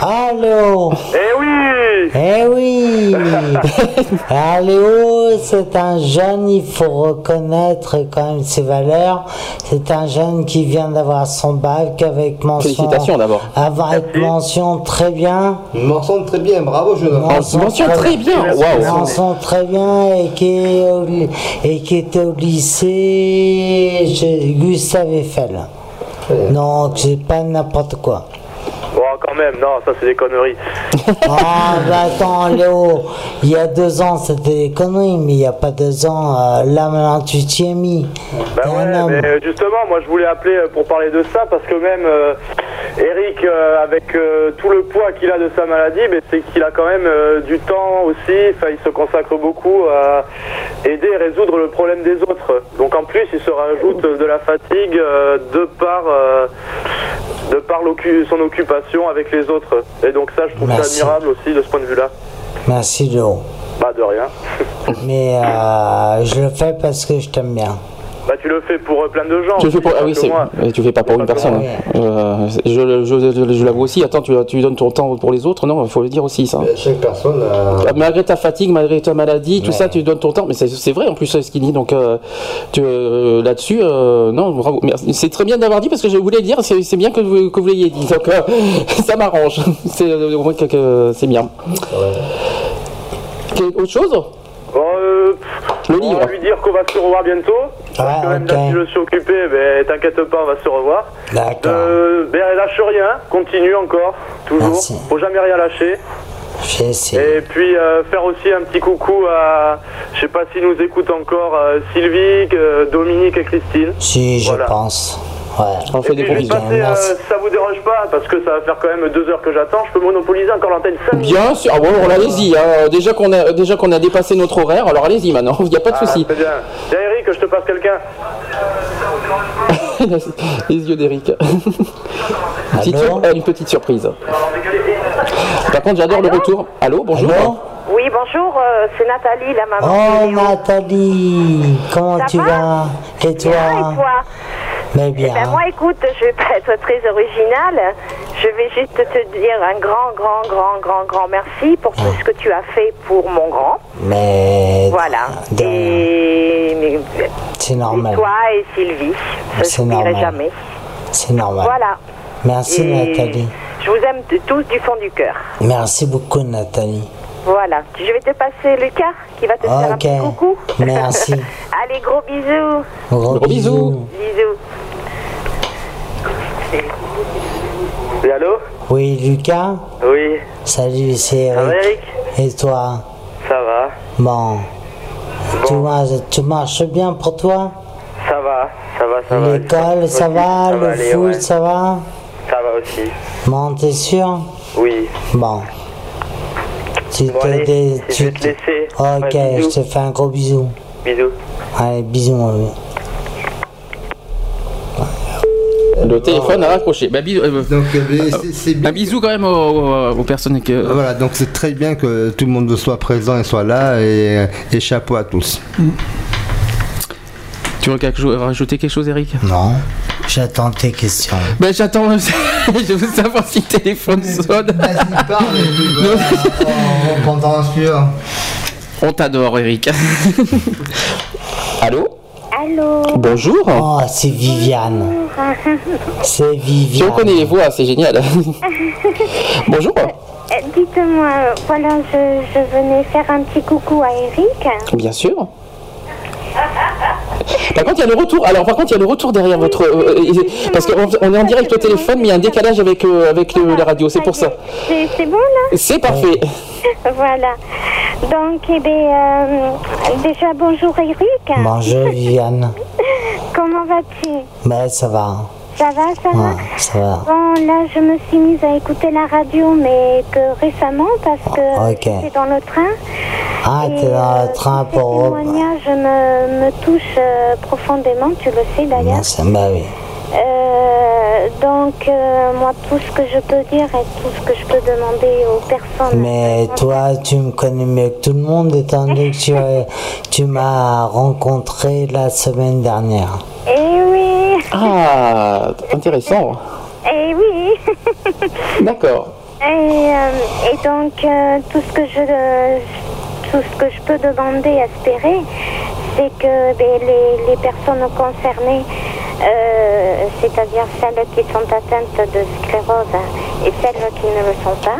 Allô
Eh oui
Eh oui Ah, Léo, c'est un jeune, il faut reconnaître quand même ses valeurs. C'est un jeune qui vient d'avoir son bac avec mention...
Félicitations d'abord.
Avec mention très bien.
Mention très bien, bravo jeune homme.
Mention très bien, waouh.
Mention très bien et qui, est au ly- et qui était au lycée Gustave Eiffel. Donc, c'est pas n'importe quoi.
Quand même, non, ça c'est des conneries.
Ah, bah attends, Léo, il y a deux ans c'était des conneries, mais il n'y a pas deux ans, euh, là maintenant tu t'y es mis.
Bah
un
ouais,
homme.
mais euh, justement, moi je voulais appeler euh, pour parler de ça parce que même euh, Eric, euh, avec tout le poids qu'il a de sa maladie, mais c'est qu'il a quand même du temps aussi. Enfin, il se consacre beaucoup à aider et résoudre le problème des autres. Donc en plus, il se rajoute de la fatigue de par de par son occupation avec les autres. Et donc ça, je trouve
Merci.
ça admirable aussi de ce point de vue-là.
Merci Léo.
Bah de rien.
Mais euh, je le fais parce que je t'aime bien.
Bah tu le fais pour euh, plein de gens.
Tu le fais pour... Ah oui, euh, Tu fais pas pour une personne. hein. Euh, je je, je, je l'avoue aussi. Attends, tu, tu donnes ton temps pour les autres? Non, il faut le dire aussi ça.
Chaque personne
Ah, Malgré ta fatigue, malgré ta maladie, tout ça, tu donnes ton temps. Mais c'est, c'est vrai en plus, ce qu'il dit. Donc tu, euh, là-dessus, euh, non, bravo. Merci. C'est très bien d'avoir dit parce que je voulais le dire. C'est, c'est bien que vous, que vous l'ayez dit. Donc euh, ça m'arrange. C'est euh, au moins que, que c'est bien. Quelle- Autre chose?
Bon, euh,
Le
on
livre.
va lui dire qu'on va se revoir bientôt. Parce que même là, si je suis occupé, ben, t'inquiète pas, on va se revoir.
D'accord.
Euh, ben, lâche rien, continue encore, toujours. Faut jamais rien lâcher. Et puis euh, faire aussi un petit coucou à, je sais pas s'ils nous écoutent encore, euh, Sylvie, euh, Dominique et Christine.
Si, je
Voilà.
pense. Ouais.
On fait
vais passer, euh, ça vous dérange pas, parce que ça va faire quand même deux heures que j'attends, je peux monopoliser encore l'antenne 5
Bien sûr. Ah bon, alors, allez-y. hein. Déjà qu'on a déjà qu'on a dépassé notre horaire, alors allez-y maintenant. Il n'y a pas de souci.
Très bien. Tiens, Eric, je te passe quelqu'un.
Les yeux d'Eric. Petite sur- une petite surprise. Par contre, j'adore le retour. Allô, bonjour.
Oui, bonjour, euh, c'est Nathalie, la maman.
Oh. Nathalie, comment
Ça
tu
va
vas? Et toi?
et Eh
bien.
ben, moi, écoute, je vais pas être très originale. Je vais juste te dire un grand, grand, grand, grand, grand merci pour tout ce que tu as fait pour mon grand.
Mais
Voilà. Et,
c'est
et
normal.
toi et Sylvie. Je n'oublierai jamais.
C'est normal.
Voilà.
Merci
Et
Nathalie.
Je vous aime tous du fond du cœur.
Merci beaucoup Nathalie.
Voilà. Je vais te passer Lucas qui va te faire un petit coucou.
Merci.
Allez, gros bisous.
Gros, bisous.
Bisous.
Et allô
Oui Lucas
Oui,
Salut, c'est
Ça va,
Eric. Et toi
ça va,
Bon. Tout, marche, tout marche bien pour toi
ça va, ça va, ça va.
L'école, ça va Le foot,
ouais.
ça va
Ça va aussi,
Bon, t'es sûr
oui.
Bon. Tu
Bon,
te
allez,
dé-
je
tu
vais te laisser.
Ok,
Ouais,
je te fais un gros bisou.
Bisous.
Allez, bisous.
Le téléphone a raccroché. Bah, bisous, euh,
Donc, euh, c'est bien.
un bisou quand même aux, personnes que.
Voilà, donc c'est très bien que tout le monde soit présent et soit là et, et chapeau à tous.
Tu veux quelque chose- rajouter quelque chose, Eric?
Non. J'attends tes questions.
Ben j'attends. je veux savoir si le téléphone sonne.
Vas-y, parle. On.
On t'adore, Eric. Allô?
Allô?
Bonjour.
Oh, c'est Viviane. C'est
Je
Viviane.
reconnais les voix, c'est génial. Bonjour.
Euh, Dites-moi, voilà, je, je venais faire un petit coucou à Eric.
Bien sûr. Par contre, il y a le retour. Alors, par contre, il y a le retour derrière votre. euh, euh, parce qu'on on est en direct au téléphone, mais il y a un décalage avec, euh, avec le- la radio, c'est pour ça.
C'est bon là?
C'est parfait.
Voilà. Donc, eh bien, euh, déjà bonjour Eric.
Bonjour Viviane.
Comment vas-tu?
Ben ça va.
Ça va, ça va
ça va.
Bon, là, je me suis mise à écouter la radio, mais que récemment, parce que
Ok.
j'étais dans le train.
Ah, t'es dans le train
Ce
pour...
témoignage me, me touche euh, profondément, tu le sais d'ailleurs.
C'est- bah oui.
Euh, donc, euh, moi, tout ce que je peux dire et tout ce que je peux demander aux personnes.
Mais toi, tu me connais mieux que tout le monde, étant donné que tu, tu m'as rencontré la semaine dernière.
Eh oui
Ah, intéressant.
Eh oui
D'accord.
Et, euh, et donc, euh, tout ce que je euh, tout ce que je peux demander, espérer, c'est que ben, les, personnes concernées, euh, c'est-à-dire celles qui sont atteintes de sclérose et celles qui ne le sont pas,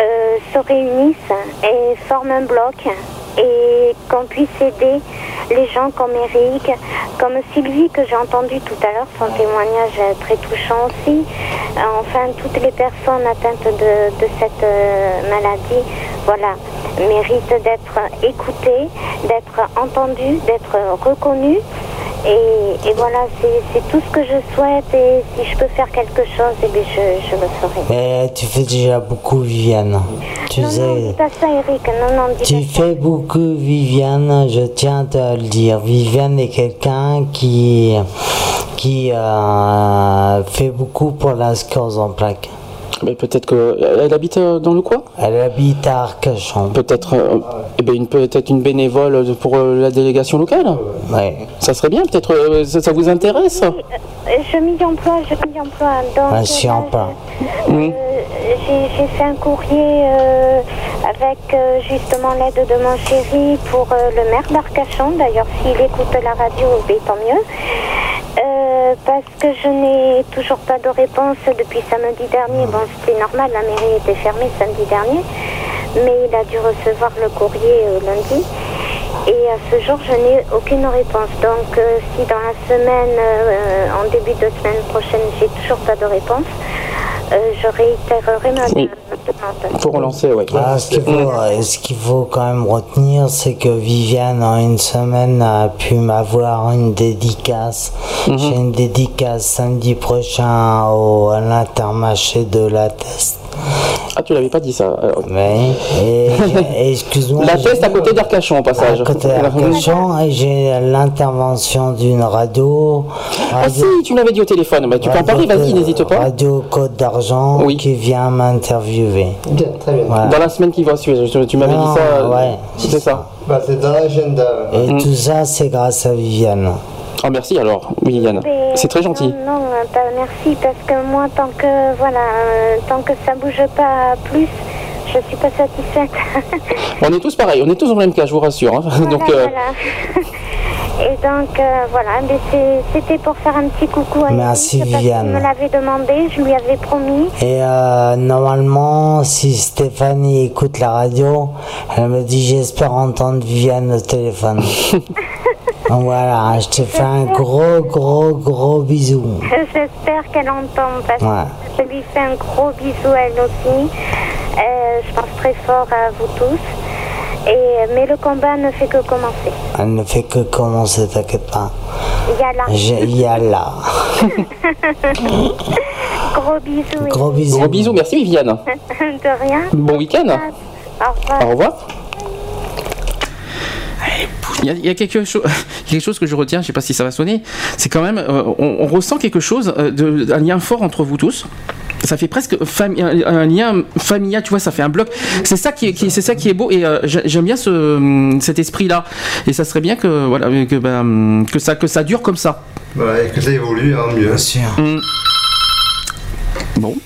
euh, se réunissent et forment un bloc et qu'on puisse aider les gens comme Eric, comme Sylvie que j'ai entendu tout à l'heure, son témoignage très touchant aussi. Euh, Enfin, toutes les personnes atteintes de, de cette euh, maladie, voilà, méritent d'être écoutées, d'être entendues, d'être reconnues. Et, et voilà, c'est tout ce que je souhaite. Et si je peux faire quelque chose, eh bien, je, je le ferai.
Mais tu fais déjà beaucoup, Viviane. Tu
non, non, dis pas ça, Eric. Non, non, dis
Tu
ça.
fais beaucoup, Viviane, je tiens à te le dire. Viviane est quelqu'un qui, qui euh, fait beaucoup pour la sclérose en plaques.
Mais peut-être que elle habite euh, dans le coin?
Elle habite à Arcachon.
Peut-être, euh, eh ben, une peut-être une bénévole pour euh, la délégation locale?
Ouais.
Ça serait bien. Peut-être euh, ça, ça vous intéresse?
Euh, Je m'y emploie, je m'y emploie. Donc,
Ah, si
là,
on parle.
Euh, j'ai j'ai fait un courrier euh, avec euh, justement l'aide de mon chéri pour euh, le maire d'Arcachon. D'ailleurs, s'il écoute la radio, ben, tant mieux. Euh, parce que je n'ai toujours pas de réponse depuis samedi dernier. Bon, c'était normal, la mairie était fermée samedi dernier. Mais il a dû recevoir le courrier euh, lundi. Et à ce jour, je n'ai aucune réponse. Donc, euh, si dans la semaine, euh, en début de semaine prochaine, j'ai toujours pas de réponse, euh, je réitérerai ma
Oui. Pour relancer, ouais.
Ah, ce qu'il faut, euh, ce qu'il faut quand même retenir, c'est que Viviane, en une semaine, a pu m'avoir une dédicace. J'ai une dédicace samedi prochain au, à l'intermarché de la Teste.
Ah, tu l'avais pas dit ça. alors.
Oui. Et, et excuse-moi.
La teste à côté d'Arcachon, au passage.
À côté d'Arcachon, et j'ai l'intervention d'une radio.
Ah si, tu m'avais dit au téléphone. Bah, tu peux en parler, vas-y, n'hésite pas.
Radio Côte d'Argent qui vient m'interviewer.
très bien.
Voilà.
Dans la semaine qui va suivre, tu, m'avais dit ça. euh,
ouais.
C'est ça.
Bah, c'est dans l'agenda.
Et tout ça, c'est grâce à Viviane.
Ah, merci alors, oui, Yann. C'est très gentil.
Non, non, pas merci, parce que moi, tant que, voilà, euh, tant que ça bouge pas plus, je suis pas satisfaite.
On est tous pareils, on est tous dans le même cas, je vous rassure. hein.
Voilà,
Donc, euh,
voilà. Et donc, euh, voilà, c'était pour faire un petit coucou à
Merci,
parce
Viviane.
me l'avait demandé, je lui avais promis.
Et euh, normalement, si Stéphanie écoute la radio, elle me dit j'espère entendre Viviane au téléphone. Donc voilà, je te fais un gros, gros, gros bisou.
J'espère qu'elle entend, parce
Ouais.
que je lui fais un gros bisou elle aussi. Euh, je pense très fort à vous tous. Et, mais le combat ne fait que commencer.
Elle ne fait que commencer, t'inquiète pas.
Il y a là.
J'ai- Il y a là.
Gros bisous.
Gros
Eric.
bisous.
gros bisous, merci Viviane.
De rien.
Bon week-end.
Au revoir.
Au revoir.
Il y a, il y a quelque, chose, quelque chose que je retiens, je sais pas si ça va sonner, c'est quand même, euh, on, on ressent quelque chose, euh, de, un lien fort entre vous tous. Ça fait presque un, lien familial, tu vois, ça fait un bloc. C'est ça qui est, qui- c'est ça qui est beau et euh, j'ai- j'aime bien ce, cet esprit-là. Et ça serait bien que voilà que, ben, que ça que ça dure comme ça.
Et que ça évolue, hein, mieux.
Bien sûr.
Mm. Bon.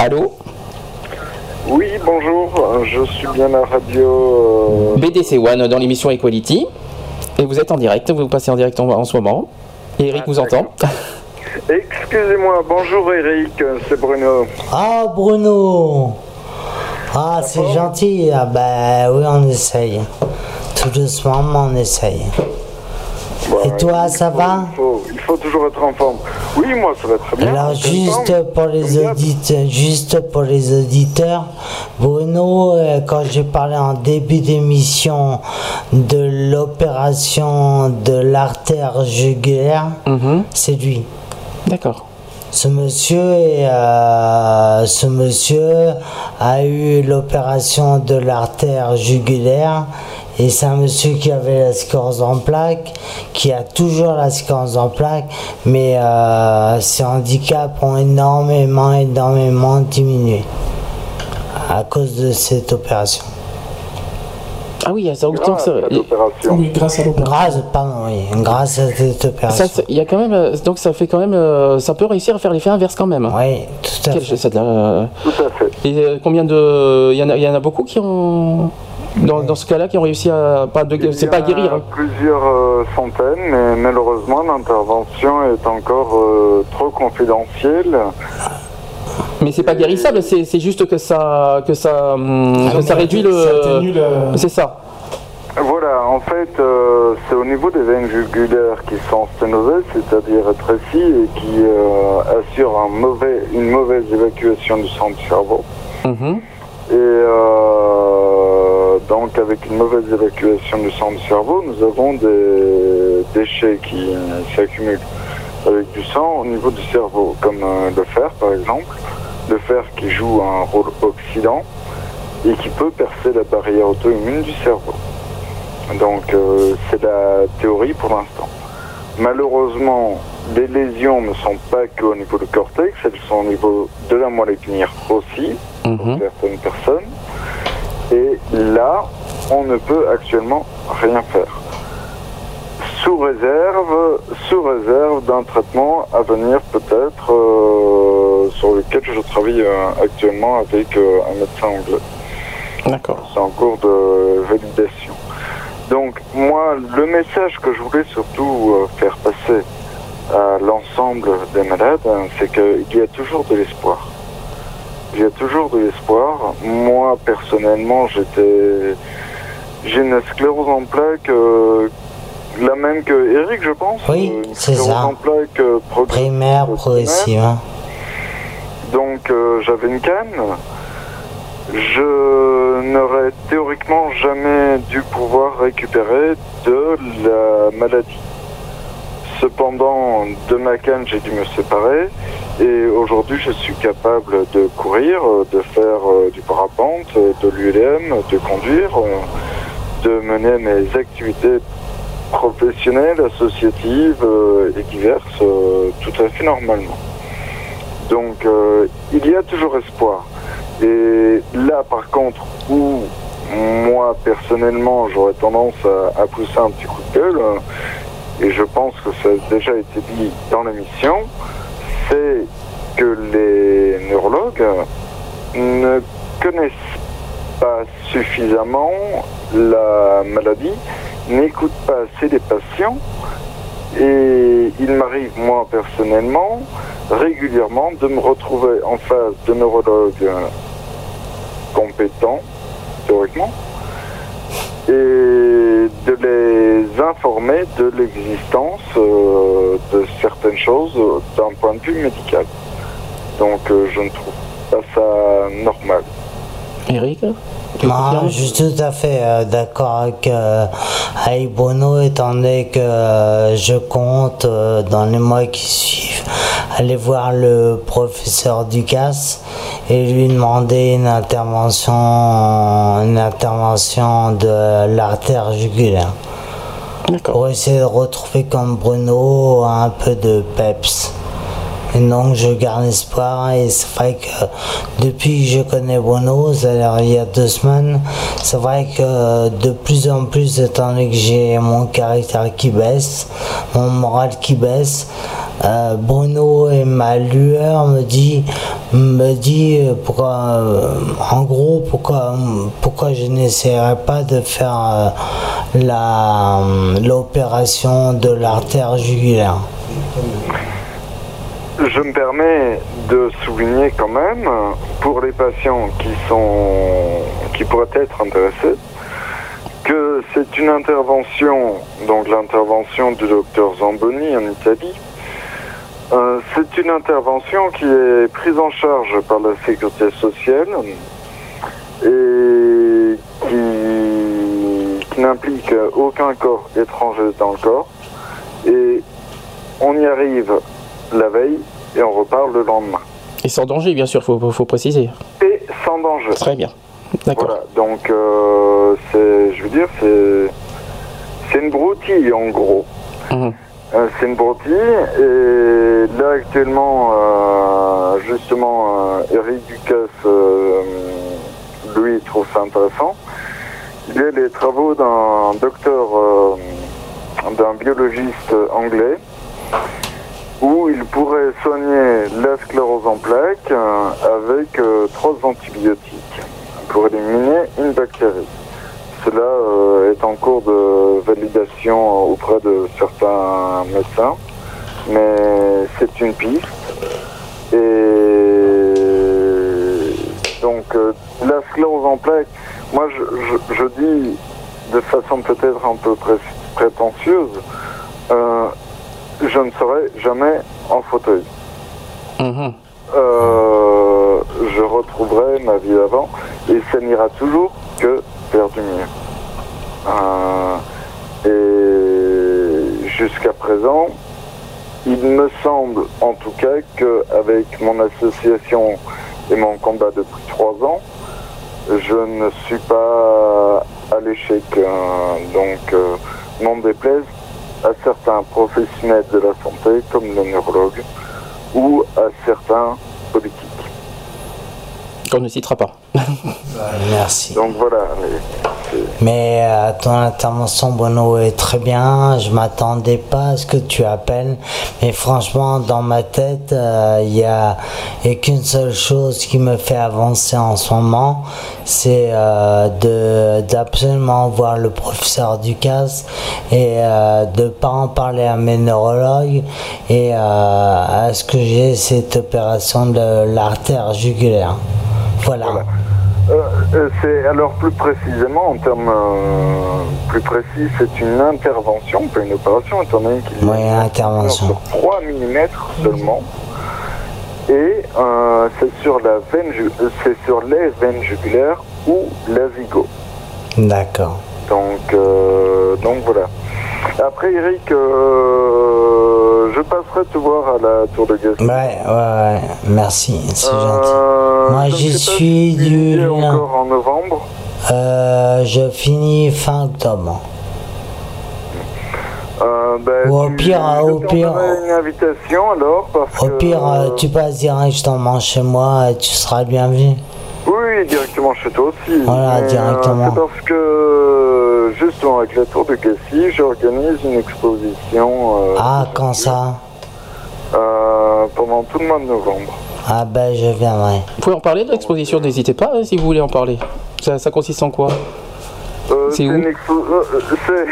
Allô?
Oui, bonjour, je suis bien à radio. euh,
BDC One dans l'émission Equality. Et vous êtes en direct, vous passez en direct en, en ce moment. Et Eric vous entend.
Excusez-moi, bonjour Eric, c'est Bruno.
Ah Bruno Ah c'est gentil, ah bah oui on essaye. Tout doucement mais on essaye. Et toi ça va
Il faut, il faut toujours être en forme. Oui, moi ça va très bien.
Alors juste pour les auditeurs, juste pour les auditeurs, Bruno, euh, quand j'ai parlé en début d'émission de l'opération de l'artère jugulaire, c'est lui.
D'accord.
Ce monsieur, est, euh, ce monsieur a eu l'opération de l'artère jugulaire Et c'est un monsieur qui avait la sclérose en plaques, qui a toujours la sclérose en plaques, mais euh, ses handicaps ont énormément, énormément diminué à cause de cette opération.
Ah oui, ça autant que ça.
Oui, grâce à l'opération.
Grâce, pardon, oui, grâce à cette opération.
Ça, y a quand même, euh, donc ça fait quand même, euh, ça peut réussir à faire l'effet inverse quand même.
Oui, tout à
fait. Ça, la-
Tout à fait.
Et euh, combien de, il y en a, il y en a beaucoup qui ont, dans, dans ce cas-là, qui ont réussi à, pas de, c'est pas guérir. hein.
Plusieurs euh, centaines, mais malheureusement l'intervention est encore euh, trop confidentielle.
Mais c'est pas guérissable, c'est c'est juste que ça, que ça, hum, que ça réduit le. C'est ça.
Voilà, en fait, euh, c'est au niveau des veines jugulaires qui sont sténosées, c'est-à-dire rétrécies, et qui euh, assurent un mauvais, une mauvaise évacuation du sang du cerveau. Et euh, donc, avec une mauvaise évacuation du sang du cerveau, nous avons des déchets qui s'accumulent avec du sang au niveau du cerveau, comme euh, le fer, par exemple. Le fer qui joue un rôle oxydant et qui peut percer la barrière auto-immune du cerveau. Donc, euh, c'est la théorie pour l'instant. Malheureusement, les lésions ne sont pas qu'au niveau du cortex, elles sont au niveau de la moelle épinière aussi, pour certaines personnes. Et là, on ne peut actuellement rien faire. Sous réserve, sous réserve d'un traitement à venir peut-être euh, sur lequel je travaille euh, actuellement avec euh, un médecin anglais.
D'accord.
C'est en cours de validation. Donc moi, le message que je voulais surtout faire passer à l'ensemble des malades, hein, c'est qu'il y a toujours de l'espoir. Il y a toujours de l'espoir. Moi, personnellement, j'étais... J'ai une sclérose en plaques, euh, la même que Eric, je pense.
Oui,
Euh,
c'est
sclérose
ça.
en plaques euh, progressive.
Primaire, progressive. hein.
Donc euh, j'avais une canne. Je n'aurais théoriquement jamais dû pouvoir récupérer de la maladie. Cependant, de ma canne, j'ai dû me séparer et aujourd'hui, je suis capable de courir, de faire euh, du parapente, de l'ULM, de conduire, euh, de mener mes activités professionnelles, associatives euh, et diverses tout à fait normalement. Donc il y a toujours espoir. Et là par contre où moi personnellement j'aurais tendance à, à pousser un petit coup de gueule, et je pense que ça a déjà été dit dans l'émission, c'est que les neurologues ne connaissent pas suffisamment la maladie, n'écoutent pas assez les patients et il m'arrive, moi personnellement, régulièrement de me retrouver en face de neurologues compétents, théoriquement, et de les informer de l'existence euh, de certaines choses d'un point de vue médical. Donc euh, je ne trouve pas ça normal.
Eric?
Non, je suis tout à fait euh, d'accord avec, euh, avec Bruno, étant donné que euh, je compte euh, dans les mois qui suivent aller voir le professeur Ducasse et lui demander une intervention, une intervention de l'artère jugulaire. Pour essayer de retrouver comme Bruno un peu de peps. Et donc je garde espoir et c'est vrai que depuis que je connais Bruno, c'est-à-dire il y a deux semaines, c'est vrai que de plus en plus, étant donné que j'ai mon caractère qui baisse, mon moral qui baisse, euh, Bruno et ma lueur me dit, me dit euh, pourquoi, euh, en gros pourquoi, pourquoi je n'essaierais pas de faire l'opération de l'artère jugulaire.
Je me permets de souligner quand même, pour les patients qui sont, qui pourraient être intéressés, que c'est une intervention, donc l'intervention du docteur Zamboni en Italie. Euh, c'est une intervention qui est prise en charge par la sécurité sociale et qui, qui n'implique aucun corps étranger dans le corps. Et on y arrive la veille et on repart le lendemain.
Et sans danger, bien sûr, faut, faut préciser.
Et sans danger.
Très bien. D'accord.
Voilà, donc euh, c'est, je veux dire, c'est, c'est une broutille en gros. Euh, c'est une broutille et là actuellement, euh, justement, Eric Ducasse, lui, il trouve ça intéressant. Il y a les travaux d'un docteur, d'un biologiste anglais où il pourrait soigner la sclérose en plaques euh, avec euh, trois antibiotiques pour éliminer une bactérie. Cela euh, est en cours de validation auprès de certains médecins, mais c'est une piste. Et donc la sclérose en plaques, moi je, je- dis de façon peut-être un peu pré- prétentieuse, je ne serai jamais en fauteuil. Euh, je retrouverai ma vie d'avant et ça n'ira toujours que vers du mieux. Euh, et jusqu'à présent, il me semble en tout cas qu'avec mon association et mon combat depuis trois ans, je ne suis pas à l'échec. hein. donc, euh, n'en déplaise à certains professionnels de la santé, comme le neurologue, ou à certains politiques.
Qu'on ne citera pas.
Merci.
Donc voilà.
Mais euh, ton intervention, Bono, est très bien. Je m'attendais pas à ce que tu appelles. Mais franchement, dans ma tête, euh, il y a, qu'une seule chose qui me fait avancer en ce moment. C'est euh, d'absolument voir le professeur Ducasse et de pas en parler à mes neurologues et à ce que j'ai cette opération de l'artère jugulaire. Voilà.
Euh, euh, c'est alors plus précisément en termes euh, plus précis, c'est une intervention, pas une opération, étant donné qu'il y a
Oui, intervention.
sur 3 mm seulement. Et euh, c'est sur la veine, c'est sur les veines jugulaires ou la zigo.
D'accord.
Donc, donc voilà. Après, Eric, je passerai te voir à la Tour de Gaston.
Ouais, ouais, ouais. Merci, c'est
Euh,
gentil. Moi,
je
j'y suis du.
tu es encore en novembre.
Euh, je finis fin octobre.
Euh, ben,
Ou au
tu-
pire,
je
au pire-
t'enverrai une invitation alors parce
Au
que...
pire, tu passes directement chez moi et tu seras le bienvenu.
Oui, directement chez toi aussi.
Voilà,
Mais, euh,
directement.
c'est parce que justement avec la Tour de Cassis, j'organise une exposition euh,
Ah, quand ça?
Euh, pendant tout le mois de novembre.
Ah, ben, je viendrai.
Vous pouvez en parler de l'exposition, n'hésitez pas hein, si vous voulez en parler. Ça, ça consiste en quoi?
Euh,
C'est où?
une expo- euh, euh, c'est-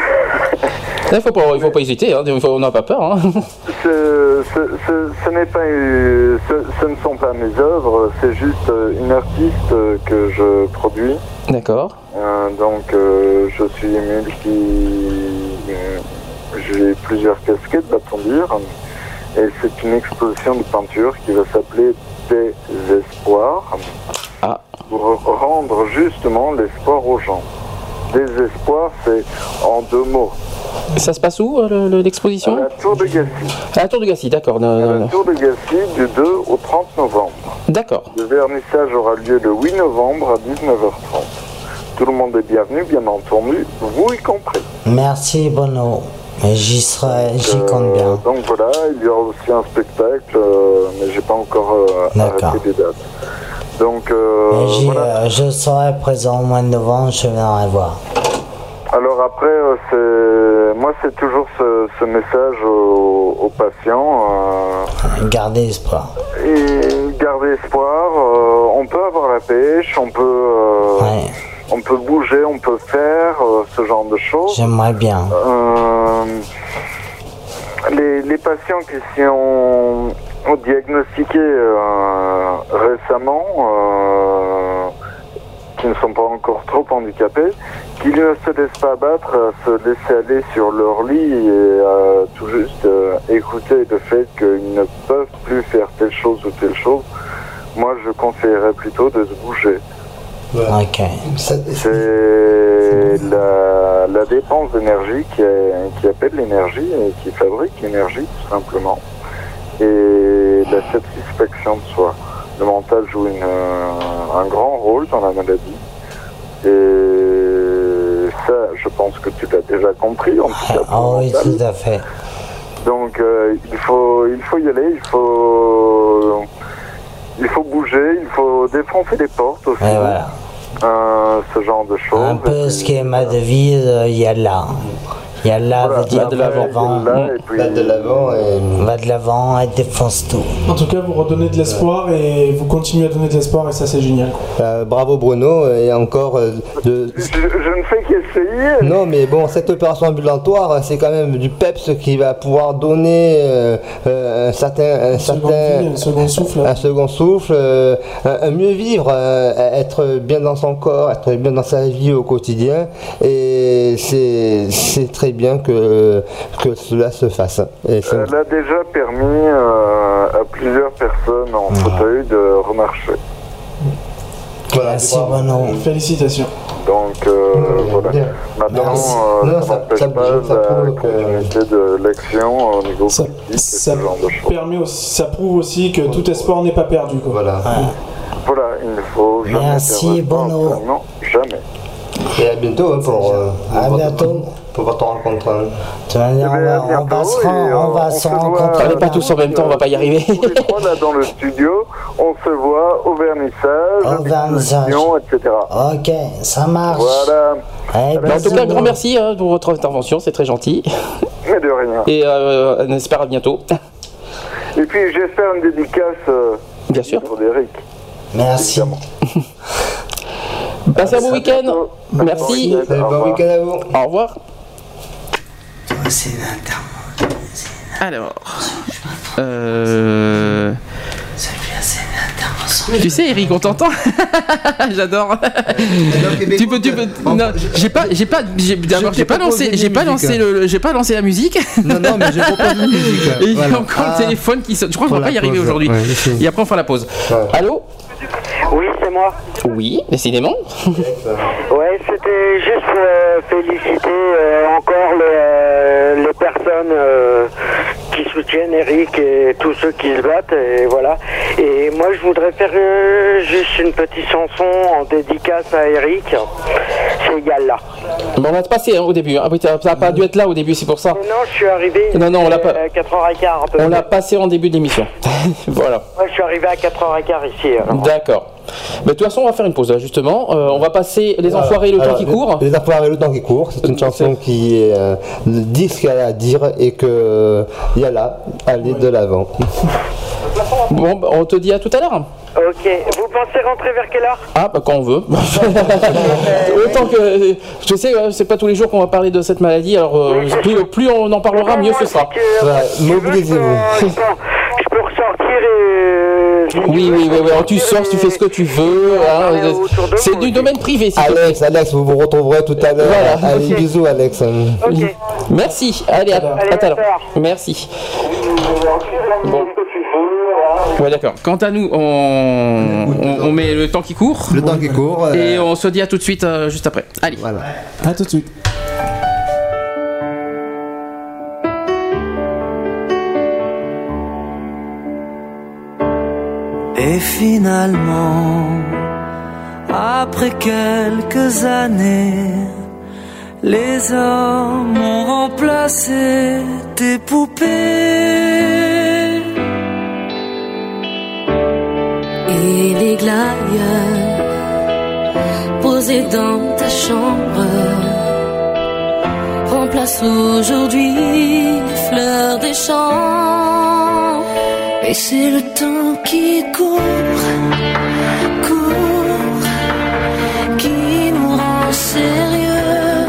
Il faut pas, il faut pas hésiter, hein, on n'a pas peur. hein.
Ce, ce- ce- ce n'est pas, ce, ne sont pas mes œuvres, c'est juste euh, une artiste que je produis.
D'accord.
Euh, donc euh, je suis multi, j'ai plusieurs casquettes, va-t-on dire, et c'est une exposition de peinture qui va s'appeler Des espoirs, pour rendre justement l'espoir aux gens. Des espoirs, c'est en deux mots.
Ça se passe où euh, le- le- l'exposition?
La Tour de Gassi.
À la Tour de Gassi, d'accord. non,
La. Tour de Gassi du 2 au 30 novembre.
D'accord.
Le vernissage aura lieu le 8 novembre à 19h30. Tout le monde est bienvenu, bien entendu, vous y compris.
Merci, Bono. J'y serai, j'y compte bien.
Euh, donc voilà, il y aura aussi un spectacle, euh, mais j'ai pas encore euh, arrêté les dates. Donc euh, voilà.
euh, je serai présent au mois de novembre, je viendrai voir.
Alors après, euh, c'est moi c'est toujours ce, ce message aux, aux patients. euh,
Gardez espoir.
et garder espoir. euh, on peut avoir la pêche, on peut, euh, on peut bouger, on peut faire ce genre de choses.
J'aimerais bien.
Les, les patients qui sont diagnostiqués euh, récemment, qui ne sont pas encore trop handicapés, qui ne se laissent pas abattre, à se laisser aller sur leur lit et à tout juste euh, écouter le fait qu'ils ne peuvent plus faire telle chose ou telle chose, moi je conseillerais plutôt de se bouger.
Ok.
C'est la, la dépense d'énergie qui, qui appelle l'énergie et qui fabrique l'énergie tout simplement. Et la satisfaction de soi. Le mental joue une, euh, un grand rôle dans la maladie. Et ça, je pense que tu l'as déjà compris. En tout cas,
Ah oui, tout à fait.
Donc euh, il faut il faut y aller, il faut il faut bouger, il faut défoncer les portes aussi.
Et voilà.
Euh, ce genre de choses.
Un peu schéma de vie, euh, il y a là. Il y a là, veut dire
de l'avant.
Va
Là, de l'avant et...
Va de l'avant et défonce tout.
En tout cas, vous redonnez de l'espoir et vous continuez à donner de l'espoir et ça c'est génial.
Euh, bravo Bruno et encore euh, de...
Je, je ne fais qu'essayer.
Non mais bon cette opération ambulatoire c'est quand même du PEPS qui va pouvoir donner euh, euh, un certain un certain
un second souffle,
un second souffle, euh, un, un mieux vivre, euh, être bien dans son corps, être bien dans sa vie au quotidien et c'est c'est bien que que cela se fasse. Et
Elle a déjà permis euh, à plusieurs personnes en fauteuil de remarcher.
Merci Bruno.
Félicitations.
Donc euh, voilà. Maintenant, euh,
Non,
ça
ça-
n'empêche
ça
pas
bouge, ça
la
prouve que-
continuité de l'action au niveau
Ça,
politique et ce
ça
genre de choses.
permet aussi, ça prouve aussi que tout espoir n'est pas perdu. Quoi.
Voilà.
Voilà, il ne faut jamais
Merci,
perdre.
Bono.
Non, jamais.
Et à bientôt hein, pour, euh,
À bientôt.
Pour votre rencontre. hein.
De toute manière, on va, on va se, on va se rencontrer.
Allez pas tous en même temps, on va pas y arriver.
Tous les trois là dans le studio, on se voit au vernissage,
Au vernissage.
etc.
Ok, ça marche.
Voilà.
Eh,
Mais en tout cas, grand merci hein, pour votre intervention, c'est très gentil.
Mais de rien.
Et euh, on espère à bientôt.
Et puis j'espère une dédicace euh,
Bien sûr.
pour Eric.
Merci.
Passez un bon week-end. Merci.
Bon week-end à vous.
Au revoir.
C'est une inter-
Alors. Euh... Tu sais, Eric, on t'entend J'adore. tu peux, tu peux. Non, j'ai pas, j'ai pas, j'ai, pas lancé, j'ai pas
musique.
lancé le, j'ai pas lancé la musique.
Non, non, mais j'ai proposé une musique.
Et il y a encore
Ah.
le téléphone qui sonne. Je crois qu'on va pas
la
y arriver aujourd'hui. Et après, on fera la pause.
Allô?
Oui, c'est moi.
Oui, décidément.
Ouais, c'était juste euh, féliciter euh, encore les, euh, les personnes qui soutiennent Eric et tous ceux qui se battent, et voilà. Et moi, je voudrais faire juste une petite chanson en dédicace à Eric. C'est Yalla.
Bon, on va te passer hein, au début. Ah oui, t'as pas dû être là au début, c'est pour ça.
Mais non, je suis arrivé.
Non, non, on l'a pas-
À 4h15 à peu
On l'a passé en début d'émission. voilà.
Moi, je suis arrivé à 4h15 ici. alors.
D'accord. Mais de toute façon, on va faire une pause là, justement. Euh, on va passer Les Enfoirés, le temps qui court.
Les Enfoirés, le temps qui court. C'est une chanson qui euh, dit ce qu'elle a à dire et que euh, y a là, aller de l'avant.
Bon, bah, on te dit à tout à l'heure.
Ok. Vous pensez rentrer vers quelle heure?
Ah, bah quand on veut. Autant que. Je sais, euh, c'est pas tous les jours qu'on va parler de cette maladie, alors euh, plus, plus on en parlera, mieux ce sera.
Mobilisez-vous.
Je peux ressortir et.
Oui, oui, oui, oui. Alors, tu sors, tu fais ce que tu veux. hein, c'est du domaine privé. si tu veux.
Alex, Alex, vous vous retrouverez tout à l'heure.
Voilà.
Allez, bisous, Alex.
Merci. Allez, à, à tout à l'heure. Merci. Bon. Ouais, d'accord.
Quant à nous, on, on, on met le temps qui court.
Le temps qui court. euh,
Et on se dit à tout de suite, euh, juste après. Allez.
Voilà.
À tout de suite.
Et finalement, après quelques années, les hommes ont remplacé tes poupées.
Et les glaïeuls posés dans ta chambre remplacent aujourd'hui les fleurs des champs. Et c'est le temps qui court, court, qui nous rend sérieux.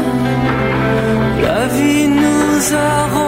La vie nous a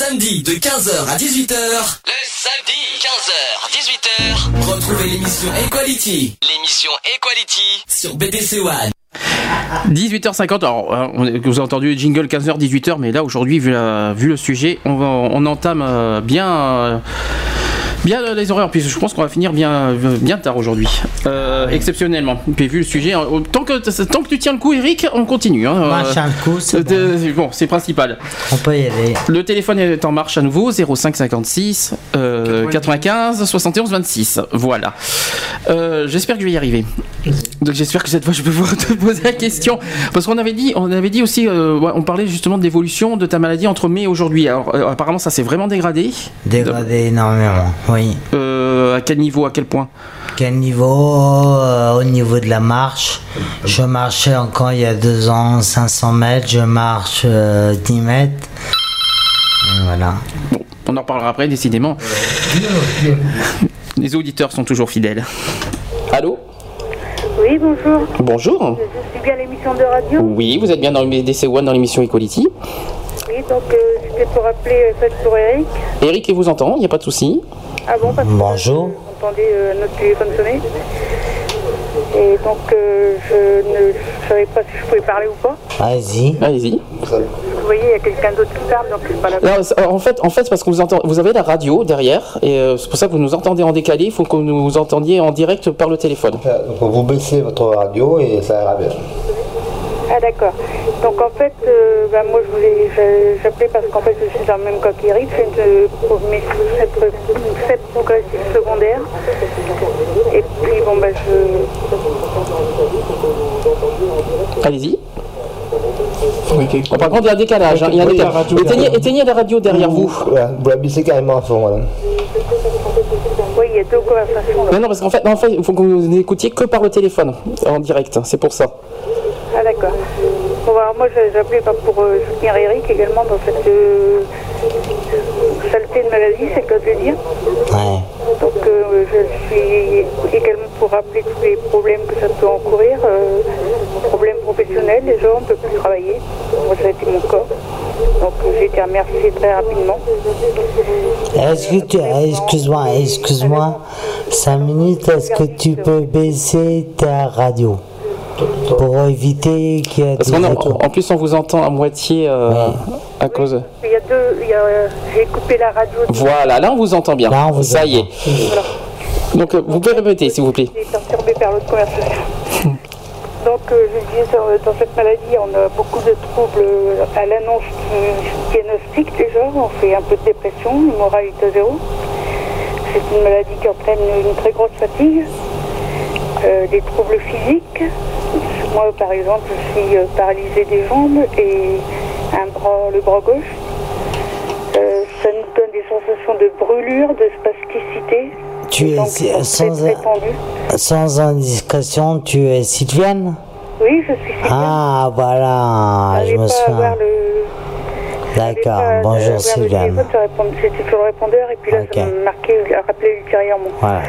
samedi de 15h à 18h. Le samedi 15h 18h. Retrouvez l'émission Equality. L'émission Equality sur BDC One.
18h50, alors on- vous avez entendu le jingle 15h, 18h, mais là aujourd'hui, vu, le sujet, on, va, on entame euh, bien, euh, bien euh, les horaires, puis je pense qu'on va finir bien, euh, bien tard aujourd'hui, Euh, exceptionnellement. Puis vu le sujet, euh, tant que, tant que tu tiens le coup, Eric, on continue. hein,
Moi,
euh,
je tiens le coup, c'est
bon, c'est principal.
On peut y aller.
Le téléphone est en marche à nouveau, 05 56 euh, 95 71 26. Voilà. Euh, j'espère que je vais y arriver. Donc j'espère que cette fois je peux pouvoir te poser la question parce qu'on avait dit, on avait dit aussi, on parlait justement de l'évolution de ta maladie entre mai et aujourd'hui. Alors apparemment ça s'est vraiment dégradé.
Dégradé énormément, oui.
Euh, à quel niveau, à quel point
Quel niveau euh, Au niveau de la marche. Je marchais encore il y a deux ans 500 mètres, je marche euh, 10 mètres. Et voilà.
Bon, on en reparlera après, décidément. Les auditeurs sont toujours fidèles. Allô?
Oui, bonjour.
Bonjour.
Je suis bien à l'émission de radio.
Oui, vous êtes bien dans le BDC One dans l'émission Equality.
Oui, donc euh, c'était pour appeler euh, peut-être pour Eric.
Eric il vous entend, il n'y a pas de souci.
Ah bon, parce que
Bonjour.
j'entendais euh, notre téléphone sonner. Et donc euh, je ne savais pas si je pouvais parler ou pas.
Vas-y.
Allez-y.
Vous voyez, il y a quelqu'un d'autre qui parle, donc c'est pas la
Non, c'est- en fait, en fait, c'est parce que vous, entend- vous avez la radio derrière, et euh, c'est pour ça que vous nous entendez en décalé. Il faut que vous nous entendiez en direct par le téléphone.
Donc vous baissez votre radio et ça ira bien.
Ah d'accord. Donc en fait, euh, bah, moi je voulais, j'appelais parce qu'en fait je suis dans le même cas qu'Eric, je pour mes sept, sept progressifs secondaires. Et puis bon bah je...
Allez-y. Bon, par contre, il y a un décalage. hein, il y a
la
décalage.
radio
Éteignez, la radio derrière vous.
Vous la baissez carrément à fond. Voilà.
Oui, il y a deux conversations. là.
Non, non, parce qu'en fait, en fait, il faut que vous n'écoutiez que par le téléphone, en direct. hein, C'est pour ça.
Ah Bon, alors, moi j'appelais pour euh, soutenir Eric également dans cette euh, saleté de maladie, c'est le cas de dire. Donc euh, je suis également pour rappeler tous les problèmes que ça peut encourir, problèmes professionnels, les gens ne peuvent plus travailler. Moi ça a été mon cas. Donc j'ai été remerciée très rapidement.
Est-ce que tu. Excuse-moi, excuse-moi. 5 minutes, est-ce que tu peux baisser ta radio? Pour éviter qu'il y ait
Parce
des
qu'en
échos.
en plus, on vous entend à moitié euh, à cause.
Il y a deux, euh, j'ai coupé la radio.
Voilà, là, on vous entend bien. ça y est. Donc, euh, vous pouvez répéter, s'il vous plaît.
J'ai été perturbée par l'autre conversation. Donc, euh, je disais, dans, dans cette maladie, on a beaucoup de troubles à l'annonce du diagnostic déjà. On fait un peu de dépression, le moral est à zéro. C'est une maladie qui entraîne une très grosse fatigue, euh, des troubles physiques. Moi, par exemple, je suis euh, paralysée des jambes et un bras, le bras gauche. Euh, ça nous donne des sensations de brûlure, de spasticité.
Tu es sans, sans indiscrétion, tu es Sylviane
Oui, je suis
Ah, voilà, je me souviens.
le,
D'accord, bonjour Sylviane.
C'était sur le répondeur et puis là,
Ok.
ça me marquait, rappelé ultérieurement.
Voilà.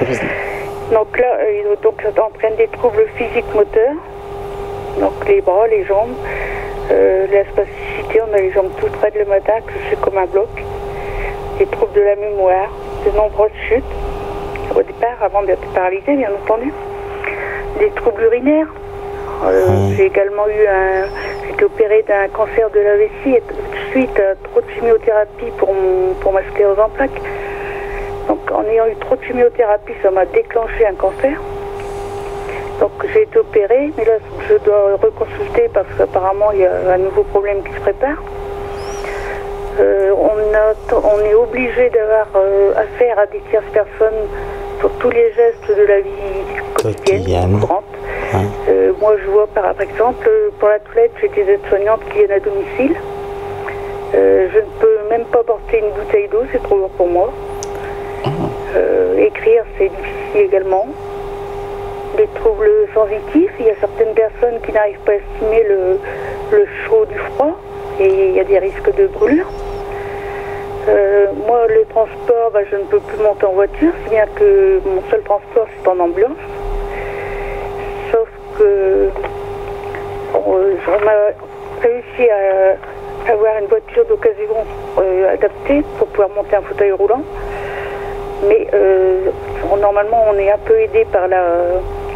Donc là, euh, donc, ça entraîne des troubles physiques moteurs, donc les bras, les jambes, euh, la spasticité, on a les jambes toutes raides le matin, que c'est comme un bloc, des troubles de la mémoire, de nombreuses chutes, au départ, avant d'être paralysé, bien entendu, des troubles urinaires. Euh, J'ai également eu un. J'ai été opéré d'un cancer de la vessie et suite à trop de chimiothérapie pour, mon, pour ma sclérose en plaques. Donc en ayant eu trop de chimiothérapie, ça m'a déclenché un cancer. Donc j'ai été opéré, mais là je dois reconsulter parce qu'apparemment il y a un nouveau problème qui se prépare. Euh, on, a, on est obligé d'avoir euh, affaire à des tierces personnes pour tous les gestes de la vie quotidienne, courante. Euh, moi, je vois par, exemple, pour la toilette, j'ai des aides-soignantes qui viennent à domicile. Je ne peux même pas porter une bouteille d'eau, c'est trop lourd pour moi. Euh, écrire, c'est difficile également. Des troubles sensitifs, il y a certaines personnes qui n'arrivent pas à estimer le, chaud du froid et il y a des risques de brûlure. Euh, moi, le transport, bah, je ne peux plus monter en voiture, si bien que mon seul transport, c'est en ambulance. Sauf que on, on m'a réussi à, avoir une voiture d'occasion euh, adaptée pour pouvoir monter un fauteuil roulant. Mais euh, normalement, on est un peu aidé par la,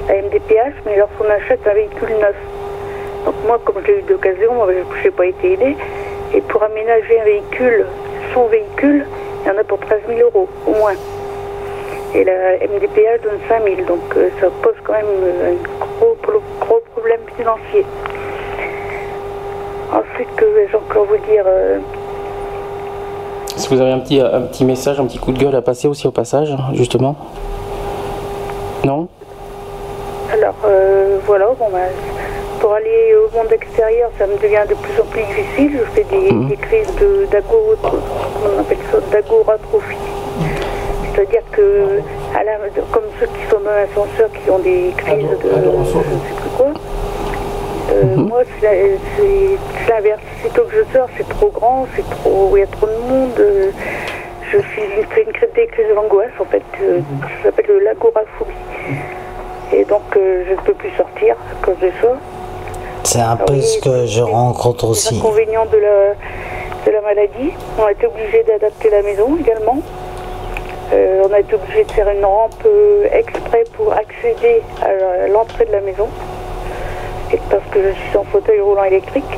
MDPH, mais lorsqu'on achète un véhicule neuf. Donc moi, comme je l'ai eu d'occasion, je n'ai pas été aidé. Et pour aménager un véhicule, son véhicule, il y en a pour 13 000 euros, au moins. Et la MDPH donne 5 000, donc euh, ça pose quand même euh, un gros, gros problème financier. Ensuite, que vais-je encore vous dire
Si vous avez un petit, un petit message, un petit coup de gueule à passer aussi au passage, justement. Non?
Alors euh, voilà, bon, ben, pour aller au monde extérieur, ça me devient de plus en plus difficile. Je fais des, des crises d'agoratrophie. C'est-à-dire que, à la- comme ceux qui sont dans l'ascenseur, qui ont des crises de je ne sais plus quoi, euh, moi c'est. Sitôt que je sors, c'est trop grand, c'est trop, il y a trop de monde. euh, je suis une, c'est une crise, des crises d'angoisse en fait. euh, Ça s'appelle l'agoraphobie. Et donc euh, je ne peux plus sortir à cause de ça.
C'est un peu ce que je rencontre aussi.
Inconvénient de la, de la maladie. On a été obligé d'adapter la maison également. Euh, on a été obligé de faire une rampe euh, exprès pour accéder à l'entrée de la maison. Et parce que je suis en fauteuil roulant électrique.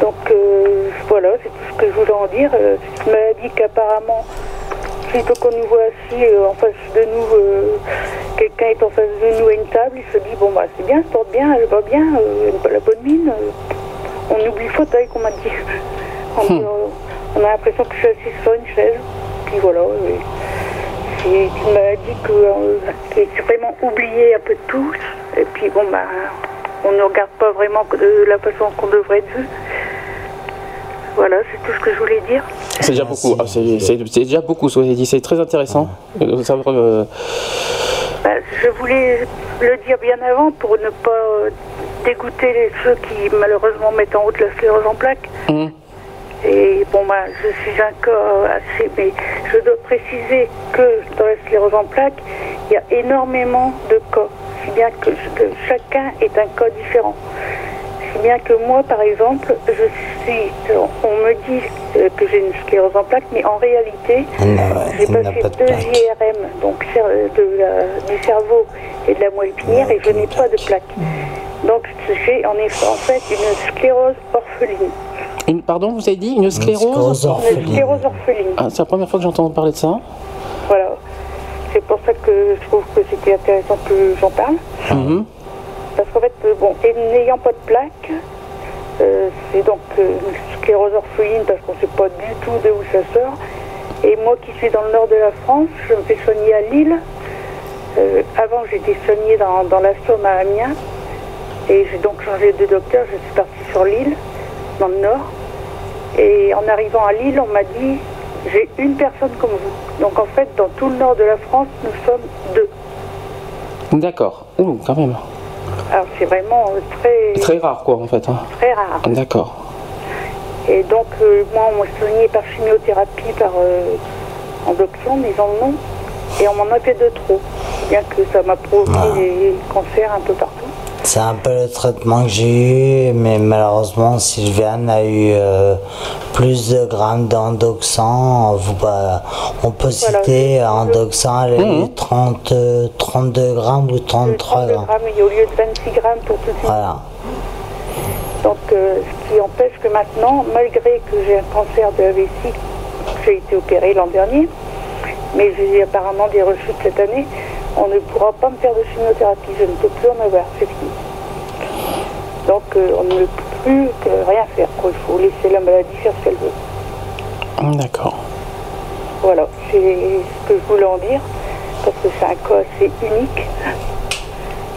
Donc euh, voilà, c'est tout ce que je voulais en dire. Euh, c'est une maladie qu'apparemment, plutôt qu'on nous voit assis euh, en face de nous, euh, quelqu'un est en face de nous à une table, il se dit bon bah c'est bien, je porte bien, elle va bien, euh, la bonne mine. euh, on oublie le fauteuil qu'on m'a dit. On, dit, euh, on a l'impression que je suis assise sur une chaise. Puis voilà, c'est une maladie que, euh, qui vraiment oubliée un peu de tous. Et puis bon bah on ne regarde pas vraiment de la façon qu'on devrait être vu. Voilà, c'est tout ce que je voulais dire.
C'est déjà beaucoup. Ah, c'est c'est- c'est déjà beaucoup, ce que vous avez dit. C'est très intéressant. Euh, ça, euh,
Bah, je voulais le dire bien avant pour ne pas euh, dégoûter les- ceux qui malheureusement mettent en route la sclérose en plaques.
hum,
Et bon, bah, je suis un cas assez. Mais je dois préciser que dans la sclérose en plaques, il y a énormément de cas. Si bien que, que chacun est un cas différent. Si bien que moi, par exemple, je suis. On me dit euh, que j'ai une sclérose en plaques, mais en réalité, j'ai passé
pas de
deux
plaque.
IRM, donc de la- du cerveau et de la moelle épinière, et je n'ai pas de plaque. Donc j'ai en effet en fait une sclérose orpheline.
Une, pardon, vous avez dit une sclérose
Une sclérose orpheline.
Ah, c'est la première fois que j'entends parler de ça.
Voilà. C'est pour ça que je trouve que c'était intéressant que j'en parle.
Mhm.
Parce qu'en fait, euh, bon, et n'ayant pas de plaque, euh, c'est donc euh, une sclérose orpheline parce qu'on ne sait pas du tout de où ça sort. Et moi qui suis dans le nord de la France, je me fais soigner à Lille. Euh, avant, j'étais soignée dans, dans la Somme à Amiens. Et j'ai donc changé de docteur. Je suis partie sur Lille, dans le nord. Et en arrivant à Lille, on m'a dit j'ai une personne comme vous. Donc en fait, dans tout le nord de la France, nous sommes deux.
D'accord. Ouh, quand même.
Alors c'est vraiment euh, très,
Très rare, quoi, en fait. hein.
très rare.
D'accord.
Et donc, euh, moi, on m'a soigné par chimiothérapie, par euh, endoction, disons le nom. Et on m'en a fait de trop. Bien que ça m'a provoqué
Ah.
des cancers un peu partout.
C'est un peu le traitement que j'ai eu, mais malheureusement, Sylviane a eu euh, plus de grammes d'endoxan. Bah, on peut citer endoxan, elle a eu 30, euh, 32 grammes ou 33
32
grammes.
grammes, il y a au lieu de 26 grammes pour tout une
Voilà.
Donc, euh, ce qui empêche que maintenant, malgré que j'ai un cancer de la vessie, j'ai été opéré l'an dernier, mais j'ai apparemment des rechutes cette année, on ne pourra pas me faire de chimiothérapie. Je ne peux plus en avoir, c'est fini. Donc, euh, on ne peut plus que rien faire. quoi. Il faut laisser la maladie faire ce qu'elle veut.
D'accord.
Voilà, c'est ce que je voulais en dire, parce que c'est un cas assez unique.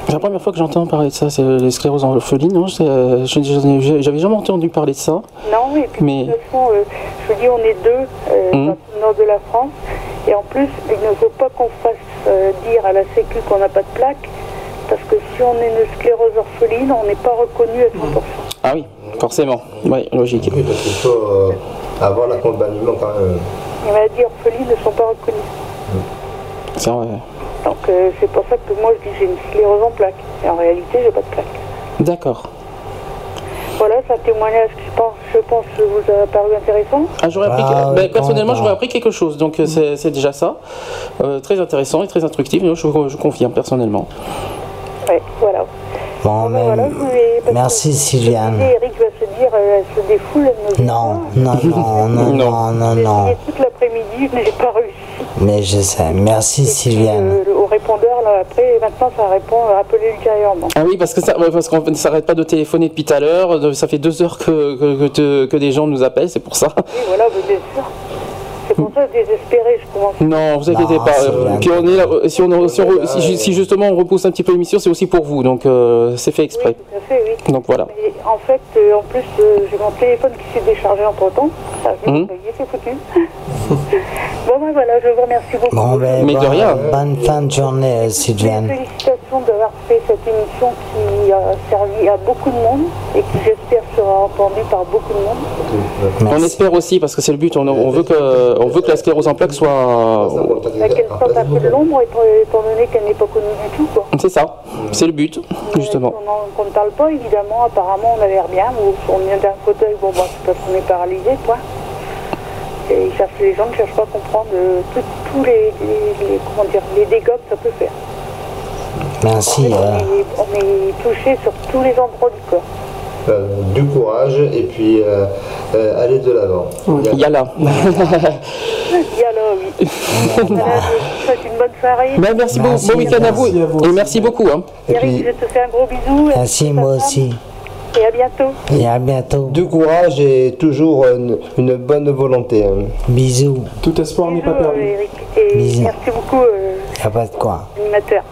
C'est la première fois que j'entends parler de ça, c'est les scléroses orphelines. non? Euh, J'avais jamais entendu parler de ça.
Non, et puis
Mais-
de toute façon, euh, je vous dis, on est deux euh, dans le nord de la France. Et en plus, il ne faut pas qu'on fasse euh, dire à la Sécu qu'on n'a pas de plaque. Parce que si on est une sclérose orpheline, on n'est pas reconnu à 100%.
Ah oui, forcément. Oui, logique.
Oui, parce qu'il faut euh, avoir l'accompagnement quand même.
Les maladies orphelines ne sont pas reconnues.
C'est vrai.
Donc euh, c'est pour ça que moi je dis j'ai une sclérose en plaque. Et en réalité, j'ai pas de plaque.
D'accord.
Voilà, c'est un témoignage qui, je pense, je pense, vous a paru intéressant.
Ah, j'aurais appris,
Ah,
ben,
oui,
personnellement, j'aurais appris quelque chose, donc euh, c'est c'est déjà ça. Euh, très intéressant et très instructif, je, je confirme personnellement.
Ouais, voilà.
Bon, mais
Voilà, je voulais- parce
merci
que-
Sylviane.
Eric va se dire, euh, elle se défoule, elle
Non, non, non, non, non, non,
J'ai
non.
essayé toute l'après-midi, je n'ai pas réussi.
Mais je sais. Merci Sylviane.
Euh, au répondeur, là, après, maintenant, ça répond, appelez ultérieurement.
Ah oui, parce que ça, ouais, parce qu'on ne s'arrête pas de téléphoner depuis tout à l'heure. de- Ça fait deux heures que, que, que te- que des gens nous appellent, c'est pour ça.
Oui, voilà, mais ça je commence.
Non, vous inquiétez
Non,
pas. euh,
bien.
puis on est là, euh, si, on, si, on si- si justement on repousse un petit peu l'émission, c'est aussi pour vous, donc euh, c'est fait exprès.
Tout à fait, oui.
Donc voilà.
Et en fait, euh, en plus, euh, j'ai mon téléphone qui s'est déchargé entre temps. Ça, est, c'est foutu. bon, ben voilà, je vous remercie beaucoup.
Bon, ben,
Mais de
bonne-
rien.
Bonne fin de journée, Sylviane.
Félicitations d'avoir fait cette émission qui a servi à beaucoup de monde et qui, j'espère, sera entendue par beaucoup de monde.
On espère aussi, parce que c'est le but, on, on veut que, on veut que la sclérose en plaques soit.
Bah, Qu'elle sorte un peu de l'ombre, étant, donné qu'elle n'est pas connue du tout. Quoi.
C'est ça, c'est le but, justement.
Qu'on en- ne parle pas, évidemment, apparemment, on a l'air bien. On vient d'un fauteuil, bon, bah, c'est parce qu'on est paralysé, quoi. Et ils cherchent, les gens ne cherchent pas à comprendre euh, tous les, les- les- comment dire, les dégâts que ça peut faire.
Merci.
on,
euh,
est, on est touché sur tous les endroits du corps.
Euh, du courage et puis euh, euh, aller de l'avant.
Oui. Voilà, je vous souhaite une bonne soirée.
Ben, merci, beaucoup, bon week-end à vous, et merci beaucoup. Hein.
Eric, je te fais un gros bisou.
Merci, moi aussi.
Et à bientôt.
Et à bientôt.
Du courage et toujours une, une bonne volonté. hein.
Bisous.
Tout espoir n'est pas
Bisous,
perdu.
Eric. Et
Bisous.
merci beaucoup, euh,
Y a pas de quoi.
animateur.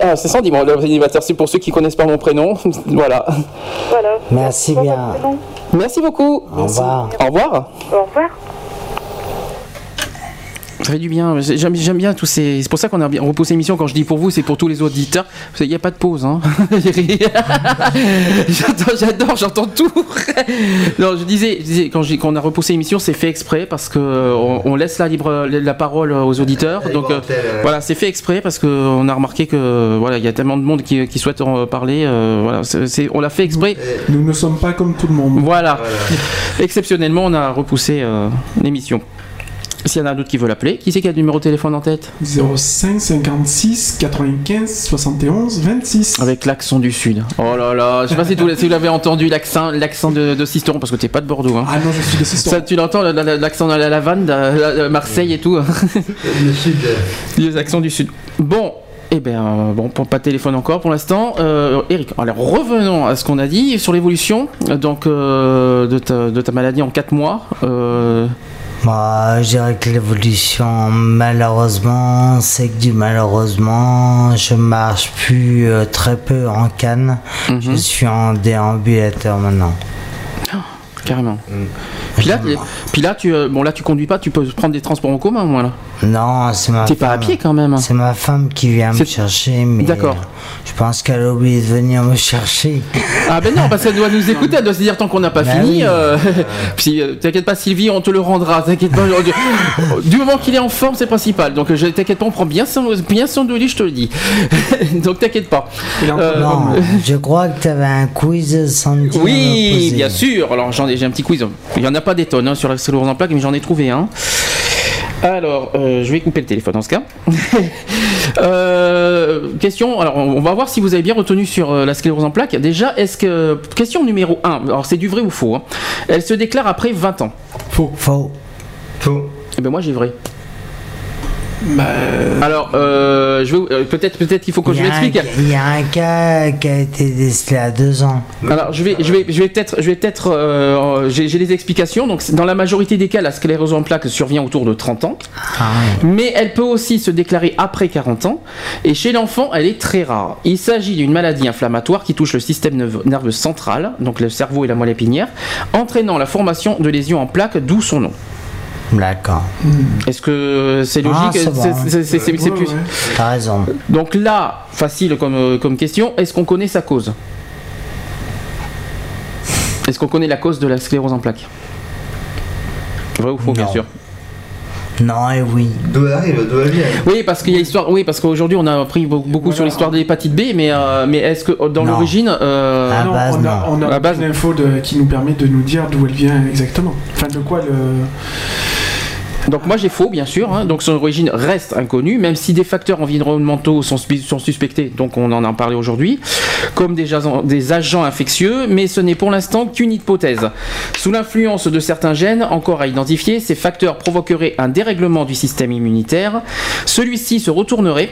Ah, c'est ça, dis-moi, l'animateur, c'est pour ceux qui connaissent pas mon prénom. voilà.
Voilà.
Merci bien.
Merci beaucoup.
Au revoir.
Au revoir.
Au revoir.
Ça fait du bien. J'aime j'aime bien tous ces. C'est pour ça qu'on a bien repoussé l'émission. Quand je dis pour vous, c'est pour tous les auditeurs. Il n'y a pas de pause. Hein. J'adore, j'adore, j'entends tout. non, je disais, je disais, quand j'ai- quand on a repoussé l'émission, c'est fait exprès parce que on, on laisse la libre la parole aux auditeurs. Donc euh, voilà, c'est fait exprès parce que on a remarqué que voilà, il y a tellement de monde qui, qui souhaite en parler. euh, voilà, c'est- c'est- on l'a fait exprès.
Nous ne sommes pas comme tout le monde.
Voilà. Exceptionnellement, on a repoussé euh, l'émission. S'il y en a d'autres qui veulent appeler, qui c'est qui a le numéro de téléphone en tête
05 56 95 71 26.
Avec l'accent du sud. Oh là là, je sais pas si, vous- si vous l'avez entendu, l'accent, l'accent de, de Sisteron, parce que t'es pas de Bordeaux. Hein.
Ah non, je suis de Sisteron.
Ça, tu l'entends, la- la- l'accent de la Lavande, de, la- de Marseille et tout.
Le sud.
Les accents du sud. Bon. Eh bien, bon, pas de téléphone encore pour l'instant. Euh, Eric, alors revenons à ce qu'on a dit sur l'évolution donc euh, de, ta, de ta maladie en 4 mois. Euh,
Moi, je dirais que l'évolution, malheureusement, c'est que du malheureusement, je marche plus euh, très peu en canne. Je suis en déambulateur maintenant.
carrément. Puis là, puis là, tu, euh, bon là, tu conduis pas, tu peux prendre des transports en commun, moins là.
Non, c'est ma
T'es pas à
femme.
pied quand même.
C'est ma femme qui vient me chercher, mais
D'accord.
euh, je pense qu'elle a oublié de venir me chercher.
Ah ben non, parce qu'elle doit nous écouter, elle doit se dire tant qu'on n'a pas
Bah
fini.
oui.
euh, puis euh, t'inquiète pas Sylvie, on te le rendra. T'inquiète pas. du- moment qu'il est en forme, c'est principal. Donc je t'inquiète pas, on prend bien son, bien son de lit, je te le dis. Donc t'inquiète pas. Euh,
non, je crois que tu avais un quiz sans
Oui, bien sûr. Alors j'en ai, j'ai un petit quiz. Il y en a pas des tonnes hein, sur la sclérose en plaques, mais j'en ai trouvé un. Alors, euh, je vais couper le téléphone dans ce cas. Euh, question. Alors, on va voir si vous avez bien retenu sur euh, la sclérose en plaques. Déjà, est-ce que question numéro 1 Alors, c'est du vrai ou faux hein. Elle se déclare après 20 ans.
Faux.
Faux.
Faux.
Eh ben moi, j'ai vrai. Alors, euh, je vais, euh, peut-être, peut-être qu'il faut que je m'explique.
il y a un cas qui a été décelé à deux ans.
Alors je vais, je vais, je vais peut-être, je vais peut-être, euh, j'ai des explications. Donc dans la majorité des cas, la sclérose en plaques survient autour de 30 ans, mais elle peut aussi se déclarer après 40 ans. Et chez l'enfant, elle est très rare. Il s'agit d'une maladie inflammatoire qui touche le système nerveux- nerveux central, donc le cerveau et la moelle épinière, entraînant la formation de lésions en plaques, d'où son nom.
D'accord.
Est-ce que c'est
Ah,
logique
c'est bon.
C'est- plus-
T'as raison.
Donc là, facile comme, euh, comme question, est-ce qu'on connaît sa cause? Est-ce qu'on connaît la cause de la sclérose en plaques? Vrai ou faux, bien
Non.
sûr?
Non et oui.
D'où elle arrive, d'où elle vient.
Oui, parce qu'il y a l'histoire. Oui, parce qu'aujourd'hui on a appris beaucoup, sur l'histoire de l'hépatite B, mais euh, mais est-ce que dans l'origine, euh,
Non, on a, on a une info de- qui nous permet de nous dire d'où elle vient exactement. Enfin, de quoi le.
Donc moi j'ai faux bien sûr, hein. donc son origine reste inconnue, même si des facteurs environnementaux sont, sont suspectés, donc on en a parlé aujourd'hui, comme des agents infectieux, mais ce n'est pour l'instant qu'une hypothèse. Sous l'influence de certains gènes encore à identifier, ces facteurs provoqueraient un dérèglement du système immunitaire, celui-ci se retournerait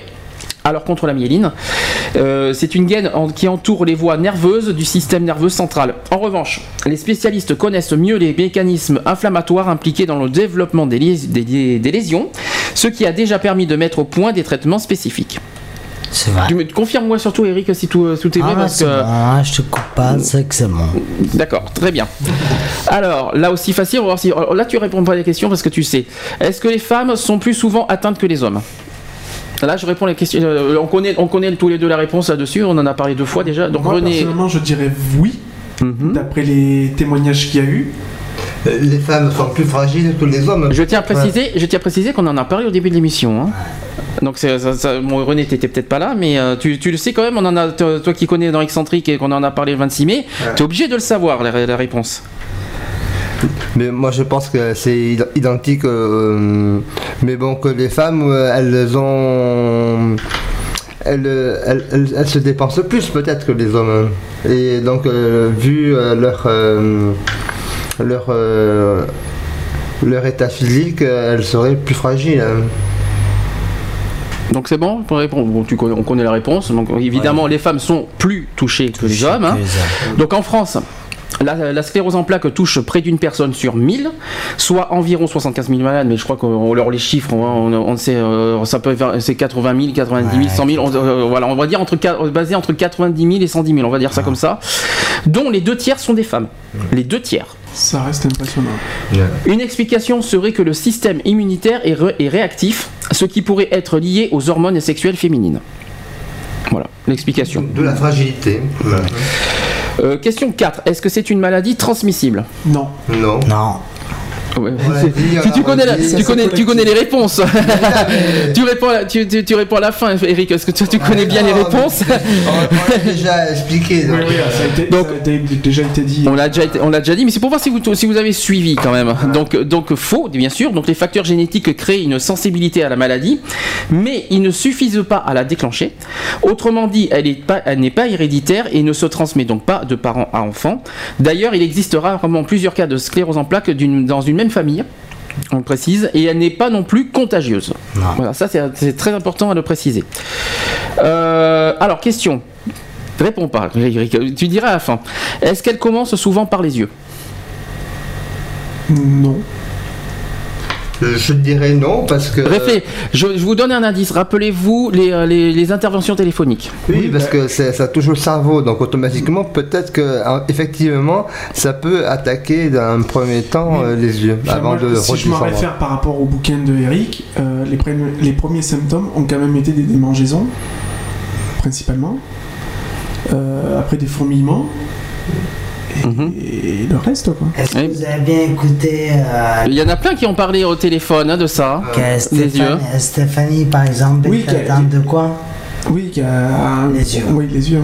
alors contre la myéline, euh, c'est une gaine en- qui entoure les voies nerveuses du système nerveux central. En revanche, les spécialistes connaissent mieux les mécanismes inflammatoires impliqués dans le développement des, lés- des- des lésions, ce qui a déjà permis de mettre au point des traitements spécifiques.
C'est vrai.
Confirme-moi surtout, Eric, si tout, tout est vrai,
Ah,
parce que.
bon, hein, je te coupe pas, c'est que c'est.
D'accord, très bien. Alors, là aussi facile, on va voir si. Là, tu réponds pas à la question parce que tu sais. Est-ce que les femmes sont plus souvent atteintes que les hommes? Là, je réponds à la question. euh, on connaît, on connaît tous les deux la réponse là-dessus. On en a parlé deux fois déjà. Donc,
Moi,
René.
personnellement, je dirais oui,
Mhm.
d'après les témoignages qu'il y a eu.
Les femmes sont plus fragiles que les hommes.
Je tiens à préciser, je tiens à préciser qu'on en a parlé au début de l'émission. hein. Donc ça, ça- bon, René, t'étais peut-être pas là, mais euh, tu, tu le sais quand même. On en a, toi toi qui connais dans Excentrique et qu'on en a parlé le 26 mai, t'es obligé de le savoir la, la réponse.
Mais moi je pense que c'est id- identique. euh, mais bon, que les femmes, euh, elles ont. Elles, elles- elles- elles se dépensent plus peut-être que les hommes. Et donc, euh, vu euh, leur. leur. leur état physique, elles seraient plus fragiles. hein.
Donc c'est bon pour répondre? Bon, tu connais- on connaît la réponse. Donc évidemment, les femmes sont plus touchées que les hommes. hein. Donc en France. La, la sclérose en plaques touche près d'une personne sur 1000, soit environ 75 000 malades, mais je crois qu'on leur les chiffres, hein, on, on sait, euh, ça peut faire- c'est 80 000, 90 000, 100 000, on, euh, voilà, on va dire entre, basé entre 90 000 et 110 000, on va dire ça comme ça, dont les deux tiers sont des femmes. Les deux tiers.
Ça reste impressionnant.
Une explication serait que le système immunitaire est, re- est réactif, ce qui pourrait être lié aux hormones sexuelles féminines. Voilà, l'explication.
De la fragilité.
Euh, question 4. Est-ce que c'est une maladie transmissible?
Non.
Non.
Non.
Ouais. Si tu
on
connais,
l'a
tu, connais, tu connais les réponses. tu, réponds à la, tu, tu- tu réponds à la fin, Eric. Est-ce que tu, tu connais bien les réponses?
On l'a déjà expliqué.
Oui, oui, ça a, été,
Donc-
ça a été- déjà été dit.
On l'a déjà, été- on l'a déjà dit, mais c'est pour voir si vous, si vous avez suivi quand même. Donc, donc faux, bien sûr. Donc les facteurs génétiques créent une sensibilité à la maladie, mais ils ne suffisent pas à la déclencher. Autrement dit, elle n'est pas, elle n'est pas héréditaire et ne se transmet donc pas de parent à enfant. D'ailleurs, il existe rarement plusieurs cas de sclérose en plaques d'une- dans une même famille. On le précise, et elle n'est pas non plus contagieuse. Voilà, ça c'est très important à le préciser. Euh, alors, question. Réponds pas. Tu diras à la fin. Est-ce qu'elle commence souvent par les yeux?
Non.
Euh, Je dirais non parce que.
Réfléch- je, je vous donne un indice. Rappelez-vous les, euh, les- les interventions téléphoniques.
Oui, parce que c'est- ça touche le cerveau, donc automatiquement, peut-être que hein, effectivement, ça peut attaquer dans un premier temps euh, les yeux, avant
moi,
de
si je me réfère par rapport au bouquin de Eric, euh, les, pre- les premiers symptômes ont quand même été des démangeaisons, principalement. Euh, après des fourmillements. Et,
Mhm.
et le reste, quoi.
Est-ce que vous avez bien écouté euh,
Il y en a plein qui ont parlé au téléphone hein, de ça.
que
les
Stéphane-
yeux.
Stéphanie, par exemple,
Oui,
est
qui a-
atteinte de quoi
Oui, qui a...
Les yeux.
Oui, les yeux.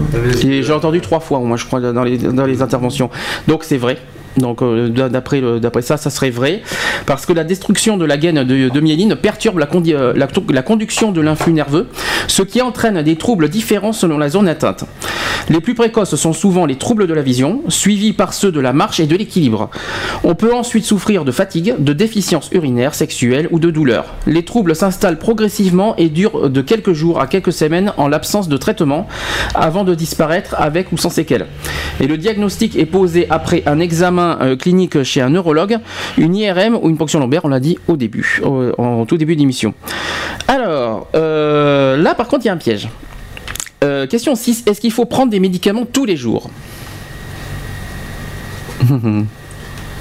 J'ai entendu trois fois, moi, je crois, dans les, dans les interventions. Donc c'est vrai. Donc euh, d'après ça, ça serait vrai, parce que la destruction de la gaine de, myéline perturbe la, euh, la conduction de l'influx nerveux, ce qui entraîne des troubles différents selon la zone atteinte. Les plus précoces sont souvent les troubles de la vision, suivis par ceux de la marche et de l'équilibre. On peut ensuite souffrir de fatigue, de déficience urinaire, sexuelle ou de douleur. Les troubles s'installent progressivement et durent de quelques jours à quelques semaines en l'absence de traitement, avant de disparaître avec ou sans séquelles. Et le diagnostic est posé après un examen euh, clinique chez un neurologue, une IRM ou une ponction lombaire, on l'a dit au début, au- en tout début d'émission. Alors, euh, là par contre, il y a un piège. Euh, question 6. Est-ce qu'il faut prendre des médicaments tous les jours?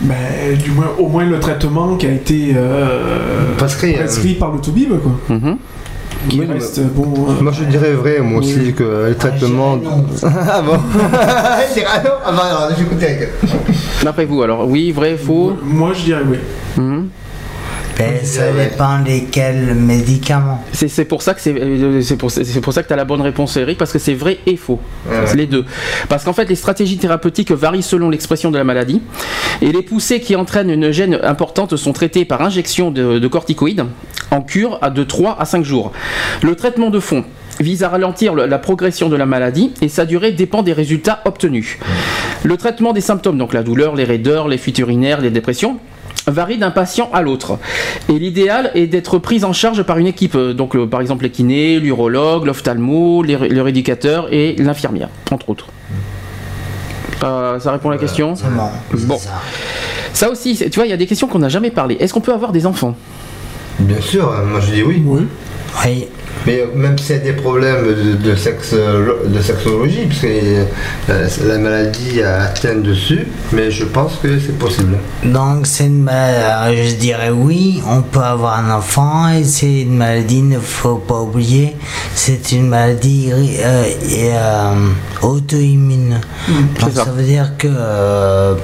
Ben, du moins, au moins le traitement qui a été euh,
Prescrit,
par le Toubib, quoi. Qui
Oui,
reste, bon... euh,
Moi je dirais vrai, moi aussi, que les traitements. ah bon? Il dirait ah non Ah bah alors, j'écoute.
D'après vous, alors, oui, vrai, faux?
Moi, je dirais oui.
Mhm.
Ben, ça dépend lesquels médicaments?
C'est c'est pour ça que c'est euh, c'est pour, c'est pour ça que tu as la bonne réponse Eric parce que c'est vrai et faux.
Ouais.
C'est les deux. Parce qu'en fait les stratégies thérapeutiques varient selon l'expression de la maladie et les poussées qui entraînent une gêne importante sont traitées par injection de, de corticoïdes en cure à de 3 à 5 jours. Le traitement de fond vise à ralentir le- la progression de la maladie et sa durée dépend des résultats obtenus. Le traitement des symptômes, donc la douleur, les raideurs, les fuites urinaires, les dépressions, varie d'un patient à l'autre. Et l'idéal est d'être pris en charge par une équipe, euh, donc euh, par exemple les kinés, l'urologue, l'ophtalmo, le rééducateur et l'infirmière, entre autres. Euh, ça répond à la question Bon. Ça aussi, tu vois, il y a des questions qu'on n'a jamais parlé. Est-ce qu'on peut avoir des enfants?
Bien sûr, euh, moi je dis oui.
Oui.
Mais euh, même s'il y a des problèmes de, de, sexe, de sexologie, parce que euh, la maladie atteint dessus, mais je pense que c'est possible.
Donc c'est une maladie, je dirais oui, on peut avoir un enfant et c'est une maladie, il ne faut pas oublier, c'est une maladie euh, euh, auto-immune. Donc ça. veut dire que euh,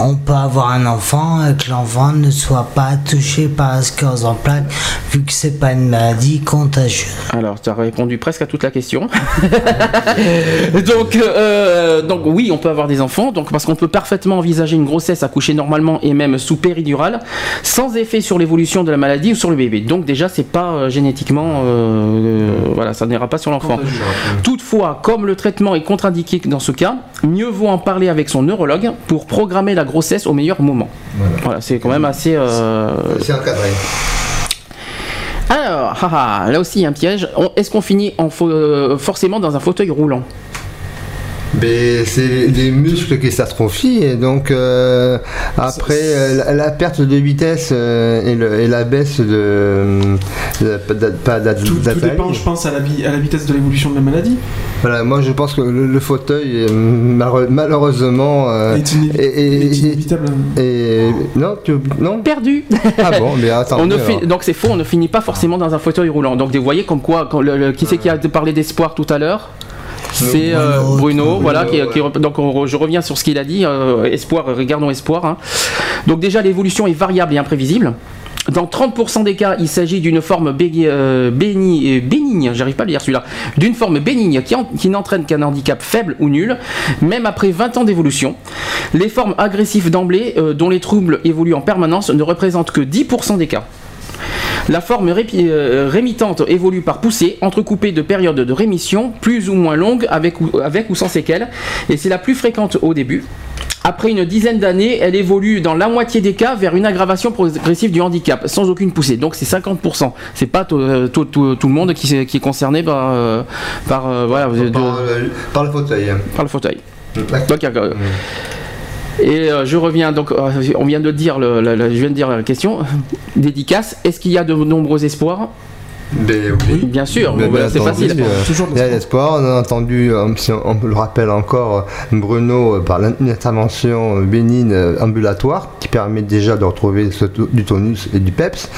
on peut avoir un enfant et que l'enfant ne soit pas touché par la sclérose en plaques vu que c'est pas une maladie contagieuse.
Alors, tu as répondu presque à toute la question. donc, euh, donc, oui, on peut avoir des enfants, donc, parce qu'on peut parfaitement envisager une grossesse accouchée normalement et même sous péridurale, sans effet sur l'évolution de la maladie ou sur le bébé. Donc, déjà, c'est pas euh, génétiquement. euh, voilà, ça n'ira pas sur l'enfant. Toutefois, comme le traitement est contre-indiqué dans ce cas, mieux vaut en parler avec son neurologue pour programmer la grossesse au meilleur moment. Voilà, c'est quand même assez. euh,
C'est encadré.
alors, haha, là aussi il y a un piège. Est-ce qu'on finit en euh, forcément dans un fauteuil roulant?
C'est les muscles qui s'atrophient et donc euh, après euh, la, la perte de vitesse euh, et, le- et la baisse de, de-
Tout, dépend, je pense, à la, vi- à la vitesse de l'évolution de la maladie.
Voilà, moi je pense que le, le fauteuil malheure- malheureusement euh,
Est iné-
est, inévitable. Et non, tu, non?
Perdu.
Ah bon, mais attends.
On ne fi- donc c'est faux, on ne finit pas forcément dans un fauteuil roulant. Donc vous voyez comme quoi, quand le- le- qui c'est qui a parlé d'espoir tout à l'heure? C'est euh,
Bruno,
Bruno,
Bruno,
voilà, qui, qui-
ouais.
donc on- je reviens sur ce qu'il a dit, euh, espoir, regardons espoir. hein. Donc déjà l'évolution est variable et imprévisible. Dans 30% des cas, il s'agit d'une forme euh, béni- euh, bénigne, j'arrive pas à le lire celui-là, d'une forme bénigne qui, en- qui n'entraîne qu'un handicap faible ou nul, même après 20 ans d'évolution. Les formes agressives d'emblée, euh, dont les troubles évoluent en permanence, ne représentent que 10% des cas. La forme euh, rémitante évolue par poussée, entrecoupée de périodes de rémission plus ou moins longues avec ou, avec ou sans séquelles, et c'est la plus fréquente au début. Après une dizaine d'années, elle évolue dans la moitié des cas vers une aggravation progressive du handicap, sans aucune poussée. Donc c'est 50%. C'est pas tout, euh, tout- tout- tout le monde qui, est- qui est concerné par, euh, par, euh, voilà, de-
par, le, par le fauteuil.
par le fauteuil. Donc, et euh, je reviens donc, euh, on vient de dire, le- je viens de dire la question. Dédicace. Est-ce qu'il y a de nombreux espoirs?
Ben oui.
Bien sûr, voilà,
bien
c'est facile.
euh, Il y a l'espoir. On a entendu, euh, si on, on le rappelle encore, Bruno euh, par une intervention euh, bénigne euh, ambulatoire qui permet déjà de retrouver ce du tonus et du peps.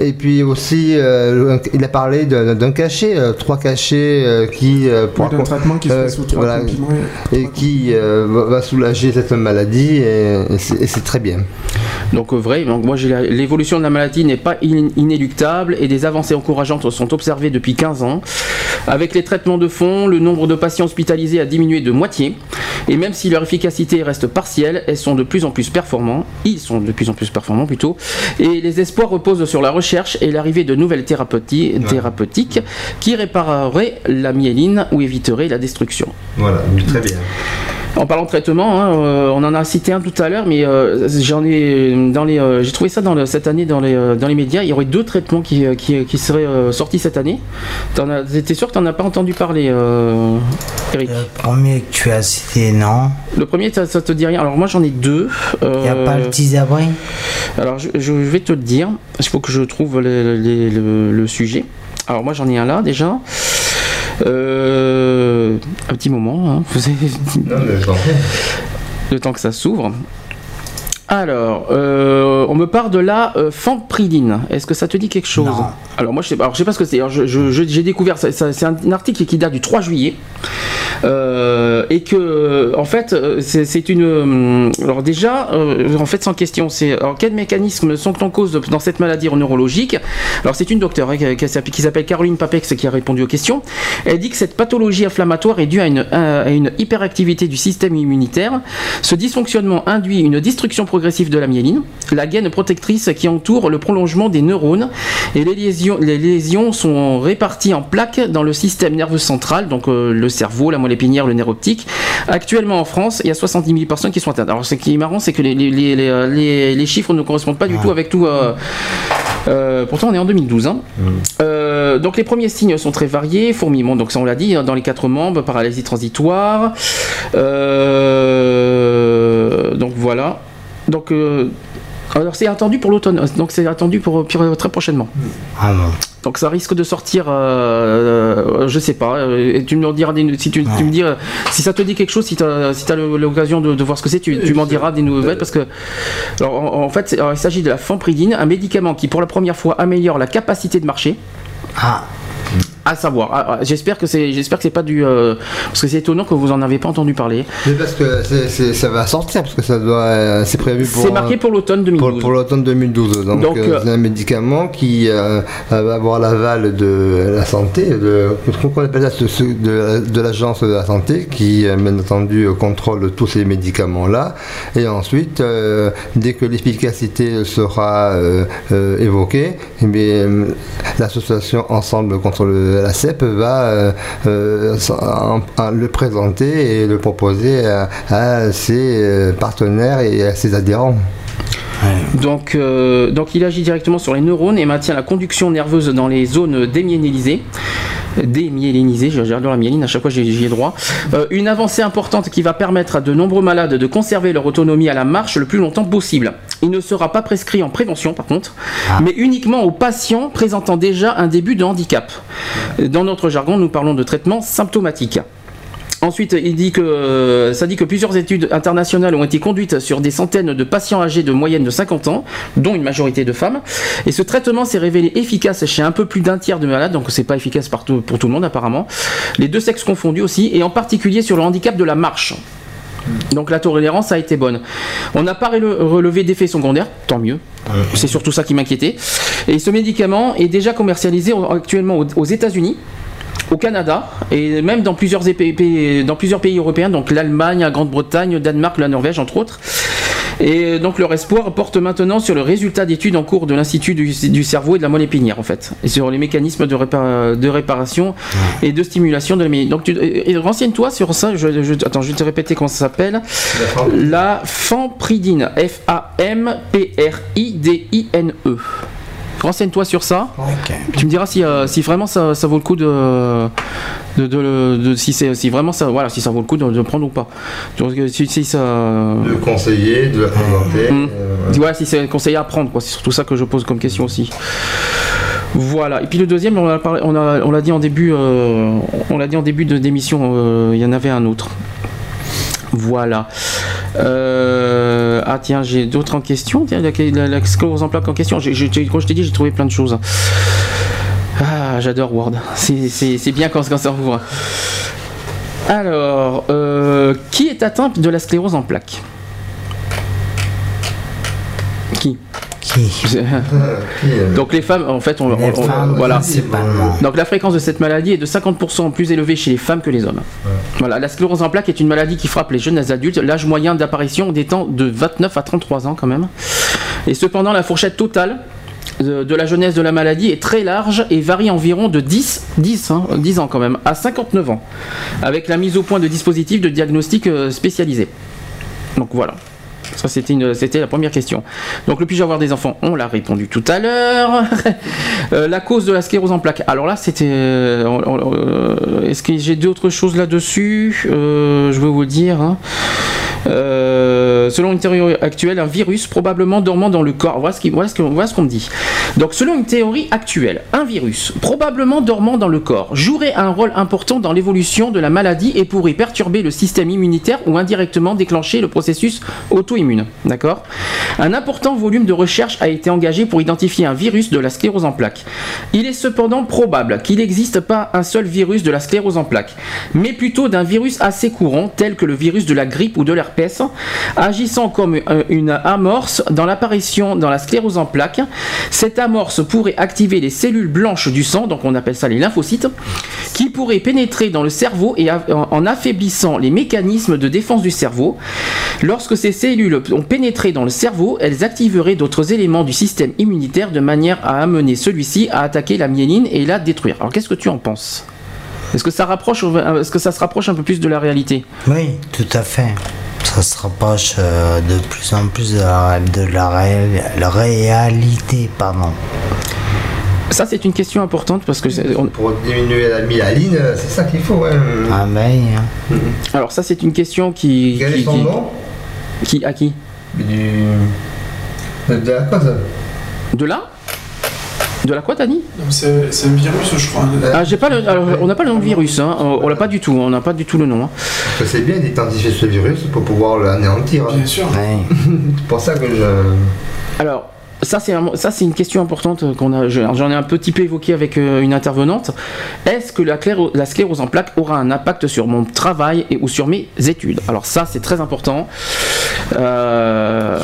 Et puis aussi, euh, il a parlé d'un cachet, euh, trois cachets euh, qui. euh, pour
d'un traitement qui se fait sous trois comprimés.
Et qui euh, va, soulager cette maladie et, et c'est très bien.
Donc vrai, donc moi l'évolution de la maladie n'est pas in- inéluctable et des avancées encourageantes sont observées depuis 15 ans. Avec les traitements de fond, le nombre de patients hospitalisés a diminué de moitié et même si leur efficacité reste partielle, elles sont de plus en plus performants, ils sont de plus en plus performants plutôt, et les espoirs reposent sur la recherche et l'arrivée de nouvelles thérapeuti- thérapeutiques qui répareraient la myéline ou éviteraient la destruction.
Voilà, très bien.
En parlant de traitement, hein, euh, on en a cité un tout à l'heure, mais euh, j'en ai dans les, euh, j'ai trouvé ça dans le- cette année dans les, dans les médias. Il y aurait deux traitements qui, qui, qui seraient sortis cette année. T'es sûr que t'en as pas entendu parler, Eric?
Le premier que tu as cité, non
Le premier, ça, ça te dit rien. Alors moi j'en ai deux.
Il n'y a pas le tisabri
alors je, je vais te le dire. Il faut que je trouve les- les- le, le sujet. Alors moi j'en ai un là déjà. Euh, un petit moment. hein. Vous avez- Le temps que ça s'ouvre. Alors, euh, on me parle de la euh, fampridine. Est-ce que ça te dit quelque chose Alors moi je sais, pas- alors, je sais pas ce que c'est. J'ai découvert, ça, ça- c'est un article qui date du 3 juillet. Euh, et que, en fait, euh, c'est une. Alors déjà, en fait, sans question, c'est alors quels mécanismes sont en cause dans cette maladie neurologique? Alors c'est une docteure hein, qui, qui s'appelle- qui s'appelle Caroline Papex qui a répondu aux questions. Elle dit que cette pathologie inflammatoire est due à une, à une hyperactivité du système immunitaire. Ce dysfonctionnement induit une destruction progressive de la myéline, la gaine protectrice qui entoure le prolongement des neurones, et les lésions, les lésions sont réparties en plaques dans le système nerveux central, donc euh, le cerveau, la moelle épinière, le nerf optique. Actuellement en France, il y a 70 000 personnes qui sont atteintes. Alors ce qui est marrant, c'est que les, chiffres ne correspondent pas du tout avec tout. euh, euh, pourtant, on est en 2012. hein. Euh, donc les premiers signes sont très variés, fourmillement, donc ça on l'a dit, dans les quatre membres, paralysie transitoire. Euh, donc voilà. Donc euh, alors c'est attendu pour l'automne, donc c'est attendu pour, pour- très prochainement.
Ah.
Donc ça risque de sortir, euh, euh, je sais pas. euh, et tu me diras des, si tu, tu me dis euh, si ça te dit quelque chose, si tu as, si le- l'occasion de, de voir ce que c'est, tu, tu m'en diras des nouvelles parce que alors, en, en fait alors, il s'agit de la fampridine, un médicament qui pour la première fois améliore la capacité de marcher.
Ah.
À savoir, Ah, ah, j'espère que c'est, j'espère que c'est pas du, euh, parce que c'est étonnant que vous en avez pas entendu parler.
Mais parce que c'est- c'est- ça va sortir, parce que ça doit, euh, c'est prévu pour.
C'est marqué pour l'automne 2012.
Pour, pour l'automne 2012. Donc,
Donc,
euh,
euh,
c'est un médicament qui euh, va avoir l'aval de la santé, de, qu'on appelle ça, de, de l'agence de la santé, qui euh, bien entendu euh, contrôle tous ces médicaments-là. Et ensuite, euh, dès que l'efficacité sera euh, euh, évoquée, eh euh, l'association Ensemble contre le- la CEP va euh, euh, le présenter et le proposer à, ses euh, partenaires et à ses adhérents.
Donc, euh, donc il agit directement sur les neurones et maintient la conduction nerveuse dans les zones démyélinisées. Démyélinisées, j'adore la myéline, à chaque fois j'y ai droit. Euh, une avancée importante qui va permettre à de nombreux malades de conserver leur autonomie à la marche le plus longtemps possible. Il ne sera pas prescrit en prévention par contre, mais uniquement aux patients présentant déjà un début de handicap. Dans notre jargon, nous parlons de traitement symptomatique. Ensuite, il dit que, ça dit que plusieurs études internationales ont été conduites sur des centaines de patients âgés de moyenne de 50 ans, dont une majorité de femmes. Et ce traitement s'est révélé efficace chez un peu plus d'un tiers de malades, donc c'est pas efficace partout, pour tout le monde apparemment. Les deux sexes confondus aussi, et en particulier sur le handicap de la marche. Donc la tolérance a été bonne. On n'a pas rele- relevé d'effets secondaires, tant mieux. C'est surtout ça qui m'inquiétait. Et ce médicament est déjà commercialisé actuellement aux- États-Unis au Canada et même dans plusieurs, pays- dans plusieurs pays européens, donc l'Allemagne, la Grande-Bretagne, le Danemark, la Norvège, entre autres. Et donc leur espoir porte maintenant sur le résultat d'études en cours de l'Institut du, du cerveau et de la moelle épinière en fait, et sur les mécanismes de, répa- de réparation et de stimulation de la. Donc tu, et renseigne-toi sur ça. Je, je- attends, je vais te répéter comment ça s'appelle. La fampridine. F-A-M-P-R-I-D-I-N-E. Renseigne-toi sur ça. Tu me diras si, euh, si vraiment ça, ça vaut le coup de, de, de- de- si c'est si vraiment ça voilà si ça vaut le coup de, de prendre ou pas. Donc, euh, si, si ça
De conseiller, de la présenter.
Hum.
euh,
Voilà, si c'est conseillé à prendre, quoi. C'est surtout ça que je pose comme question aussi. Voilà. Et puis le deuxième, on l'a parlé- on a- on l'a dit en début, euh, on l'a dit en début de d'émission. euh, Il y en avait un autre. Voilà. Euh, ah tiens, j'ai d'autres en question. Tiens, la, sclérose en plaques en question. Quand je t'ai dit, j'ai trouvé plein de choses. Ah, j'adore Word. C'est- bien quand, quand ça ouvre. Alors, euh, qui est atteint de la sclérose en plaques? Qui? Donc les femmes, en fait, on, on- on- voilà. Donc la fréquence de cette maladie est de 50% plus élevée chez les femmes que les hommes. Voilà, la sclérose en plaques est une maladie qui frappe les jeunes adultes. L'âge moyen d'apparition d'étant de 29 à 33 ans quand même. Et cependant, la fourchette totale de, de la jeunesse de la maladie est très large et varie environ de 10, 10, hein, 10 ans quand même, à 59 ans, avec la mise au point de dispositifs de diagnostic euh, spécialisés. Donc voilà. Ça, c'était, la première question. Donc, le puis-je avoir des enfants? On l'a répondu tout à l'heure. Euh, la cause de la sclérose en plaques. Alors là, c'était. euh, euh, est-ce que j'ai d'autres choses là-dessus? Je vais vous le dire. hein. Euh, selon une théorie actuelle, un virus probablement dormant dans le corps. Voilà ce qu'on me dit. Donc, selon une théorie actuelle, un virus probablement dormant dans le corps jouerait un rôle important dans l'évolution de la maladie et pourrait perturber le système immunitaire ou indirectement déclencher le processus auto-immune. D'accord? Un important volume de recherche a été engagé pour identifier un virus de la sclérose en plaques. Il est cependant probable qu'il n'existe pas un seul virus de la sclérose en plaques, mais plutôt d'un virus assez courant tel que le virus de la grippe ou de l'herpès, agissant comme euh, une amorce dans l'apparition dans la sclérose en plaques. Cette amorce pourrait activer les cellules blanches du sang, donc on appelle ça les lymphocytes, qui pourraient pénétrer dans le cerveau et en affaiblissant les mécanismes de défense du cerveau. Lorsque ces cellules ont pénétré dans le cerveau, elles activeraient d'autres éléments du système immunitaire de manière à amener celui-ci à attaquer la myéline et la détruire. Alors qu'est-ce que tu en penses? Rapproche, est-ce que ça se rapproche un peu plus de la réalité?
Oui, tout à fait. Ça se rapproche euh, de plus en plus de la, de la ré- la réalité. Pardon.
Ça c'est une question importante parce que on-
Pour diminuer la myéline, c'est ça qu'il faut. hein.
Ah ben, hein.
alors ça c'est une question qui
Quel est
qui,
son
qui-
nom?
Qui- à qui?
Du... De la cause
De là? De la quoi t'as dit
Non, C'est un virus, je crois.
Ah, j'ai pas le- alors, on n'a pas le nom de virus, hein. on on l'a pas du tout, on n'a pas du tout le nom. hein.
C'est bien d'identifier ce virus pour pouvoir l'anéantir.
Bien sûr.
c'est pour ça que je.
Alors, ça c'est un- ça c'est une question importante qu'on a. je- J'en ai un petit peu évoqué avec euh, une intervenante. Est-ce que la, cléro- la sclérose en plaques aura un impact sur mon travail et ou sur mes études Alors ça c'est très important. Euh,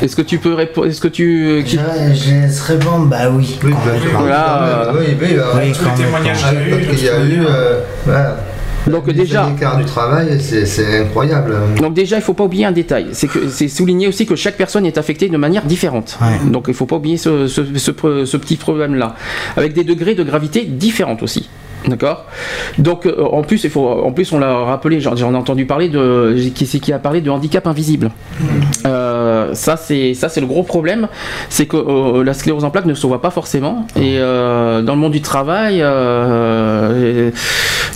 est-ce que tu peux répondre Est-ce que tu qui-
Je, je laisse répondre, bah oui.
Voilà, euh,
oui, oui, bah,
Oui,
tous
quand
les
même.
témoignages qu'il y a eu, parce qu'il y a eu. euh, voilà.
Donc déjà.
L'écart du travail, c'est c'est incroyable.
Donc déjà, il faut pas oublier un détail, c'est que c'est souligner aussi que chaque personne est affectée de manière différente. Donc il faut pas oublier ce, ce- ce- ce petit problème-là, avec des degrés de gravité différents aussi. D'accord. Donc euh, en plus, il faut, en plus, on l'a rappelé, j'en ai entendu parler de, qui c'est qui a parlé de handicap invisible. Euh, ça c'est ça c'est le gros problème, c'est que euh, la sclérose en plaques ne se voit pas forcément et euh, dans le monde du travail, et-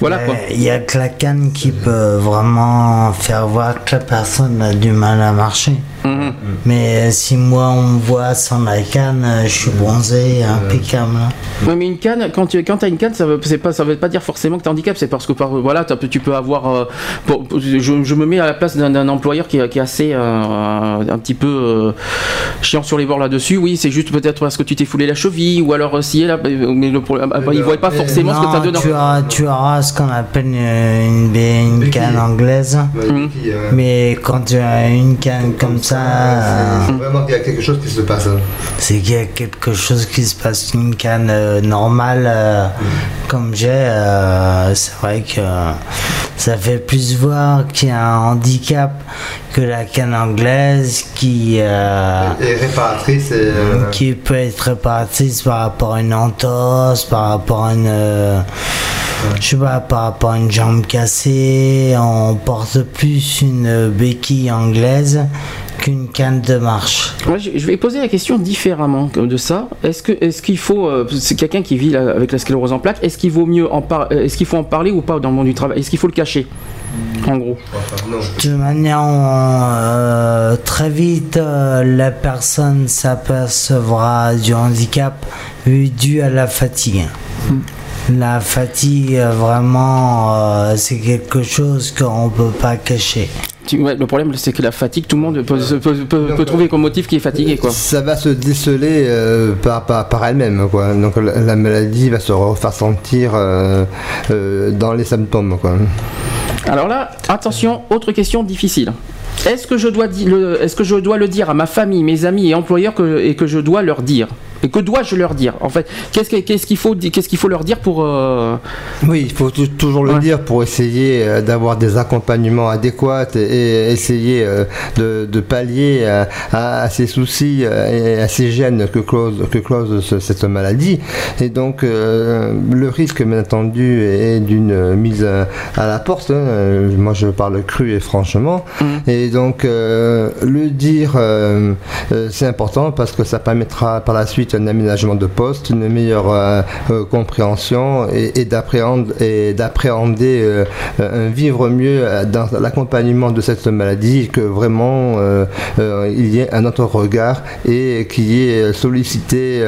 voilà quoi.
Il y a que la canne qui peut vraiment faire voir que la personne a du mal à marcher.
Mhm.
Mais si moi on me voit sans la canne, je suis bronzé, impeccable.
Ouais, mais une canne, quand tu quand as une canne, ça veut, c'est pas, ça veut pas dire forcément que tu handicap, c'est parce que par, voilà, tu peux avoir. euh, pour- je, je me mets à la place d'un, employeur qui, est- qui est assez. euh, un petit peu euh, chiant sur les bords là-dessus. Oui, c'est juste peut-être parce que tu t'es foulé la cheville ou alors euh, si elle a. Mais le problème, ah, bah, ils voient pas forcément ce que tu as
Non,
dedans.
tu auras, tu auras ce qu'on appelle une, une, une canne anglaise. Mais quand tu as une canne comme ça,
C'est vraiment qu'il y a quelque chose qui se passe. hein.
c'est qu'il y a quelque chose qui se passe. Une canne euh, normale euh, comme j'ai, euh, c'est vrai que ça fait plus voir qu'il y a un handicap que la canne anglaise qui,
Et réparatrice, et,
qui peut être réparatrice par rapport à une entorse, par rapport à une. je sais pas, par rapport à une jambe cassée, on porte plus une béquille anglaise qu'une canne de marche.
Je je vais poser la question différemment de ça. Est-ce que est-ce qu'il faut euh, c'est quelqu'un qui vit là, avec la sclérose en plaques, est-ce qu'il vaut mieux en par- euh, est-ce qu'il faut en parler ou pas dans le monde du travail? Est-ce qu'il faut le cacher? En gros.
De manière euh, très vite, euh, la personne s'apercevra du handicap dû à la fatigue. La fatigue, vraiment, euh, c'est quelque chose qu'on peut pas cacher.
Ouais, le problème, c'est que la fatigue, tout le monde peut, peut- peut- peut trouver comme motif qui est fatigué, quoi.
Ça va se déceler euh, par, par, par elle-même, quoi. Donc la, la maladie va se refaire sentir euh, euh, dans les symptômes, quoi.
Alors là, attention, autre question difficile. Est-ce que je dois le, est-ce que je dois le dire à ma famille, mes amis et employeurs que, et que je dois leur dire? Et que dois-je leur dire En fait, qu'est-ce que- qu'est-ce qu'il faut, qu'est-ce qu'il faut leur dire pour euh,
Oui, il faut tou- toujours le dire pour essayer euh, d'avoir des accompagnements adéquats et, essayer euh, de, de pallier à, à ces soucis et à ces gènes que cause, que cause ce- cette maladie. Et donc, euh, le risque, bien entendu, est d'une mise à, la porte. hein. Moi, je parle cru et franchement. Et donc, euh, le dire, c'est important parce que ça permettra par la suite un aménagement de poste, une meilleure euh, euh, compréhension et, d'appréhender euh, un vivre mieux dans l'accompagnement de cette maladie, que vraiment il y ait un autre regard et qu'il y ait sollicité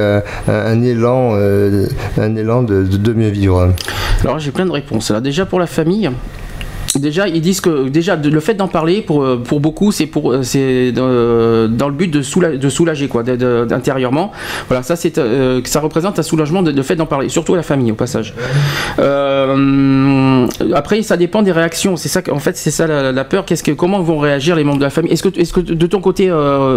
un, élan, un élan de, de- mieux vivre.
Alors j'ai plein de réponses. Là, déjà pour la famille. Déjà, ils disent que déjà de- le fait d'en parler pour, euh, pour beaucoup, c'est pour euh, c'est euh, dans le but de, de soulager quoi, de- de- d'intérieurement. Voilà, ça c'est euh, ça représente un soulagement de, le fait d'en parler, surtout à la famille au passage. Après, ça dépend des réactions. C'est ça, en fait, c'est ça la, peur. Qu'est-ce que comment vont réagir les membres de la famille? Est-ce que est-ce que de ton côté,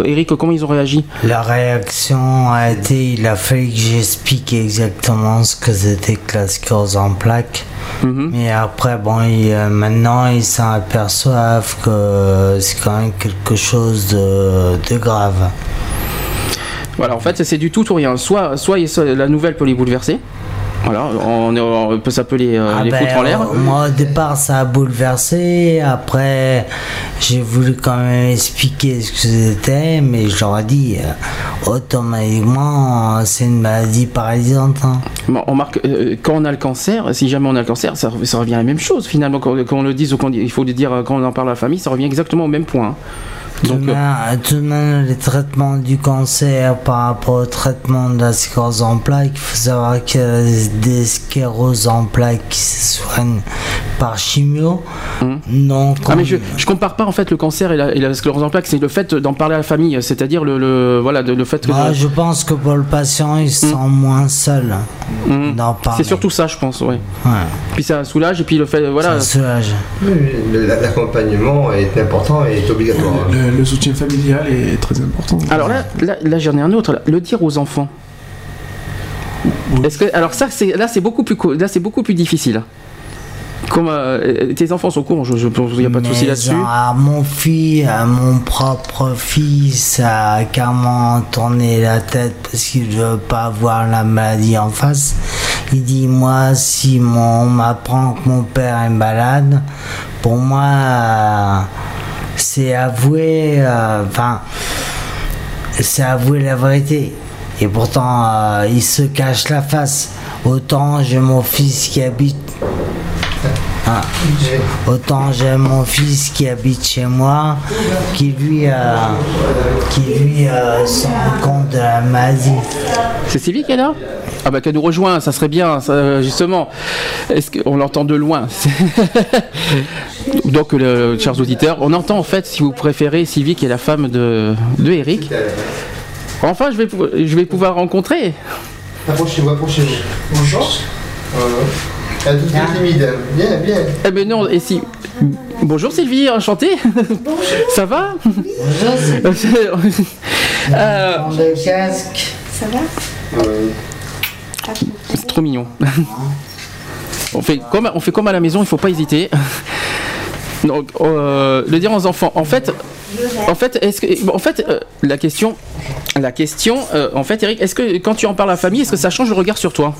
Eric, comment ils ont réagi?
La réaction a été, il a fallu que j'explique exactement ce que c'était que la sclérose en plaques. Mais après, bon, ils, euh, maintenant, ils s'en aperçoivent que c'est quand même quelque chose de, de grave.
Voilà, en fait, c'est du tout ou rien. Soit, soit la nouvelle peut les bouleverser. Voilà, on, on peut les, euh,
Ah
les
ben,
foutre en l'air.
Moi, au départ, ça a bouleversé. Après, j'ai voulu quand même expliquer ce que c'était, mais je leur ai dit, euh, automatiquement, c'est une maladie paralysante. hein.
Bon, on marque, euh, quand on a le cancer, si jamais on a le cancer, ça, ça revient à la même chose finalement. Quand, quand on le dise ou quand il faut le dire euh, quand on en parle à la famille, ça revient exactement au même point. hein.
Tout de même, tout de même, les traitements du cancer par rapport au traitement de la sclérose en plaques, il faut savoir a des scléroses en plaques qui se soignent par chimio. Non,
Ah mais je, je compare pas en fait le cancer et la, et la sclérose en plaques, c'est le fait d'en parler à la famille, c'est-à-dire le, le- voilà le fait que
Moi, je pense que pour le patient, il se sent moins seul d'en parler.
c'est surtout ça, je pense, ouais. Puis ça soulage et puis le fait voilà.
Ça soulage.
L'accompagnement est important et est obligatoire.
Le, le soutien familial est très important.
Alors là, là, là, j'en ai un autre. là. Le dire aux enfants. Est-ce que alors ça c'est là c'est beaucoup plus là c'est beaucoup plus difficile. Comme euh, tes enfants sont courant, je, je pense qu'il n'y a pas de souci là-dessus.
à mon fils, à mon propre fils, a carrément tourné la tête parce qu'il ne veut pas voir la maladie en face. Il dit Moi, si mon- on m'apprend que mon père est malade, pour moi, euh, c'est avouer. euh, Enfin, c'est avouer la vérité. Et pourtant, euh, il se cache la face. Autant j'ai mon fils qui habite. Ah. Autant j'ai mon fils qui habite chez moi, qui lui, euh, qui lui euh, se rend compte de la maladie.
C'est Sylvie qui est là? Ah bah qu'elle nous rejoint, ça serait bien, ça, justement. Est-ce qu'on l'entend de loin? Donc, le, chers auditeurs, on entend en fait, si vous préférez, Sylvie qui est la femme de, de Eric. Enfin, je vais, pou- je vais pouvoir rencontrer.
Approchez-vous, approchez-vous. Bonjour. Elle est toute timide. Bien, bien.
Eh ben non, et si. Bonjour Sylvie, enchantée. Ça va Bonjour euh,
Le casque.
Ça va
C'est trop mignon. on, fait comme, on fait comme à la maison, il faut pas hésiter. Donc, euh, le dire aux enfants. En fait, en fait, est-ce que, en fait, euh, la question, la question, euh, en fait, Eric, est-ce que quand tu en parles à la famille, est-ce que ça change le regard sur toi?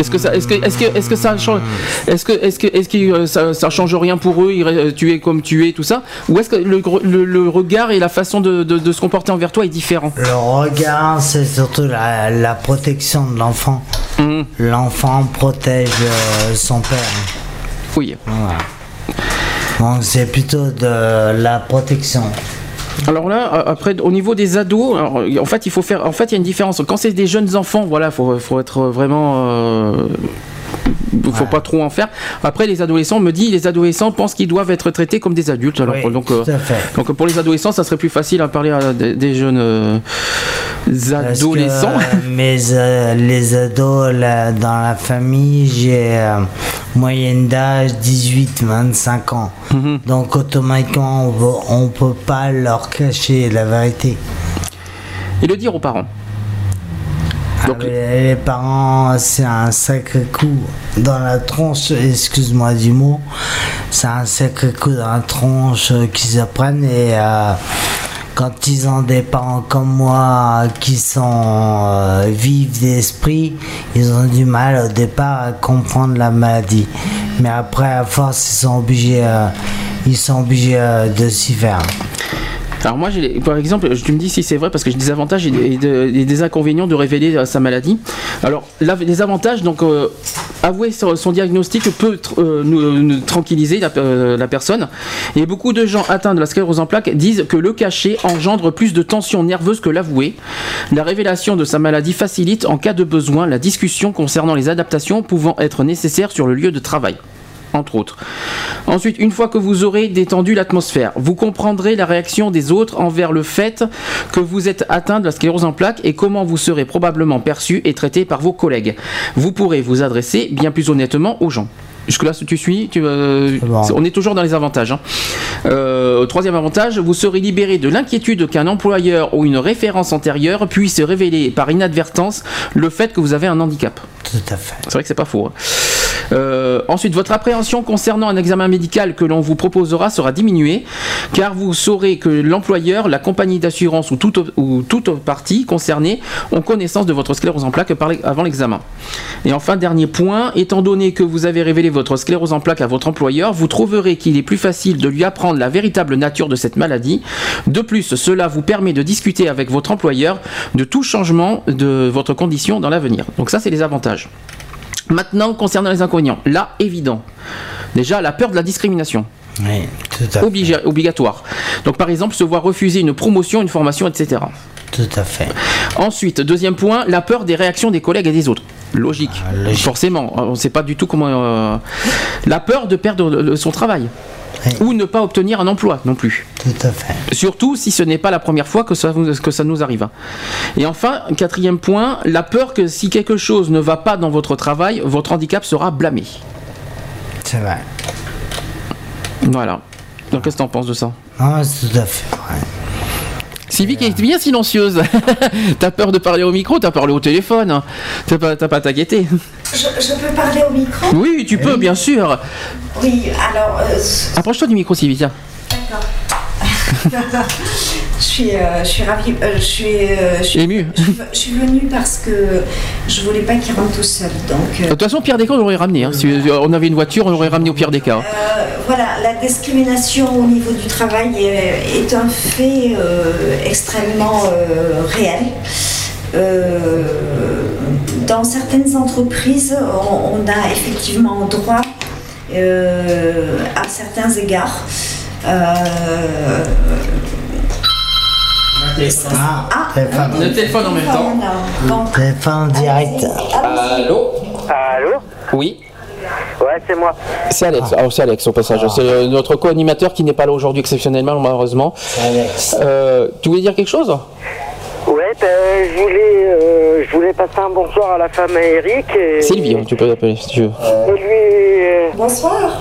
Est-ce que ça, est-ce que, est-ce que, est-ce que ça change, est-ce que, est-ce que, est-ce que euh, ça, ça change rien pour eux ils Tu es comme tu es, tout ça? Ou est-ce que le, le- le regard et la façon de, de- de se comporter envers toi est différent?
Le regard, c'est surtout la, la protection de l'enfant. L'enfant protège euh, son père.
Oui.
Voilà. Donc c'est plutôt de la protection.
Alors là, après, au niveau des ados, en fait, il faut faire. En fait, il y a une différence. Quand c'est des jeunes enfants, voilà, faut, faut être vraiment. euh, faut pas trop en faire. Après, les adolescents, me dit, les adolescents pensent qu'ils doivent être traités comme des adultes. Alors, donc, euh, donc, pour les adolescents, ça serait plus facile à parler à des, des jeunes euh,
que,
adolescents.
euh, mes, euh, les ados là, dans la famille, j'ai moyenne d'âge 18-25 ans.
Mhm.
Donc automatiquement, on on peut pas leur cacher la vérité.
Et le dire aux parents.
Donc, Ah, les, les parents, c'est un sacré coup dans la tronche, excuse-moi du mot, c'est un sacré coup dans la tronche qu'ils apprennent et euh, quand ils ont des parents comme moi qui sont euh, vifs d'esprit, ils ont du mal au départ à comprendre la maladie. Mais après, à force, ils sont obligés, euh, ils sont obligés euh, de s'y faire.
Alors moi, par exemple, tu me dis si c'est vrai parce que j'ai des avantages et des, inconvénients de révéler euh, sa maladie. Alors, les avantages, donc euh, avouer son, diagnostic peut euh, tranquilliser la, personne. Et beaucoup de gens atteints de la sclérose en plaques disent que le cacher engendre plus de tension nerveuse que l'avouer. La révélation de sa maladie facilite, en cas de besoin, la discussion concernant les adaptations pouvant être nécessaires sur le lieu de travail entre autres. Ensuite, une fois que vous aurez détendu l'atmosphère, vous comprendrez la réaction des autres envers le fait que vous êtes atteint de la sclérose en plaques et comment vous serez probablement perçu et traité par vos collègues. Vous pourrez vous adresser bien plus honnêtement aux gens. Jusque-là, tu suis tu, euh, On est toujours dans les avantages. hein. Euh, troisième avantage, vous serez libéré de l'inquiétude qu'un employeur ou une référence antérieure puisse révéler par inadvertance le fait que vous avez un handicap.
Tout à fait.
C'est vrai que c'est pas faux. hein. Euh, ensuite, votre appréhension concernant un examen médical que l'on vous proposera sera diminuée, car vous saurez que l'employeur, la compagnie d'assurance ou toute, ou toute partie concernée ont connaissance de votre sclérose en plaques avant l'examen. Et enfin, dernier point, étant donné que vous avez révélé votre sclérose en plaques à votre employeur, vous trouverez qu'il est plus facile de lui apprendre la véritable nature de cette maladie. De plus, cela vous permet de discuter avec votre employeur de tout changement de votre condition dans l'avenir. Donc ça, c'est les avantages. Maintenant, concernant les inconvénients, là, évident. Déjà, la peur de la discrimination.
Oui, tout à fait.
Obligatoire. Donc, par exemple, se voir refuser une promotion, une formation, etc.
Tout à fait.
Ensuite, deuxième point, la peur des réactions des collègues et des autres. Logique.
Ah,
Forcément. On ne sait pas du tout comment. euh, La peur de perdre le- son travail. Ou ne pas obtenir un emploi non plus.
Tout à fait.
Surtout si ce n'est pas la première fois que ça, que ça nous arrive. Et enfin, quatrième point, la peur que si quelque chose ne va pas dans votre travail, votre handicap sera blâmé.
C'est vrai.
Voilà. Donc qu'est-ce que t'en penses de ça?
Ah, c'est tout à fait vrai.
Sylvie qui est bien silencieuse. t'as peur de parler au micro, t'as parlé au téléphone. T'as pas, t'as pas à t'inquiéter.
Je, je peux parler au micro?
Oui, tu peux, bien sûr.
Oui, alors, euh,
Approche-toi du micro, Sylvie, tiens.
d'accord. je, suis, euh, je suis ravie. euh, je suis, euh, je suis-
Ému.
Je, suis- je suis venue parce que je voulais pas qu'il rentre tout seul. Donc,
De toute façon, au pire des cas, on l'aurait ramené. hein. Si on avait une voiture, on l'aurait ramené au pire des cas.
euh, voilà, la discrimination au niveau du travail est, est un fait euh, extrêmement euh, réel. Dans certaines entreprises, on, on a effectivement droit à certains égards. Euh,
Ah, téléphone.
Le téléphone en même temps.
Bon.
Téléphone direct.
Allô
Allô
Oui.
Ouais, c'est moi.
C'est Alex. Ah, c'est Alex au passage. C'est euh, notre co-animateur qui n'est pas là aujourd'hui exceptionnellement, malheureusement. Euh, tu voulais dire quelque chose?
Ouais, ben, je voulais, euh, je voulais passer un bonsoir à la femme à Eric. Et,
Sylvie, hein, tu peux l'appeler si tu veux.
Et lui. euh,
bonsoir.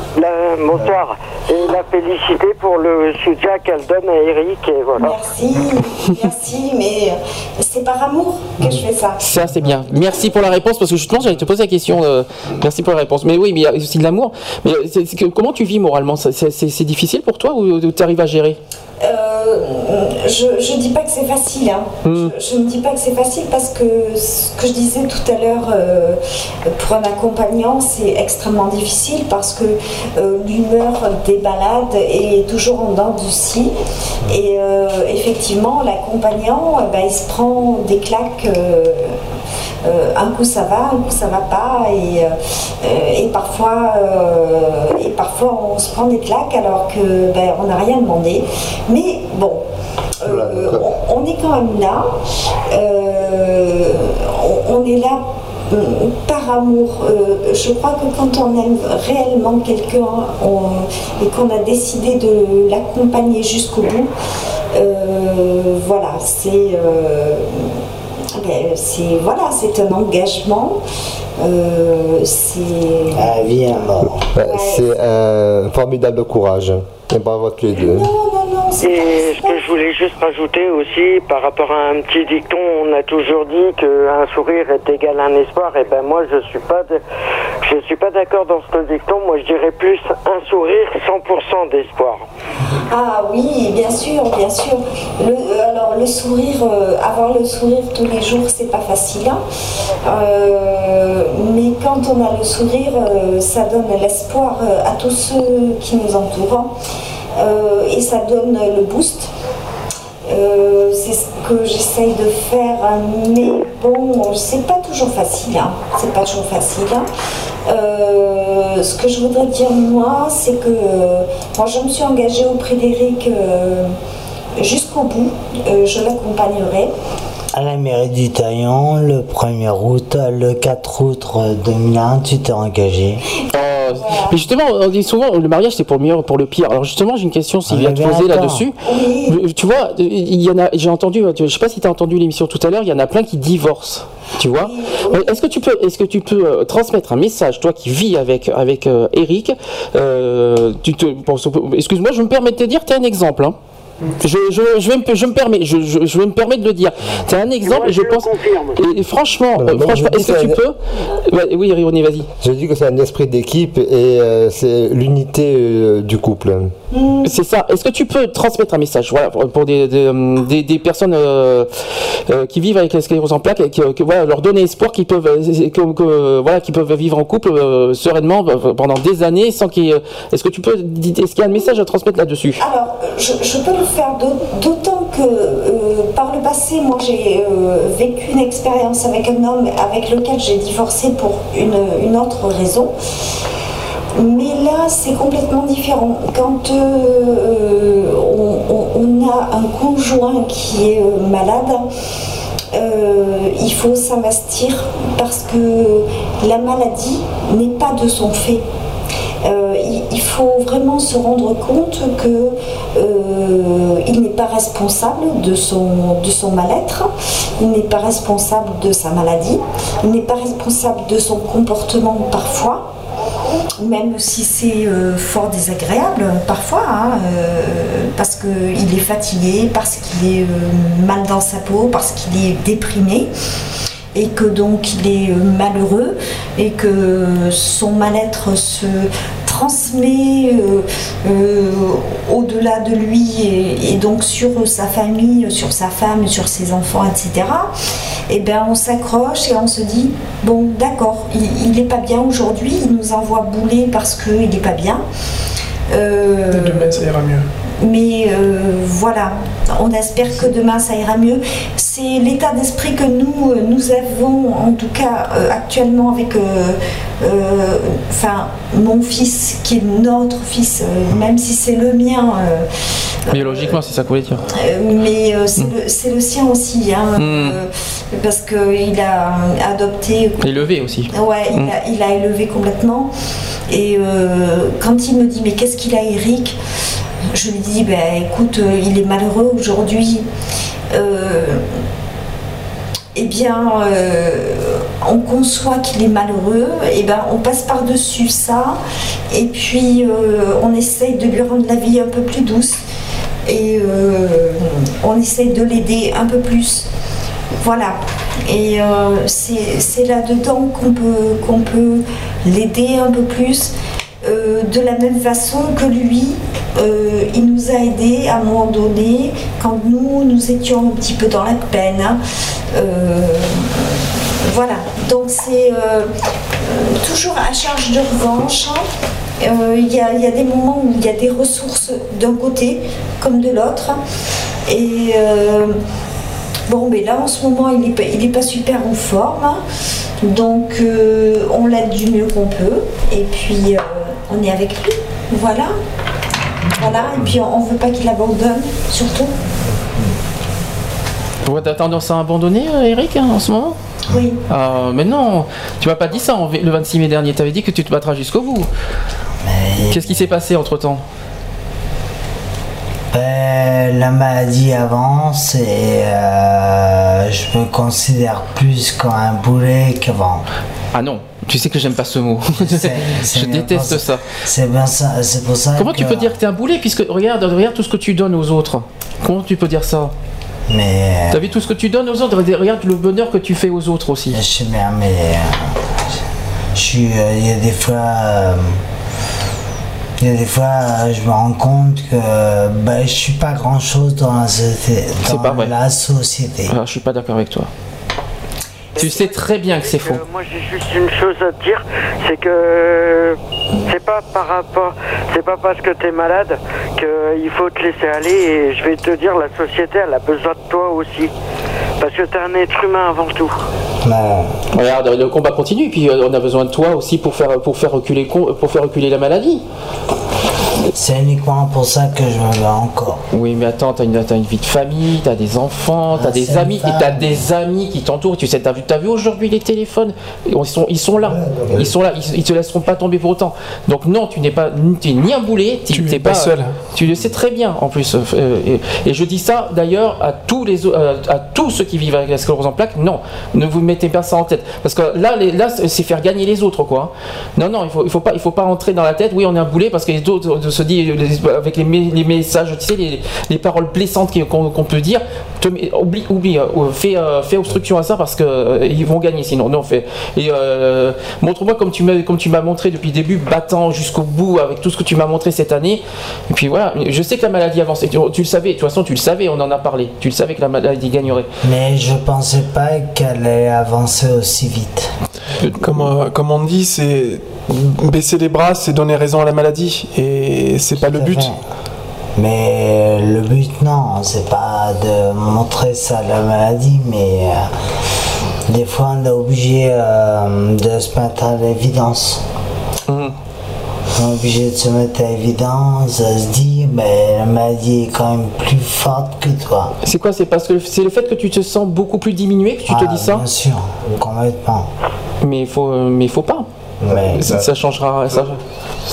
bonsoir. Et la féliciter pour le soutien qu'elle donne à Eric. Et voilà.
Merci, merci, mais euh, c'est par amour que je fais ça.
Ça, c'est bien. Merci pour la réponse, parce que justement, j'allais te poser la question. euh, merci pour la réponse. Mais oui, mais il y a aussi de l'amour. Mais c'est- c'est que- comment tu vis moralement? C'est difficile pour toi ou tu arrives à gérer?
Je ne dis pas que c'est facile. hein.
Hmm.
Je ne dis pas que c'est facile parce que ce que je disais tout à l'heure, euh, pour un accompagnant, c'est extrêmement difficile parce que euh, l'humeur des balades est toujours en dents du scie. Et euh, effectivement, l'accompagnant, eh ben, il se prend des claques. euh, euh, un coup ça va, un coup ça va pas, et, euh, et parfois, euh, et parfois on se prend des claques alors que ben, on n'a rien demandé. Mais bon, euh, on, on est quand même là. Euh, on, on est là euh, par amour. Euh, je crois que quand on aime réellement quelqu'un et qu'on a décidé de l'accompagner jusqu'au bout, euh, voilà, c'est euh, ben, c'est voilà, c'est un engagement. Euh, c'est
La vie à mort.
Ouais, C'est un formidable courage. Et les deux.
Ce que je voulais juste rajouter aussi, par rapport à un petit dicton, on a toujours dit qu'un sourire est égal à un espoir. Et ben moi, je suis pas, de- je suis pas d'accord dans ce dicton. Moi, je dirais plus un sourire, 100% d'espoir.
Ah oui, bien sûr, bien sûr. Le, euh, alors le sourire, euh, avoir le sourire tous les jours, c'est pas facile. hein. Euh, mais quand on a le sourire, euh, ça donne l'espoir à tous ceux qui nous entourent. Euh, et ça donne le boost. Euh, c'est ce que j'essaye de faire, mais bon, c'est pas toujours facile. hein. C'est pas toujours facile. hein. Euh, ce que je voudrais dire moi, c'est que moi je me suis engagée auprès d'Eric jusqu'au bout. Je l'accompagnerai.
À la mairie du Taillon, le 1er août, le 4 août 2001, tu t'es engagé.
Euh, Mais justement, on dit souvent le mariage c'est pour le meilleur, pour le pire. Alors justement, j'ai une question Sylvia à te poser là-dessus. Tu vois, il y en a, j'ai entendu, je sais pas si tu as entendu l'émission tout à l'heure, il y en a plein qui divorcent. Tu vois Euh, Est-ce que tu peux, est-ce que tu peux euh, transmettre un message, toi qui vis avec avec euh, Eric euh, tu te, bon, excuse-moi, je me permets de te dire, tu es un exemple. hein. Je, je, je, vais me, je me permets, je, je, je vais me permettre de le dire. Tu un exemple, et je pense. Et, et franchement, euh, franchement, est-ce que tu peux Ouais, Oui, René, vas-y.
Je dis que c'est un esprit d'équipe et euh, c'est l'unité euh, du couple.
C'est ça. Est-ce que tu peux transmettre un message pour des, euh, personnes euh, euh, qui vivent avec la sclérose en plaques, voilà, leur donner espoir qu'ils peuvent, qu'ils peuvent vivre en couple sereinement pendant des années sans qu'il y ait- Est-ce que tu peux. Est-ce qu'il y a un message à transmettre là-dessus?
Alors, je, peux le faire d'aut- d'autant que par le passé, moi j'ai vécu une expérience avec un homme avec lequel j'ai divorcé pour une autre raison. Mais là, c'est complètement différent. Quand euh, on, on- a un conjoint qui est euh, malade, euh, il faut s'investir parce que la maladie n'est pas de son fait. Euh, il, il faut vraiment se rendre compte que euh, il n'est pas responsable de son, de son mal-être, il n'est pas responsable de sa maladie, il n'est pas responsable de son comportement parfois, même si c'est euh, fort désagréable parfois, hein, euh, parce qu'il est fatigué, parce qu'il est euh, mal dans sa peau, parce qu'il est déprimé et que donc il est malheureux et que son mal-être se transmet euh, euh, au-delà de lui et, donc sur sa famille, sur sa femme, sur ses enfants, etc. Et bien on s'accroche et on se dit bon d'accord, il n'est pas bien aujourd'hui, il nous envoie bouler parce qu'il n'est pas bien. Euh,
Demain, ça ira mieux.
Mais euh, voilà, on espère que demain ça ira mieux. C'est l'état d'esprit que nous, euh, nous avons, en tout cas euh, actuellement avec euh, euh, enfin, mon fils, qui est notre fils, euh, même si c'est le mien, euh,
Biologiquement, c'est ça que vous voulez dire.
mais euh, c'est le, c'est le sien aussi, hein,
Mm.
euh, parce qu'il a adopté
Élevé aussi.
Ouais, il,
Mm.
a, il a élevé complètement. Et euh, quand il me dit mais qu'est-ce qu'il a Eric? Je lui dis ben écoute, euh, il est malheureux aujourd'hui. Euh, eh bien, euh, on conçoit qu'il est malheureux, et ben on passe par-dessus ça, et puis on essaye de lui rendre la vie un peu plus douce, et on essaye de l'aider un peu plus. Voilà. Et c'est là-dedans qu'on peut, qu'on peut l'aider un peu plus. De la même façon que lui, euh, il nous a aidés à un moment donné, quand nous, nous étions un petit peu dans la peine. hein. Euh, voilà, donc c'est euh, toujours à charge de revanche. hein. Il y, a, des moments où il y a des ressources d'un côté comme de l'autre. Et bon, mais là en ce moment, il n'est pas, super en forme. hein. Donc on l'aide du mieux qu'on peut. Et puis on est avec lui. Voilà. Voilà, et puis on ne veut pas qu'il abandonne, surtout.
Pourquoi t'as tendance à abandonner, Eric, hein, en ce moment?
Oui.
Ah, mais non, tu m'as pas dit ça en le 26 mai dernier. Tu avais dit que tu te battras jusqu'au bout. Qu'est-ce qui s'est passé entre temps
Ben, la maladie avance et euh, je me considère plus comme un boulet qu'avant.
Ah non, tu sais que j'aime pas ce mot. Je déteste ça.
C'est bien ça, c'est pour ça
Comment
que...
tu peux dire que t'es un boulet puisque regarde, regarde tout ce que tu donnes aux autres. Comment tu peux dire ça?
Mais...
T'as vu tout ce que tu donnes aux autres? Regarde le bonheur que tu fais aux autres aussi.
Je sais bien, mais... euh, je suis... euh, Il y a des fois... euh, Il y a des fois, euh, je me rends compte que ben, je suis pas grand chose dans la société. Dans la société.
Ah, je suis pas d'accord avec toi. Tu sais très bien que c'est faux.
Moi j'ai juste une chose à te dire, c'est que C'est pas par rapport, c'est pas parce que t'es malade qu'il faut te laisser aller. Et je vais te dire, la société, elle a besoin de toi aussi, parce que t'es un être humain avant tout.
Regarde, le combat continue, puis euh, on a besoin de toi aussi pour faire, pour faire, reculer, pour faire reculer la maladie.
C'est uniquement pour ça que je me bats encore.
Oui, mais attends, t'as une, t'as une vie de famille, t'as des enfants, t'as
Ah,
des amis, et t'as des amis qui t'entourent. Tu sais, t'as vu, t'as vu aujourd'hui les téléphones? Ils sont, ils sont là, ils sont là, ils, ils te laisseront pas tomber pour autant. Donc non, tu n'es pas, es ni un boulet, tu n'es
pas seul.
Tu le sais très bien en plus. euh, et, et je dis ça d'ailleurs à tous les, euh, à tous ceux qui vivent avec la sclérose en plaques. Non, ne vous mettez pas ça en tête, parce que là, les- là, c'est faire gagner les autres, quoi. Non, non, il faut, il faut pas, il faut pas rentrer dans la tête. Oui, on est un boulet parce que les autres se disent les- avec les, messages, tu sais, les, les paroles blessantes qu'on peut dire. oublie, oublie, euh, fais, euh, fais obstruction à ça parce que euh, ils vont gagner sinon. Non, fais. Et euh, montre-moi comme tu m'as, comme tu m'as montré depuis le début, battant jusqu'au bout avec tout ce que tu m'as montré cette année. Et puis voilà, je sais que la maladie avance. Tu, tu le savais, de toute façon, tu le savais, on en a parlé. Tu le savais que la maladie gagnerait.
Mais je pensais pas qu'elle allait avancer aussi vite.
Comme, euh, comme on dit, c'est baisser les bras, c'est donner raison à la maladie. Et c'est pas le but.
Mais le but, non, c'est pas de montrer ça à la maladie, mais euh, des fois on est obligé euh, de se mettre à l'évidence. On est obligé de se mettre à l'évidence, de se dire, mais la maladie est quand même plus forte que toi.
C'est quoi C'est parce que c'est le fait que tu te sens beaucoup plus diminué que tu te
Ah,
dis ça
Bien sûr, complètement.
Mais il faut, mais il faut pas.
Mais-
ça, ça changera. Ça,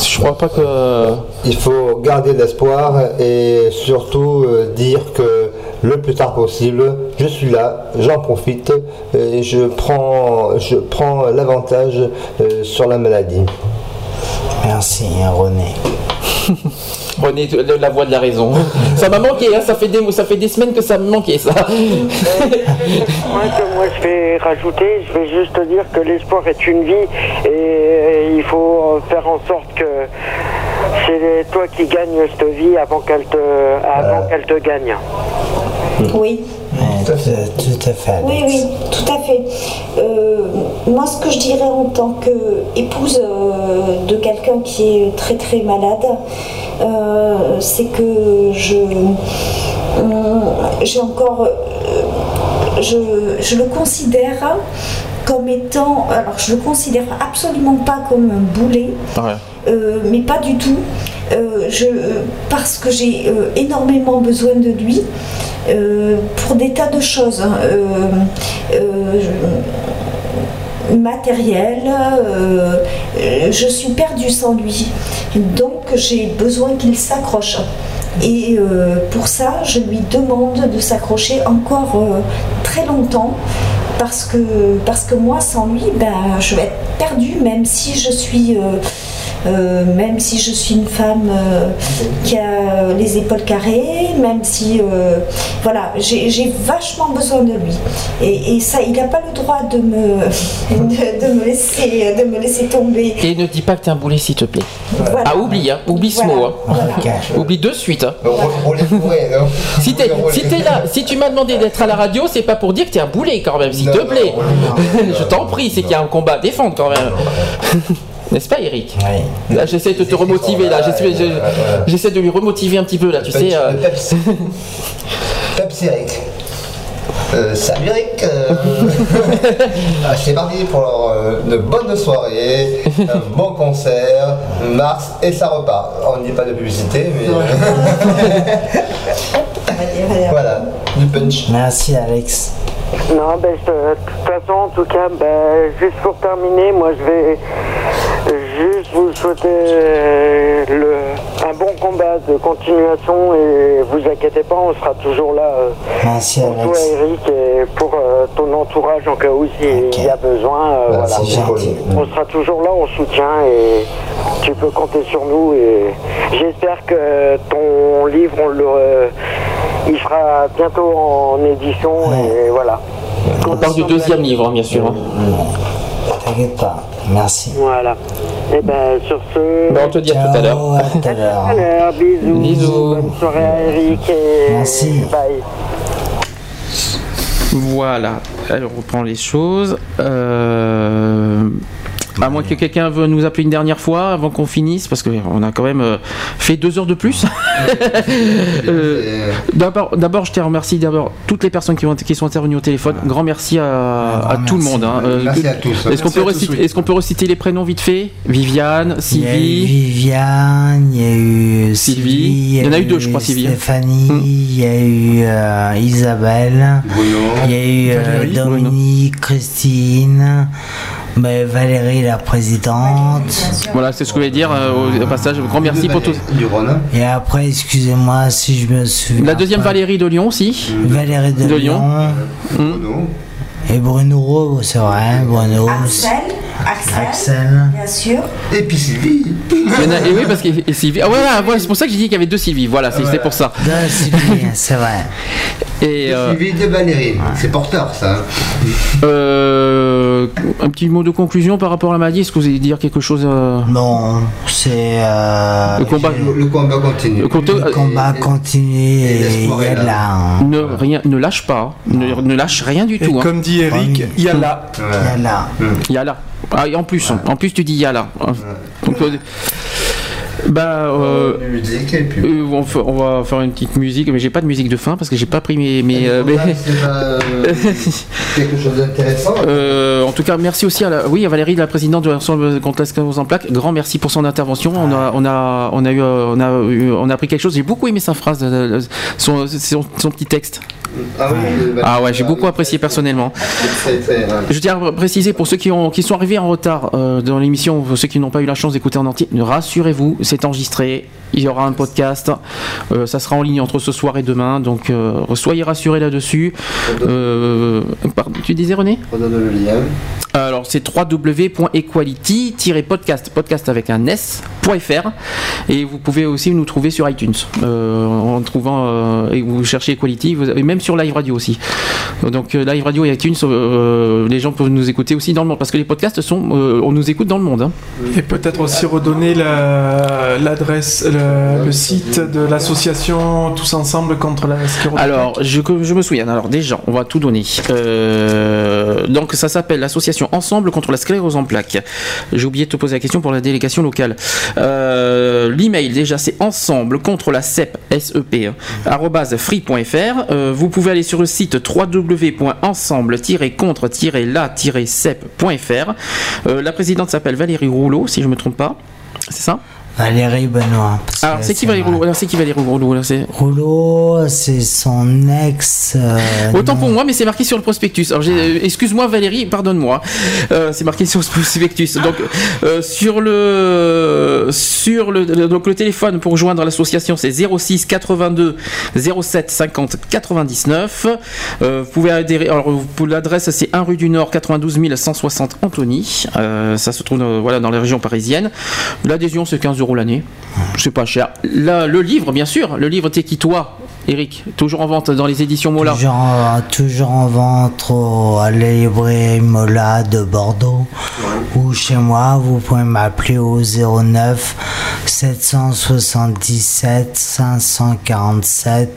je crois pas que.
Il faut garder l'espoir et surtout euh, dire que le plus tard possible, je suis là, j'en profite et je prends, je prends l'avantage euh, sur la maladie.
Merci René.
De la voix de la raison. ça m'a manqué, hein, ça, fait des, ça fait des semaines que ça me manquait, ça.
Moi, que moi je vais rajouter, je vais juste te dire que l'espoir est une vie et il faut faire en sorte que c'est toi qui gagnes cette vie avant qu'elle te, avant qu'elle te gagne.
Oui.
tout, tout à fait.
Oui, oui, tout à fait. Euh, moi, ce que je dirais en tant qu'épouse euh, de quelqu'un qui est très très malade, euh, c'est que je euh, j'ai encore, je, je le considère comme étant, alors je le considère absolument pas comme un boulet, euh, mais pas du tout. Euh, je, parce que j'ai euh, énormément besoin de lui pour des tas de choses. hein. Je- matériel, je suis perdue sans lui. Donc j'ai besoin qu'il s'accroche. Et euh, pour ça, je lui demande de s'accrocher encore euh, très longtemps. Parce que, parce que moi, sans lui, ben, je vais être perdue, même si je suis, euh, même si je suis une femme euh, qui a les épaules carrées, même si, euh, voilà, j'ai vachement besoin de lui. Et, et ça, il n'a pas le droit de me, de, de me laisser, de me laisser tomber.
Et ne dis pas que t'es un boulet, s'il te plaît.
Voilà.
Ah, oublie, hein, oublie ce
Voilà,
mot. hein.
voilà.
Oublie de suite. hein. si, t'es- si là, si tu m'as demandé d'être à la radio, c'est pas pour dire que t'es un boulet quand même, s'il te plaît. Je t'en prie, c'est qu'il y a un combat à défendre quand même. N'est-ce pas, Eric Là, j'essaie de te remotiver. Là, j'essaie, je- de lui remotiver un petit peu là. Tu sais. euh,
Peps Eric. Euh, salut Eric euh, ah, C'est parti pour euh, une bonne soirée, un bon concert, Mars et ça repart. On dit pas de publicité, mais... voilà, du punch.
Merci Alex.
Non, ben, je- de toute façon, en tout cas, ben, juste pour terminer, moi je vais juste vous souhaiter euh, le, un bon combat de continuation et vous inquiétez pas, on sera toujours là euh,
Merci
pour toi,
Alex.
Eric, et pour euh, ton entourage en cas où il y a besoin. voilà.
c'est gentil.
On sera toujours là, on soutient et tu peux compter sur nous. Et j'espère que ton livre, on le, euh, il sera bientôt en édition et voilà.
on parle du deuxième livre, bien sûr. hein.
T'inquiète pas. Merci.
Voilà. Et ben sur ce.
Ben, on te dit à tout à l'heure.
À tout à l'heure.
Bisous.
Bisous.
Bonne soirée à Eric et
Merci.
bye.
Voilà, alors on reprend les choses. Euh,
À moins que quelqu'un veut nous appeler une dernière fois avant qu'on finisse, parce qu'on a quand même euh, fait deux heures de plus. Euh, d'abord, d'abord, je te remercie d'abord toutes les personnes qui, ont, qui sont intervenues au téléphone. Grand merci à, à tout le monde. hein. Euh,
Merci à tous.
Est-ce qu'on peut, reciter,
oui.
est-ce qu'on peut reciter les prénoms vite fait? Viviane,
Il y a eu
Sylvie.
Viviane, il y a eu Sylvie,
Il y en a eu deux, je crois, Sylvie. Hmm.
Stéphanie, il y a eu euh, Isabelle, il y a eu
Valérie,
Dominique, Christine, ben, Valérie la présidente.
Voilà, c'est ce que je voulais dire euh, au, au passage. Grand merci pour tout.
Et après, excusez-moi si je me souviens.
La deuxième
pas.
Valérie de Lyon aussi.
Valérie de,
De
Lyon.
Lyon.
Et Bruno Rau, c'est vrai, Bruno.
Axel, Axel,
Axel.
bien sûr.
Et puis Sylvie.
Et oui, parce que et Sylvie. Ah voilà, voilà, c'est pour ça que j'ai dit qu'il y avait deux Sylvie. Voilà, c'est pour ça.
Deux Sylvie, c'est vrai.
Et euh,
Sylvie de Valérie. C'est porteur ça. hein.
euh, un petit mot de conclusion par rapport à la maladie. Est-ce que vous allez dire quelque chose euh,
Non, c'est. euh,
Le combat.
Le combat continue.
Le combat-
Le combat continue et y a de
là.
hein.
ne, rien, ne lâche pas. Ne, ne lâche rien du
Et
tout. hein.
comme dit Eric, il y a là.
Il y a la.
Il y a là. Ah, en plus, en plus tu dis il y a là. Donc, euh, bah, euh,
Musique et puis.
euh, on, va faire une petite musique, mais j'ai pas de musique de fin parce que j'ai pas pris mes. mes, euh, mes-
Voilà, c'est pas, quelque chose d'intéressant.
Euh, en tout cas, merci aussi à, la, oui, à Valérie, la présidente de l'ensemble contre la en plaques. Grand merci pour son intervention. On a, on a, on a eu, on a eu, on a appris quelque chose. J'ai beaucoup aimé sa phrase, son, son, son petit texte.
Ah oui, euh,
Ah ouais, j'ai beaucoup apprécié personnellement.
très, très.
Je tiens à préciser pour ceux qui, ont, qui sont arrivés en retard euh, dans l'émission, ceux qui n'ont pas eu la chance d'écouter en entier, rassurez-vous, c'est enregistré. Il y aura un podcast. Euh, ça sera en ligne entre ce soir et demain. Donc euh, soyez rassurés là-dessus. Pardon, tu disais René?
Redonne le lien.
alors c'est www.equality-podcast, podcast avec un s.fr et vous pouvez aussi nous trouver sur iTunes en trouvant et vous cherchez Equality vous, et même sur Live Radio aussi. Donc euh, Live Radio et iTunes, euh, les gens peuvent nous écouter aussi dans le monde parce que les podcasts sont, euh, on nous écoute dans le monde. hein.
Et peut-être aussi redonner la- l'adresse, le, le site de l'association Tous Ensemble contre la sclérose.
Alors, je, je me souviens. Alors déjà, on va tout donner. Euh, donc, ça s'appelle l'association Ensemble contre la sclérose en plaques. J'ai oublié de te poser la question pour la délégation locale. Euh, L'email déjà, c'est ensemble contre la CEP, SEP, hein, free.fr. Euh, vous pouvez aller sur le site www.ensemble-contre-la-cep.fr. Euh, la présidente s'appelle Valérie Rouleau, si je ne me trompe pas. C'est ça?
Valérie Benoît.
Alors, c'est qui Valérie Rouleau Alors, c'est qui Valérie Rouleau c'est-
Rouleau, c'est son ex. euh,
Autant
non.
pour moi, mais c'est marqué sur le prospectus. Alors, euh, excuse-moi Valérie, pardonne-moi. Euh, c'est marqué sur le prospectus. Donc, sur le sur le donc le téléphone pour joindre l'association, c'est 06 82 07 50 99. Euh, vous pouvez adhérer. Alors, l'adresse, c'est 1 rue du Nord, 92 160 Antony. Ça se trouve voilà dans les régions parisiennes. L'adhésion, c'est 15 euros l'année. C'est pas cher. Là, le livre, bien sûr. Le livre T'es qui toi, Eric Toujours en vente dans les éditions Mola.
Toujours, en- toujours en vente au, à la librairie Mola de Bordeaux. Ou chez moi, vous pouvez m'appeler au 09 777 547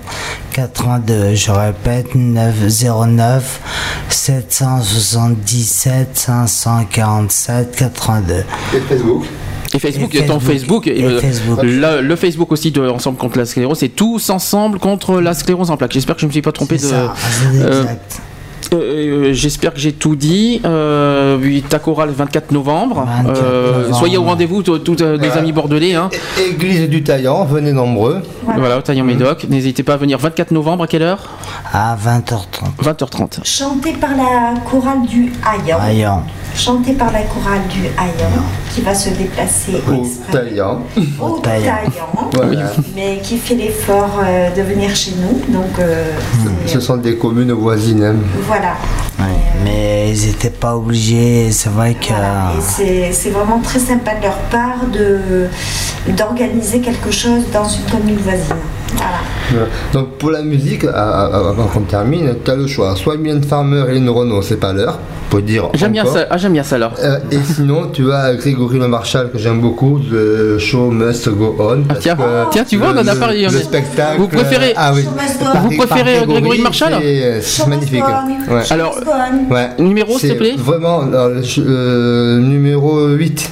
82. Je répète, 909 777 547 82.
Et Facebook?
Et Facebook,
Et
ton
Facebook.
Facebook,
Et Facebook.
Le, le Facebook aussi de Ensemble contre la sclérose, c'est tous ensemble contre la sclérose en plaques. J'espère que je ne me suis pas trompé de.
Ça, exact.
Euh, euh, J'espère que j'ai tout dit. Euh, oui, ta chorale 24 novembre.
24
Euh,
novembre.
Soyez au rendez-vous, tous euh, les
Voilà.
amis bordelais. Hein.
Église du Taillant, venez nombreux.
Voilà, au Taillon Médoc. N'hésitez pas à venir 24 novembre, à quelle heure?
À 20h30.
20h30.
Chanté par la chorale du Hayan.
Voyons.
Chanté par la chorale du Hayan, qui va se déplacer
Au
exprès
Taillant.
au
Taillan.
Taillan,
Voilà.
mais qui fait l'effort euh, de venir chez nous. Donc euh,
Ce sont des communes voisines. hein.
Voilà.
Ouais, mais ils n'étaient pas obligés. C'est vrai que.
Voilà. C'est- vraiment très sympa de leur part d'organiser quelque chose dans une commune voisine. Voilà.
Voilà. Donc pour la musique, avant qu'on termine, tu as le choix. Soit Mylène Farmer et Lynn Renault, c'est pas l'heure, pour dire.
J'aime bien ça. Ah, j'aime bien ça alors.
Euh, et sinon, tu as Grégory Le Marchal que j'aime beaucoup, The Show Must Go On. parce
tiens.
que
Tiens, tu vois, on en a
le-
parlé,
Le,
est-
spectacle.
Vous préférez-
Ah oui.
Vous préférez, Grégory Le Marchal
c'est- C'est magnifique. Ouais.
Alors,
Ouais.
numéro, s'il te plaît
Vraiment, alors, le euh, numéro 8.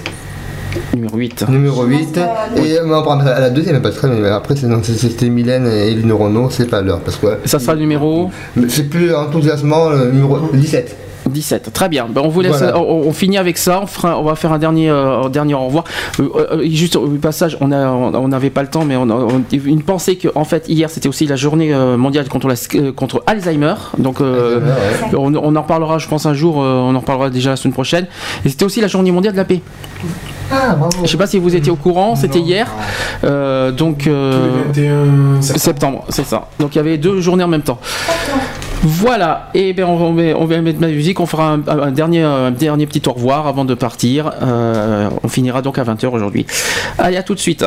Numéro 8.
Numéro 8. Et euh, on prend à la deuxième, pas très, mais après, non, c'était Mylène et Eline Renault, c'est pas l'heure. Parce que
Ça sera le numéro
c'est plus enthousiasmant, le numéro 17.
17, très bien. Ben, on vous laisse,
Voilà.
on, on finit avec ça. On, fera, on va faire un dernier, euh, un dernier au revoir. Euh, euh, juste au passage, on n'avait pas le temps, mais on a une pensée que, en fait, hier c'était aussi la journée mondiale contre, la, contre Alzheimer. Donc, euh, on, on en reparlera, je pense, un jour. euh, on en reparlera déjà la semaine prochaine. Et c'était aussi la journée mondiale de la paix.
Ah, bravo.
Je sais pas si vous étiez au courant, c'était hier. Euh, donc, euh,
Tous les 21
septembre, c'est ça. Donc il y avait deux journées en même temps. Voilà, et bien on, va- mettre ma musique, on fera un, un dernier, un dernier petit au revoir avant de partir. Euh, on finira donc à 20h aujourd'hui. Allez, à tout de suite.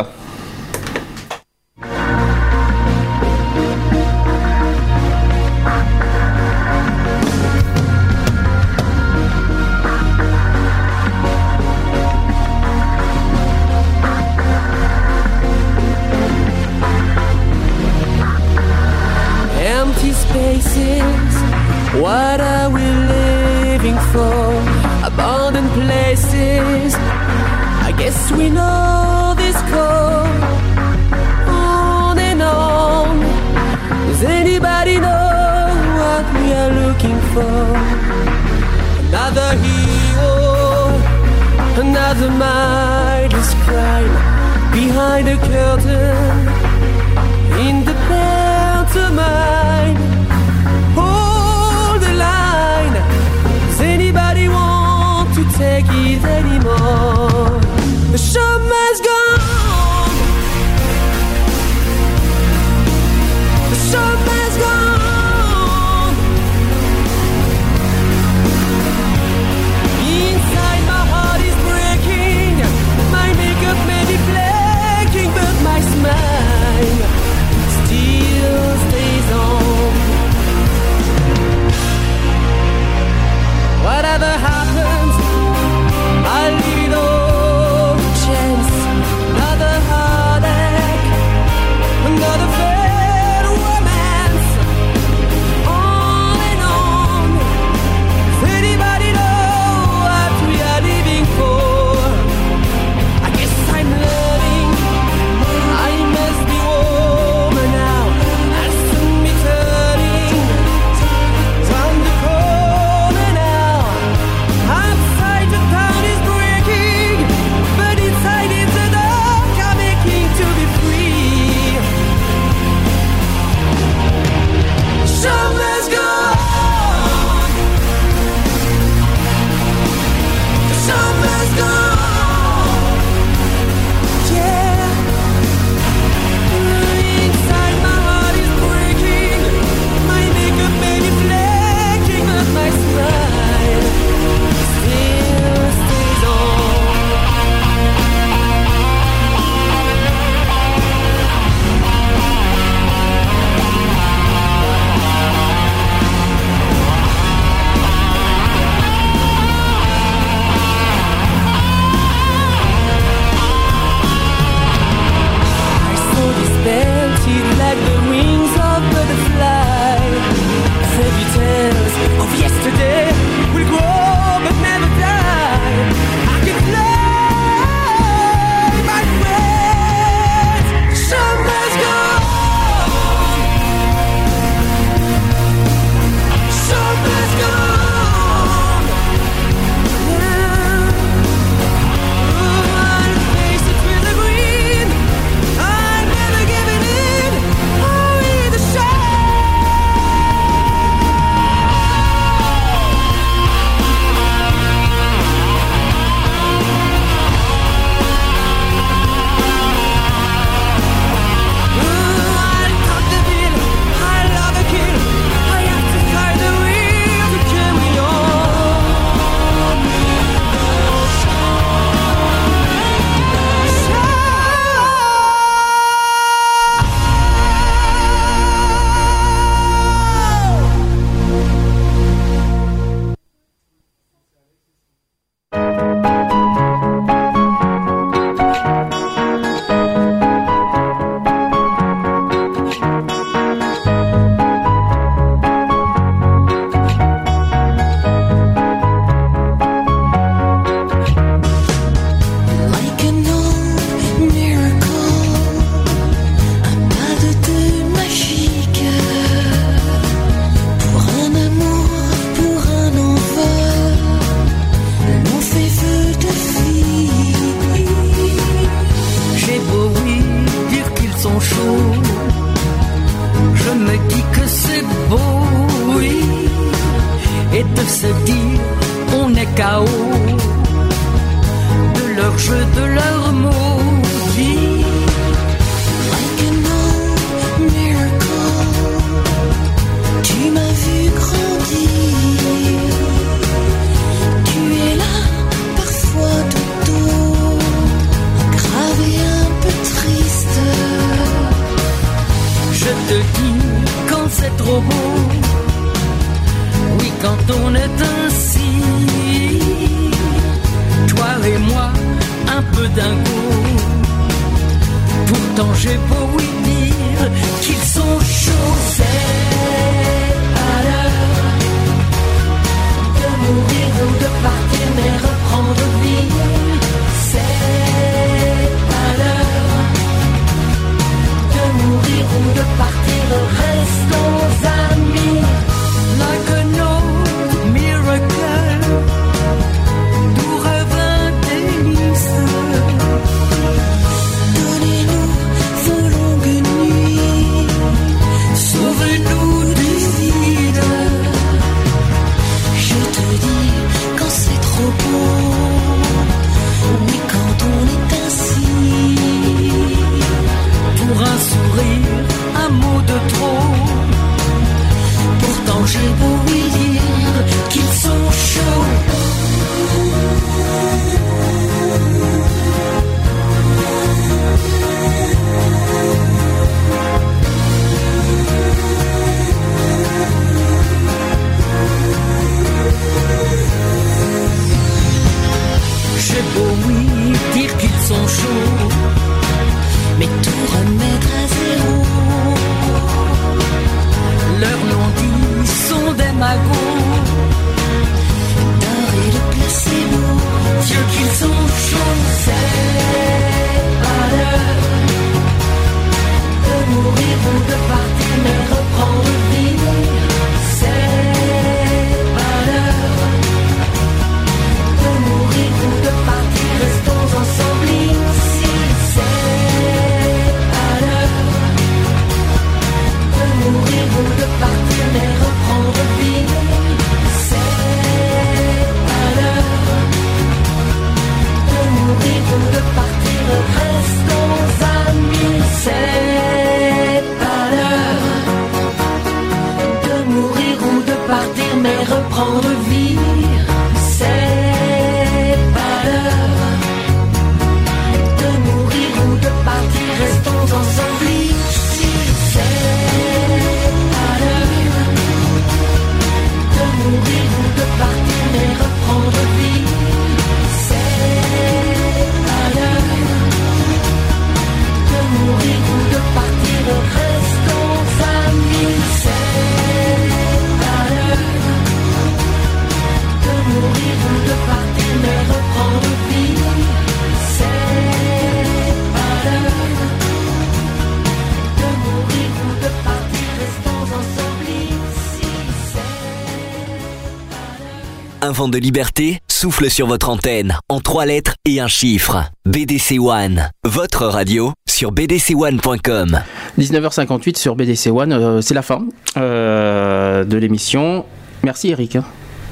Vent de liberté souffle sur votre antenne en trois lettres et un chiffre. BDC One, votre radio sur bdc1.com.
19h58 sur BDC One, euh, c'est la fin euh, de l'émission. Merci Eric.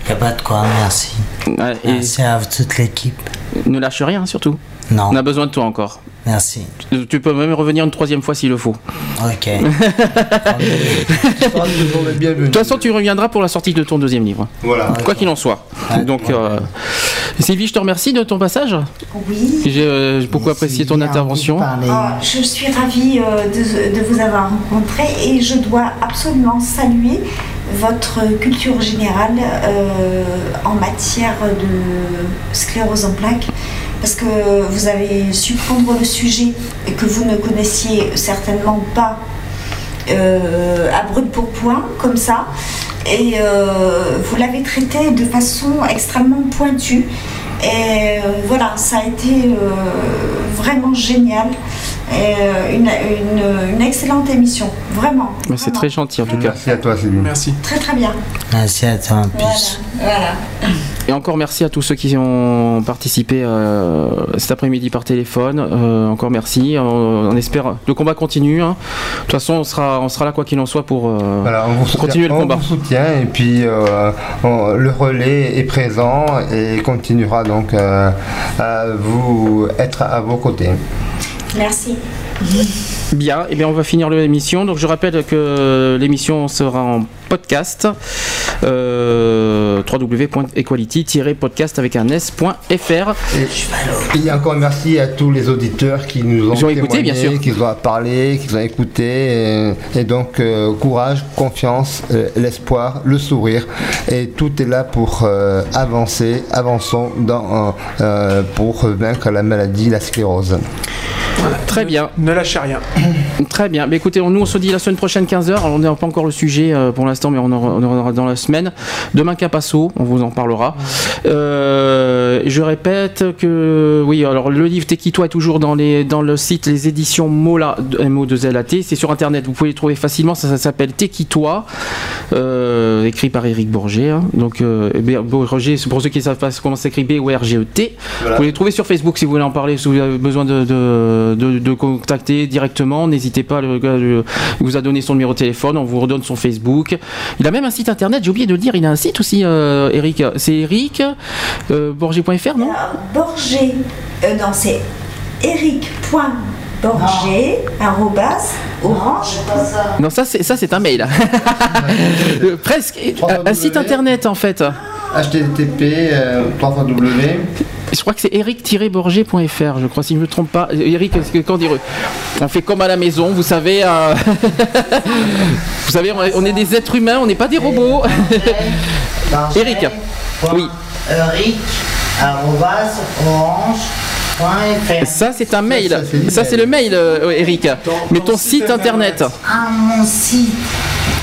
Y a pas de quoi, merci.
Et
Merci à toute l'équipe.
ne lâche rien surtout.
Non.
On a besoin de toi encore.
Merci.
Tu- Tu peux même revenir une troisième fois s'il le faut.
Ok.
De toute façon, tu reviendras pour la sortie de ton deuxième livre.
Voilà.
Quoi qu'il en soit. Donc, euh, Sylvie, je te remercie de ton passage.
Oui.
J'ai euh, beaucoup apprécié ton intervention.
Ah, je suis ravie euh, de, de vous avoir rencontré et je dois absolument saluer votre culture générale euh, en matière de sclérose en plaques parce que vous avez su prendre le sujet et que vous ne connaissiez certainement pas euh, à brûle pour point comme ça et euh, vous l'avez traité de façon extrêmement pointue et euh, voilà ça a été euh, vraiment génial et une, une- une excellente émission vraiment
Mais C'est très gentil en tout cas.
Merci à toi, Sylvie.
Merci.
très très bien
Merci à toi en plus.
voilà, voilà.
Et encore merci à tous ceux qui ont participé euh, cet après-midi par téléphone. Euh, encore merci. On, espère le combat continue. hein. De toute façon, on sera, on sera là quoi qu'il en soit pour, euh,
Voilà, on vous
pour continuer le combat.
On vous soutient et puis euh, on- le relais est présent et continuera donc euh, à vous être à vos côtés.
Merci.
Bien, et bien on va finir l'émission. Donc je rappelle que l'émission sera en podcast euh, www.equality-podcast avec un s.fr.
Et, encore merci à tous les auditeurs qui nous ont,
Ils ont écouté, bien sûr.
qui nous ont parlé, qui nous ont écouté. Et, et donc euh, courage, confiance, euh, l'espoir, le sourire. Et tout est là pour euh, avancer, avançons dans, euh, pour vaincre la maladie, la sclérose.
Très bien.
Ne lâchez rien.
Très bien. Mais écoutez, on- nous on se dit la semaine prochaine 15h. On n'a pas encore le sujet euh, pour l'instant, mais on en on en aura dans la semaine. Demain Capasso, on vous en parlera. Euh, je répète que oui, alors le livre Tekito est toujours dans les dans le site les éditions Mola mo 2 lat C'est sur internet, vous pouvez le trouver facilement. Ça, ça s'appelle Tekitois, euh, écrit par Eric Bourget. hein. Donc euh, Bourget, pour ceux qui ne savent pas comment s'écrit B O R G E T.
Voilà.
Vous pouvez le trouver sur Facebook si vous voulez en parler, si vous avez besoin de, de, de- de contacter directement. N'hésitez pas, le gars vous a donné son numéro de téléphone, on vous redonne son Facebook. Il a même un site internet, j'ai oublié de le dire, il a un site aussi, euh, Eric. C'est Eric, euh, Bourget.fr, non?
Borgé, euh, non, c'est eric.borgé, arrobas, orange.
Non, ça c'est ça c'est un mail. Euh, Presque. Un, site internet en fait.
http euh, www.
Je crois que c'est eric-borger.fr, je crois, si je ne me trompe pas. Euh, Eric, est-ce que- quand dire On fait comme à la maison, vous savez. euh, vous savez, on est- on est des êtres humains, on n'est pas des robots. Eric. Oui.
Eric, arrobas, orange.fr.
Ça, c'est un mail. Ça, c'est le mail, euh, Eric. Mais ton site internet.
Ah, mon site.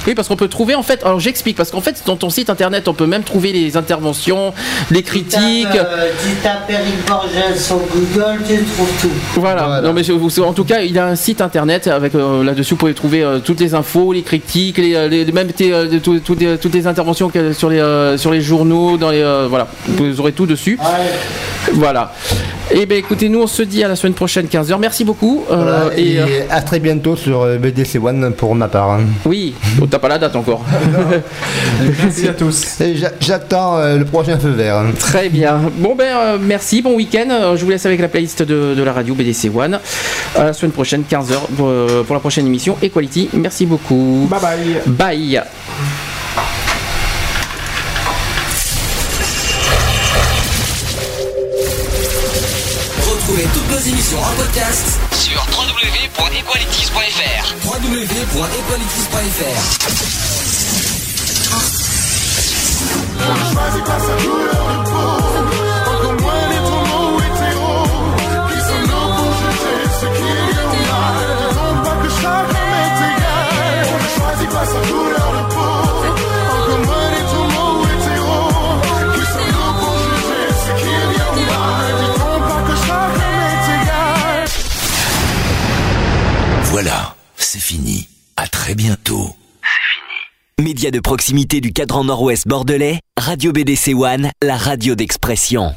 Oui, parce qu'on peut trouver en fait. Alors j'explique parce qu'en fait dans ton site internet on peut même trouver les interventions, les critiques.
Euh, tu tapes Eric Borgel sur Google, tu trouves tout.
Voilà. Non mais je- vous- en tout cas il a un site internet avec euh, là-dessus vous pouvez trouver euh, toutes les infos, les critiques, les, euh, les- même tes, euh, de- tout- toutes les- toutes les interventions sur les euh, sur les journaux, dans les euh, voilà vous aurez tout dessus. Voilà. Et ben écoutez nous on se dit à la semaine prochaine 15h. Merci beaucoup. Euh,
Voilà,
et,
et
euh,
à très bientôt sur euh, BDC One pour ma part. hein.
oui, t'as pas la date encore.
Merci à tous.
J'attends euh, le prochain feu vert.
Très bien. Bon ben euh, merci, bon week-end. Euh, Je vous laisse avec la playlist de, de la radio BDC One. À la semaine prochaine, 15h pour, pour la prochaine émission Equality. Merci beaucoup.
Bye bye.
Bye.
Retrouvez toutes nos émissions en podcast sur www.equalities.fr. www.equalities.fr.
Voilà, c'est fini. À très bientôt. Média de proximité du cadran nord-ouest bordelais, Radio BDC One, la radio d'expression.